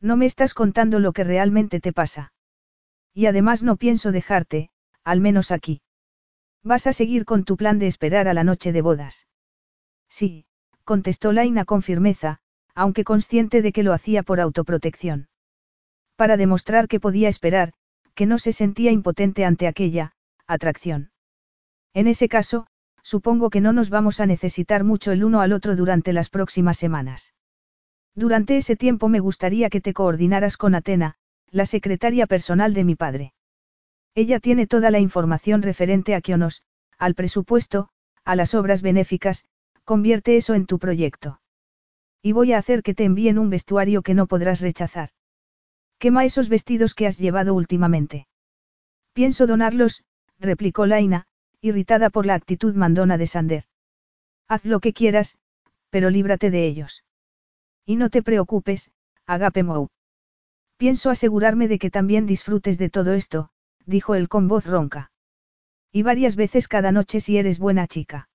A: No me estás contando lo que realmente te pasa. Y además no pienso dejarte, al menos aquí. Vas a seguir con tu plan de esperar a la noche de bodas. Sí, contestó Laina con firmeza, aunque consciente de que lo hacía por autoprotección. Para demostrar que podía esperar, que no se sentía impotente ante aquella, atracción. En ese caso, supongo que no nos vamos a necesitar mucho el uno al otro durante las próximas semanas. Durante ese tiempo me gustaría que te coordinaras con Atena, la secretaria personal de mi padre. Ella tiene toda la información referente a Kionos, al presupuesto, a las obras benéficas, convierte eso en tu proyecto. Y voy a hacer que te envíen un vestuario que no podrás rechazar. Quema esos vestidos que has llevado últimamente. Pienso donarlos, replicó Laina, irritada por la actitud mandona de Sander. Haz lo que quieras, pero líbrate de ellos. Y no te preocupes, Agape Mou. Pienso asegurarme de que también disfrutes de todo esto, dijo él con voz ronca. Y varias veces cada noche si eres buena chica.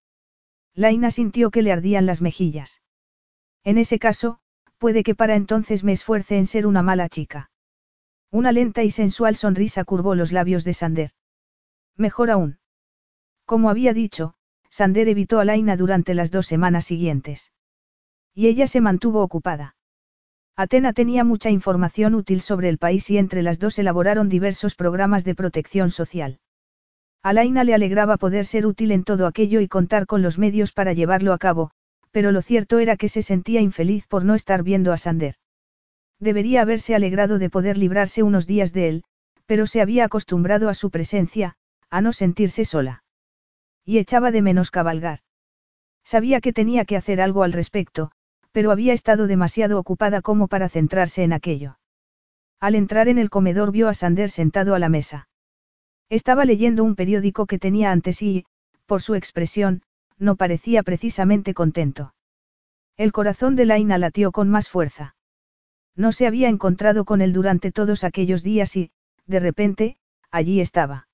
A: Laina sintió que le ardían las mejillas. En ese caso, puede que para entonces me esfuerce en ser una mala chica. Una lenta y sensual sonrisa curvó los labios de Sander. Mejor aún. Como había dicho, Sander evitó a Laina durante las dos semanas siguientes. Y ella se mantuvo ocupada. Atena tenía mucha información útil sobre el país y entre las dos elaboraron diversos programas de protección social. A Laina le alegraba poder ser útil en todo aquello y contar con los medios para llevarlo a cabo, pero lo cierto era que se sentía infeliz por no estar viendo a Sander. Debería haberse alegrado de poder librarse unos días de él, pero se había acostumbrado a su presencia, a no sentirse sola. Y echaba de menos cabalgar. Sabía que tenía que hacer algo al respecto, pero había estado demasiado ocupada como para centrarse en aquello. Al entrar en el comedor vio a Sander sentado a la mesa. Estaba leyendo un periódico que tenía ante sí y, por su expresión, no parecía precisamente contento. El corazón de Laina latió con más fuerza. No se había encontrado con él durante todos aquellos días y, de repente, allí estaba.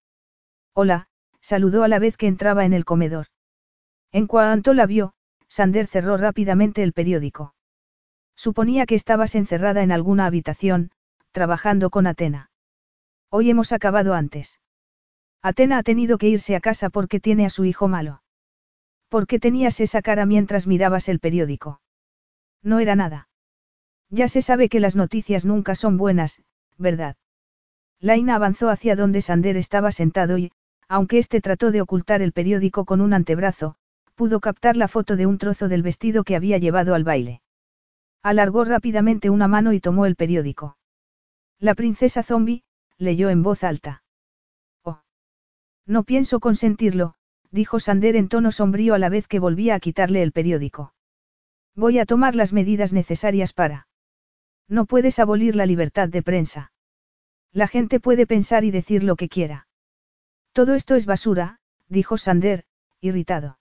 A: Hola, saludó a la vez que entraba en el comedor. En cuanto la vio, Sander cerró rápidamente el periódico. Suponía que estabas encerrada en alguna habitación, trabajando con Atena. Hoy hemos acabado antes. Atena ha tenido que irse a casa porque tiene a su hijo malo. ¿Por qué tenías esa cara mientras mirabas el periódico? No era nada. Ya se sabe que las noticias nunca son buenas, ¿verdad? Laina avanzó hacia donde Sander estaba sentado y, aunque éste trató de ocultar el periódico con un antebrazo, pudo captar la foto de un trozo del vestido que había llevado al baile. Alargó rápidamente una mano y tomó el periódico. La princesa zombie, leyó en voz alta. Oh. No pienso consentirlo, dijo Sander en tono sombrío a la vez que volvía a quitarle el periódico. Voy a tomar las medidas necesarias para. No puedes abolir la libertad de prensa. La gente puede pensar y decir lo que quiera. Todo esto es basura, dijo Sander, irritado.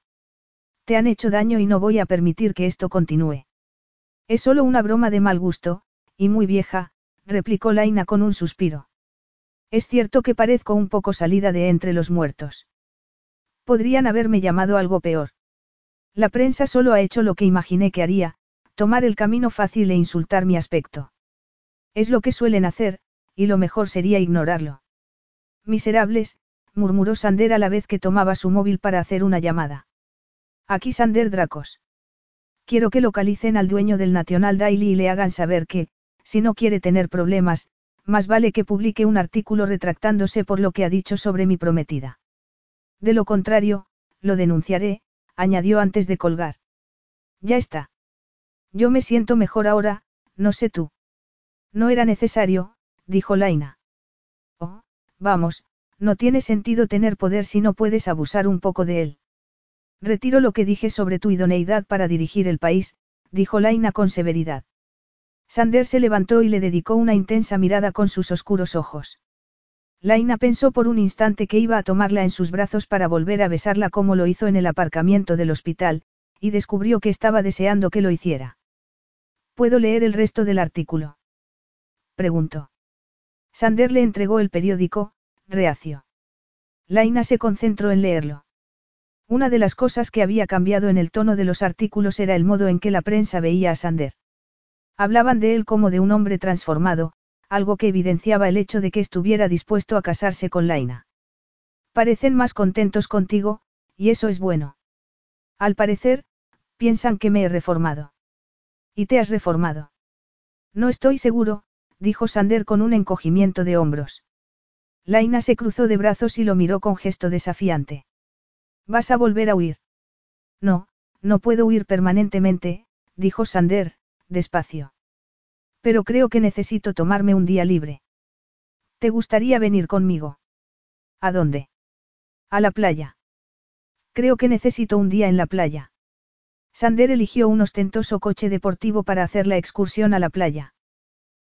A: Te han hecho daño y no voy a permitir que esto continúe. Es solo una broma de mal gusto, y muy vieja, replicó Laina con un suspiro. Es cierto que parezco un poco salida de entre los muertos. Podrían haberme llamado algo peor. La prensa solo ha hecho lo que imaginé que haría, tomar el camino fácil e insultar mi aspecto. Es lo que suelen hacer, y lo mejor sería ignorarlo. Miserables, murmuró Sander a la vez que tomaba su móvil para hacer una llamada. Aquí Sander Dracos. Quiero que localicen al dueño del National Daily y le hagan saber que, si no quiere tener problemas, más vale que publique un artículo retractándose por lo que ha dicho sobre mi prometida. De lo contrario, lo denunciaré, añadió antes de colgar. Ya está. Yo me siento mejor ahora, no sé tú. No era necesario, dijo Laina. Oh, vamos, no tiene sentido tener poder si no puedes abusar un poco de él. Retiro lo que dije sobre tu idoneidad para dirigir el país, dijo Laina con severidad. Sander se levantó y le dedicó una intensa mirada con sus oscuros ojos. Laina pensó por un instante que iba a tomarla en sus brazos para volver a besarla como lo hizo en el aparcamiento del hospital, y descubrió que estaba deseando que lo hiciera. ¿Puedo leer el resto del artículo? Preguntó. Sander le entregó el periódico, reacio. Laina se concentró en leerlo. Una de las cosas que había cambiado en el tono de los artículos era el modo en que la prensa veía a Sander. Hablaban de él como de un hombre transformado, algo que evidenciaba el hecho de que estuviera dispuesto a casarse con Laina. Parecen más contentos contigo, y eso es bueno. Al parecer, piensan que me he reformado. ¿Y te has reformado? No estoy seguro, dijo Sander con un encogimiento de hombros. Laina se cruzó de brazos y lo miró con gesto desafiante. ¿Vas a volver a huir? No, no puedo huir permanentemente, dijo Sander, despacio. Pero creo que necesito tomarme un día libre. ¿Te gustaría venir conmigo? ¿A dónde? A la playa. Creo que necesito un día en la playa. Sander eligió un ostentoso coche deportivo para hacer la excursión a la playa.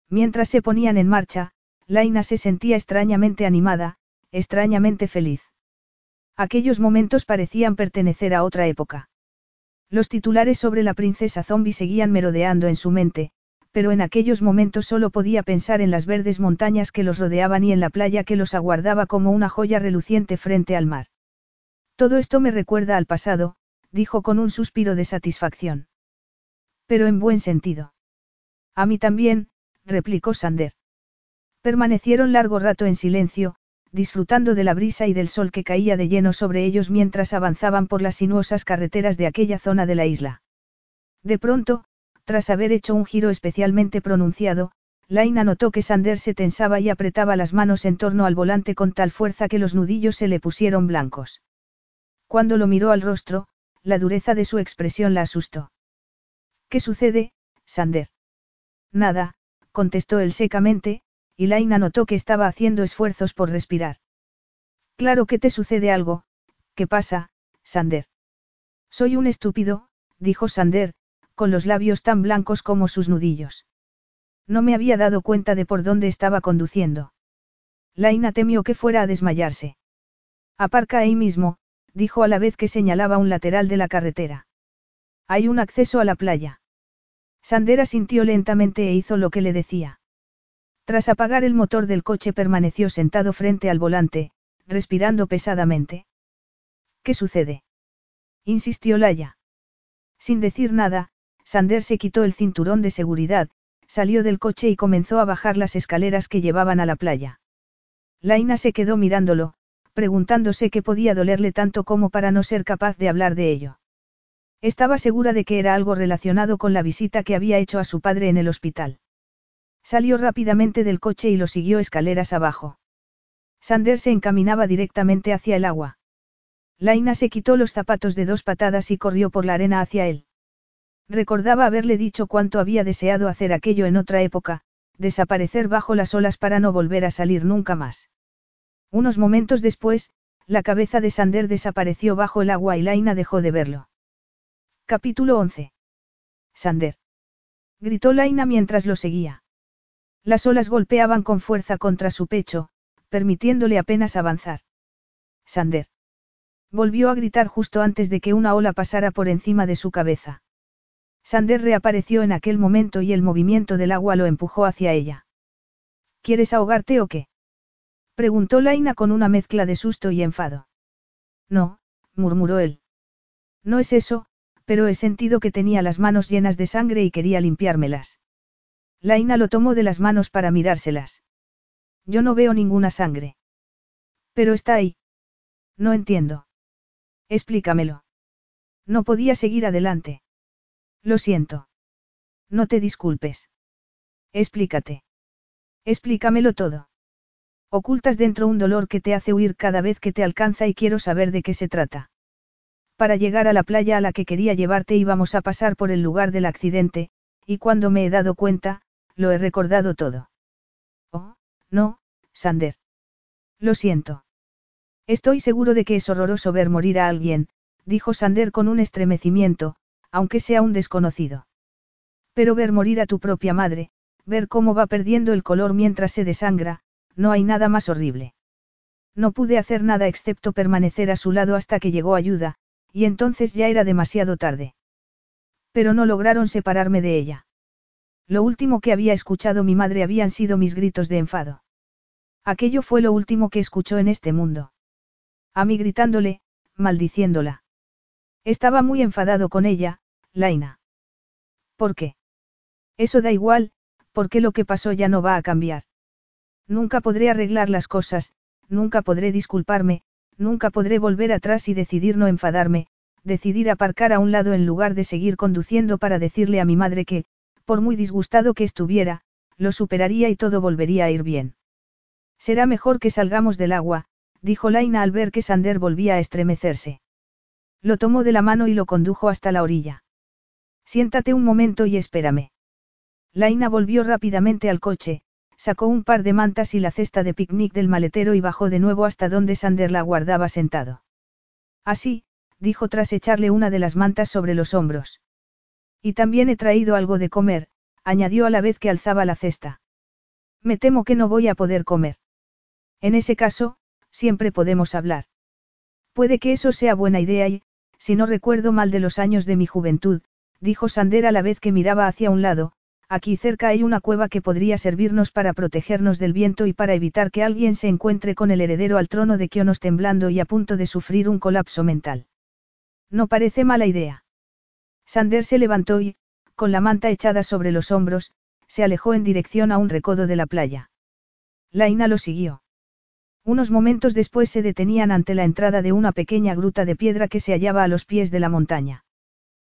A: Mientras se ponían en marcha, Laina se sentía extrañamente animada, extrañamente feliz. Aquellos momentos parecían pertenecer a otra época. Los titulares sobre la princesa zombie seguían merodeando en su mente, pero en aquellos momentos solo podía pensar en las verdes montañas que los rodeaban y en la playa que los aguardaba como una joya reluciente frente al mar. Todo esto me recuerda al pasado, dijo con un suspiro de satisfacción. Pero en buen sentido. A mí también, replicó Sander. Permanecieron largo rato en silencio, disfrutando de la brisa y del sol que caía de lleno sobre ellos mientras avanzaban por las sinuosas carreteras de aquella zona de la isla. De pronto, tras haber hecho un giro especialmente pronunciado, Laina notó que Sander se tensaba y apretaba las manos en torno al volante con tal fuerza que los nudillos se le pusieron blancos. Cuando lo miró al rostro, la dureza de su expresión la asustó. ¿Qué sucede, Sander? Nada, contestó él secamente, y Laina notó que estaba haciendo esfuerzos por respirar. Claro que te sucede algo, ¿qué pasa, Sander? Soy un estúpido, dijo Sander, con los labios tan blancos como sus nudillos. No me había dado cuenta de por dónde estaba conduciendo. Laina temió que fuera a desmayarse. Aparca ahí mismo, dijo a la vez que señalaba un lateral de la carretera. Hay un acceso a la playa. Sandera sintió lentamente e hizo lo que le decía. Tras apagar el motor del coche permaneció sentado frente al volante, respirando pesadamente. ¿Qué sucede? insistió Laya. Sin decir nada, Sander se quitó el cinturón de seguridad, salió del coche y comenzó a bajar las escaleras que llevaban a la playa. Laina se quedó mirándolo, preguntándose qué podía dolerle tanto como para no ser capaz de hablar de ello. Estaba segura de que era algo relacionado con la visita que había hecho a su padre en el hospital. Salió rápidamente del coche y lo siguió escaleras abajo. Sander se encaminaba directamente hacia el agua. Laina se quitó los zapatos de dos patadas y corrió por la arena hacia él. Recordaba haberle dicho cuánto había deseado hacer aquello en otra época, desaparecer bajo las olas para no volver a salir nunca más. Unos momentos después, la cabeza de Sander desapareció bajo el agua y Laina dejó de verlo. Capítulo 11. Sander. Gritó Laina mientras lo seguía. Las olas golpeaban con fuerza contra su pecho, permitiéndole apenas avanzar. Sander. Volvió a gritar justo antes de que una ola pasara por encima de su cabeza. Sander reapareció en aquel momento y el movimiento del agua lo empujó hacia ella. ¿Quieres ahogarte o qué? Preguntó Laina con una mezcla de susto y enfado. No, murmuró él. No es eso, pero he sentido que tenía las manos llenas de sangre y quería limpiármelas. Laina lo tomó de las manos para mirárselas. Yo no veo ninguna sangre. Pero está ahí. No entiendo. Explícamelo. No podía seguir adelante. Lo siento. No te disculpes. Explícate. Explícamelo todo. Ocultas dentro un dolor que te hace huir cada vez que te alcanza y quiero saber de qué se trata. Para llegar a la playa a la que quería llevarte íbamos a pasar por el lugar del accidente, y cuando me he dado cuenta, lo he recordado todo. Oh, no, Sander. Lo siento. Estoy seguro de que es horroroso ver morir a alguien, dijo Sander con un estremecimiento, aunque sea un desconocido. Pero ver morir a tu propia madre, ver cómo va perdiendo el color mientras se desangra, no hay nada más horrible. No pude hacer nada excepto permanecer a su lado hasta que llegó ayuda, y entonces ya era demasiado tarde. Pero no lograron separarme de ella. Lo último que había escuchado mi madre habían sido mis gritos de enfado. Aquello fue lo último que escuchó en este mundo. A mí gritándole, maldiciéndola. Estaba muy enfadado con ella, Laina. ¿Por qué? Eso da igual, porque lo que pasó ya no va a cambiar. Nunca podré arreglar las cosas, nunca podré disculparme, nunca podré volver atrás y decidir no enfadarme, decidir aparcar a un lado en lugar de seguir conduciendo para decirle a mi madre que, por muy disgustado que estuviera, lo superaría y todo volvería a ir bien. Será mejor que salgamos del agua, dijo Laina al ver que Sander volvía a estremecerse. Lo tomó de la mano y lo condujo hasta la orilla. Siéntate un momento y espérame. Laina volvió rápidamente al coche, sacó un par de mantas y la cesta de picnic del maletero y bajó de nuevo hasta donde Sander la guardaba sentado. Así, dijo tras echarle una de las mantas sobre los hombros. Y también he traído algo de comer, añadió a la vez que alzaba la cesta. Me temo que no voy a poder comer. En ese caso, siempre podemos hablar. Puede que eso sea buena idea y, si no recuerdo mal de los años de mi juventud, dijo Sander a la vez que miraba hacia un lado, aquí cerca hay una cueva que podría servirnos para protegernos del viento y para evitar que alguien se encuentre con el heredero al trono de Kionos temblando y a punto de sufrir un colapso mental. No parece mala idea. Sander se levantó y, con la manta echada sobre los hombros, se alejó en dirección a un recodo de la playa. Laina lo siguió. Unos momentos después se detenían ante la entrada de una pequeña gruta de piedra que se hallaba a los pies de la montaña.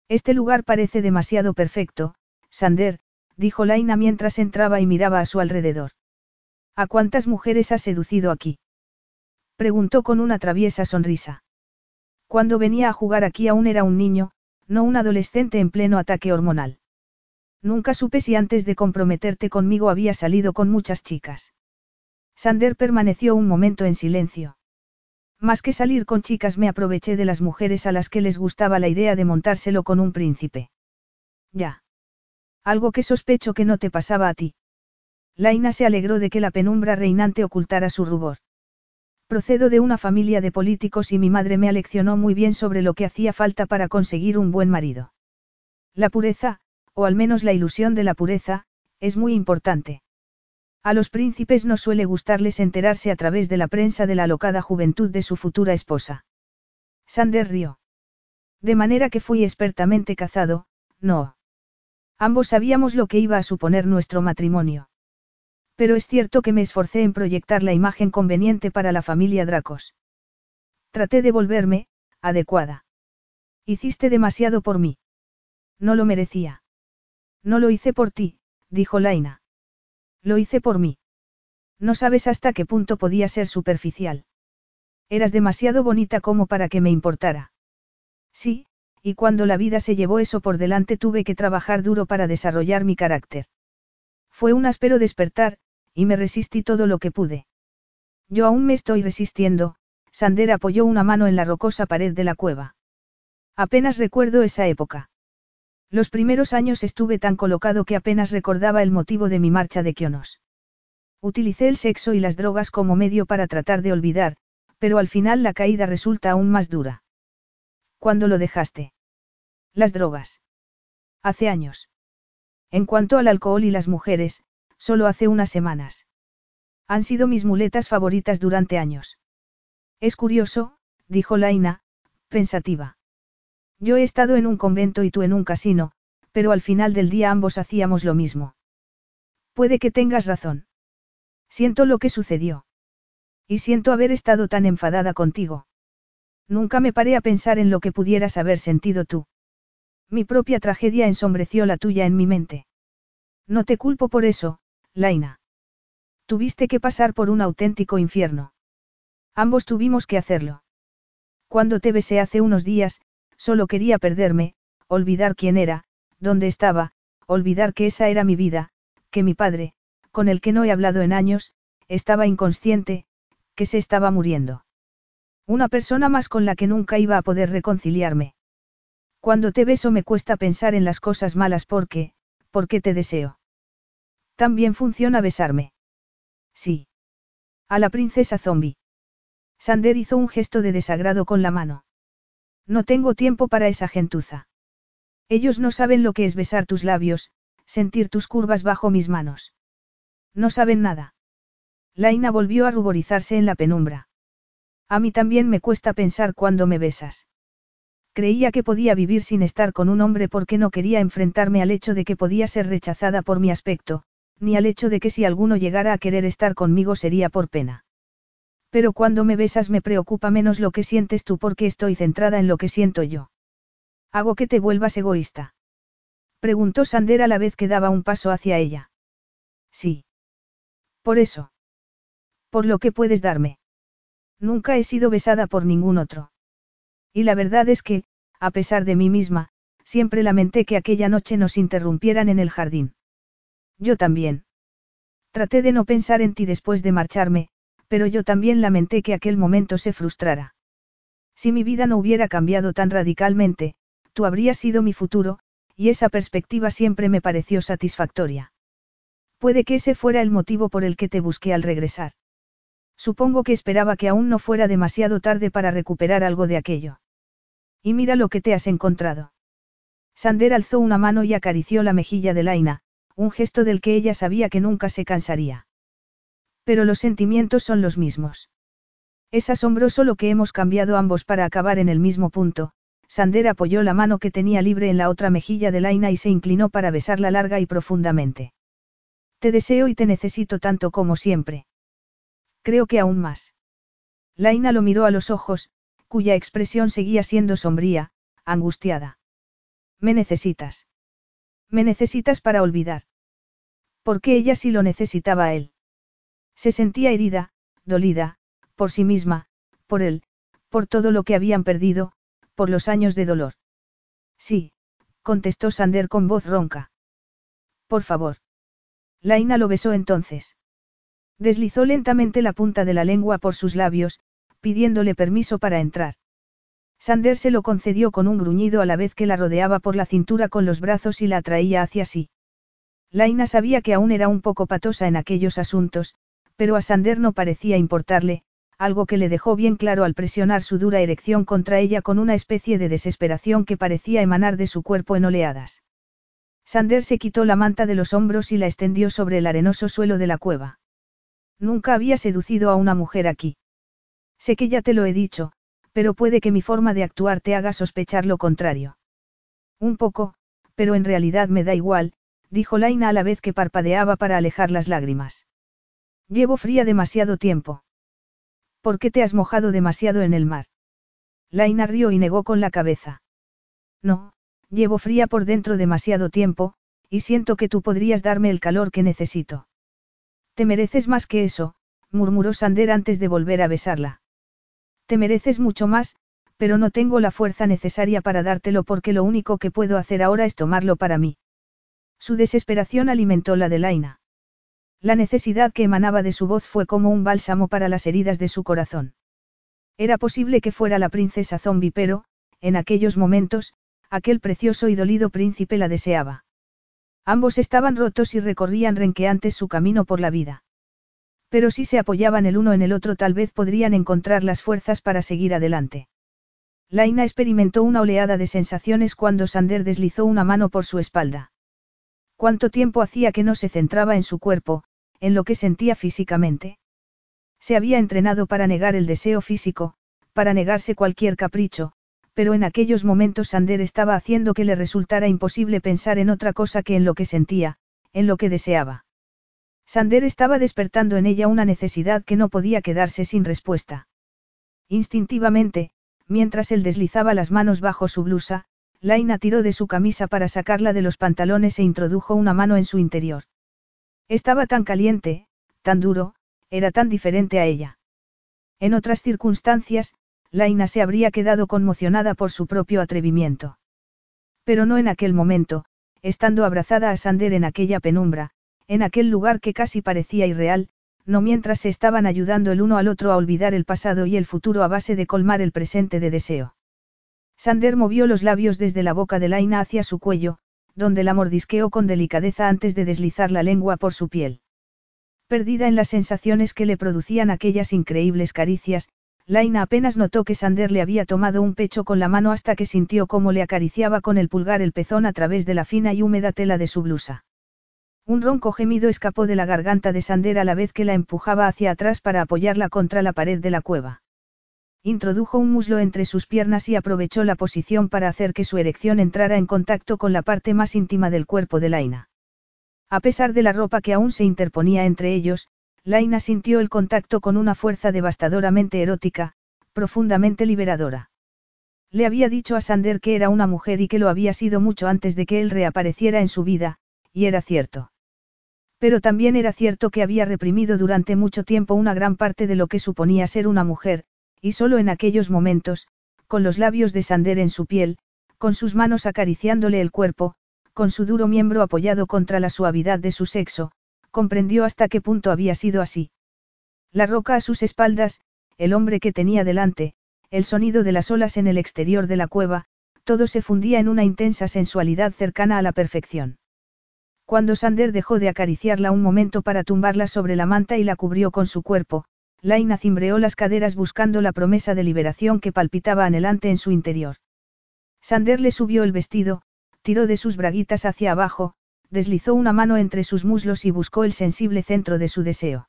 A: Este lugar parece demasiado perfecto, Sander, dijo Laina mientras entraba y miraba a su alrededor. ¿A cuántas mujeres has seducido aquí? Preguntó con una traviesa sonrisa. Cuando venía a jugar aquí aún era un niño, no un adolescente en pleno ataque hormonal. Nunca supe si antes de comprometerte conmigo había salido con muchas chicas. Sander permaneció un momento en silencio. Más que salir con chicas me aproveché de las mujeres a las que les gustaba la idea de montárselo con un príncipe. Ya. Algo que sospecho que no te pasaba a ti. Laina se alegró de que la penumbra reinante ocultara su rubor. Procedo de una familia de políticos y mi madre me aleccionó muy bien sobre lo que hacía falta para conseguir un buen marido. La pureza, o al menos la ilusión de la pureza, es muy importante. A los príncipes no suele gustarles enterarse a través de la prensa de la alocada juventud de su futura esposa. Sander rió. De manera que fui expertamente cazado, no. Ambos sabíamos lo que iba a suponer nuestro matrimonio. Pero es cierto que me esforcé en proyectar la imagen conveniente para la familia Dracos. Traté de volverme, adecuada. Hiciste demasiado por mí. No lo merecía. No lo hice por ti, dijo Laina. Lo hice por mí. No sabes hasta qué punto podía ser superficial. Eras demasiado bonita como para que me importara. Sí, y cuando la vida se llevó eso por delante tuve que trabajar duro para desarrollar mi carácter. Fue un áspero despertar, y me resistí todo lo que pude. Yo aún me estoy resistiendo, Sander apoyó una mano en la rocosa pared de la cueva. Apenas recuerdo esa época. Los primeros años estuve tan colocado que apenas recordaba el motivo de mi marcha de Kionos. Utilicé el sexo y las drogas como medio para tratar de olvidar, pero al final la caída resulta aún más dura. ¿Cuándo lo dejaste? Las drogas. Hace años. En cuanto al alcohol y las mujeres, solo hace unas semanas. Han sido mis muletas favoritas durante años. Es curioso, dijo Laina, pensativa. Yo he estado en un convento y tú en un casino, pero al final del día ambos hacíamos lo mismo. Puede que tengas razón. Siento lo que sucedió. Y siento haber estado tan enfadada contigo. Nunca me paré a pensar en lo que pudieras haber sentido tú. Mi propia tragedia ensombreció la tuya en mi mente. No te culpo por eso, Laina. Tuviste que pasar por un auténtico infierno. Ambos tuvimos que hacerlo. Cuando te besé hace unos días, Solo quería perderme, olvidar quién era, dónde estaba, olvidar que esa era mi vida, que mi padre, con el que no he hablado en años, estaba inconsciente, que se estaba muriendo. Una persona más con la que nunca iba a poder reconciliarme. Cuando te beso me cuesta pensar en las cosas malas porque, porque te deseo. También funciona besarme. Sí. A la princesa zombie. Sander hizo un gesto de desagrado con la mano. No tengo tiempo para esa gentuza. Ellos no saben lo que es besar tus labios, sentir tus curvas bajo mis manos. No saben nada. Laina volvió a ruborizarse en la penumbra. A mí también me cuesta pensar cuando me besas. Creía que podía vivir sin estar con un hombre porque no quería enfrentarme al hecho de que podía ser rechazada por mi aspecto, ni al hecho de que si alguno llegara a querer estar conmigo sería por pena. Pero cuando me besas me preocupa menos lo que sientes tú porque estoy centrada en lo que siento yo. ¿Hago que te vuelvas egoísta? Preguntó Sander a la vez que daba un paso hacia ella. Sí. Por eso. Por lo que puedes darme. Nunca he sido besada por ningún otro. Y la verdad es que, a pesar de mí misma, siempre lamenté que aquella noche nos interrumpieran en el jardín. Yo también. Traté de no pensar en ti después de marcharme, pero yo también lamenté que aquel momento se frustrara. Si mi vida no hubiera cambiado tan radicalmente, tú habrías sido mi futuro, y esa perspectiva siempre me pareció satisfactoria. Puede que ese fuera el motivo por el que te busqué al regresar. Supongo que esperaba que aún no fuera demasiado tarde para recuperar algo de aquello. Y mira lo que te has encontrado. Sander alzó una mano y acarició la mejilla de Laina, un gesto del que ella sabía que nunca se cansaría. Pero los sentimientos son los mismos. Es asombroso lo que hemos cambiado ambos para acabar en el mismo punto. Sander apoyó la mano que tenía libre en la otra mejilla de Laina y se inclinó para besarla larga y profundamente. Te deseo y te necesito tanto como siempre. Creo que aún más. Laina lo miró a los ojos, cuya expresión seguía siendo sombría, angustiada. Me necesitas. Me necesitas para olvidar. Porque ella sí lo necesitaba a él. Se sentía herida, dolida, por sí misma, por él, por todo lo que habían perdido, por los años de dolor. Sí, contestó Sander con voz ronca. Por favor. Laina lo besó entonces. Deslizó lentamente la punta de la lengua por sus labios, pidiéndole permiso para entrar. Sander se lo concedió con un gruñido a la vez que la rodeaba por la cintura con los brazos y la atraía hacia sí. Laina sabía que aún era un poco patosa en aquellos asuntos, pero a Sander no parecía importarle, algo que le dejó bien claro al presionar su dura erección contra ella con una especie de desesperación que parecía emanar de su cuerpo en oleadas. Sander se quitó la manta de los hombros y la extendió sobre el arenoso suelo de la cueva. Nunca había seducido a una mujer aquí. Sé que ya te lo he dicho, pero puede que mi forma de actuar te haga sospechar lo contrario. Un poco, pero en realidad me da igual, dijo Laina a la vez que parpadeaba para alejar las lágrimas. Llevo fría demasiado tiempo. ¿Por qué te has mojado demasiado en el mar? Laina rió y negó con la cabeza. No, llevo fría por dentro demasiado tiempo, y siento que tú podrías darme el calor que necesito. Te mereces más que eso, murmuró Sander antes de volver a besarla. Te mereces mucho más, pero no tengo la fuerza necesaria para dártelo porque lo único que puedo hacer ahora es tomarlo para mí. Su desesperación alimentó la de Laina. La necesidad que emanaba de su voz fue como un bálsamo para las heridas de su corazón. Era posible que fuera la princesa zombie, pero, en aquellos momentos, aquel precioso y dolido príncipe la deseaba. Ambos estaban rotos y recorrían renqueantes su camino por la vida. Pero si se apoyaban el uno en el otro tal vez podrían encontrar las fuerzas para seguir adelante. Laina experimentó una oleada de sensaciones cuando Sander deslizó una mano por su espalda. ¿Cuánto tiempo hacía que no se centraba en su cuerpo, en lo que sentía físicamente? Se había entrenado para negar el deseo físico, para negarse cualquier capricho, pero en aquellos momentos Sander estaba haciendo que le resultara imposible pensar en otra cosa que en lo que sentía, en lo que deseaba. Sander estaba despertando en ella una necesidad que no podía quedarse sin respuesta. Instintivamente, mientras él deslizaba las manos bajo su blusa, Laina tiró de su camisa para sacarla de los pantalones e introdujo una mano en su interior. Estaba tan caliente, tan duro, era tan diferente a ella. En otras circunstancias, Laina se habría quedado conmocionada por su propio atrevimiento. Pero no en aquel momento, estando abrazada a Sander en aquella penumbra, en aquel lugar que casi parecía irreal, no mientras se estaban ayudando el uno al otro a olvidar el pasado y el futuro a base de colmar el presente de deseo. Sander movió los labios desde la boca de Laina hacia su cuello, donde la mordisqueó con delicadeza antes de deslizar la lengua por su piel. Perdida en las sensaciones que le producían aquellas increíbles caricias, Laina apenas notó que Sander le había tomado un pecho con la mano hasta que sintió cómo le acariciaba con el pulgar el pezón a través de la fina y húmeda tela de su blusa. Un ronco gemido escapó de la garganta de Sander a la vez que la empujaba hacia atrás para apoyarla contra la pared de la cueva. Introdujo un muslo entre sus piernas y aprovechó la posición para hacer que su erección entrara en contacto con la parte más íntima del cuerpo de Laina. A pesar de la ropa que aún se interponía entre ellos, Laina sintió el contacto con una fuerza devastadoramente erótica, profundamente liberadora. Le había dicho a Sander que era una mujer y que lo había sido mucho antes de que él reapareciera en su vida, y era cierto. Pero también era cierto que había reprimido durante mucho tiempo una gran parte de lo que suponía ser una mujer, y solo en aquellos momentos, con los labios de Sander en su piel, con sus manos acariciándole el cuerpo, con su duro miembro apoyado contra la suavidad de su sexo, comprendió hasta qué punto había sido así. La roca a sus espaldas, el hombre que tenía delante, el sonido de las olas en el exterior de la cueva, todo se fundía en una intensa sensualidad cercana a la perfección. Cuando Sander dejó de acariciarla un momento para tumbarla sobre la manta y la cubrió con su cuerpo, Laina cimbreó las caderas buscando la promesa de liberación que palpitaba anhelante en su interior. Sander le subió el vestido, tiró de sus braguitas hacia abajo, deslizó una mano entre sus muslos y buscó el sensible centro de su deseo.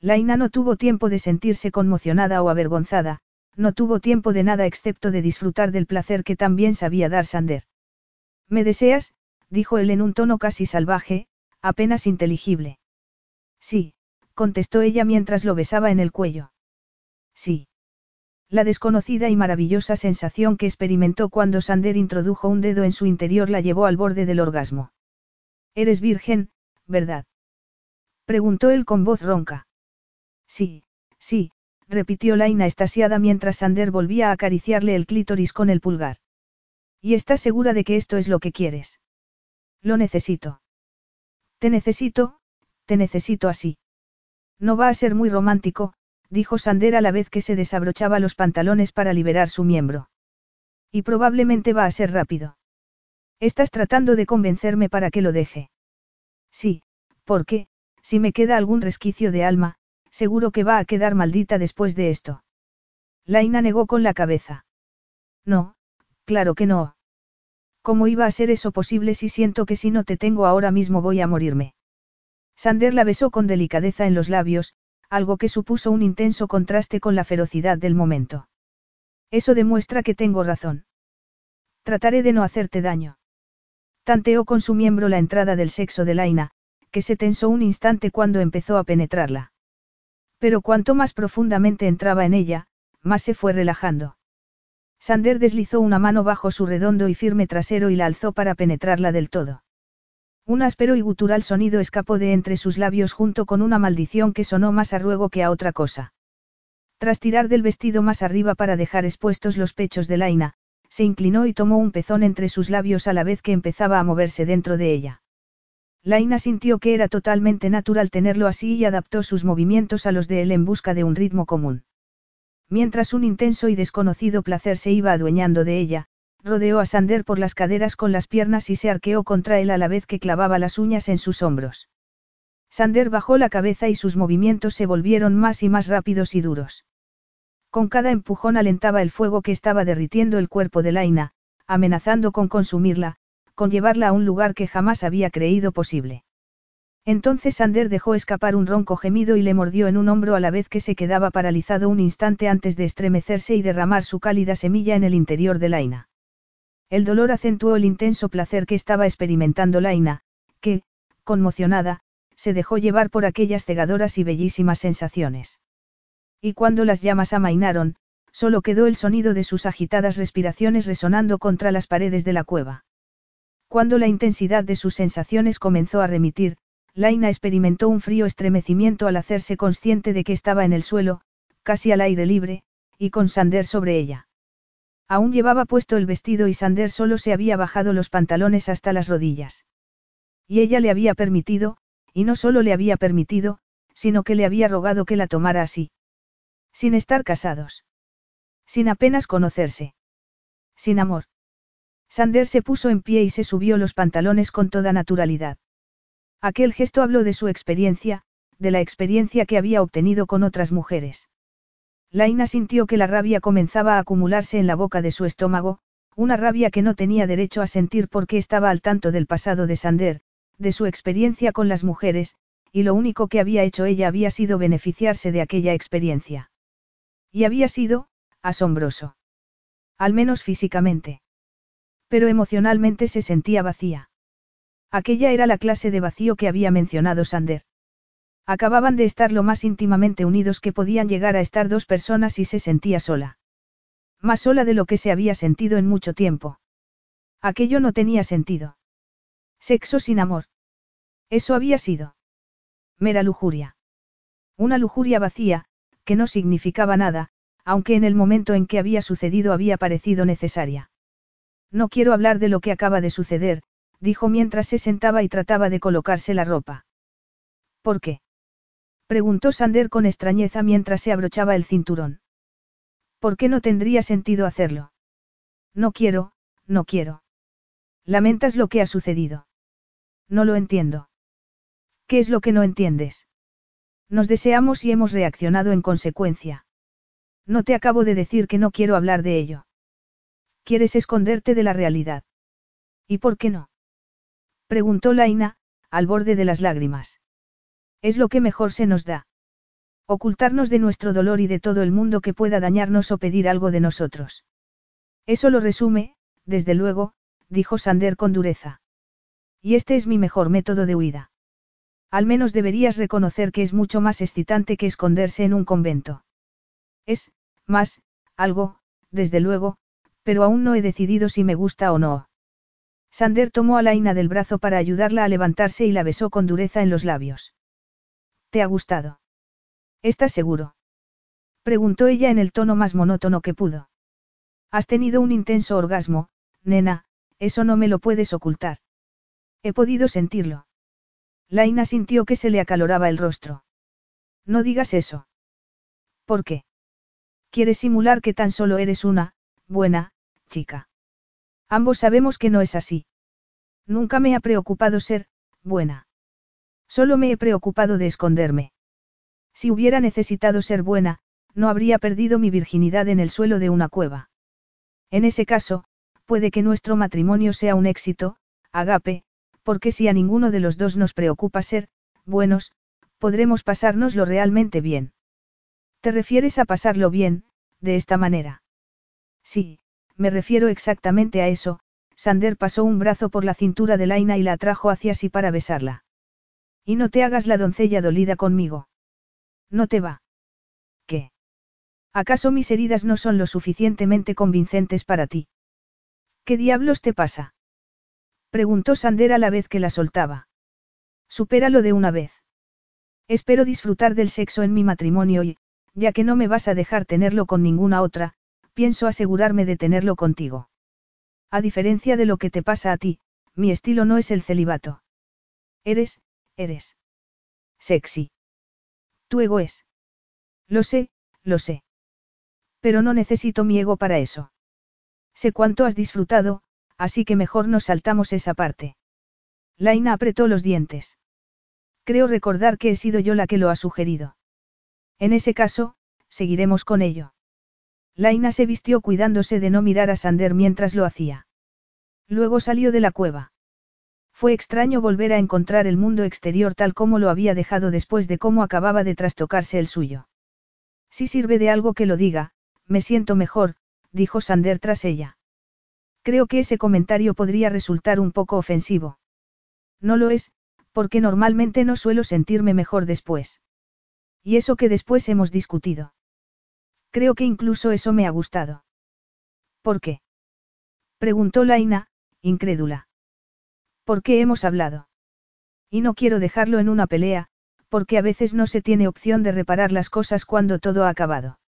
A: Laina no tuvo tiempo de sentirse conmocionada o avergonzada, no tuvo tiempo de nada excepto de disfrutar del placer que también sabía dar Sander. ¿Me deseas? dijo él en un tono casi salvaje, apenas inteligible. Sí, contestó ella mientras lo besaba en el cuello. Sí. La desconocida y maravillosa sensación que experimentó cuando Sander introdujo un dedo en su interior la llevó al borde del orgasmo. Eres virgen, ¿verdad? preguntó él con voz ronca. Sí, sí, repitió Laina estasiada mientras Sander volvía a acariciarle el clítoris con el pulgar. ¿Y estás segura de que esto es lo que quieres? Lo necesito. Te necesito, te necesito así. No va a ser muy romántico, dijo Sander a la vez que se desabrochaba los pantalones para liberar su miembro. Y probablemente va a ser rápido. Estás tratando de convencerme para que lo deje. Sí, porque, si me queda algún resquicio de alma, seguro que va a quedar maldita después de esto. Laina negó con la cabeza. No, claro que no. ¿Cómo iba a ser eso posible si siento que si no te tengo ahora mismo voy a morirme? Sander la besó con delicadeza en los labios, algo que supuso un intenso contraste con la ferocidad del momento. Eso demuestra que tengo razón. Trataré de no hacerte daño. Tanteó con su miembro la entrada del sexo de Laina, que se tensó un instante cuando empezó a penetrarla. Pero cuanto más profundamente entraba en ella, más se fue relajando. Sander deslizó una mano bajo su redondo y firme trasero y la alzó para penetrarla del todo. Un áspero y gutural sonido escapó de entre sus labios junto con una maldición que sonó más a ruego que a otra cosa. Tras tirar del vestido más arriba para dejar expuestos los pechos de Laina, se inclinó y tomó un pezón entre sus labios a la vez que empezaba a moverse dentro de ella. Laina sintió que era totalmente natural tenerlo así y adaptó sus movimientos a los de él en busca de un ritmo común. Mientras un intenso y desconocido placer se iba adueñando de ella, rodeó a Sander por las caderas con las piernas y se arqueó contra él a la vez que clavaba las uñas en sus hombros. Sander bajó la cabeza y sus movimientos se volvieron más y más rápidos y duros. Con cada empujón alentaba el fuego que estaba derritiendo el cuerpo de Laina, amenazando con consumirla, con llevarla a un lugar que jamás había creído posible. Entonces Sander dejó escapar un ronco gemido y le mordió en un hombro a la vez que se quedaba paralizado un instante antes de estremecerse y derramar su cálida semilla en el interior de Laina. El dolor acentuó el intenso placer que estaba experimentando Laina, que, conmocionada, se dejó llevar por aquellas cegadoras y bellísimas sensaciones. Y cuando las llamas amainaron, solo quedó el sonido de sus agitadas respiraciones resonando contra las paredes de la cueva. Cuando la intensidad de sus sensaciones comenzó a remitir, Laina experimentó un frío estremecimiento al hacerse consciente de que estaba en el suelo, casi al aire libre, y con Sander sobre ella. Aún llevaba puesto el vestido y Sander solo se había bajado los pantalones hasta las rodillas. Y ella le había permitido, y no solo le había permitido, sino que le había rogado que la tomara así. Sin estar casados. Sin apenas conocerse. Sin amor. Sander se puso en pie y se subió los pantalones con toda naturalidad. Aquel gesto habló de su experiencia, de la experiencia que había obtenido con otras mujeres. Laina sintió que la rabia comenzaba a acumularse en la boca de su estómago, una rabia que no tenía derecho a sentir porque estaba al tanto del pasado de Sander, de su experiencia con las mujeres, y lo único que había hecho ella había sido beneficiarse de aquella experiencia. Y había sido, asombroso. Al menos físicamente. Pero emocionalmente se sentía vacía. Aquella era la clase de vacío que había mencionado Sander. Acababan de estar lo más íntimamente unidos que podían llegar a estar dos personas y se sentía sola. Más sola de lo que se había sentido en mucho tiempo. Aquello no tenía sentido. Sexo sin amor. Eso había sido. Mera lujuria. Una lujuria vacía, que no significaba nada, aunque en el momento en que había sucedido había parecido necesaria. No quiero hablar de lo que acaba de suceder, dijo mientras se sentaba y trataba de colocarse la ropa. ¿Por qué? Preguntó Sander con extrañeza mientras se abrochaba el cinturón. ¿Por qué no tendría sentido hacerlo? No quiero, no quiero. Lamentas lo que ha sucedido. No lo entiendo. ¿Qué es lo que no entiendes? Nos deseamos y hemos reaccionado en consecuencia. No te acabo de decir que no quiero hablar de ello. Quieres esconderte de la realidad. ¿Y por qué no? Preguntó Laina, al borde de las lágrimas. Es lo que mejor se nos da. Ocultarnos de nuestro dolor y de todo el mundo que pueda dañarnos o pedir algo de nosotros. Eso lo resume, desde luego, dijo Sander con dureza. Y este es mi mejor método de huida. Al menos deberías reconocer que es mucho más excitante que esconderse en un convento. Es, más, algo, desde luego, pero aún no he decidido si me gusta o no. Sander tomó a Laina del brazo para ayudarla a levantarse y la besó con dureza en los labios. ¿Te ha gustado? ¿Estás seguro? Preguntó ella en el tono más monótono que pudo. Has tenido un intenso orgasmo, nena, eso no me lo puedes ocultar. He podido sentirlo. Laina sintió que se le acaloraba el rostro. No digas eso. ¿Por qué? Quieres simular que tan solo eres una, buena, chica. Ambos sabemos que no es así. Nunca me ha preocupado ser, buena. Solo me he preocupado de esconderme. Si hubiera necesitado ser buena, no habría perdido mi virginidad en el suelo de una cueva. En ese caso, puede que nuestro matrimonio sea un éxito, agape, porque si a ninguno de los dos nos preocupa ser, buenos, podremos pasárnoslo realmente bien. ¿Te refieres a pasarlo bien, de esta manera? Sí, me refiero exactamente a eso, Sander pasó un brazo por la cintura de Laina y la atrajo hacia sí para besarla. Y no te hagas la doncella dolida conmigo. No te va. ¿Qué? ¿Acaso mis heridas no son lo suficientemente convincentes para ti? ¿Qué diablos te pasa? Preguntó Sander a la vez que la soltaba. Supéralo de una vez. Espero disfrutar del sexo en mi matrimonio y, ya que no me vas a dejar tenerlo con ninguna otra, pienso asegurarme de tenerlo contigo. A diferencia de lo que te pasa a ti, mi estilo no es el celibato. Eres, eres. Sexy. Tu ego es. Lo sé, lo sé. Pero no necesito mi ego para eso. Sé cuánto has disfrutado, así que mejor nos saltamos esa parte. Laina apretó los dientes. Creo recordar que he sido yo la que lo ha sugerido. En ese caso, seguiremos con ello. Laina se vistió cuidándose de no mirar a Sander mientras lo hacía. Luego salió de la cueva. Fue extraño volver a encontrar el mundo exterior tal como lo había dejado después de cómo acababa de trastocarse el suyo. Si sirve de algo que lo diga, me siento mejor, dijo Sander tras ella. Creo que ese comentario podría resultar un poco ofensivo. No lo es, porque normalmente no suelo sentirme mejor después. Y eso que después hemos discutido. Creo que incluso eso me ha gustado. ¿Por qué? Preguntó Laina, incrédula. ¿Por qué hemos hablado? Y no quiero dejarlo en una pelea, porque a veces no se tiene opción de reparar las cosas cuando todo ha acabado.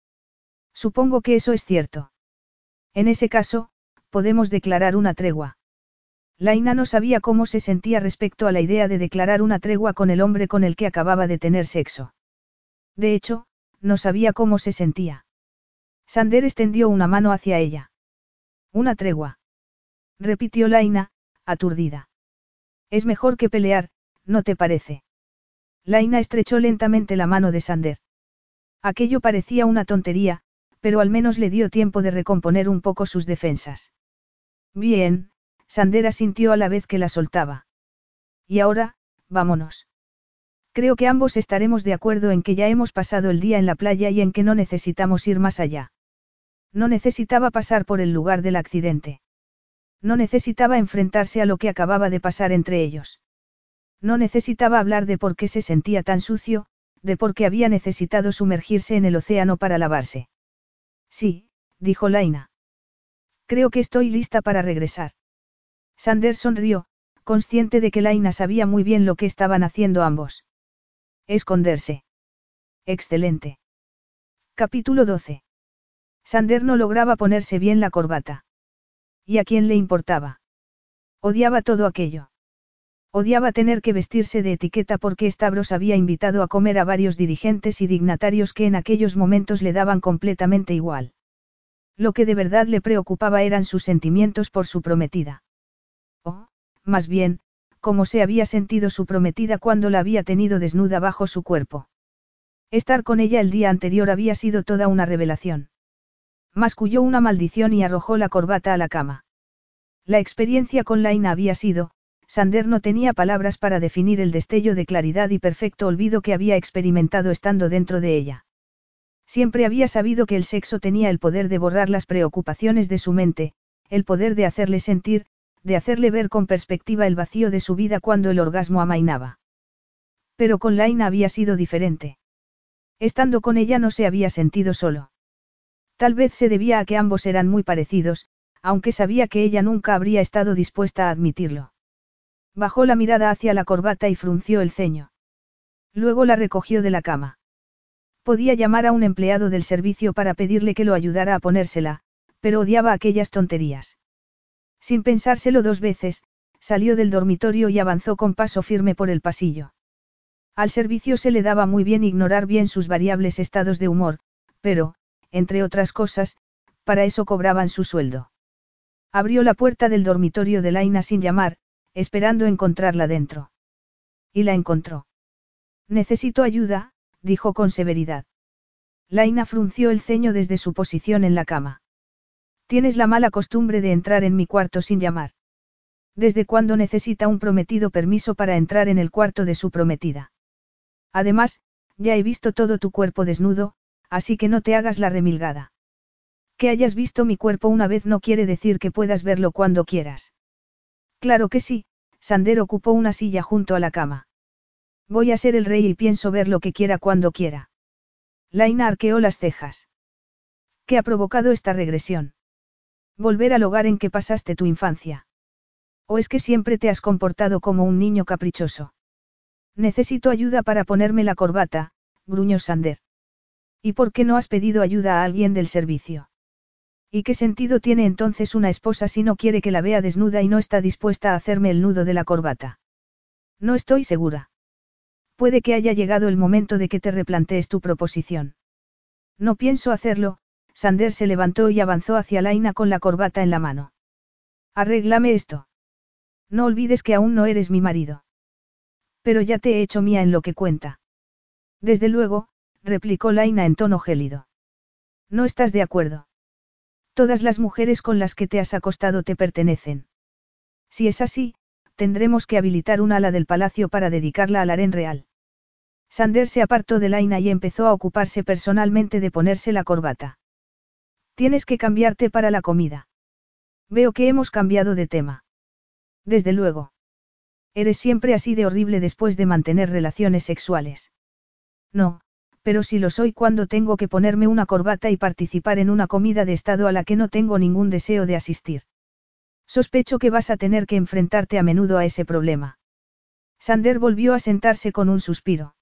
A: Supongo que eso es cierto. En ese caso, podemos declarar una tregua. Laina no sabía cómo se sentía respecto a la idea de declarar una tregua con el hombre con el que acababa de tener sexo. De hecho, no sabía cómo se sentía. Sander extendió una mano hacia ella. Una tregua. Repitió Laina, aturdida. Es mejor que pelear, ¿no te parece? Laina estrechó lentamente la mano de Sander. Aquello parecía una tontería, pero al menos le dio tiempo de recomponer un poco sus defensas. Bien, Sander asintió a la vez que la soltaba. Y ahora, vámonos. Creo que ambos estaremos de acuerdo en que ya hemos pasado el día en la playa y en que no necesitamos ir más allá. No necesitaba pasar por el lugar del accidente. No necesitaba enfrentarse a lo que acababa de pasar entre ellos. No necesitaba hablar de por qué se sentía tan sucio, de por qué había necesitado sumergirse en el océano para lavarse. Sí, dijo Laina. Creo que estoy lista para regresar. Sander sonrió, consciente de que Laina sabía muy bien lo que estaban haciendo ambos. Esconderse. Excelente. Capítulo 12. Sander no lograba ponerse bien la corbata. ¿Y a quién le importaba? Odiaba todo aquello. Odiaba tener que vestirse de etiqueta porque Stavros había invitado a comer a varios dirigentes y dignatarios que en aquellos momentos le daban completamente igual. Lo que de verdad le preocupaba eran sus sentimientos por su prometida. O, más bien, cómo se había sentido su prometida cuando la había tenido desnuda bajo su cuerpo. Estar con ella el día anterior había sido toda una revelación. Masculló una maldición y arrojó la corbata a la cama. La experiencia con Laina había sido, Sander no tenía palabras para definir el destello de claridad y perfecto olvido que había experimentado estando dentro de ella. Siempre había sabido que el sexo tenía el poder de borrar las preocupaciones de su mente, el poder de hacerle sentir, de hacerle ver con perspectiva el vacío de su vida cuando el orgasmo amainaba. Pero con Laina había sido diferente. Estando con ella no se había sentido solo. Tal vez se debía a que ambos eran muy parecidos, aunque sabía que ella nunca habría estado dispuesta a admitirlo. Bajó la mirada hacia la corbata y frunció el ceño. Luego la recogió de la cama. Podía llamar a un empleado del servicio para pedirle que lo ayudara a ponérsela, pero odiaba aquellas tonterías. Sin pensárselo dos veces, salió del dormitorio y avanzó con paso firme por el pasillo. Al servicio se le daba muy bien ignorar bien sus variables estados de humor, pero, entre otras cosas, para eso cobraban su sueldo. Abrió la puerta del dormitorio de Laina sin llamar, esperando encontrarla dentro. Y la encontró. Necesito ayuda, dijo con severidad. Laina frunció el ceño desde su posición en la cama. Tienes la mala costumbre de entrar en mi cuarto sin llamar. ¿Desde cuándo necesita un prometido permiso para entrar en el cuarto de su prometida? Además, ya he visto todo tu cuerpo desnudo, así que no te hagas la remilgada. Que hayas visto mi cuerpo una vez no quiere decir que puedas verlo cuando quieras. Claro que sí, Sander ocupó una silla junto a la cama. Voy a ser el rey y pienso ver lo que quiera cuando quiera. Laina arqueó las cejas. ¿Qué ha provocado esta regresión? Volver al hogar en que pasaste tu infancia. ¿O es que siempre te has comportado como un niño caprichoso? Necesito ayuda para ponerme la corbata, gruñó Sander. ¿Y por qué no has pedido ayuda a alguien del servicio? ¿Y qué sentido tiene entonces una esposa si no quiere que la vea desnuda y no está dispuesta a hacerme el nudo de la corbata? No estoy segura. Puede que haya llegado el momento de que te replantees tu proposición. No pienso hacerlo, Sander se levantó y avanzó hacia Laina con la corbata en la mano. Arréglame esto. No olvides que aún no eres mi marido. Pero ya te he hecho mía en lo que cuenta. Desde luego, replicó Laina en tono gélido. No estás de acuerdo. Todas las mujeres con las que te has acostado te pertenecen. Si es así, tendremos que habilitar un ala del palacio para dedicarla al harén real. Sander se apartó de Laina y empezó a ocuparse personalmente de ponerse la corbata. Tienes que cambiarte para la comida. Veo que hemos cambiado de tema. Desde luego. Eres siempre así de horrible después de mantener relaciones sexuales. No, pero sí lo soy cuando tengo que ponerme una corbata y participar en una comida de estado a la que no tengo ningún deseo de asistir. Sospecho que vas a tener que enfrentarte a menudo a ese problema. Sander volvió a sentarse con un suspiro.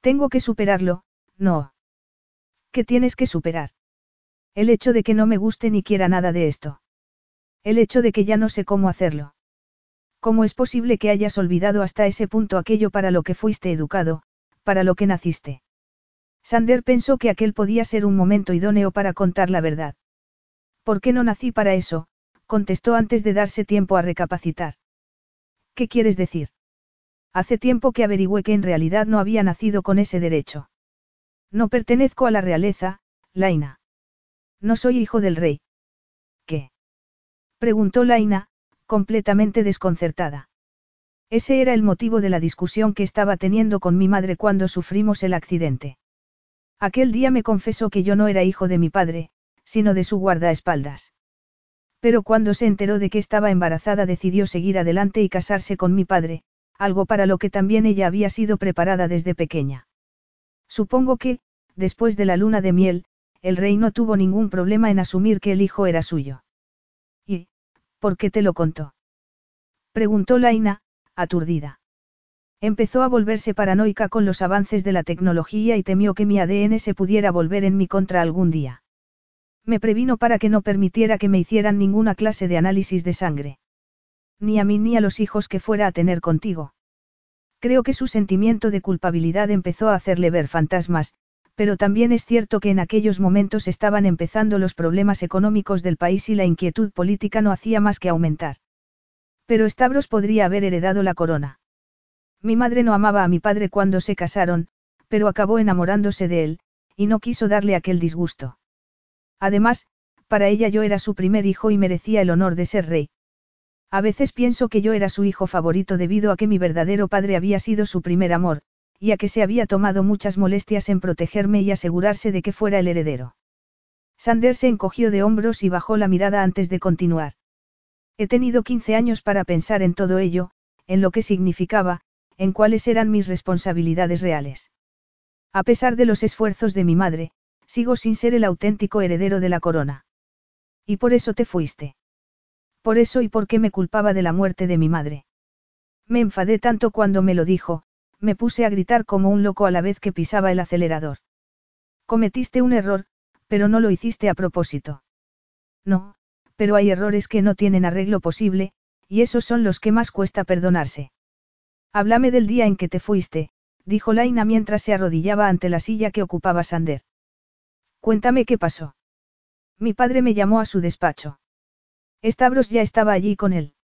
A: Tengo que superarlo, no. ¿Qué tienes que superar? El hecho de que no me guste ni quiera nada de esto. El hecho de que ya no sé cómo hacerlo. ¿Cómo es posible que hayas olvidado hasta ese punto aquello para lo que fuiste educado, para lo que naciste? Sander pensó que aquel podía ser un momento idóneo para contar la verdad. ¿Por qué no nací para eso? contestó antes de darse tiempo a recapacitar. ¿Qué quieres decir? Hace tiempo que averigüé que en realidad no había nacido con ese derecho. No pertenezco a la realeza, Laina. No soy hijo del rey. ¿Qué? preguntó Laina, completamente desconcertada. Ese era el motivo de la discusión que estaba teniendo con mi madre cuando sufrimos el accidente. Aquel día me confesó que yo no era hijo de mi padre, sino de su guardaespaldas. Pero cuando se enteró de que estaba embarazada decidió seguir adelante y casarse con mi padre, algo para lo que también ella había sido preparada desde pequeña. Supongo que, después de la luna de miel, el rey no tuvo ningún problema en asumir que el hijo era suyo. ¿Y, por qué te lo contó? Preguntó Laina, aturdida. Empezó a volverse paranoica con los avances de la tecnología y temió que mi ADN se pudiera volver en mi contra algún día. Me previno para que no permitiera que me hicieran ninguna clase de análisis de sangre. Ni a mí ni a los hijos que fuera a tener contigo. Creo que su sentimiento de culpabilidad empezó a hacerle ver fantasmas, pero también es cierto que en aquellos momentos estaban empezando los problemas económicos del país y la inquietud política no hacía más que aumentar. Pero Stavros podría haber heredado la corona. Mi madre no amaba a mi padre cuando se casaron, pero acabó enamorándose de él, y no quiso darle aquel disgusto. Además, para ella yo era su primer hijo y merecía el honor de ser rey. A veces pienso que yo era su hijo favorito debido a que mi verdadero padre había sido su primer amor, y a que se había tomado muchas molestias en protegerme y asegurarse de que fuera el heredero. Sander se encogió de hombros y bajó la mirada antes de continuar. He tenido 15 años para pensar en todo ello, en lo que significaba, en cuáles eran mis responsabilidades reales. A pesar de los esfuerzos de mi madre, sigo sin ser el auténtico heredero de la corona. Y por eso te fuiste. Por eso y porque me culpaba de la muerte de mi madre. Me enfadé tanto cuando me lo dijo, me puse a gritar como un loco a la vez que pisaba el acelerador. Cometiste un error, pero no lo hiciste a propósito. No, pero hay errores que no tienen arreglo posible, y esos son los que más cuesta perdonarse. Háblame del día en que te fuiste, dijo Laina mientras se arrodillaba ante la silla que ocupaba Sander. Cuéntame qué pasó. Mi padre me llamó a su despacho. Stavros ya estaba allí con él.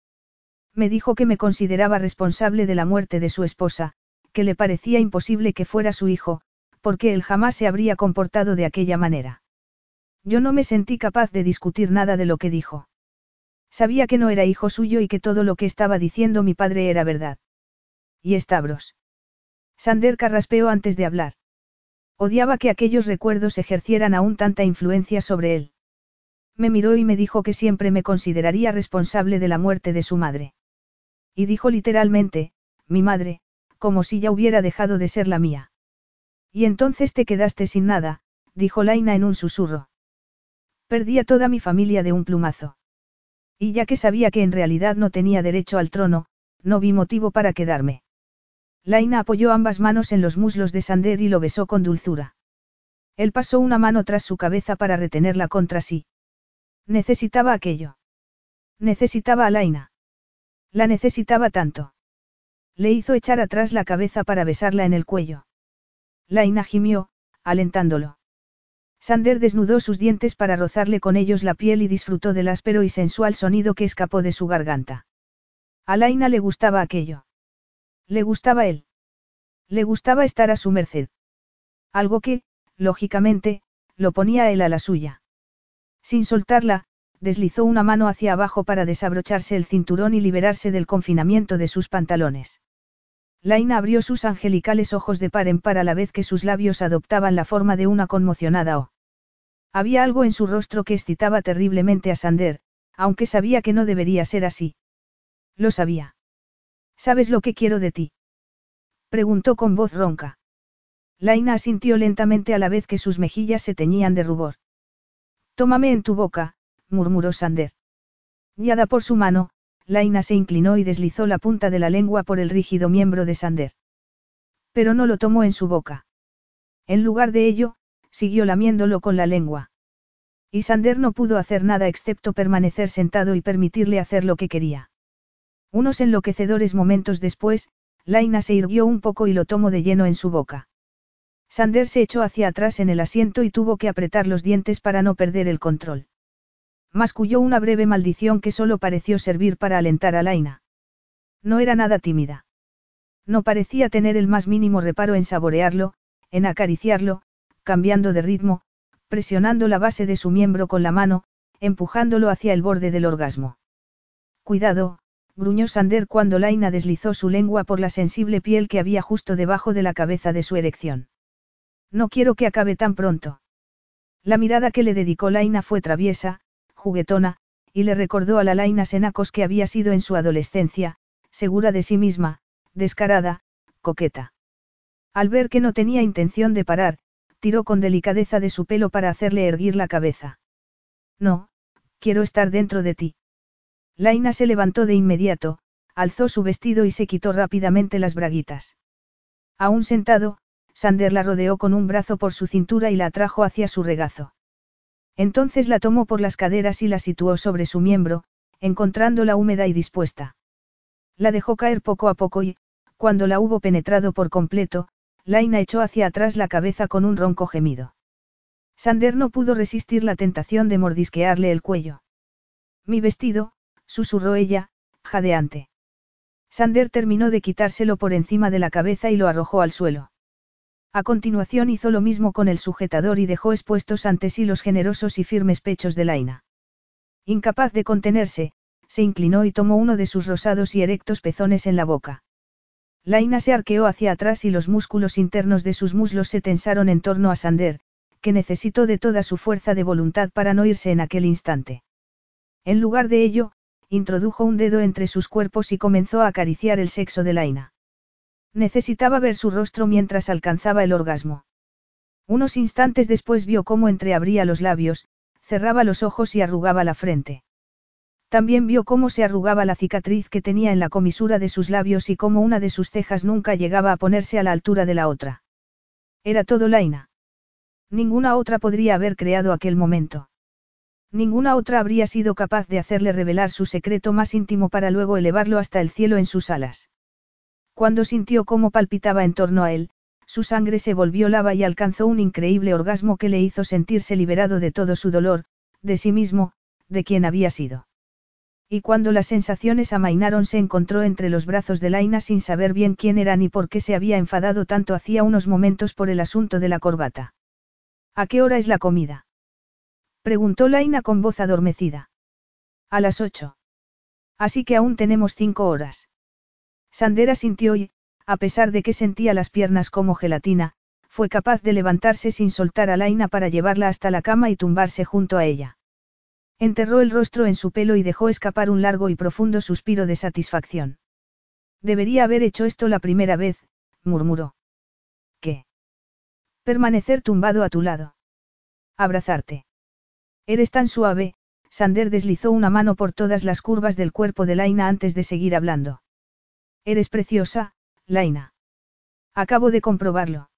A: Me dijo que me consideraba responsable de la muerte de su esposa, que le parecía imposible que fuera su hijo, porque él jamás se habría comportado de aquella manera. Yo no me sentí capaz de discutir nada de lo que dijo. Sabía que no era hijo suyo y que todo lo que estaba diciendo mi padre era verdad. ¿Y Stavros? Sander carraspeó antes de hablar. Odiaba que aquellos recuerdos ejercieran aún tanta influencia sobre él. Me miró y me dijo que siempre me consideraría responsable de la muerte de su madre. Y dijo literalmente, mi madre, como si ya hubiera dejado de ser la mía. Y entonces te quedaste sin nada, dijo Laina en un susurro. Perdí a toda mi familia de un plumazo. Y ya que sabía que en realidad no tenía derecho al trono, no vi motivo para quedarme. Laina apoyó ambas manos en los muslos de Sander y lo besó con dulzura. Él pasó una mano tras su cabeza para retenerla contra sí. Necesitaba aquello. Necesitaba a Laina. La necesitaba tanto. Le hizo echar atrás la cabeza para besarla en el cuello. Laina gimió, alentándolo. Sander desnudó sus dientes para rozarle con ellos la piel y disfrutó del áspero y sensual sonido que escapó de su garganta. A Laina le gustaba aquello. Le gustaba él. Le gustaba estar a su merced. Algo que, lógicamente, lo ponía él a la suya. Sin soltarla, deslizó una mano hacia abajo para desabrocharse el cinturón y liberarse del confinamiento de sus pantalones. Laina abrió sus angelicales ojos de par en par a la vez que sus labios adoptaban la forma de una conmocionada O. Había algo en su rostro que excitaba terriblemente a Sander, aunque sabía que no debería ser así. Lo sabía. ¿Sabes lo que quiero de ti? Preguntó con voz ronca. Laina asintió lentamente a la vez que sus mejillas se teñían de rubor. Tómame en tu boca, murmuró Sander. Guiada por su mano, Laina se inclinó y deslizó la punta de la lengua por el rígido miembro de Sander. Pero no lo tomó en su boca. En lugar de ello, siguió lamiéndolo con la lengua. Y Sander no pudo hacer nada excepto permanecer sentado y permitirle hacer lo que quería. Unos enloquecedores momentos después, Laina se irguió un poco y lo tomó de lleno en su boca. Sander se echó hacia atrás en el asiento y tuvo que apretar los dientes para no perder el control. Masculló una breve maldición que solo pareció servir para alentar a Laina. No era nada tímida. No parecía tener el más mínimo reparo en saborearlo, en acariciarlo, cambiando de ritmo, presionando la base de su miembro con la mano, empujándolo hacia el borde del orgasmo. Cuidado, gruñó Sander cuando Laina deslizó su lengua por la sensible piel que había justo debajo de la cabeza de su erección. No quiero que acabe tan pronto. La mirada que le dedicó Laina fue traviesa, juguetona, y le recordó a la Laina Senacos que había sido en su adolescencia, segura de sí misma, descarada, coqueta. Al ver que no tenía intención de parar, tiró con delicadeza de su pelo para hacerle erguir la cabeza. No, quiero estar dentro de ti. Laina se levantó de inmediato, alzó su vestido y se quitó rápidamente las braguitas. Aún sentado, Sander la rodeó con un brazo por su cintura y la atrajo hacia su regazo. Entonces la tomó por las caderas y la situó sobre su miembro, encontrándola húmeda y dispuesta. La dejó caer poco a poco y, cuando la hubo penetrado por completo, Laina echó hacia atrás la cabeza con un ronco gemido. Sander no pudo resistir la tentación de mordisquearle el cuello. Mi vestido, susurró ella, jadeante. Sander terminó de quitárselo por encima de la cabeza y lo arrojó al suelo. A continuación hizo lo mismo con el sujetador y dejó expuestos ante sí los generosos y firmes pechos de Laina. Incapaz de contenerse, se inclinó y tomó uno de sus rosados y erectos pezones en la boca. Laina se arqueó hacia atrás y los músculos internos de sus muslos se tensaron en torno a Sander, que necesitó de toda su fuerza de voluntad para no irse en aquel instante. En lugar de ello, introdujo un dedo entre sus cuerpos y comenzó a acariciar el sexo de Laina. Necesitaba ver su rostro mientras alcanzaba el orgasmo. Unos instantes después vio cómo entreabría los labios, cerraba los ojos y arrugaba la frente. También vio cómo se arrugaba la cicatriz que tenía en la comisura de sus labios y cómo una de sus cejas nunca llegaba a ponerse a la altura de la otra. Era todo Laina. Ninguna otra podría haber creado aquel momento. Ninguna otra habría sido capaz de hacerle revelar su secreto más íntimo para luego elevarlo hasta el cielo en sus alas. Cuando sintió cómo palpitaba en torno a él, su sangre se volvió lava y alcanzó un increíble orgasmo que le hizo sentirse liberado de todo su dolor, de sí mismo, de quien había sido. Y cuando las sensaciones amainaron se encontró entre los brazos de Laina sin saber bien quién era ni por qué se había enfadado tanto hacía unos momentos por el asunto de la corbata. ¿A qué hora es la comida? Preguntó Laina con voz adormecida. A las ocho. Así que aún tenemos cinco horas. Sandera sintió y, a pesar de que sentía las piernas como gelatina, fue capaz de levantarse sin soltar a Laina para llevarla hasta la cama y tumbarse junto a ella. Enterró el rostro en su pelo y dejó escapar un largo y profundo suspiro de satisfacción. Debería haber hecho esto la primera vez, murmuró. ¿Qué? Permanecer tumbado a tu lado. Abrazarte. Eres tan suave, Sander deslizó una mano por todas las curvas del cuerpo de Laina antes de seguir hablando. Eres preciosa, Laina. Acabo de comprobarlo.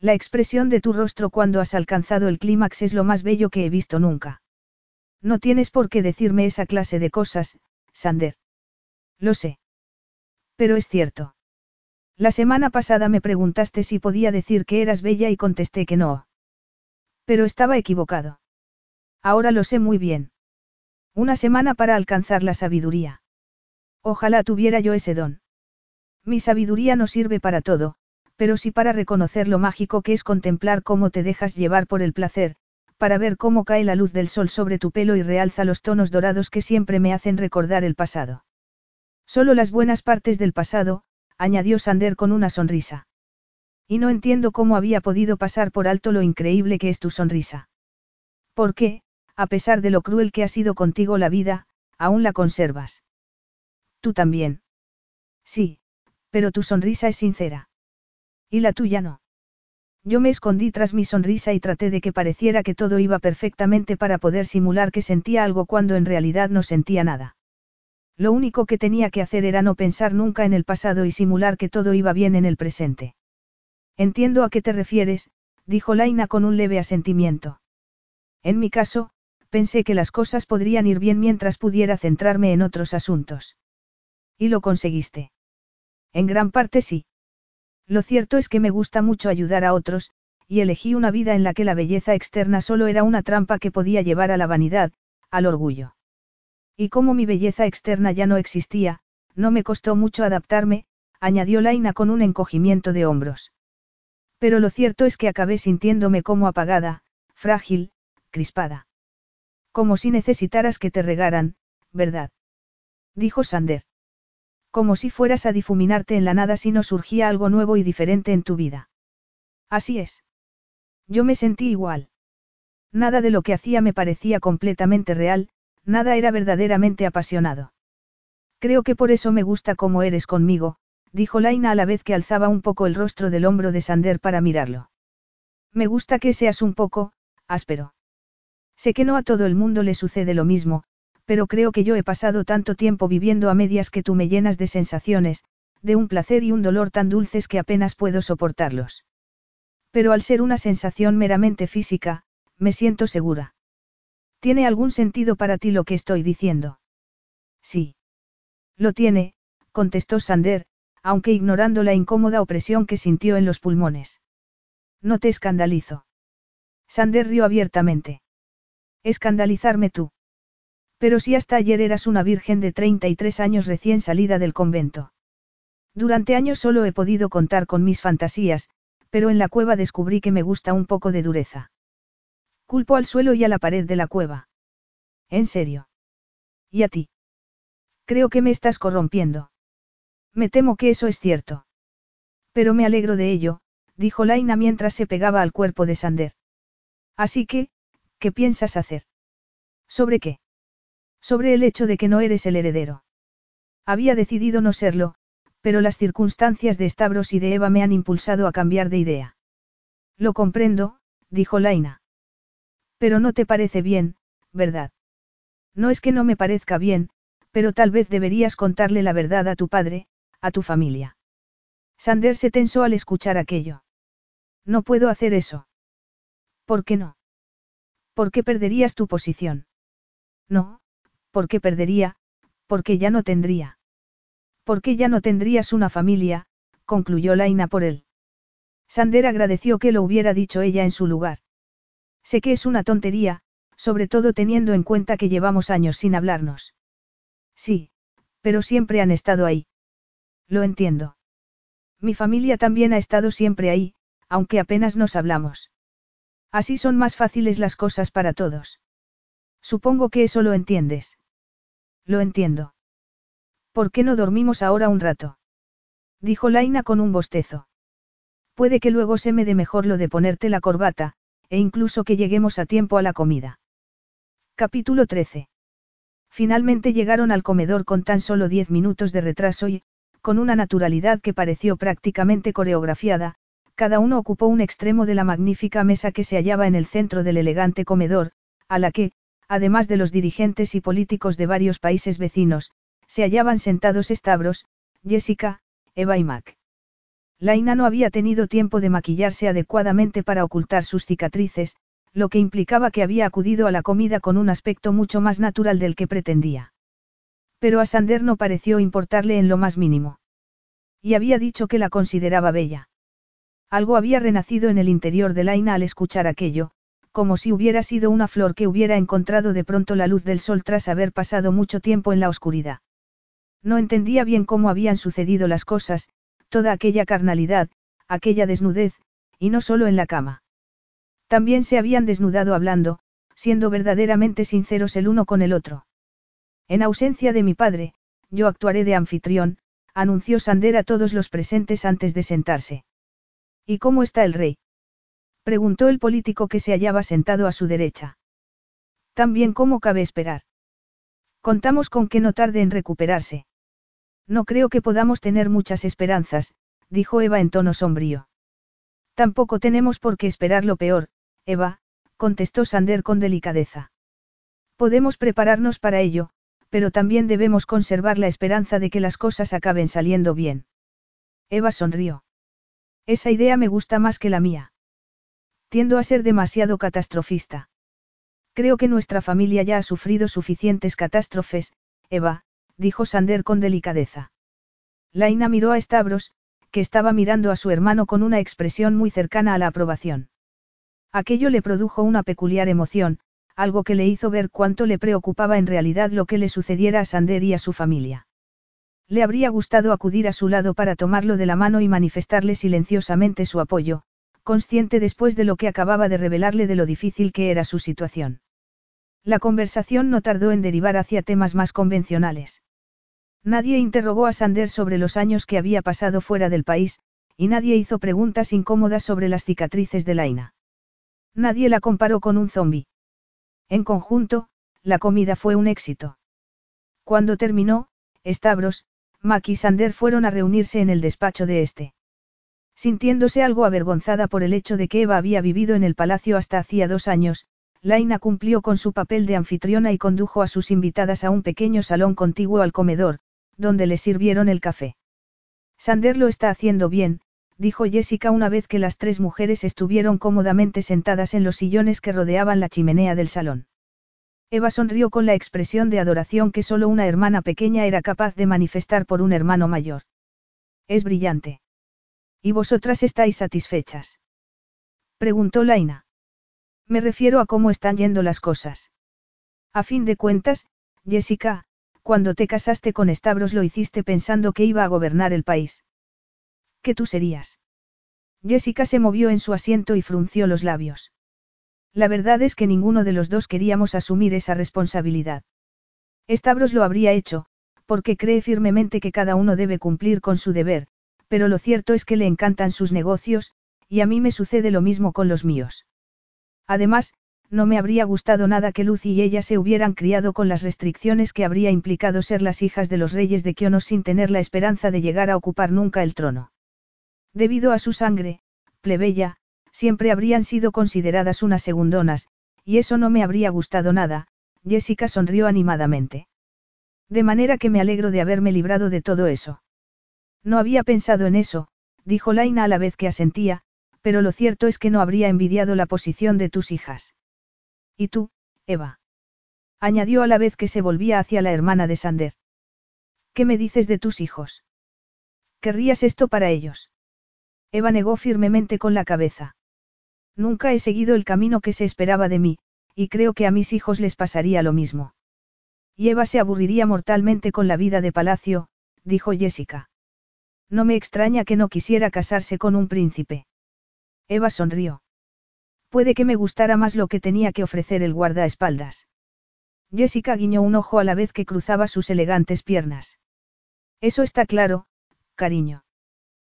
A: La expresión de tu rostro cuando has alcanzado el clímax es lo más bello que he visto nunca. No tienes por qué decirme esa clase de cosas, Sander. Lo sé. Pero es cierto. La semana pasada me preguntaste si podía decir que eras bella y contesté que no. Pero estaba equivocado. Ahora lo sé muy bien. Una semana para alcanzar la sabiduría. Ojalá tuviera yo ese don. Mi sabiduría no sirve para todo, pero sí para reconocer lo mágico que es contemplar cómo te dejas llevar por el placer, para ver cómo cae la luz del sol sobre tu pelo y realza los tonos dorados que siempre me hacen recordar el pasado. Solo las buenas partes del pasado, añadió Sander con una sonrisa. Y no entiendo cómo había podido pasar por alto lo increíble que es tu sonrisa. ¿Por qué, a pesar de lo cruel que ha sido contigo la vida, aún la conservas? Tú también. Sí, pero tu sonrisa es sincera. Y la tuya no. Yo me escondí tras mi sonrisa y traté de que pareciera que todo iba perfectamente para poder simular que sentía algo cuando en realidad no sentía nada. Lo único que tenía que hacer era no pensar nunca en el pasado y simular que todo iba bien en el presente. Entiendo a qué te refieres, dijo Laina con un leve asentimiento. En mi caso, pensé que las cosas podrían ir bien mientras pudiera centrarme en otros asuntos. ¿Y lo conseguiste? En gran parte sí. Lo cierto es que me gusta mucho ayudar a otros, y elegí una vida en la que la belleza externa solo era una trampa que podía llevar a la vanidad, al orgullo. Y como mi belleza externa ya no existía, no me costó mucho adaptarme, añadió Laina con un encogimiento de hombros. Pero lo cierto es que acabé sintiéndome como apagada, frágil, crispada. Como si necesitaras que te regaran, ¿verdad? Dijo Sander. Como si fueras a difuminarte en la nada si no surgía algo nuevo y diferente en tu vida. Así es. Yo me sentí igual. Nada de lo que hacía me parecía completamente real, Nada era verdaderamente apasionado. Creo que por eso me gusta como eres conmigo, dijo Laina a la vez que alzaba un poco el rostro del hombro de Sander para mirarlo. Me gusta que seas un poco, áspero. Sé que no a todo el mundo le sucede lo mismo, pero creo que yo he pasado tanto tiempo viviendo a medias que tú me llenas de sensaciones, de un placer y un dolor tan dulces que apenas puedo soportarlos. Pero al ser una sensación meramente física, me siento segura. ¿Tiene algún sentido para ti lo que estoy diciendo? Sí. Lo tiene, contestó Sander, aunque ignorando la incómoda opresión que sintió en los pulmones. No te escandalizo. Sander rió abiertamente. Escandalizarme tú. Pero si hasta ayer eras una virgen de 33 años recién salida del convento. Durante años solo he podido contar con mis fantasías, pero en la cueva descubrí que me gusta un poco de dureza. Culpo al suelo y a la pared de la cueva. ¿En serio? ¿Y a ti? Creo que me estás corrompiendo. Me temo que eso es cierto. Pero me alegro de ello, dijo Laina mientras se pegaba al cuerpo de Sander. Así que, ¿qué piensas hacer? ¿Sobre qué? Sobre el hecho de que no eres el heredero. Había decidido no serlo, pero las circunstancias de Stavros y de Eva me han impulsado a cambiar de idea. Lo comprendo, dijo Laina. Pero no te parece bien, ¿verdad? No es que no me parezca bien, pero tal vez deberías contarle la verdad a tu padre, a tu familia. Sander se tensó al escuchar aquello. No puedo hacer eso. ¿Por qué no? ¿Por qué perderías tu posición? No, ¿por qué perdería? Porque ya no tendría. Porque ya no tendrías una familia, concluyó Laina por él. Sander agradeció que lo hubiera dicho ella en su lugar. Sé que es una tontería, sobre todo teniendo en cuenta que llevamos años sin hablarnos. Sí, pero siempre han estado ahí. Lo entiendo. Mi familia también ha estado siempre ahí, aunque apenas nos hablamos. Así son más fáciles las cosas para todos. Supongo que eso lo entiendes. Lo entiendo. ¿Por qué no dormimos ahora un rato? Dijo Laina con un bostezo. Puede que luego se me dé mejor lo de ponerte la corbata, e incluso que lleguemos a tiempo a la comida. Capítulo 13. Finalmente llegaron al comedor con tan solo diez minutos de retraso y, con una naturalidad que pareció prácticamente coreografiada, cada uno ocupó un extremo de la magnífica mesa que se hallaba en el centro del elegante comedor, a la que, además de los dirigentes y políticos de varios países vecinos, se hallaban sentados Stavros, Jessica, Eva y Mac. Laina no había tenido tiempo de maquillarse adecuadamente para ocultar sus cicatrices, lo que implicaba que había acudido a la comida con un aspecto mucho más natural del que pretendía. Pero a Sander no pareció importarle en lo más mínimo. Y había dicho que la consideraba bella. Algo había renacido en el interior de Laina al escuchar aquello, como si hubiera sido una flor que hubiera encontrado de pronto la luz del sol tras haber pasado mucho tiempo en la oscuridad. No entendía bien cómo habían sucedido las cosas, toda aquella carnalidad, aquella desnudez, y no solo en la cama. También se habían desnudado hablando, siendo verdaderamente sinceros el uno con el otro. En ausencia de mi padre, yo actuaré de anfitrión, anunció Sander a todos los presentes antes de sentarse. ¿Y cómo está el rey? Preguntó el político que se hallaba sentado a su derecha. También cómo cabe esperar. Contamos con que no tarde en recuperarse. No creo que podamos tener muchas esperanzas, dijo Eva en tono sombrío. Tampoco tenemos por qué esperar lo peor, Eva, contestó Sander con delicadeza. Podemos prepararnos para ello, pero también debemos conservar la esperanza de que las cosas acaben saliendo bien. Eva sonrió. Esa idea me gusta más que la mía. Tiendo a ser demasiado catastrofista. Creo que nuestra familia ya ha sufrido suficientes catástrofes, Eva, dijo Sander con delicadeza. Laina miró a Stavros, que estaba mirando a su hermano con una expresión muy cercana a la aprobación. Aquello le produjo una peculiar emoción, algo que le hizo ver cuánto le preocupaba en realidad lo que le sucediera a Sander y a su familia. Le habría gustado acudir a su lado para tomarlo de la mano y manifestarle silenciosamente su apoyo, consciente después de lo que acababa de revelarle de lo difícil que era su situación. La conversación no tardó en derivar hacia temas más convencionales. Nadie interrogó a Sander sobre los años que había pasado fuera del país, y nadie hizo preguntas incómodas sobre las cicatrices de Laina. Nadie la comparó con un zombi. En conjunto, la comida fue un éxito. Cuando terminó, Stavros, Mac y Sander fueron a reunirse en el despacho de este. Sintiéndose algo avergonzada por el hecho de que Eva había vivido en el palacio hasta hacía dos años, Laina cumplió con su papel de anfitriona y condujo a sus invitadas a un pequeño salón contiguo al comedor, donde le sirvieron el café. Sander lo está haciendo bien, dijo Jessica una vez que las tres mujeres estuvieron cómodamente sentadas en los sillones que rodeaban la chimenea del salón. Eva sonrió con la expresión de adoración que solo una hermana pequeña era capaz de manifestar por un hermano mayor. Es brillante. ¿Y vosotras estáis satisfechas? Preguntó Laina. Me refiero a cómo están yendo las cosas. A fin de cuentas, Jessica, cuando te casaste con Stavros lo hiciste pensando que iba a gobernar el país. ¿Qué tú serías? Jessica se movió en su asiento y frunció los labios. La verdad es que ninguno de los dos queríamos asumir esa responsabilidad. Stavros lo habría hecho, porque cree firmemente que cada uno debe cumplir con su deber, pero lo cierto es que le encantan sus negocios, y a mí me sucede lo mismo con los míos. Además, no me habría gustado nada que Lucy y ella se hubieran criado con las restricciones que habría implicado ser las hijas de los reyes de Kionos sin tener la esperanza de llegar a ocupar nunca el trono. Debido a su sangre, plebeya, siempre habrían sido consideradas unas segundonas, y eso no me habría gustado nada, Jessica sonrió animadamente. De manera que me alegro de haberme librado de todo eso. No había pensado en eso, dijo Laina a la vez que asentía, pero lo cierto es que no habría envidiado la posición de tus hijas. ¿Y tú, Eva? añadió a la vez que se volvía hacia la hermana de Sander. ¿Qué me dices de tus hijos? ¿Querrías esto para ellos? Eva negó firmemente con la cabeza. Nunca he seguido el camino que se esperaba de mí, y creo que a mis hijos les pasaría lo mismo. Y Eva se aburriría mortalmente con la vida de palacio, dijo Jessica. No me extraña que no quisiera casarse con un príncipe. Eva sonrió. Puede que me gustara más lo que tenía que ofrecer el guardaespaldas. Jessica guiñó un ojo a la vez que cruzaba sus elegantes piernas. Eso está claro, cariño.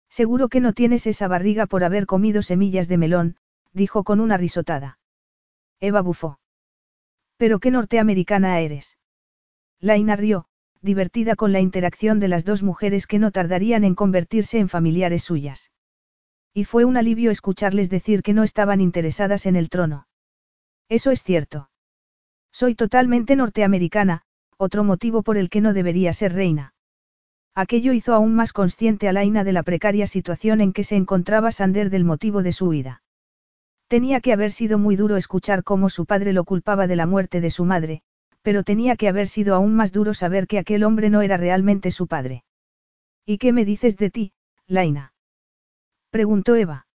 A: Seguro que no tienes esa barriga por haber comido semillas de melón, dijo con una risotada. Eva bufó. Pero qué norteamericana eres. Laina rió, divertida con la interacción de las dos mujeres que no tardarían en convertirse en familiares suyas. Y fue un alivio escucharles decir que no estaban interesadas en el trono. Eso es cierto. Soy totalmente norteamericana, otro motivo por el que no debería ser reina. Aquello hizo aún más consciente a Laina de la precaria situación en que se encontraba Sander del motivo de su huida. Tenía que haber sido muy duro escuchar cómo su padre lo culpaba de la muerte de su madre, pero tenía que haber sido aún más duro saber que aquel hombre no era realmente su padre. ¿Y qué me dices de ti, Laina? Preguntó Eva.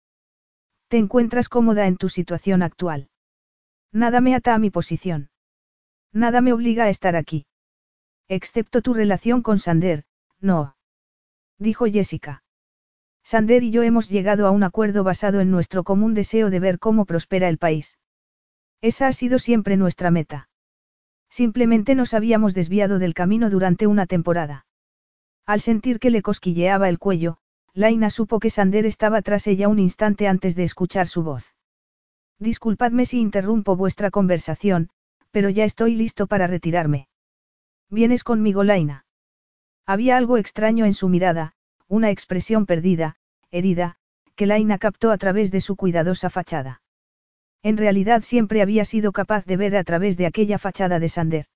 A: ¿Te encuentras cómoda en tu situación actual? Nada me ata a mi posición. Nada me obliga a estar aquí. Excepto tu relación con Sander, no. Dijo Jessica. Sander y yo hemos llegado a un acuerdo basado en nuestro común deseo de ver cómo prospera el país. Esa ha sido siempre nuestra meta. Simplemente nos habíamos desviado del camino durante una temporada. Al sentir que le cosquilleaba el cuello, Laina supo que Sander estaba tras ella un instante antes de escuchar su voz. Disculpadme si interrumpo vuestra conversación, pero ya estoy listo para retirarme. ¿Vienes conmigo, Laina? Había algo extraño en su mirada, una expresión perdida, herida, que Laina captó a través de su cuidadosa fachada. En realidad siempre había sido capaz de ver a través de aquella fachada de Sander.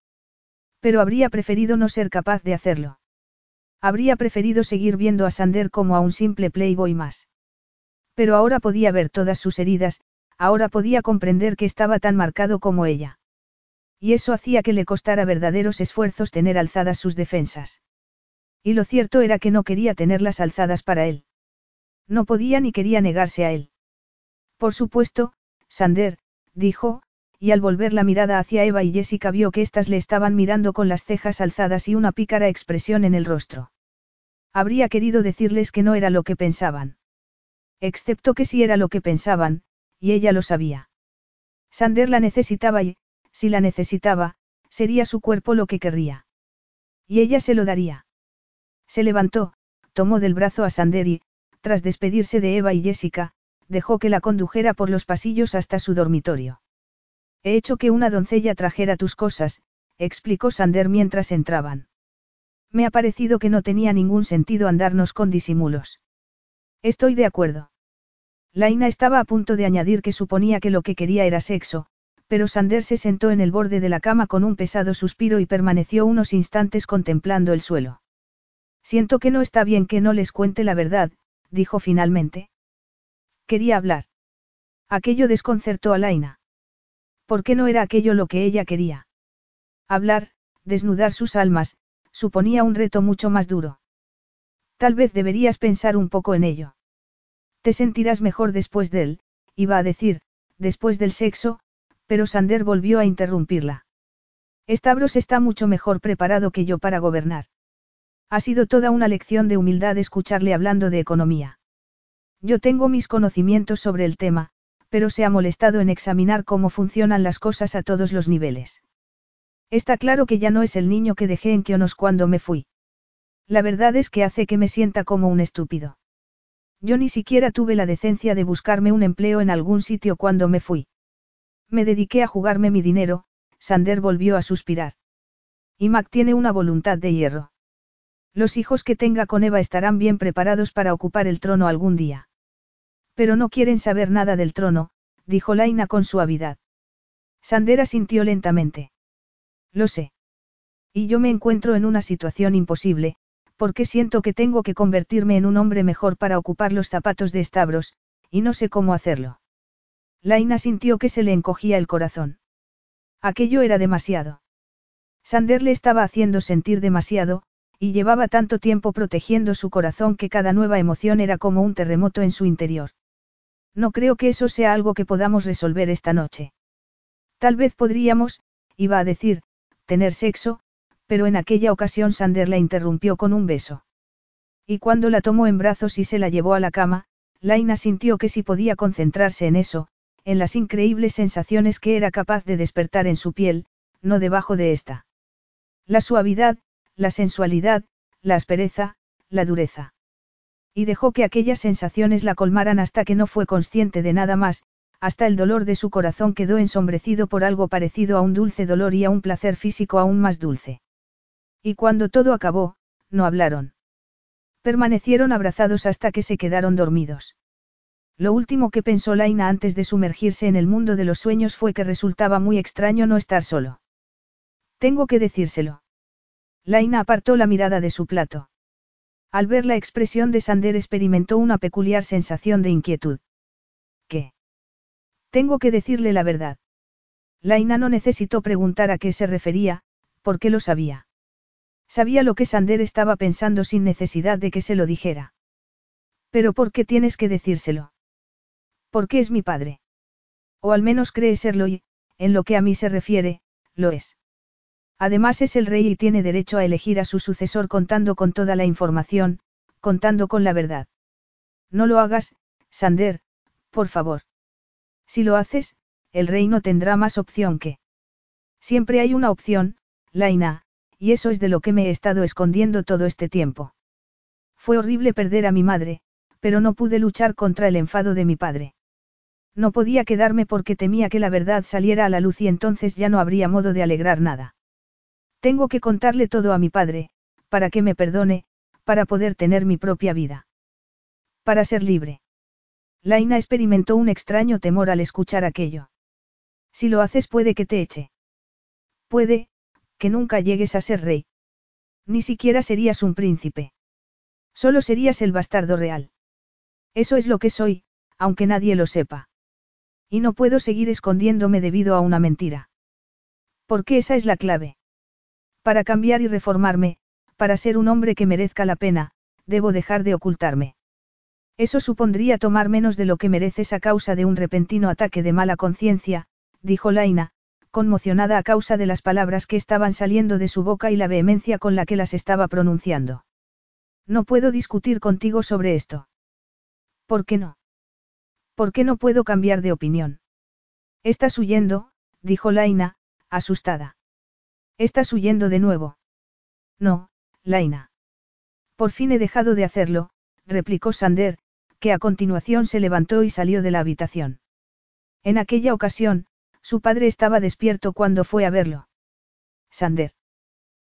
A: Pero habría preferido no ser capaz de hacerlo. Habría preferido seguir viendo a Sander como a un simple playboy más. Pero ahora podía ver todas sus heridas, ahora podía comprender que estaba tan marcado como ella. Y eso hacía que le costara verdaderos esfuerzos tener alzadas sus defensas. Y lo cierto era que no quería tenerlas alzadas para él. No podía ni quería negarse a él. Por supuesto, Sander, dijo, y al volver la mirada hacia Eva y Jessica vio que éstas le estaban mirando con las cejas alzadas y una pícara expresión en el rostro. Habría querido decirles que no era lo que pensaban. Excepto que sí era lo que pensaban, y ella lo sabía. Sander la necesitaba y, si la necesitaba, sería su cuerpo lo que querría. Y ella se lo daría. Se levantó, tomó del brazo a Sander y, tras despedirse de Eva y Jessica, dejó que la condujera por los pasillos hasta su dormitorio. He hecho que una doncella trajera tus cosas, explicó Sander mientras entraban. Me ha parecido que no tenía ningún sentido andarnos con disimulos. Estoy de acuerdo. Laina estaba a punto de añadir que suponía que lo que quería era sexo, pero Sander se sentó en el borde de la cama con un pesado suspiro y permaneció unos instantes contemplando el suelo. Siento que no está bien que no les cuente la verdad, dijo finalmente. Quería hablar. Aquello desconcertó a Laina. ¿Por qué no era aquello lo que ella quería? Hablar, desnudar sus almas, suponía un reto mucho más duro. Tal vez deberías pensar un poco en ello. Te sentirás mejor después de él, iba a decir, después del sexo, pero Sander volvió a interrumpirla. Stavros está mucho mejor preparado que yo para gobernar. Ha sido toda una lección de humildad escucharle hablando de economía. Yo tengo mis conocimientos sobre el tema, pero se ha molestado en examinar cómo funcionan las cosas a todos los niveles. Está claro que ya no es el niño que dejé en Kionos cuando me fui. La verdad es que hace que me sienta como un estúpido. Yo ni siquiera tuve la decencia de buscarme un empleo en algún sitio cuando me fui. Me dediqué a jugarme mi dinero, Sander volvió a suspirar. Y Mac tiene una voluntad de hierro. Los hijos que tenga con Eva estarán bien preparados para ocupar el trono algún día. Pero no quieren saber nada del trono, dijo Laina con suavidad. Sandera sintió lentamente. Lo sé. Y yo me encuentro en una situación imposible, porque siento que tengo que convertirme en un hombre mejor para ocupar los zapatos de Stavros, y no sé cómo hacerlo. Laina sintió que se le encogía el corazón. Aquello era demasiado. Sander le estaba haciendo sentir demasiado, y llevaba tanto tiempo protegiendo su corazón que cada nueva emoción era como un terremoto en su interior. No creo que eso sea algo que podamos resolver esta noche. Tal vez podríamos, iba a decir, tener sexo, pero en aquella ocasión Sander la interrumpió con un beso. Y cuando la tomó en brazos y se la llevó a la cama, Laina sintió que si podía concentrarse en eso, en las increíbles sensaciones que era capaz de despertar en su piel, no debajo de esta. La suavidad, la sensualidad, la aspereza, la dureza y dejó que aquellas sensaciones la colmaran hasta que no fue consciente de nada más, hasta el dolor de su corazón quedó ensombrecido por algo parecido a un dulce dolor y a un placer físico aún más dulce. Y cuando todo acabó, no hablaron. Permanecieron abrazados hasta que se quedaron dormidos. Lo último que pensó Laina antes de sumergirse en el mundo de los sueños fue que resultaba muy extraño no estar solo. Tengo que decírselo. Laina apartó la mirada de su plato. Al ver la expresión de Sander experimentó una peculiar sensación de inquietud. ¿Qué? Tengo que decirle la verdad. Laina no necesitó preguntar a qué se refería, porque lo sabía. Sabía lo que Sander estaba pensando sin necesidad de que se lo dijera. Pero ¿por qué tienes que decírselo? Porque es mi padre. O al menos cree serlo y, en lo que a mí se refiere, lo es. Además es el rey y tiene derecho a elegir a su sucesor contando con toda la información, contando con la verdad. No lo hagas, Sander, por favor. Si lo haces, el rey no tendrá más opción que. Siempre hay una opción, Laina, y eso es de lo que me he estado escondiendo todo este tiempo. Fue horrible perder a mi madre, pero no pude luchar contra el enfado de mi padre. No podía quedarme porque temía que la verdad saliera a la luz y entonces ya no habría modo de alegrar nada. Tengo que contarle todo a mi padre, para que me perdone, para poder tener mi propia vida. Para ser libre. Laina experimentó un extraño temor al escuchar aquello. Si lo haces puede que te eche. Puede, que nunca llegues a ser rey. Ni siquiera serías un príncipe. Solo serías el bastardo real. Eso es lo que soy, aunque nadie lo sepa. Y no puedo seguir escondiéndome debido a una mentira. Porque esa es la clave. Para cambiar y reformarme, para ser un hombre que merezca la pena, debo dejar de ocultarme. Eso supondría tomar menos de lo que mereces a causa de un repentino ataque de mala conciencia, dijo Laina, conmocionada a causa de las palabras que estaban saliendo de su boca y la vehemencia con la que las estaba pronunciando. No puedo discutir contigo sobre esto. ¿Por qué no? ¿Por qué no puedo cambiar de opinión? Estás huyendo, dijo Laina, asustada. Estás huyendo de nuevo. No, Laina. Por fin he dejado de hacerlo, replicó Sander, que a continuación se levantó y salió de la habitación. En aquella ocasión, su padre estaba despierto cuando fue a verlo. Sander.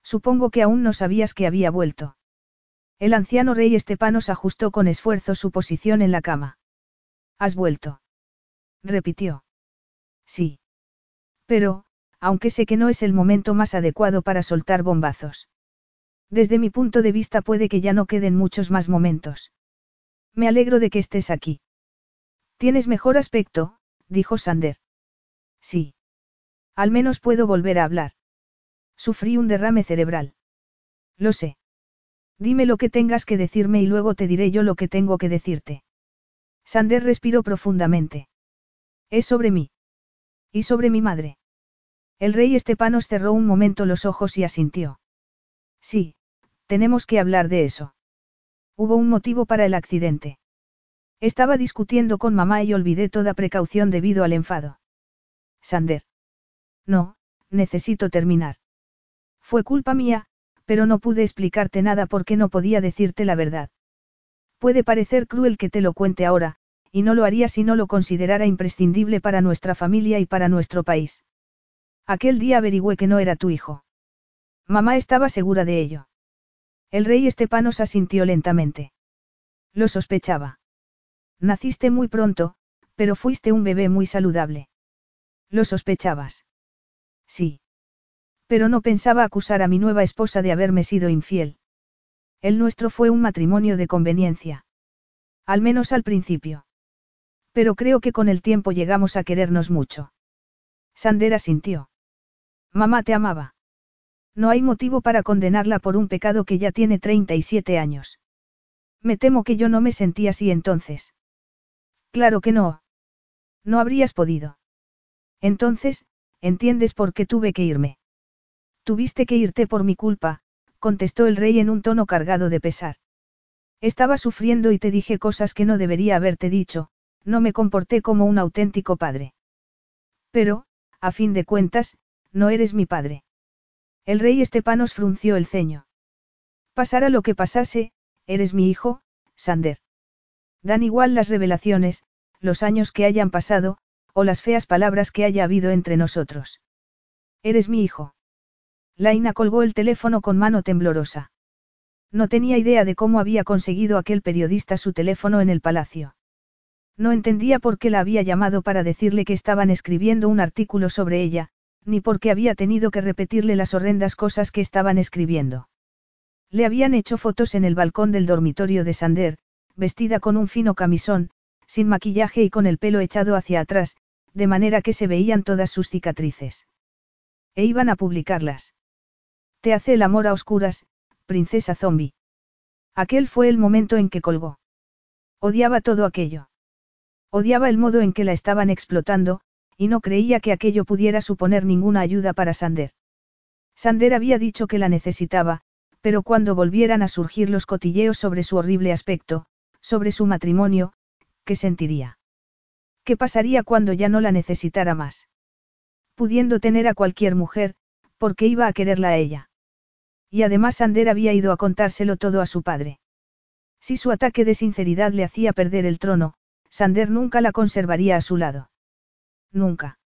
A: Supongo que aún no sabías que había vuelto. El anciano rey Estepanos ajustó con esfuerzo su posición en la cama. ¿Has vuelto? repitió. Sí. Pero, aunque sé que no es el momento más adecuado para soltar bombazos. Desde mi punto de vista puede que ya no queden muchos más momentos. Me alegro de que estés aquí. Tienes mejor aspecto, dijo Sander. Sí. Al menos puedo volver a hablar. Sufrí un derrame cerebral. Lo sé. Dime lo que tengas que decirme y luego te diré yo lo que tengo que decirte. Sander respiró profundamente. Es sobre mí. Y sobre mi madre. El rey Estepanos cerró un momento los ojos y asintió. Sí, tenemos que hablar de eso. Hubo un motivo para el accidente. Estaba discutiendo con mamá y olvidé toda precaución debido al enfado. Sander. No, necesito terminar. Fue culpa mía, pero no pude explicarte nada porque no podía decirte la verdad. Puede parecer cruel que te lo cuente ahora, y no lo haría si no lo considerara imprescindible para nuestra familia y para nuestro país. Aquel día averigüé que no era tu hijo. Mamá estaba segura de ello. El rey Estepanos asintió lentamente. Lo sospechaba. Naciste muy pronto, pero fuiste un bebé muy saludable. Lo sospechabas. Sí. Pero no pensaba acusar a mi nueva esposa de haberme sido infiel. El nuestro fue un matrimonio de conveniencia. Al menos al principio. Pero creo que con el tiempo llegamos a querernos mucho. Sandera sintió. Mamá te amaba. No hay motivo para condenarla por un pecado que ya tiene 37 años. Me temo que yo no me sentí así entonces. Claro que no. No habrías podido. Entonces, entiendes por qué tuve que irme. Tuviste que irte por mi culpa, contestó el rey en un tono cargado de pesar. Estaba sufriendo y te dije cosas que no debería haberte dicho, no me comporté como un auténtico padre. Pero, a fin de cuentas, no eres mi padre. El rey Estepanos frunció el ceño. Pasara lo que pasase, eres mi hijo, Sander. Dan igual las revelaciones, los años que hayan pasado, o las feas palabras que haya habido entre nosotros. Eres mi hijo. Laina colgó el teléfono con mano temblorosa. No tenía idea de cómo había conseguido aquel periodista su teléfono en el palacio. No entendía por qué la había llamado para decirle que estaban escribiendo un artículo sobre ella, ni porque había tenido que repetirle las horrendas cosas que estaban escribiendo. Le habían hecho fotos en el balcón del dormitorio de Sander, vestida con un fino camisón, sin maquillaje y con el pelo echado hacia atrás, de manera que se veían todas sus cicatrices. E iban a publicarlas. Te hace el amor a oscuras, princesa zombie. Aquel fue el momento en que colgó. Odiaba todo aquello. Odiaba el modo en que la estaban explotando, y no creía que aquello pudiera suponer ninguna ayuda para Sander. Sander había dicho que la necesitaba, pero cuando volvieran a surgir los cotilleos sobre su horrible aspecto, sobre su matrimonio, ¿qué sentiría? ¿Qué pasaría cuando ya no la necesitara más? Pudiendo tener a cualquier mujer, porque iba a quererla a ella. Y además Sander había ido a contárselo todo a su padre. Si su ataque de sinceridad le hacía perder el trono, Sander nunca la conservaría a su lado. Nunca.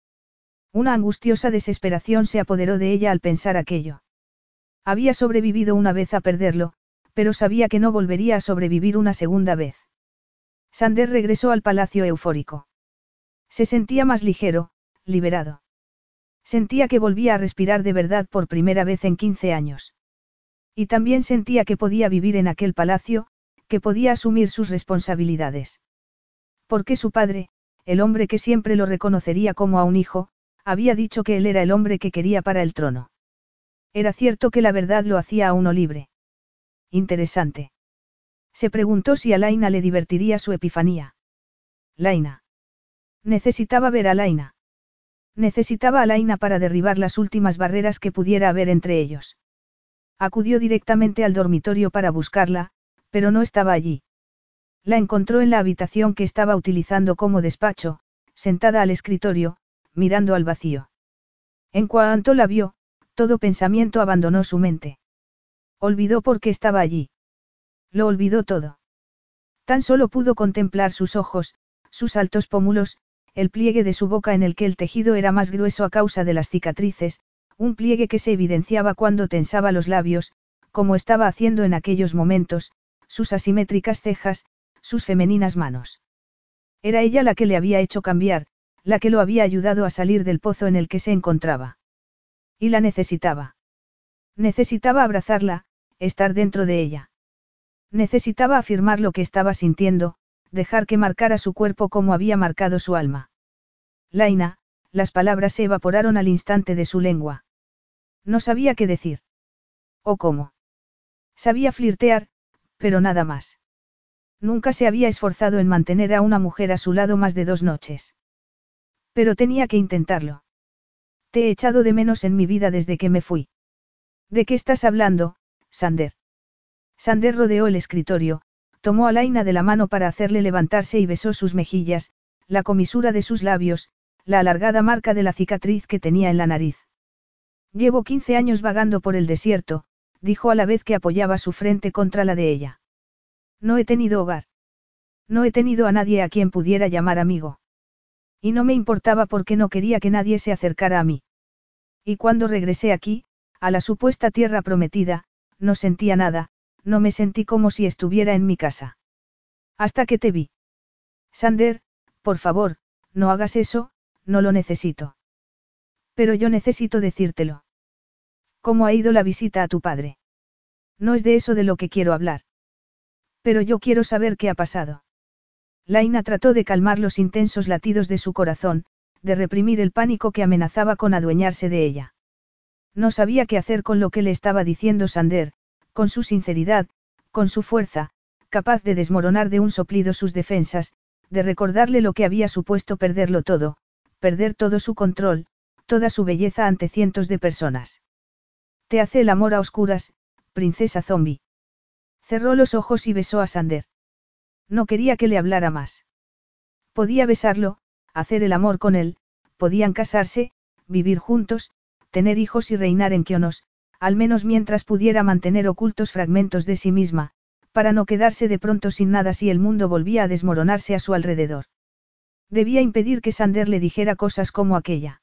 A: Una angustiosa desesperación se apoderó de ella al pensar aquello. Había sobrevivido una vez a perderlo, pero sabía que no volvería a sobrevivir una segunda vez. Sander regresó al palacio eufórico. Se sentía más ligero, liberado. Sentía que volvía a respirar de verdad por primera vez en 15 años. Y también sentía que podía vivir en aquel palacio, que podía asumir sus responsabilidades. Porque su padre, el hombre que siempre lo reconocería como a un hijo, había dicho que él era el hombre que quería para el trono. Era cierto que la verdad lo hacía a uno libre. Interesante. Se preguntó si a Laina le divertiría su epifanía. Laina. Necesitaba ver a Laina. Necesitaba a Laina para derribar las últimas barreras que pudiera haber entre ellos. Acudió directamente al dormitorio para buscarla, pero no estaba allí. La encontró en la habitación que estaba utilizando como despacho, sentada al escritorio, mirando al vacío. En cuanto la vio, todo pensamiento abandonó su mente. Olvidó por qué estaba allí. Lo olvidó todo. Tan solo pudo contemplar sus ojos, sus altos pómulos, el pliegue de su boca en el que el tejido era más grueso a causa de las cicatrices, un pliegue que se evidenciaba cuando tensaba los labios, como estaba haciendo en aquellos momentos, sus asimétricas cejas, sus femeninas manos. Era ella la que le había hecho cambiar, la que lo había ayudado a salir del pozo en el que se encontraba. Y la necesitaba. Necesitaba abrazarla, estar dentro de ella. Necesitaba afirmar lo que estaba sintiendo, dejar que marcara su cuerpo como había marcado su alma. Laina, las palabras se evaporaron al instante de su lengua. No sabía qué decir. ¿O cómo? Sabía flirtear, pero nada más. Nunca se había esforzado en mantener a una mujer a su lado más de dos noches. Pero tenía que intentarlo. Te he echado de menos en mi vida desde que me fui. ¿De qué estás hablando, Sander? Sander rodeó el escritorio, tomó a Laina de la mano para hacerle levantarse y besó sus mejillas, la comisura de sus labios, la alargada marca de la cicatriz que tenía en la nariz. Llevo 15 años vagando por el desierto, dijo a la vez que apoyaba su frente contra la de ella. No he tenido hogar. No he tenido a nadie a quien pudiera llamar amigo. Y no me importaba porque no quería que nadie se acercara a mí. Y cuando regresé aquí, a la supuesta tierra prometida, no sentía nada, no me sentí como si estuviera en mi casa. Hasta que te vi. Sander, por favor, no hagas eso, no lo necesito. Pero yo necesito decírtelo. ¿Cómo ha ido la visita a tu padre? No es de eso de lo que quiero hablar. Pero yo quiero saber qué ha pasado. Laina trató de calmar los intensos latidos de su corazón, de reprimir el pánico que amenazaba con adueñarse de ella. No sabía qué hacer con lo que le estaba diciendo Sander, con su sinceridad, con su fuerza, capaz de desmoronar de un soplido sus defensas, de recordarle lo que había supuesto perderlo todo, perder todo su control, toda su belleza ante cientos de personas. Te hace el amor a oscuras, princesa zombie. Cerró los ojos y besó a Sander. No quería que le hablara más. Podía besarlo, hacer el amor con él, podían casarse, vivir juntos, tener hijos y reinar en Kionos, al menos mientras pudiera mantener ocultos fragmentos de sí misma, para no quedarse de pronto sin nada si el mundo volvía a desmoronarse a su alrededor. Debía impedir que Sander le dijera cosas como aquella.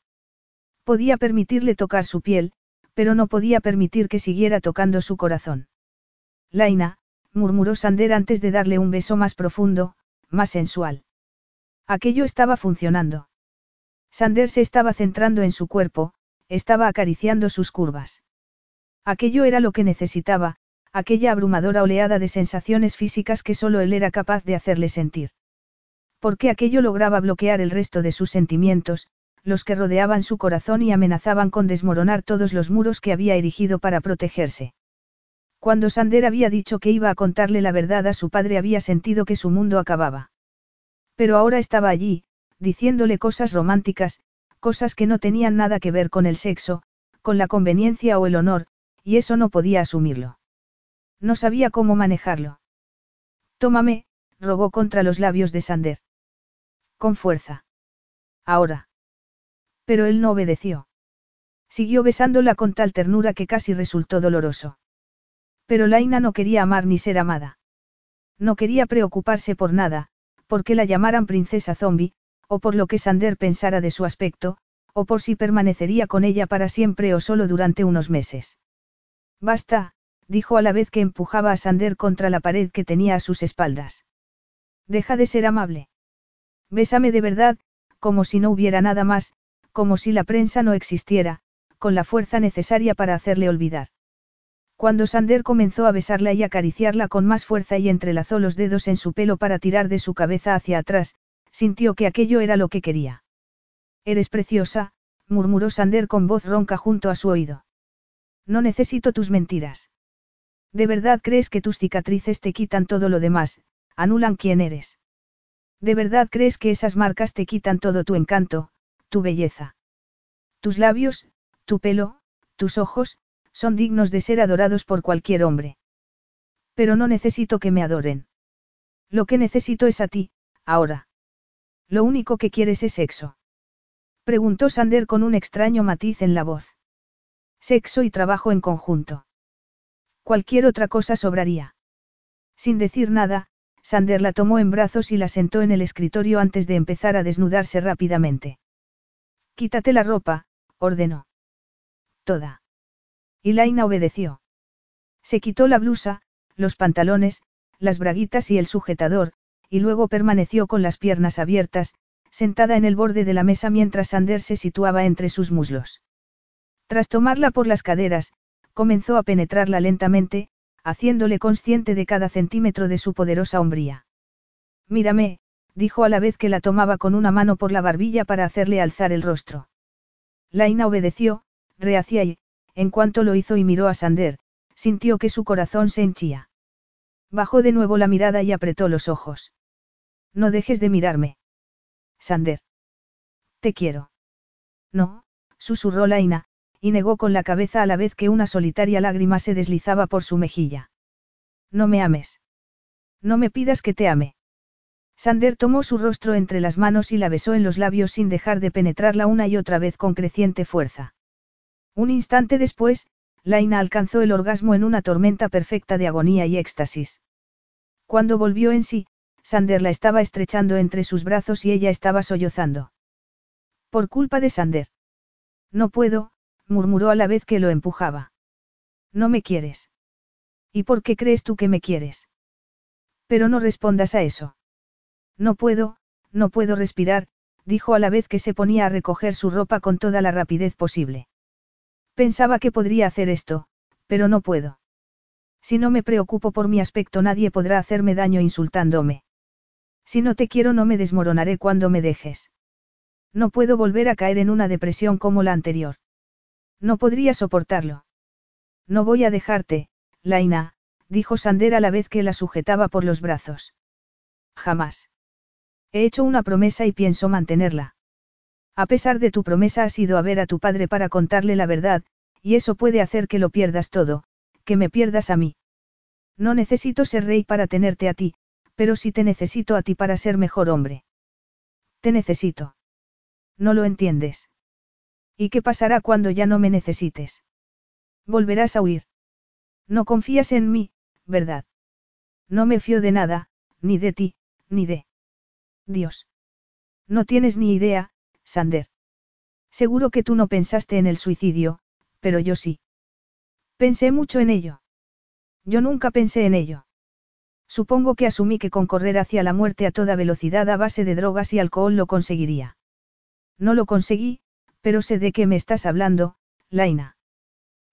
A: Podía permitirle tocar su piel, pero no podía permitir que siguiera tocando su corazón. Laina, murmuró Sander antes de darle un beso más profundo, más sensual. Aquello estaba funcionando. Sander se estaba centrando en su cuerpo, estaba acariciando sus curvas. Aquello era lo que necesitaba, aquella abrumadora oleada de sensaciones físicas que solo él era capaz de hacerle sentir. Porque aquello lograba bloquear el resto de sus sentimientos, los que rodeaban su corazón y amenazaban con desmoronar todos los muros que había erigido para protegerse. Cuando Sander había dicho que iba a contarle la verdad a su padre había sentido que su mundo acababa. Pero ahora estaba allí, diciéndole cosas románticas, cosas que no tenían nada que ver con el sexo, con la conveniencia o el honor, y eso no podía asumirlo. No sabía cómo manejarlo. Tómame, rogó contra los labios de Sander. Con fuerza. Ahora. Pero él no obedeció. Siguió besándola con tal ternura que casi resultó doloroso. Pero Laina no quería amar ni ser amada. No quería preocuparse por nada, porque la llamaran princesa zombie, o por lo que Sander pensara de su aspecto, o por si permanecería con ella para siempre o solo durante unos meses. Basta, dijo a la vez que empujaba a Sander contra la pared que tenía a sus espaldas. Deja de ser amable. Bésame de verdad, como si no hubiera nada más, como si la prensa no existiera, con la fuerza necesaria para hacerle olvidar. Cuando Sander comenzó a besarla y acariciarla con más fuerza y entrelazó los dedos en su pelo para tirar de su cabeza hacia atrás, sintió que aquello era lo que quería. Eres preciosa, murmuró Sander con voz ronca junto a su oído. No necesito tus mentiras. ¿De verdad crees que tus cicatrices te quitan todo lo demás, anulan quién eres? ¿De verdad crees que esas marcas te quitan todo tu encanto, tu belleza? Tus labios, tu pelo, tus ojos, son dignos de ser adorados por cualquier hombre. Pero no necesito que me adoren. Lo que necesito es a ti, ahora. Lo único que quieres es sexo. Preguntó Sander con un extraño matiz en la voz. Sexo y trabajo en conjunto. Cualquier otra cosa sobraría. Sin decir nada, Sander la tomó en brazos y la sentó en el escritorio antes de empezar a desnudarse rápidamente. Quítate la ropa, ordenó. Toda. Y Laina obedeció. Se quitó la blusa, los pantalones, las braguitas y el sujetador, y luego permaneció con las piernas abiertas, sentada en el borde de la mesa mientras Sander se situaba entre sus muslos. Tras tomarla por las caderas, comenzó a penetrarla lentamente, haciéndole consciente de cada centímetro de su poderosa hombría. Mírame, dijo a la vez que la tomaba con una mano por la barbilla para hacerle alzar el rostro. Laina obedeció, rehacía y, en cuanto lo hizo y miró a Sander, sintió que su corazón se henchía. Bajó de nuevo la mirada y apretó los ojos. No dejes de mirarme. Sander. Te quiero. No, susurró Laina, y negó con la cabeza a la vez que una solitaria lágrima se deslizaba por su mejilla. No me ames. No me pidas que te ame. Sander tomó su rostro entre las manos y la besó en los labios sin dejar de penetrarla una y otra vez con creciente fuerza. Un instante después, Laina alcanzó el orgasmo en una tormenta perfecta de agonía y éxtasis. Cuando volvió en sí, Sander la estaba estrechando entre sus brazos y ella estaba sollozando. Por culpa de Sander. No puedo, murmuró a la vez que lo empujaba. No me quieres. ¿Y por qué crees tú que me quieres? Pero no respondas a eso. No puedo, no puedo respirar, dijo a la vez que se ponía a recoger su ropa con toda la rapidez posible. Pensaba que podría hacer esto, pero no puedo. Si no me preocupo por mi aspecto nadie podrá hacerme daño insultándome. Si no te quiero no me desmoronaré cuando me dejes. No puedo volver a caer en una depresión como la anterior. No podría soportarlo. No voy a dejarte, Laina, dijo Sander a la vez que la sujetaba por los brazos. Jamás. He hecho una promesa y pienso mantenerla. A pesar de tu promesa has ido a ver a tu padre para contarle la verdad, y eso puede hacer que lo pierdas todo, que me pierdas a mí. No necesito ser rey para tenerte a ti, pero sí te necesito a ti para ser mejor hombre. Te necesito. No lo entiendes. ¿Y qué pasará cuando ya no me necesites? Volverás a huir. No confías en mí, ¿verdad? No me fío de nada, ni de ti, ni de... Dios. No tienes ni idea, Sander. Seguro que tú no pensaste en el suicidio, pero yo sí. Pensé mucho en ello. Yo nunca pensé en ello. Supongo que asumí que con correr hacia la muerte a toda velocidad a base de drogas y alcohol lo conseguiría. No lo conseguí, pero sé de qué me estás hablando, Laina.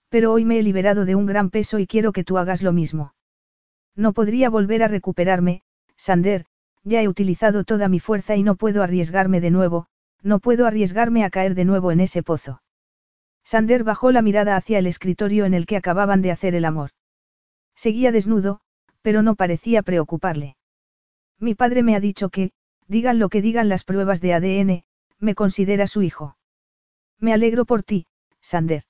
A: Pero hoy me he liberado de un gran peso y quiero que tú hagas lo mismo. No podría volver a recuperarme, Sander, ya he utilizado toda mi fuerza y no puedo arriesgarme de nuevo, no puedo arriesgarme a caer de nuevo en ese pozo. Sander bajó la mirada hacia el escritorio en el que acababan de hacer el amor. Seguía desnudo, pero no parecía preocuparle. Mi padre me ha dicho que, digan lo que digan las pruebas de ADN, me considera su hijo. Me alegro por ti, Sander.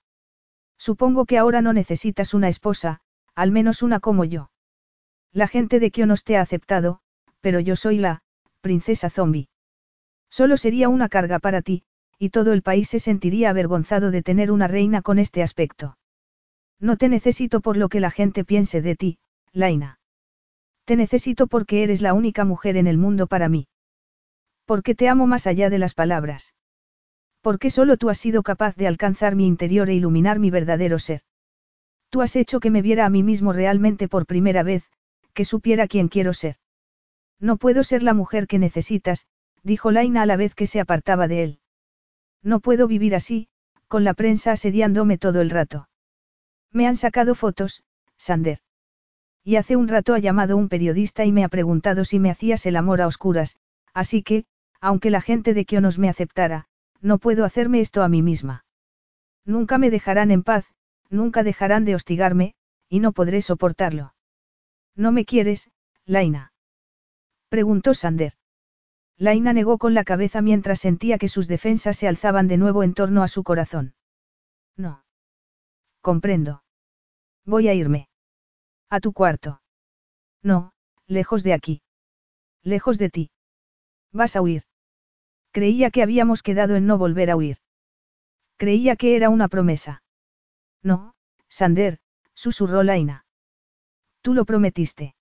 A: Supongo que ahora no necesitas una esposa, al menos una como yo. La gente de Kionos te ha aceptado, pero yo soy la, princesa zombie. Solo sería una carga para ti, y todo el país se sentiría avergonzado de tener una reina con este aspecto. No te necesito por lo que la gente piense de ti, Laina. Te necesito porque eres la única mujer en el mundo para mí. Porque te amo más allá de las palabras. Porque solo tú has sido capaz de alcanzar mi interior e iluminar mi verdadero ser. Tú has hecho que me viera a mí mismo realmente por primera vez, que supiera quién quiero ser. No puedo ser la mujer que necesitas, dijo Laina a la vez que se apartaba de él. No puedo vivir así, con la prensa asediándome todo el rato. Me han sacado fotos, Sander. Y hace un rato ha llamado un periodista y me ha preguntado si me hacías el amor a oscuras, así que, aunque la gente de Kionos me aceptara, no puedo hacerme esto a mí misma. Nunca me dejarán en paz, nunca dejarán de hostigarme, y no podré soportarlo. ¿No me quieres, Laina? Preguntó Sander. Laina negó con la cabeza mientras sentía que sus defensas se alzaban de nuevo en torno a su corazón. No. Comprendo. Voy a irme. A tu cuarto. No, lejos de aquí. Lejos de ti. Vas a huir. Creía que habíamos quedado en no volver a huir. Creía que era una promesa. No, Sander, susurró Laina. Tú lo prometiste.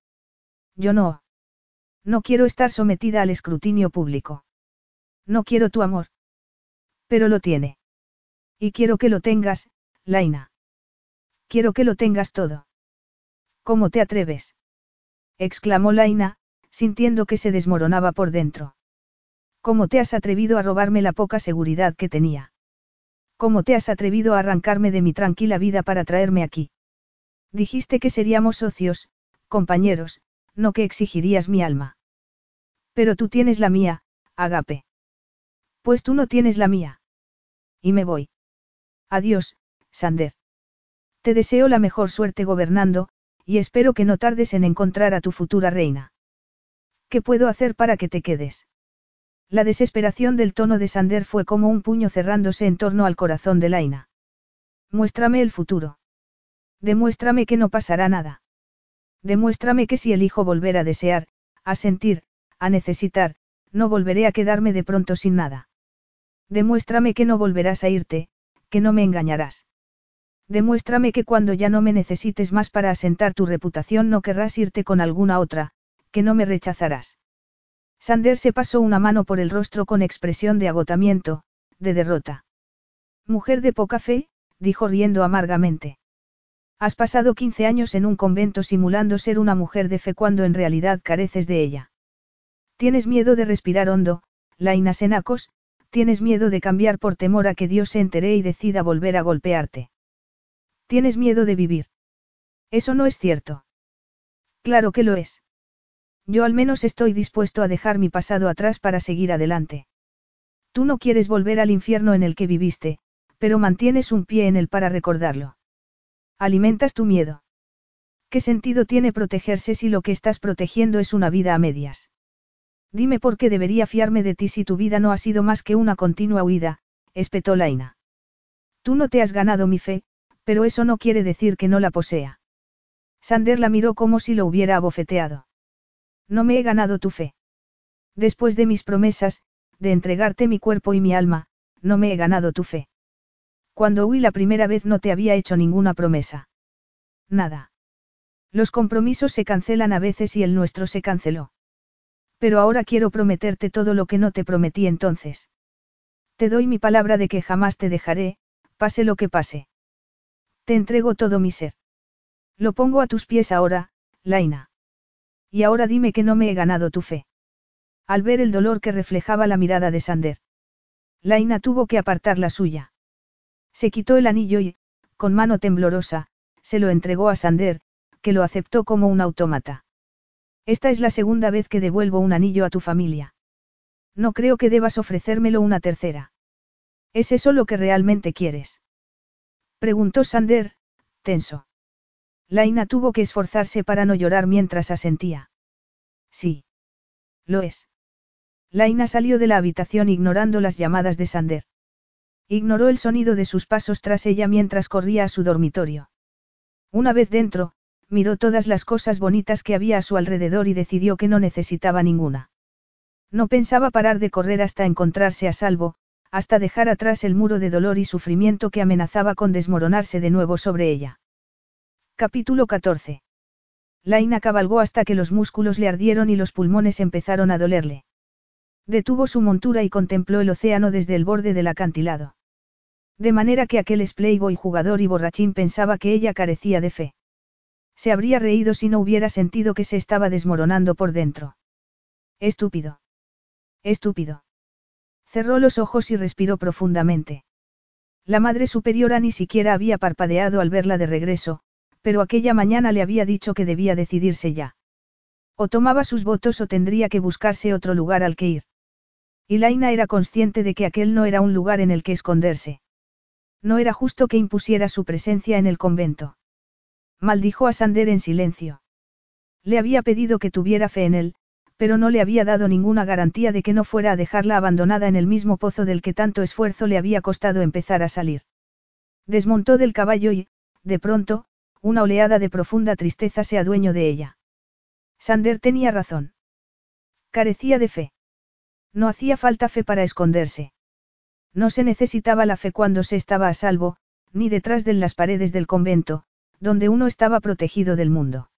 A: Yo no. No quiero estar sometida al escrutinio público. No quiero tu amor. Pero lo tiene. Y quiero que lo tengas, Laina. Quiero que lo tengas todo. ¿Cómo te atreves? exclamó Laina, sintiendo que se desmoronaba por dentro. ¿Cómo te has atrevido a robarme la poca seguridad que tenía? ¿Cómo te has atrevido a arrancarme de mi tranquila vida para traerme aquí? Dijiste que seríamos socios, compañeros, no que exigirías mi alma. Pero tú tienes la mía, Agape. Pues tú no tienes la mía. Y me voy. Adiós, Sander. Te deseo la mejor suerte gobernando, y espero que no tardes en encontrar a tu futura reina. ¿Qué puedo hacer para que te quedes? La desesperación del tono de Sander fue como un puño cerrándose en torno al corazón de Laina. Muéstrame el futuro. Demuéstrame que no pasará nada. Demuéstrame que si elijo volver a desear, a sentir, a necesitar, no volveré a quedarme de pronto sin nada. Demuéstrame que no volverás a irte, que no me engañarás. Demuéstrame que cuando ya no me necesites más para asentar tu reputación no querrás irte con alguna otra, que no me rechazarás. Sander se pasó una mano por el rostro con expresión de agotamiento, de derrota. Mujer de poca fe, dijo riendo amargamente. Has pasado 15 años en un convento simulando ser una mujer de fe cuando en realidad careces de ella. Tienes miedo de respirar hondo, Laina Senacos, tienes miedo de cambiar por temor a que Dios se entere y decida volver a golpearte. Tienes miedo de vivir. Eso no es cierto. Claro que lo es. Yo al menos estoy dispuesto a dejar mi pasado atrás para seguir adelante. Tú no quieres volver al infierno en el que viviste, pero mantienes un pie en él para recordarlo. Alimentas tu miedo. ¿Qué sentido tiene protegerse si lo que estás protegiendo es una vida a medias? Dime por qué debería fiarme de ti si tu vida no ha sido más que una continua huida, espetó Laina. Tú no te has ganado mi fe, pero eso no quiere decir que no la posea. Sander la miró como si lo hubiera abofeteado. No me he ganado tu fe. Después de mis promesas, de entregarte mi cuerpo y mi alma, no me he ganado tu fe. Cuando huí la primera vez no te había hecho ninguna promesa. Nada. Los compromisos se cancelan a veces y el nuestro se canceló. Pero ahora quiero prometerte todo lo que no te prometí entonces. Te doy mi palabra de que jamás te dejaré, pase lo que pase. Te entrego todo mi ser. Lo pongo a tus pies ahora, Laina. Y ahora dime que no me he ganado tu fe. Al ver el dolor que reflejaba la mirada de Sander. Laina tuvo que apartar la suya. Se quitó el anillo y, con mano temblorosa, se lo entregó a Sander, que lo aceptó como un autómata. Esta es la segunda vez que devuelvo un anillo a tu familia. No creo que debas ofrecérmelo una tercera. ¿Es eso lo que realmente quieres? Preguntó Sander, tenso. Laina tuvo que esforzarse para no llorar mientras asentía. Sí. Lo es. Laina salió de la habitación ignorando las llamadas de Sander. Ignoró el sonido de sus pasos tras ella mientras corría a su dormitorio. Una vez dentro, miró todas las cosas bonitas que había a su alrededor y decidió que no necesitaba ninguna. No pensaba parar de correr hasta encontrarse a salvo, hasta dejar atrás el muro de dolor y sufrimiento que amenazaba con desmoronarse de nuevo sobre ella. Capítulo 14. Laina cabalgó hasta que los músculos le ardieron y los pulmones empezaron a dolerle. Detuvo su montura y contempló el océano desde el borde del acantilado. De manera que aquel playboy jugador y borrachín pensaba que ella carecía de fe. Se habría reído si no hubiera sentido que se estaba desmoronando por dentro. Estúpido. Estúpido. Cerró los ojos y respiró profundamente. La Madre Superiora ni siquiera había parpadeado al verla de regreso, pero aquella mañana le había dicho que debía decidirse ya. O tomaba sus votos o tendría que buscarse otro lugar al que ir. Y Laina era consciente de que aquel no era un lugar en el que esconderse. No era justo que impusiera su presencia en el convento. Maldijo a Sander en silencio. Le había pedido que tuviera fe en él, pero no le había dado ninguna garantía de que no fuera a dejarla abandonada en el mismo pozo del que tanto esfuerzo le había costado empezar a salir. Desmontó del caballo y, de pronto, una oleada de profunda tristeza se adueñó de ella. Sander tenía razón. Carecía de fe. No hacía falta fe para esconderse. No se necesitaba la fe cuando se estaba a salvo, ni detrás de las paredes del convento, donde uno estaba protegido del mundo.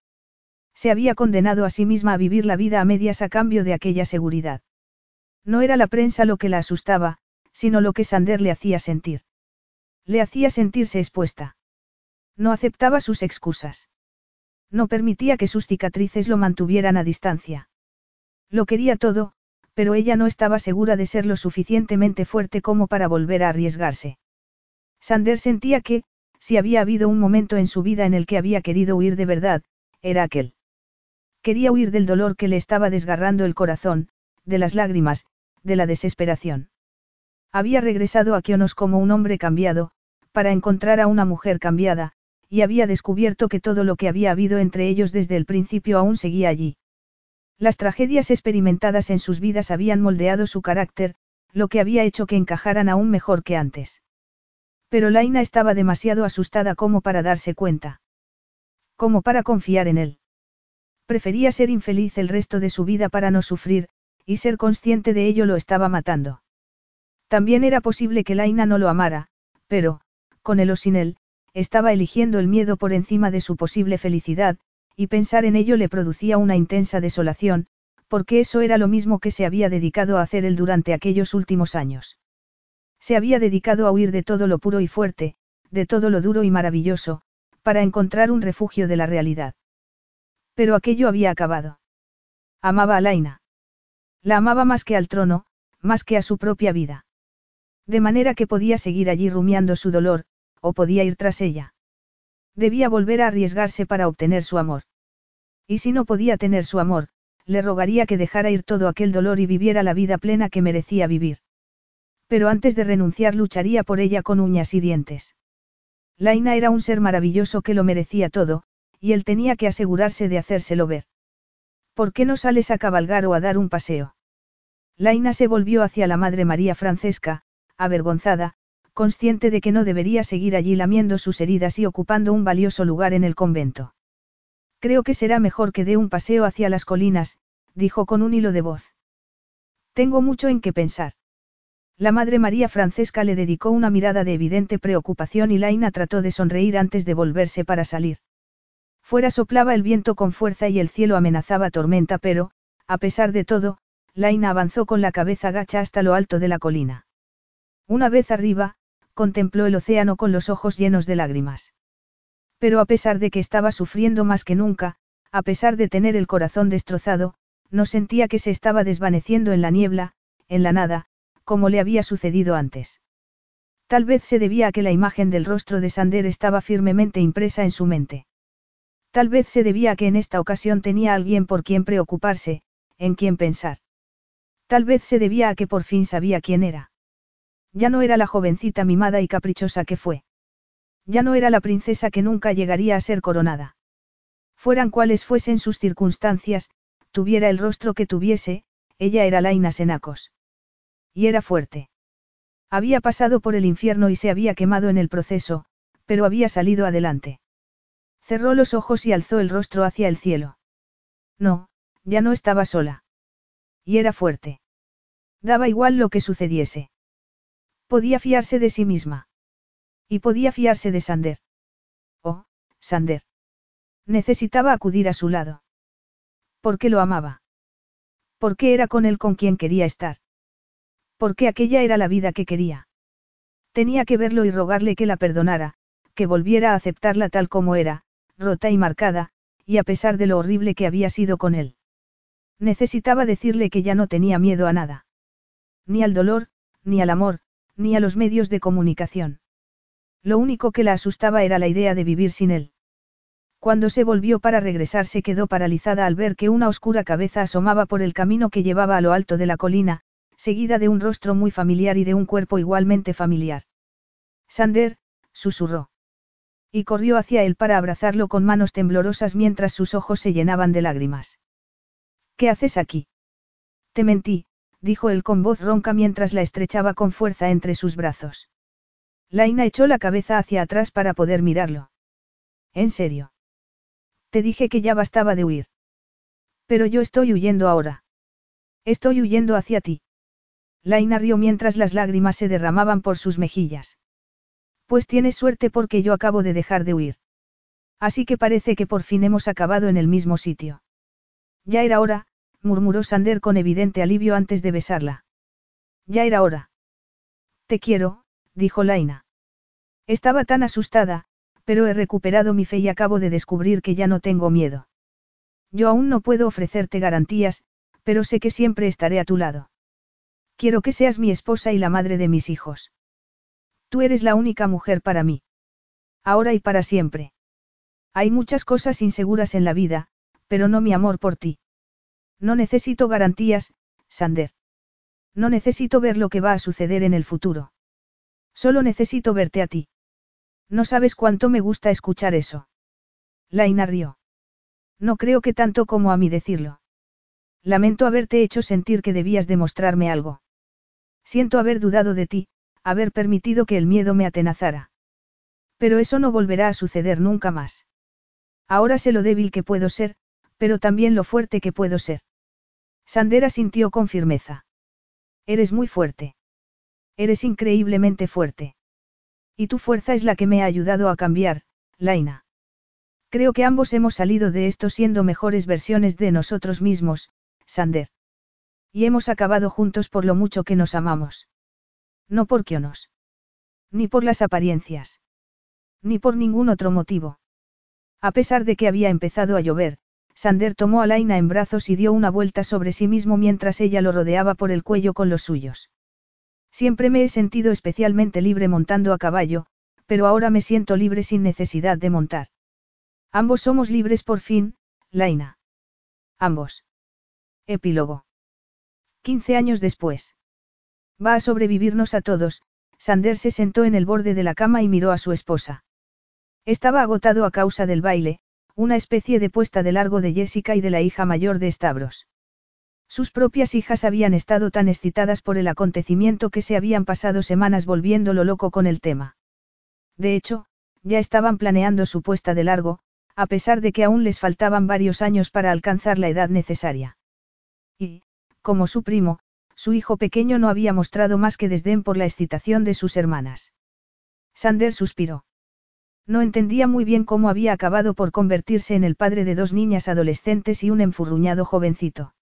A: Se había condenado a sí misma a vivir la vida a medias a cambio de aquella seguridad. No era la prensa lo que la asustaba, sino lo que Sander le hacía sentir. Le hacía sentirse expuesta. No aceptaba sus excusas. No permitía que sus cicatrices lo mantuvieran a distancia. Lo quería todo, pero ella no estaba segura de ser lo suficientemente fuerte como para volver a arriesgarse. Sander sentía que, si había habido un momento en su vida en el que había querido huir de verdad, era aquel. Quería huir del dolor que le estaba desgarrando el corazón, de las lágrimas, de la desesperación. Había regresado a Kionos como un hombre cambiado, para encontrar a una mujer cambiada, y había descubierto que todo lo que había habido entre ellos desde el principio aún seguía allí. Las tragedias experimentadas en sus vidas habían moldeado su carácter, lo que había hecho que encajaran aún mejor que antes. Pero Laina estaba demasiado asustada como para darse cuenta. Como para confiar en él. Prefería ser infeliz el resto de su vida para no sufrir, y ser consciente de ello lo estaba matando. También era posible que Laina no lo amara, pero, con él o sin él, estaba eligiendo el miedo por encima de su posible felicidad, y pensar en ello le producía una intensa desolación, porque eso era lo mismo que se había dedicado a hacer él durante aquellos últimos años. Se había dedicado a huir de todo lo puro y fuerte, de todo lo duro y maravilloso, para encontrar un refugio de la realidad. Pero aquello había acabado. Amaba a Laina. La amaba más que al trono, más que a su propia vida. De manera que podía seguir allí rumiando su dolor, o podía ir tras ella. Debía volver a arriesgarse para obtener su amor. Y si no podía tener su amor, le rogaría que dejara ir todo aquel dolor y viviera la vida plena que merecía vivir. Pero antes de renunciar lucharía por ella con uñas y dientes. Laina era un ser maravilloso que lo merecía todo, y él tenía que asegurarse de hacérselo ver. ¿Por qué no sales a cabalgar o a dar un paseo? Laina se volvió hacia la Madre María Francesca, avergonzada, consciente de que no debería seguir allí lamiendo sus heridas y ocupando un valioso lugar en el convento. Creo que será mejor que dé un paseo hacia las colinas, dijo con un hilo de voz. Tengo mucho en qué pensar. La Madre María Francesca le dedicó una mirada de evidente preocupación y Laina trató de sonreír antes de volverse para salir. Fuera soplaba el viento con fuerza y el cielo amenazaba tormenta, pero, a pesar de todo, Laina avanzó con la cabeza gacha hasta lo alto de la colina. Una vez arriba, contempló el océano con los ojos llenos de lágrimas. Pero a pesar de que estaba sufriendo más que nunca, a pesar de tener el corazón destrozado, no sentía que se estaba desvaneciendo en la niebla, en la nada, como le había sucedido antes. Tal vez se debía a que la imagen del rostro de Sander estaba firmemente impresa en su mente. Tal vez se debía a que en esta ocasión tenía alguien por quien preocuparse, en quien pensar. Tal vez se debía a que por fin sabía quién era. Ya no era la jovencita mimada y caprichosa que fue. Ya no era la princesa que nunca llegaría a ser coronada. Fueran cuales fuesen sus circunstancias, tuviera el rostro que tuviese, ella era Laina Senacos. Y era fuerte. Había pasado por el infierno y se había quemado en el proceso, pero había salido adelante. Cerró los ojos y alzó el rostro hacia el cielo. No, ya no estaba sola. Y era fuerte. Daba igual lo que sucediese. Podía fiarse de sí misma. Y podía fiarse de Sander. Oh, Sander. Necesitaba acudir a su lado. Porque lo amaba. Porque era con él con quien quería estar. Porque aquella era la vida que quería. Tenía que verlo y rogarle que la perdonara, que volviera a aceptarla tal como era, rota y marcada, y a pesar de lo horrible que había sido con él. Necesitaba decirle que ya no tenía miedo a nada. Ni al dolor, ni al amor, ni a los medios de comunicación. Lo único que la asustaba era la idea de vivir sin él. Cuando se volvió para regresar se quedó paralizada al ver que una oscura cabeza asomaba por el camino que llevaba a lo alto de la colina, seguida de un rostro muy familiar y de un cuerpo igualmente familiar. Sander, susurró. Y corrió hacia él para abrazarlo con manos temblorosas mientras sus ojos se llenaban de lágrimas. ¿Qué haces aquí? Te mentí, dijo él con voz ronca mientras la estrechaba con fuerza entre sus brazos. Laina echó la cabeza hacia atrás para poder mirarlo. ¿En serio? Te dije que ya bastaba de huir. Pero yo estoy huyendo ahora. Estoy huyendo hacia ti. Laina rió mientras las lágrimas se derramaban por sus mejillas. Pues tienes suerte porque yo acabo de dejar de huir. Así que parece que por fin hemos acabado en el mismo sitio. Ya era hora, murmuró Sander con evidente alivio antes de besarla. Ya era hora. Te quiero, dijo Laina. Estaba tan asustada, pero he recuperado mi fe y acabo de descubrir que ya no tengo miedo. Yo aún no puedo ofrecerte garantías, pero sé que siempre estaré a tu lado. Quiero que seas mi esposa y la madre de mis hijos. Tú eres la única mujer para mí. Ahora y para siempre. Hay muchas cosas inseguras en la vida, pero no mi amor por ti. No necesito garantías, Sander. No necesito ver lo que va a suceder en el futuro. Solo necesito verte a ti. No sabes cuánto me gusta escuchar eso. Laina rió. No creo que tanto como a mí decirlo. Lamento haberte hecho sentir que debías demostrarme algo. Siento haber dudado de ti, haber permitido que el miedo me atenazara. Pero eso no volverá a suceder nunca más. Ahora sé lo débil que puedo ser, pero también lo fuerte que puedo ser. Sandera sintió con firmeza. Eres muy fuerte. Eres increíblemente fuerte. Y tu fuerza es la que me ha ayudado a cambiar, Laina. Creo que ambos hemos salido de esto siendo mejores versiones de nosotros mismos, Sander. Y hemos acabado juntos por lo mucho que nos amamos. No porque nos. Ni por las apariencias. Ni por ningún otro motivo. A pesar de que había empezado a llover, Sander tomó a Laina en brazos y dio una vuelta sobre sí mismo mientras ella lo rodeaba por el cuello con los suyos. Siempre me he sentido especialmente libre montando a caballo, pero ahora me siento libre sin necesidad de montar. Ambos somos libres por fin, Laina. Ambos. Epílogo. Quince años después. Va a sobrevivirnos a todos, Sander se sentó en el borde de la cama y miró a su esposa. Estaba agotado a causa del baile, una especie de puesta de largo de Jessica y de la hija mayor de Stavros. Sus propias hijas habían estado tan excitadas por el acontecimiento que se habían pasado semanas volviéndolo loco con el tema. De hecho, ya estaban planeando su puesta de largo, a pesar de que aún les faltaban varios años para alcanzar la edad necesaria. Y, como su primo, su hijo pequeño no había mostrado más que desdén por la excitación de sus hermanas. Sander suspiró. No entendía muy bien cómo había acabado por convertirse en el padre de dos niñas adolescentes y un enfurruñado jovencito.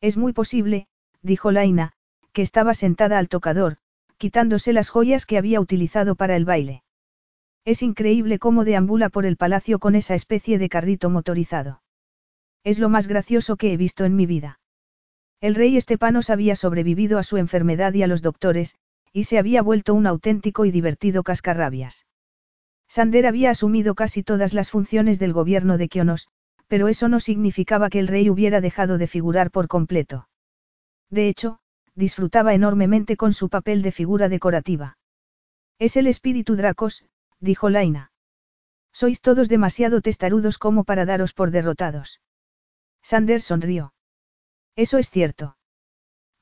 A: Es muy posible, dijo Laina, que estaba sentada al tocador, quitándose las joyas que había utilizado para el baile. Es increíble cómo deambula por el palacio con esa especie de carrito motorizado. Es lo más gracioso que he visto en mi vida. El rey Estepanos había sobrevivido a su enfermedad y a los doctores, y se había vuelto un auténtico y divertido cascarrabias. Sander había asumido casi todas las funciones del gobierno de Kionos, pero eso no significaba que el rey hubiera dejado de figurar por completo. De hecho, disfrutaba enormemente con su papel de figura decorativa. Es el espíritu Dracos, dijo Laina. Sois todos demasiado testarudos como para daros por derrotados. Sander sonrió. Eso es cierto.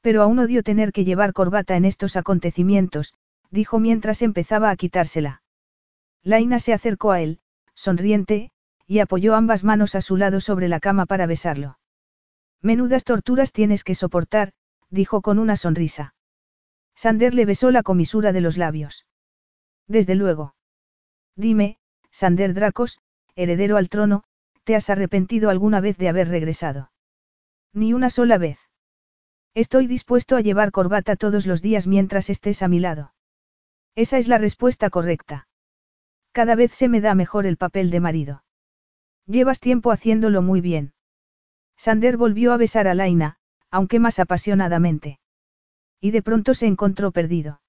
A: Pero aún odio tener que llevar corbata en estos acontecimientos, dijo mientras empezaba a quitársela. Laina se acercó a él, sonriente, y apoyó ambas manos a su lado sobre la cama para besarlo. Menudas torturas tienes que soportar, dijo con una sonrisa. Sander le besó la comisura de los labios. Desde luego. Dime, Sander Dracos, heredero al trono, ¿te has arrepentido alguna vez de haber regresado? Ni una sola vez. Estoy dispuesto a llevar corbata todos los días mientras estés a mi lado. Esa es la respuesta correcta. Cada vez se me da mejor el papel de marido. Llevas tiempo haciéndolo muy bien. Sander volvió a besar a Laina, aunque más apasionadamente. Y de pronto se encontró perdido.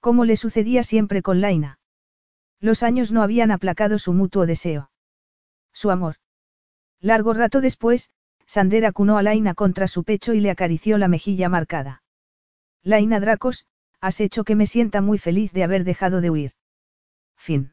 A: Como le sucedía siempre con Laina. Los años no habían aplacado su mutuo deseo. Su amor. Largo rato después, Sander acunó a Laina contra su pecho y le acarició la mejilla marcada. Laina Dracos, has hecho que me sienta muy feliz de haber dejado de huir. Fin.